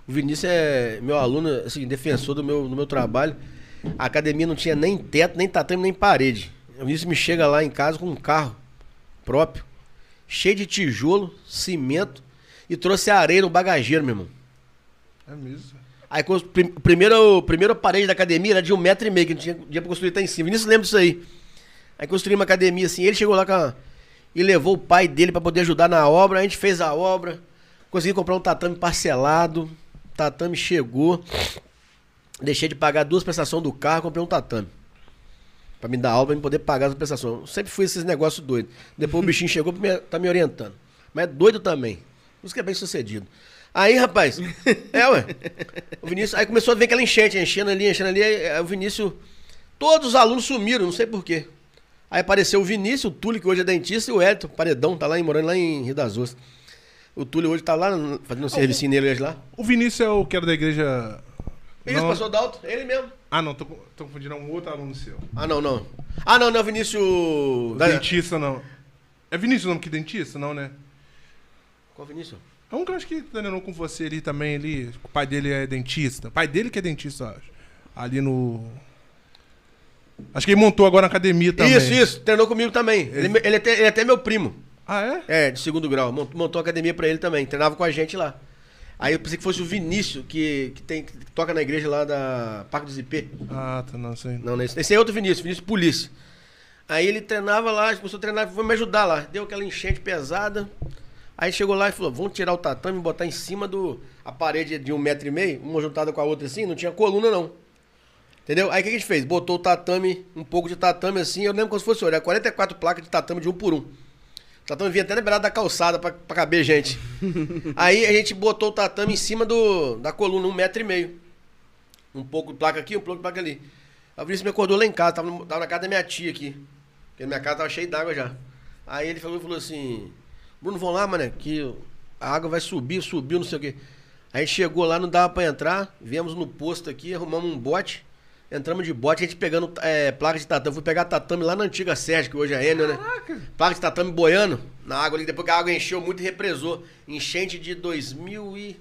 O Vinícius é meu aluno, assim, defensor do meu, do meu trabalho. A academia não tinha nem teto, nem tatame, nem parede. O Vinícius me chega lá em casa com um carro próprio, cheio de tijolo, cimento, e trouxe areia no bagageiro, meu irmão. É mesmo. Aí prim- primeiro, primeiro parede da academia era de um metro e meio, que não tinha dia pra construir até em cima. Vinícius lembra disso aí. Aí construímos uma academia assim, ele chegou lá a- e levou o pai dele pra poder ajudar na obra, a gente fez a obra, consegui comprar um tatame parcelado, o tatame chegou, deixei de pagar duas prestações do carro, comprei um tatame. Pra me dar aula, pra me poder pagar as prestações. Eu sempre fui esses negócios doidos. Depois o bichinho [laughs] chegou, pra me- tá me orientando. Mas é doido também. Por isso que é bem sucedido. Aí, rapaz, é, ué. O Vinícius, aí começou a ver aquela enchente, enchendo ali, enchendo ali. Aí, aí o Vinícius, todos os alunos sumiram, não sei porquê. Aí apareceu o Vinícius, o Túlio, que hoje é dentista, e o Hélio, Paredão, tá lá em, morando lá em Rio das Ostras. O Túlio hoje tá lá fazendo um servicinho nele hoje lá. O Vinícius é o que era da igreja. Isso, Não- pastor Dalto, ele mesmo. Ah, não, tô, tô confundindo um outro aluno seu. Ah, não, não. Ah, não, não, é o Vinícius. Dentista, não. É Vinícius o nome que dentista, não, né? Qual Vinícius? É um que eu acho que treinou com você ali também, ali. O pai dele é dentista. O pai dele que é dentista, acho. Ali no. Acho que ele montou agora na academia também. Isso, isso, treinou comigo também. Ele, ele, é até, ele é até meu primo. Ah, é? É, de segundo grau. Mont- Montou academia pra ele também. Treinava com a gente lá. Aí eu pensei que fosse o Vinícius, que, que, tem, que toca na igreja lá da Parque dos IP. Ah, tá, não sei. Não, não, esse, esse é outro Vinícius, Vinícius Polícia. Aí ele treinava lá, começou a treinar, foi me ajudar lá. Deu aquela enchente pesada. Aí chegou lá e falou: vamos tirar o tatame e botar em cima do. A parede de um metro e meio, uma juntada com a outra assim, não tinha coluna não. Entendeu? Aí o que a gente fez? Botou o tatame, um pouco de tatame assim, eu lembro como se fosse, olha, 44 placas de tatame de um por um. O tatame vinha até na beirada da calçada pra, pra caber gente. [laughs] Aí a gente botou o tatame em cima do, da coluna, um metro e meio. Um pouco de placa aqui, um pouco de placa ali. O Vinícius me acordou lá em casa, tava, tava na casa da minha tia aqui. Porque minha casa tava cheia d'água já. Aí ele falou, falou assim, Bruno, vamos lá, mané, que a água vai subir, subiu, não sei o quê. Aí chegou lá, não dava pra entrar, viemos no posto aqui, arrumamos um bote, Entramos de bote, a gente pegando é, placa de tatame. Fui pegar tatame lá na antiga Sérgio, que hoje é Enel, né? Placa de tatame boiando na água ali. Depois que a água encheu muito e represou. Enchente de 2000 e...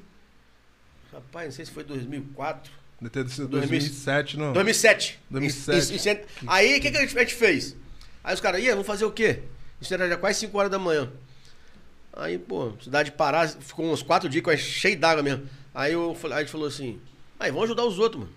Rapaz, não sei se foi 2004. Deve ter sido 2000. 2007, não. 2007. 2007. Isso- isso- isso- aí, o que, que a gente- a gente fez? Aí os caras, ia, vamos fazer o quê? Isso era já quase 5 horas da manhã. Aí, pô, cidade de Pará, ficou uns 4 dias a- cheio d'água mesmo. Aí, eu, a gente falou assim, aí, vamos ajudar os outros, mano.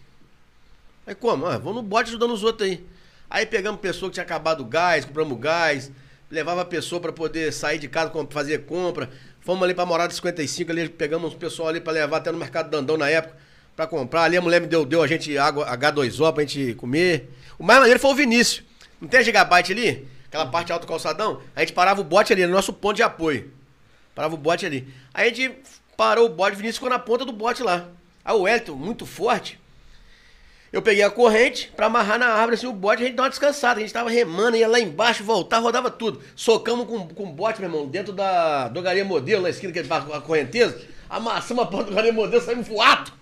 Aí como? Ah, vamos no bote ajudando os outros aí. Aí pegamos pessoa que tinha acabado o gás, compramos gás, levava a pessoa pra poder sair de casa, fazer compra. Fomos ali pra Morada 55, ali pegamos um pessoal ali pra levar até no Mercado Dandão na época, pra comprar. Ali a mulher me deu, deu a gente água H2O pra gente comer. O mais maneiro foi o Vinícius. Não tem a Gigabyte ali? Aquela parte alta do calçadão? A gente parava o bote ali, no nosso ponto de apoio. Parava o bote ali. Aí a gente parou o bote, o Vinícius ficou na ponta do bote lá. Aí o Elton, muito forte, eu peguei a corrente pra amarrar na árvore assim o bote, a gente dá uma descansada. A gente tava remando, ia lá embaixo, voltar, rodava tudo. Socamos com, com o bote, meu irmão, dentro da drogaria modelo, na esquina que é a correnteza. Amassamos a porta da drogaria modelo, saímos voado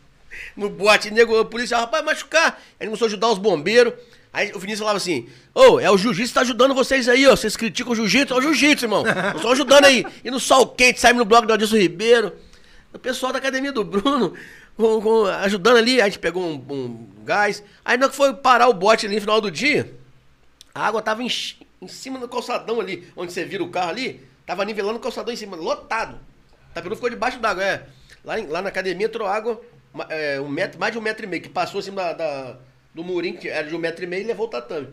no bote. Nego, o policial, rapaz, machucar. Aí começou a ajudar os bombeiros. Aí o Vinícius falava assim: Ô, é o jiu-jitsu que tá ajudando vocês aí, ó. Vocês criticam o jiu-jitsu, é o jiu-jitsu, irmão. Eu ajudando aí. E no sol quente, saímos no bloco do Adilson Ribeiro. O pessoal da academia do Bruno com- com- ajudando ali. A gente pegou um, um gás. Aí hora que foi parar o bote ali no final do dia, a água tava em, em cima do calçadão ali, onde você vira o carro ali. Tava nivelando o calçadão em cima, lotado. Taperu ficou debaixo d'água, é. Lá, em- lá na academia entrou água, é, um metro, mais de um metro e meio, que passou acima da, da- do murinho, que era de um metro e meio, e levou o tatame.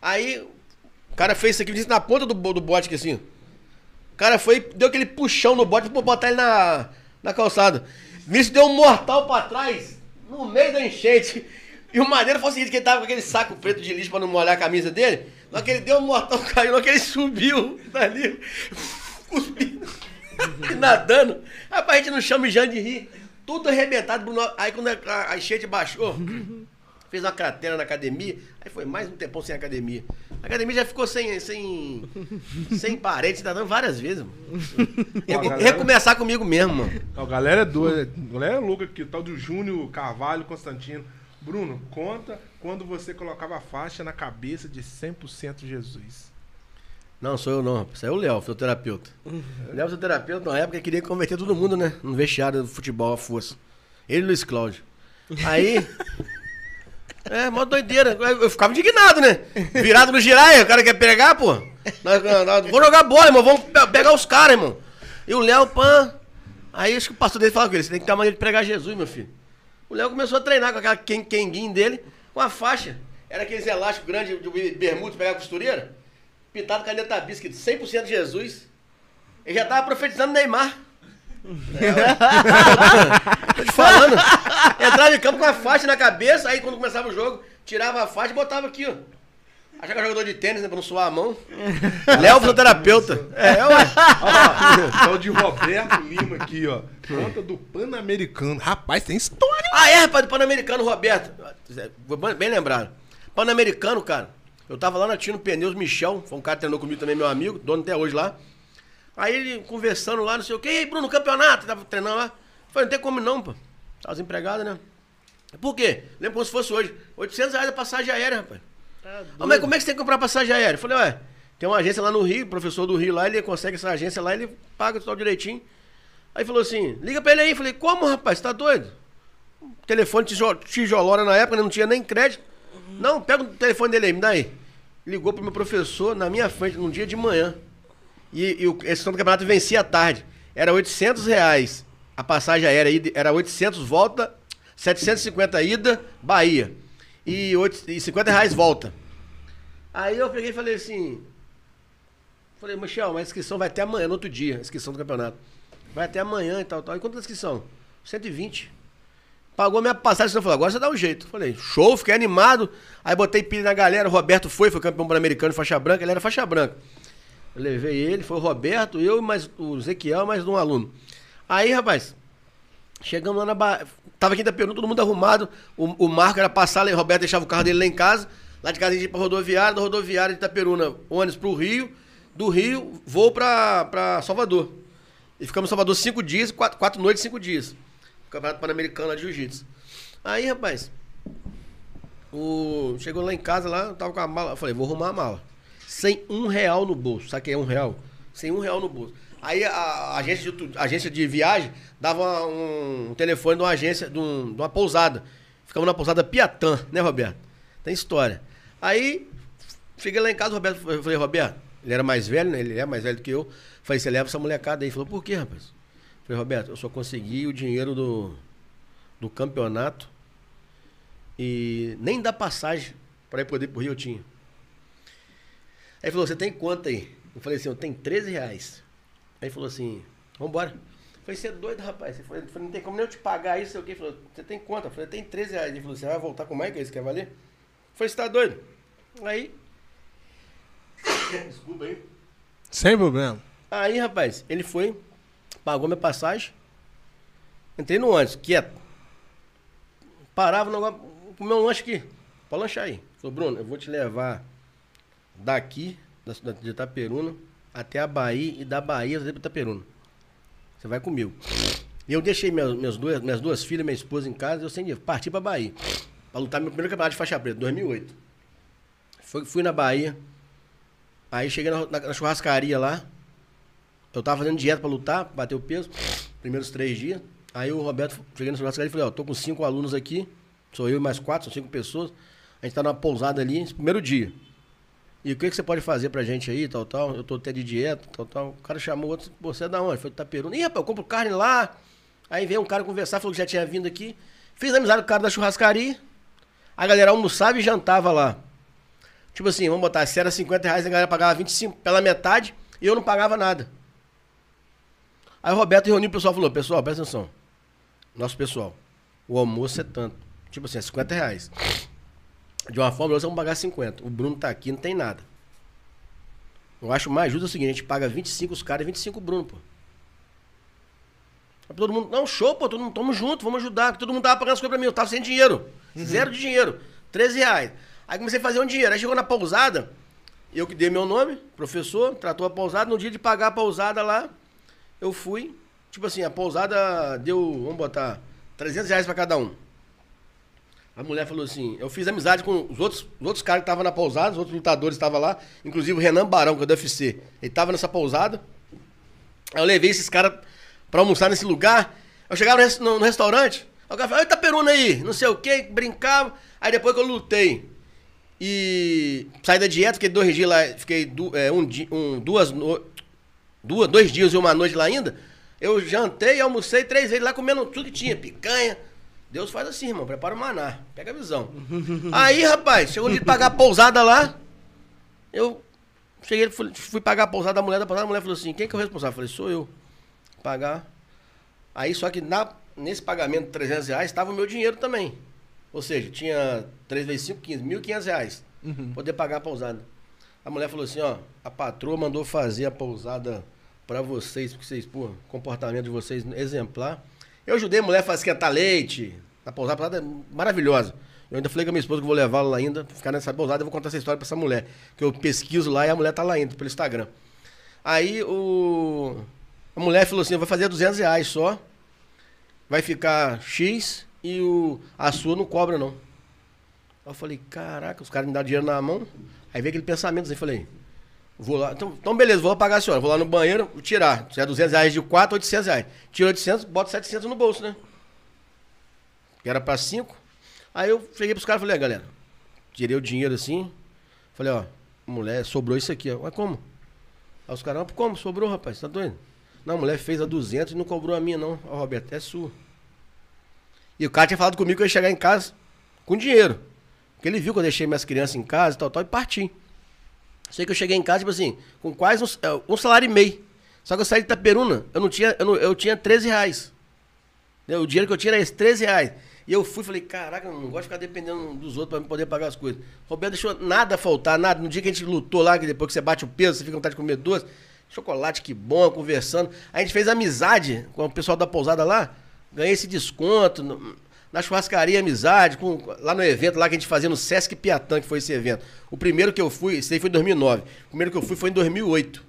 Aí o cara fez isso aqui, disse na ponta do, do bote aqui assim. O cara foi, deu aquele puxão no bote pra botar ele na, na calçada. Vinícius deu um mortal pra trás, no meio da enchente. E o Madeira foi o seguinte, que ele tava com aquele saco preto de lixo pra não molhar a camisa dele. Hora que ele deu um mortal, [laughs] caiu, hora que ele subiu dali, [laughs] cuspindo [laughs] nadando. Rapaz, a gente não chama Jean de rir. Tudo arrebentado. Bruno. Aí quando a enchente baixou, fez uma cratera na academia. Aí foi mais um tempão sem academia. A academia já ficou sem, sem, [laughs] sem parede, tá dando várias vezes, mano. Galera- Recomeçar comigo mesmo, mano. A galera é doida. A galera é louca aqui. O tal do Júnior Carvalho Constantino. Bruno, conta quando você colocava a faixa na cabeça de 100% Jesus. Não, sou eu não, rapaz. Isso é o Léo, fisioterapeuta. O Léo, fisioterapeuta, na época, queria converter todo mundo, né? No vestiário do futebol, a força. Ele e Luiz Cláudio. Aí. [laughs] É, mó doideira. Eu ficava indignado, né? Virado no giraia, o cara quer pegar, pô. Vou jogar bola, irmão. Vamos pe- pegar os caras, irmão. E o Léo, pã. Aí acho que o pastor dele falou com ele: você tem que ter a maneira de pregar Jesus, meu filho. O Léo começou a treinar com aquela quen- quenguinho dele, com a faixa. Era aqueles elásticos grandes de bermuda, pegar a costureira. Pintado caneta biscuit, 100% Jesus. Ele já tava profetizando Neymar. É, Tô te falando. Entrava em campo com a faixa na cabeça, aí quando começava o jogo, tirava a faixa e botava aqui, ó. Achava que era jogador de tênis, né? Pra não suar a mão. [laughs] Léo, fisioterapeuta. É, ué. Ó, tal de Roberto Lima aqui, ó. Conta do Pan-Americano. Rapaz, tem história. Ah, é, rapaz, do Pan-Americano, Roberto. Bem lembrado. Pan-Americano, cara. Eu tava lá na Tino Pneus, Michel, foi um cara que treinou comigo também, meu amigo, dono até hoje lá. Aí ele conversando lá, não sei o que, e aí, Bruno, campeonato, tava treinando lá. Falei, não tem como não, pô. Tava desempregado, né? Por quê? Lembra como se fosse hoje. 800 reais a passagem aérea, rapaz. Ah, mas como é que você tem que comprar passagem aérea? Eu falei, ué, tem uma agência lá no Rio, professor do Rio lá, ele consegue essa agência lá, ele paga tudo direitinho. Aí falou assim, liga pra ele aí. Eu falei, como, rapaz, você tá doido? Telefone tijo- tijolora na época, né? não tinha nem crédito. Não, pega o telefone dele aí, me dá aí. Ligou pro meu professor na minha frente, num dia de manhã. E, e o, esse do campeonato vencia à tarde. Era 800 reais a passagem aérea, era 800 volta, 750 ida, Bahia. E, oito- e 50 reais volta. Aí eu peguei e falei assim... Falei, Michel, mas a inscrição vai até amanhã, no outro dia, a inscrição do campeonato. Vai até amanhã e tal, tal. E quanto é a inscrição? 120. Pagou minha passagem, você falou, agora você dá um jeito. Falei, show, fiquei animado. Aí botei pilha na galera, o Roberto foi, foi campeão pan-americano faixa branca, ele era faixa branca. Eu levei ele, foi o Roberto, eu e mais o Ezequiel, mais um aluno. Aí, rapaz, chegamos lá na ba... Tava aqui da Peru, todo mundo arrumado. O, o Marco era passar, o Roberto deixava o carro dele lá em casa. Lá de casa a gente ia pra rodoviária, da rodoviária de Itaperuna, ônibus pro Rio. Do Rio, voo pra, pra Salvador. E ficamos em Salvador cinco dias, quatro, quatro noites, cinco dias. Campeonato Pan-Americano de Jiu-Jitsu. Aí, rapaz, o, chegou lá em casa, lá, eu tava com a mala. Eu falei, vou arrumar a mala. Sem um real no bolso. Sabe o que é um real? Sem um real no bolso. Aí a, agência, de, a agência de viagem dava um, telefone de uma agência, de, um- de uma pousada. Ficamos na pousada Piatã, né, Roberto? Tem história. Aí, cheguei lá em casa, Roberto, eu falei, Roberto, ele era mais velho, né? Ele é mais velho do que eu. Falei, você leva essa molecada aí. Ele falou, por quê, rapaz? Falei, Roberto, eu só consegui o dinheiro do, do campeonato e nem da passagem para ir poder ir pro Rio eu tinha. Aí ele falou, você tem quanto aí? Eu falei assim, eu tenho 13 reais. Aí ele falou assim, vambora. Eu falei, você é doido, rapaz? Eu falei, eu falei, não tem como nem eu te pagar isso, sei o quê. Ele falou, você tem quanto? Eu falei, tem 13 reais. Ele falou, você vai voltar com mais que isso, quer valer? Eu falei, você tá doido? Aí... Desculpa aí. Sem problema. Aí, rapaz, ele foi, pagou minha passagem. Entrei no ônibus, quieto. Parava no negócio, comer um lanche aqui. Pode lanchar aí. Falou, Bruno, eu vou te levar daqui, da de Itaperuna, até a Bahia e da Bahia até Itaperuna. Você vai comigo. E eu deixei minhas, minhas, duas, minhas duas filhas, minha esposa em casa, eu sem dinheiro. Parti pra Bahia. Pra lutar meu primeiro campeonato de faixa preta, 2008. Foi, fui na Bahia. Aí cheguei na, na- na churrascaria lá. Eu tava fazendo dieta pra lutar, bater o peso. Primeiros três dias. Aí o Roberto, cheguei na churrascaria e falei, ó, tô com cinco alunos aqui. Sou eu e mais quatro, são cinco pessoas. A gente tá numa pousada ali, primeiro dia. E o que, que você pode fazer pra gente aí, tal, tal? Eu tô até de dieta, tal, tal. O cara chamou outro, "Pô, você é da onde? Foi do Itaperuna. Ih, rapaz, eu compro carne lá. Aí veio um cara conversar, falou que já tinha vindo aqui. Fiz amizade com o cara da churrascaria. A galera almoçava e jantava lá. Tipo assim, vamos botar, se era 50 reais, a galera pagava 25 pela metade e eu não pagava nada. Aí o Roberto reuniu o pessoal e falou, pessoal, presta atenção. Nosso pessoal, o almoço é tanto. Tipo assim, é 50 reais. De uma forma ou outra, vamos pagar 50. O Bruno tá aqui, não tem nada. Eu acho mais justo o seguinte, a gente paga 25 os caras e 25 o Bruno, pô. Todo mundo, não, show, pô, todo mundo, tamo junto, vamos ajudar. Todo mundo tava pagando as coisas pra mim, eu tava sem dinheiro. Zero de dinheiro. 13 reais. Aí comecei a fazer um dinheiro. Aí chegou na pousada, eu que dei meu nome, professor, tratou a pousada. No dia de pagar a pousada lá, eu fui. Tipo assim, a pousada deu, vamos botar, 300 reais pra cada um. A mulher falou assim, eu fiz amizade com os outros, os outros caras que estavam na pousada, os outros lutadores estavam lá, inclusive o Renan Barão, que é do UFC. Ele tava nessa pousada. Aí eu levei esses caras pra almoçar nesse lugar. Eu chegava no, no- no restaurante, o cara falava, eita peruna aí, não sei o que, brincava. Aí depois que eu lutei e saí da dieta, fiquei dois dias lá, fiquei du- é, um, um, duas, no- duas, dois dias e uma noite lá ainda. Eu jantei almocei três vezes lá comendo tudo que tinha, picanha. Deus faz assim, irmão, prepara o maná, pega a visão. [laughs] Aí, rapaz, chegou o dia de pagar a pousada lá. Eu cheguei, fui, fui pagar a pousada da mulher da pousada, a mulher falou assim: quem que é o responsável? Eu falei: sou eu. Pagar. Aí, só que na, nesse pagamento de 300 reais estava o meu dinheiro também. Ou seja, tinha 3 vezes 5, 15, 1.500 reais. Poder pagar a pousada. A mulher falou assim: ó, a patroa mandou fazer a pousada pra vocês, porque vocês, pô, o comportamento de vocês exemplar. Eu ajudei a mulher a esquentar leite, na pousada, a pousada é maravilhosa. Eu ainda falei com a minha esposa que eu vou levá-la lá ainda, ficar nessa pousada, eu vou contar essa história pra essa mulher. Que eu pesquiso lá e a mulher tá lá ainda, pelo Instagram. Aí o. A mulher falou assim: vai fazer 200 reais só, vai ficar X e o, a sua não cobra não. Eu falei: caraca, os caras me dão dinheiro na mão. Aí veio aquele pensamento assim: falei, vou lá, então, então beleza, vou pagar a senhora, vou lá no banheiro, vou tirar. Se é 200 reais de 4, 800 reais. Tira 800, bota 700 no bolso, né? Que era pra 5. Aí eu cheguei pros caras e falei: "Ah, galera, tirei o dinheiro assim. Falei: ó, mulher, sobrou isso aqui, ó. Mas como? Aí os caras, "Ah, como? Sobrou, rapaz, tá doido? Não, a mulher fez a 200 e não cobrou a minha, não. Ó, Roberto, é sua. E o cara tinha falado comigo que eu ia chegar em casa com dinheiro. Porque ele viu que eu deixei minhas crianças em casa e tal, tal, e parti. Sei que eu cheguei em casa, tipo assim, com quase um, é, um salário e meio. Só que eu saí de Itaperuna, eu não tinha, eu, não- eu tinha 13 reais. O dinheiro que eu tinha era esse, 13 reais. E eu fui e falei, caraca, não gosto de ficar dependendo dos outros pra poder pagar as coisas. Roberto deixou nada faltar, nada. No dia que a gente lutou lá, que depois que você bate o peso, você fica com vontade de comer duas. Chocolate, que bom, conversando. A gente fez amizade com o pessoal da pousada lá. Ganhei esse desconto. no- Na churrascaria, amizade, com, lá no evento lá que a gente fazia no Sesc Piatã, que foi esse evento. O primeiro que eu fui, esse aí foi em 2009. O primeiro que eu fui foi em 2008.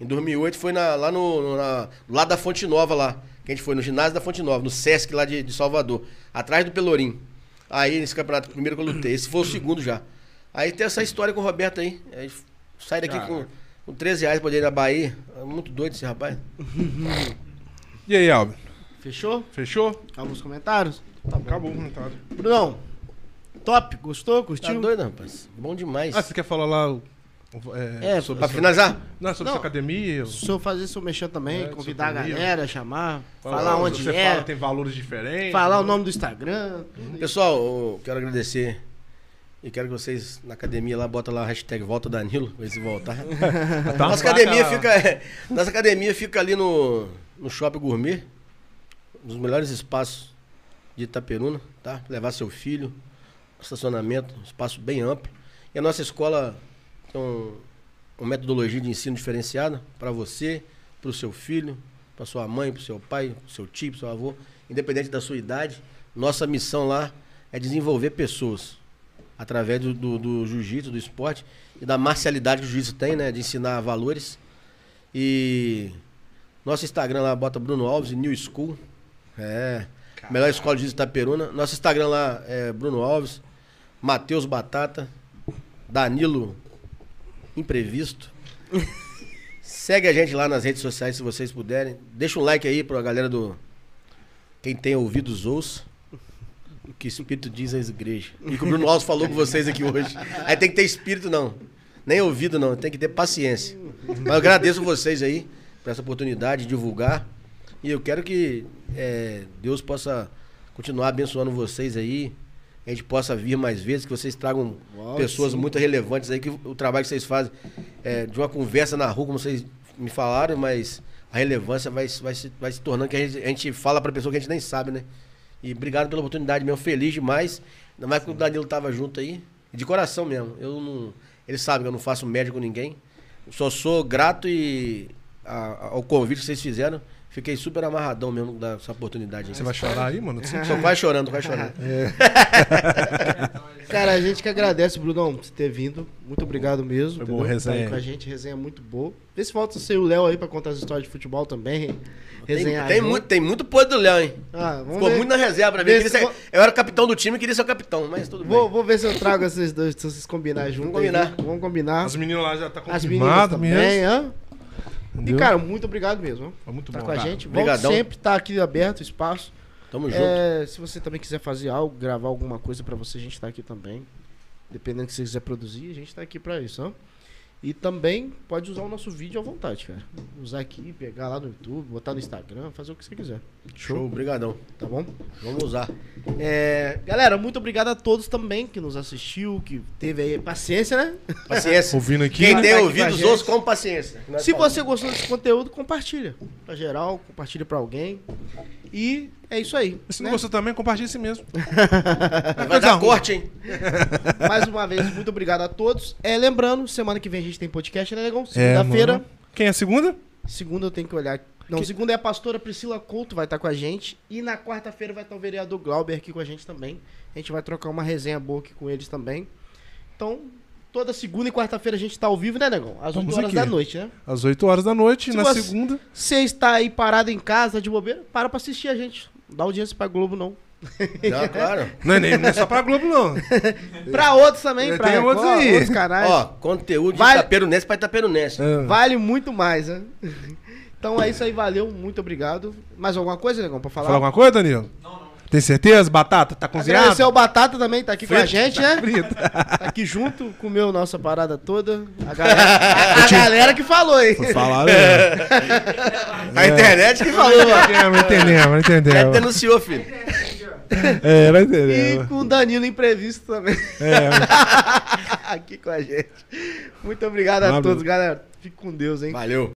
Em 2008 foi na- lá no, na, lado da Fonte Nova lá. Que a gente foi no ginásio da Fonte Nova, no Sesc lá de, de Salvador. Atrás do Pelourinho. Aí nesse campeonato, primeiro que eu lutei. Esse foi o segundo já. Aí tem essa história com o Roberto aí. aí sai daqui com, com 13 reais pra poder ir na Bahia. É muito doido esse rapaz. [laughs] E aí, Alvin? Fechou? Fechou? Acabou os comentários? Tá bom. Acabou o comentário. Brunão, top? Gostou? Tá Curtiu? doido, rapaz? Bom demais. Ah, você quer falar lá é, É, sobre, Pra a sua- finalizar? não, sobre Não. sua academia? Se eu fazer seu mexer também, É, convidar a galera, chamar, Fala- falar onde você é, fala, tem valores diferentes. falar o né? nome do Instagram. Pessoal, eu quero agradecer. E quero que vocês na academia lá botam lá a hashtag Volta Danilo, pra ver se voltar. [laughs] Tá nossa uma academia placa- fica. [laughs] Nossa academia fica ali no, no Shopping Gourmet. Um dos melhores espaços de Itaperuna, tá? Levar seu filho, estacionamento, um espaço bem amplo. E a nossa escola tem um, uma metodologia de ensino diferenciada para você, para o seu filho, para sua mãe, para o seu pai, para o seu tio, para o seu avô, independente da sua idade. Nossa missão lá é desenvolver pessoas através do, do, do jiu-jitsu, do esporte e da marcialidade que o jiu-jitsu tem, né? De ensinar valores. E nosso Instagram lá bota Bruno Alves New School. É. Melhor escola de jiu-jitsu Itaperuna. Nosso Instagram lá é Bruno Alves, Matheus Batata, Danilo Imprevisto. Segue a gente lá nas redes sociais se vocês puderem. Deixa um like aí pra galera do. Quem tem ouvidos ouça. O que espírito diz às igrejas. E que o Bruno Alves falou com vocês aqui hoje. Aí tem que ter espírito, não. Nem ouvido, não. Tem que ter paciência. Mas eu agradeço vocês aí por essa oportunidade de divulgar. E eu quero que é, Deus possa continuar abençoando vocês aí. A gente possa vir mais vezes, que vocês tragam Uau, pessoas sim. muito relevantes aí, que o trabalho que vocês fazem é, de uma conversa na rua, como vocês me falaram, mas a relevância vai, se- vai, se, vai se tornando que a gente, a gente fala pra pessoa que a gente nem sabe, né? E obrigado pela oportunidade mesmo, feliz demais. Ainda mais que o Danilo tava junto aí. De coração mesmo. Eu não. Ele sabe que eu não faço média com ninguém. Só sou grato e a- ao convite que vocês fizeram. Fiquei super amarradão mesmo dessa oportunidade. aí. Você vai chorar aí, mano? Tô quase chorando, quase [laughs] chorando. Cara, a gente que agradece, Brunão, por você ter vindo. Muito obrigado mesmo. Foi bom, resenha. Tá aí com a gente, resenha muito boa. Vê se volta ser o Léo aí pra contar as histórias de futebol também. Tem, Resenhar. tem junto. muito, tem muito podre do Léo, hein? Ah, vamos Ficou ver. muito na reserva pra mim. Se ser- eu era o capitão do time, queria ser o capitão, mas tudo Vou, bem. vou ver se eu trago esses dois, se vocês combinarem junto. Vamos aí, combinar. viu? Vamos combinar. As meninas lá já tá As meninas confirmado também, mesmo. hã? E, cara, muito obrigado mesmo. Foi muito tá bom, com a cara. gente. Obrigadão. sempre, tá aqui aberto o espaço. Tamo junto. É, se você também quiser fazer algo, gravar alguma coisa pra você, a gente tá aqui também. Dependendo do que você quiser produzir, a gente tá aqui pra isso, ó. E também pode usar o nosso vídeo à vontade, cara. Usar aqui, pegar lá no YouTube, botar no Instagram, fazer o que você quiser. Show, obrigadão. Tá bom? Vamos usar. É, galera, muito obrigado a todos também que nos assistiu, que teve aí paciência, né? Paciência. [laughs] Ouvindo aqui. Quem tem ouvidos, gente. ouça com paciência. Nós Se você gostou desse conteúdo, compartilha. Pra geral, compartilha pra alguém. E é isso aí. Se né? não gostou também, compartilha esse mesmo. [laughs] Vai dar corte, hein? [laughs] Mais uma vez, muito obrigado a todos. É, lembrando, semana que vem a gente tem podcast, né, Negão? É, Segunda-feira. mano. Quem é a segunda? segunda eu tenho que olhar. Não, Que- segunda é a pastora Priscila Couto, vai estar com a gente. E na quarta-feira vai estar o vereador Glauber aqui com a gente também. A gente vai trocar uma resenha boa aqui com eles também. Então, toda segunda e quarta-feira a gente tá ao vivo, né, Negão? Às 8 Estamos horas aqui. da noite, né? Às 8 horas da noite, Se na você- segunda. Você está aí parado em casa, de bobeira, para pra assistir a gente. Não dá audiência pra Globo, não. [laughs] Não, claro. Não é, nem, não é só pra Globo, não. [laughs] Pra outros também, Tem pra Record, outros aí. outros canais. Ó, conteúdo de Vai- Itaperunense pra Itaperunense. É. Vale muito mais, né? [laughs] Então é isso aí, valeu, muito obrigado. Mais alguma coisa, Negão, pra falar? Falar alguma coisa, Danilo? Não, não. Tem certeza? Batata, tá cozinhado? Agradecer ao Batata também, tá aqui com a Frito, gente, tá né? frito. [laughs] Tá aqui junto, comeu nossa parada toda. A galera, [laughs] a, a galera que falou aí. Falaram, né? A internet que falou, ó. Entendemos, entendemos, É, entendemos. denunciou, filho. É, não E entendemos. com o Danilo imprevisto também. É, [laughs] aqui com a gente. Muito obrigado a todos, galera. Fique com Deus, hein? Valeu.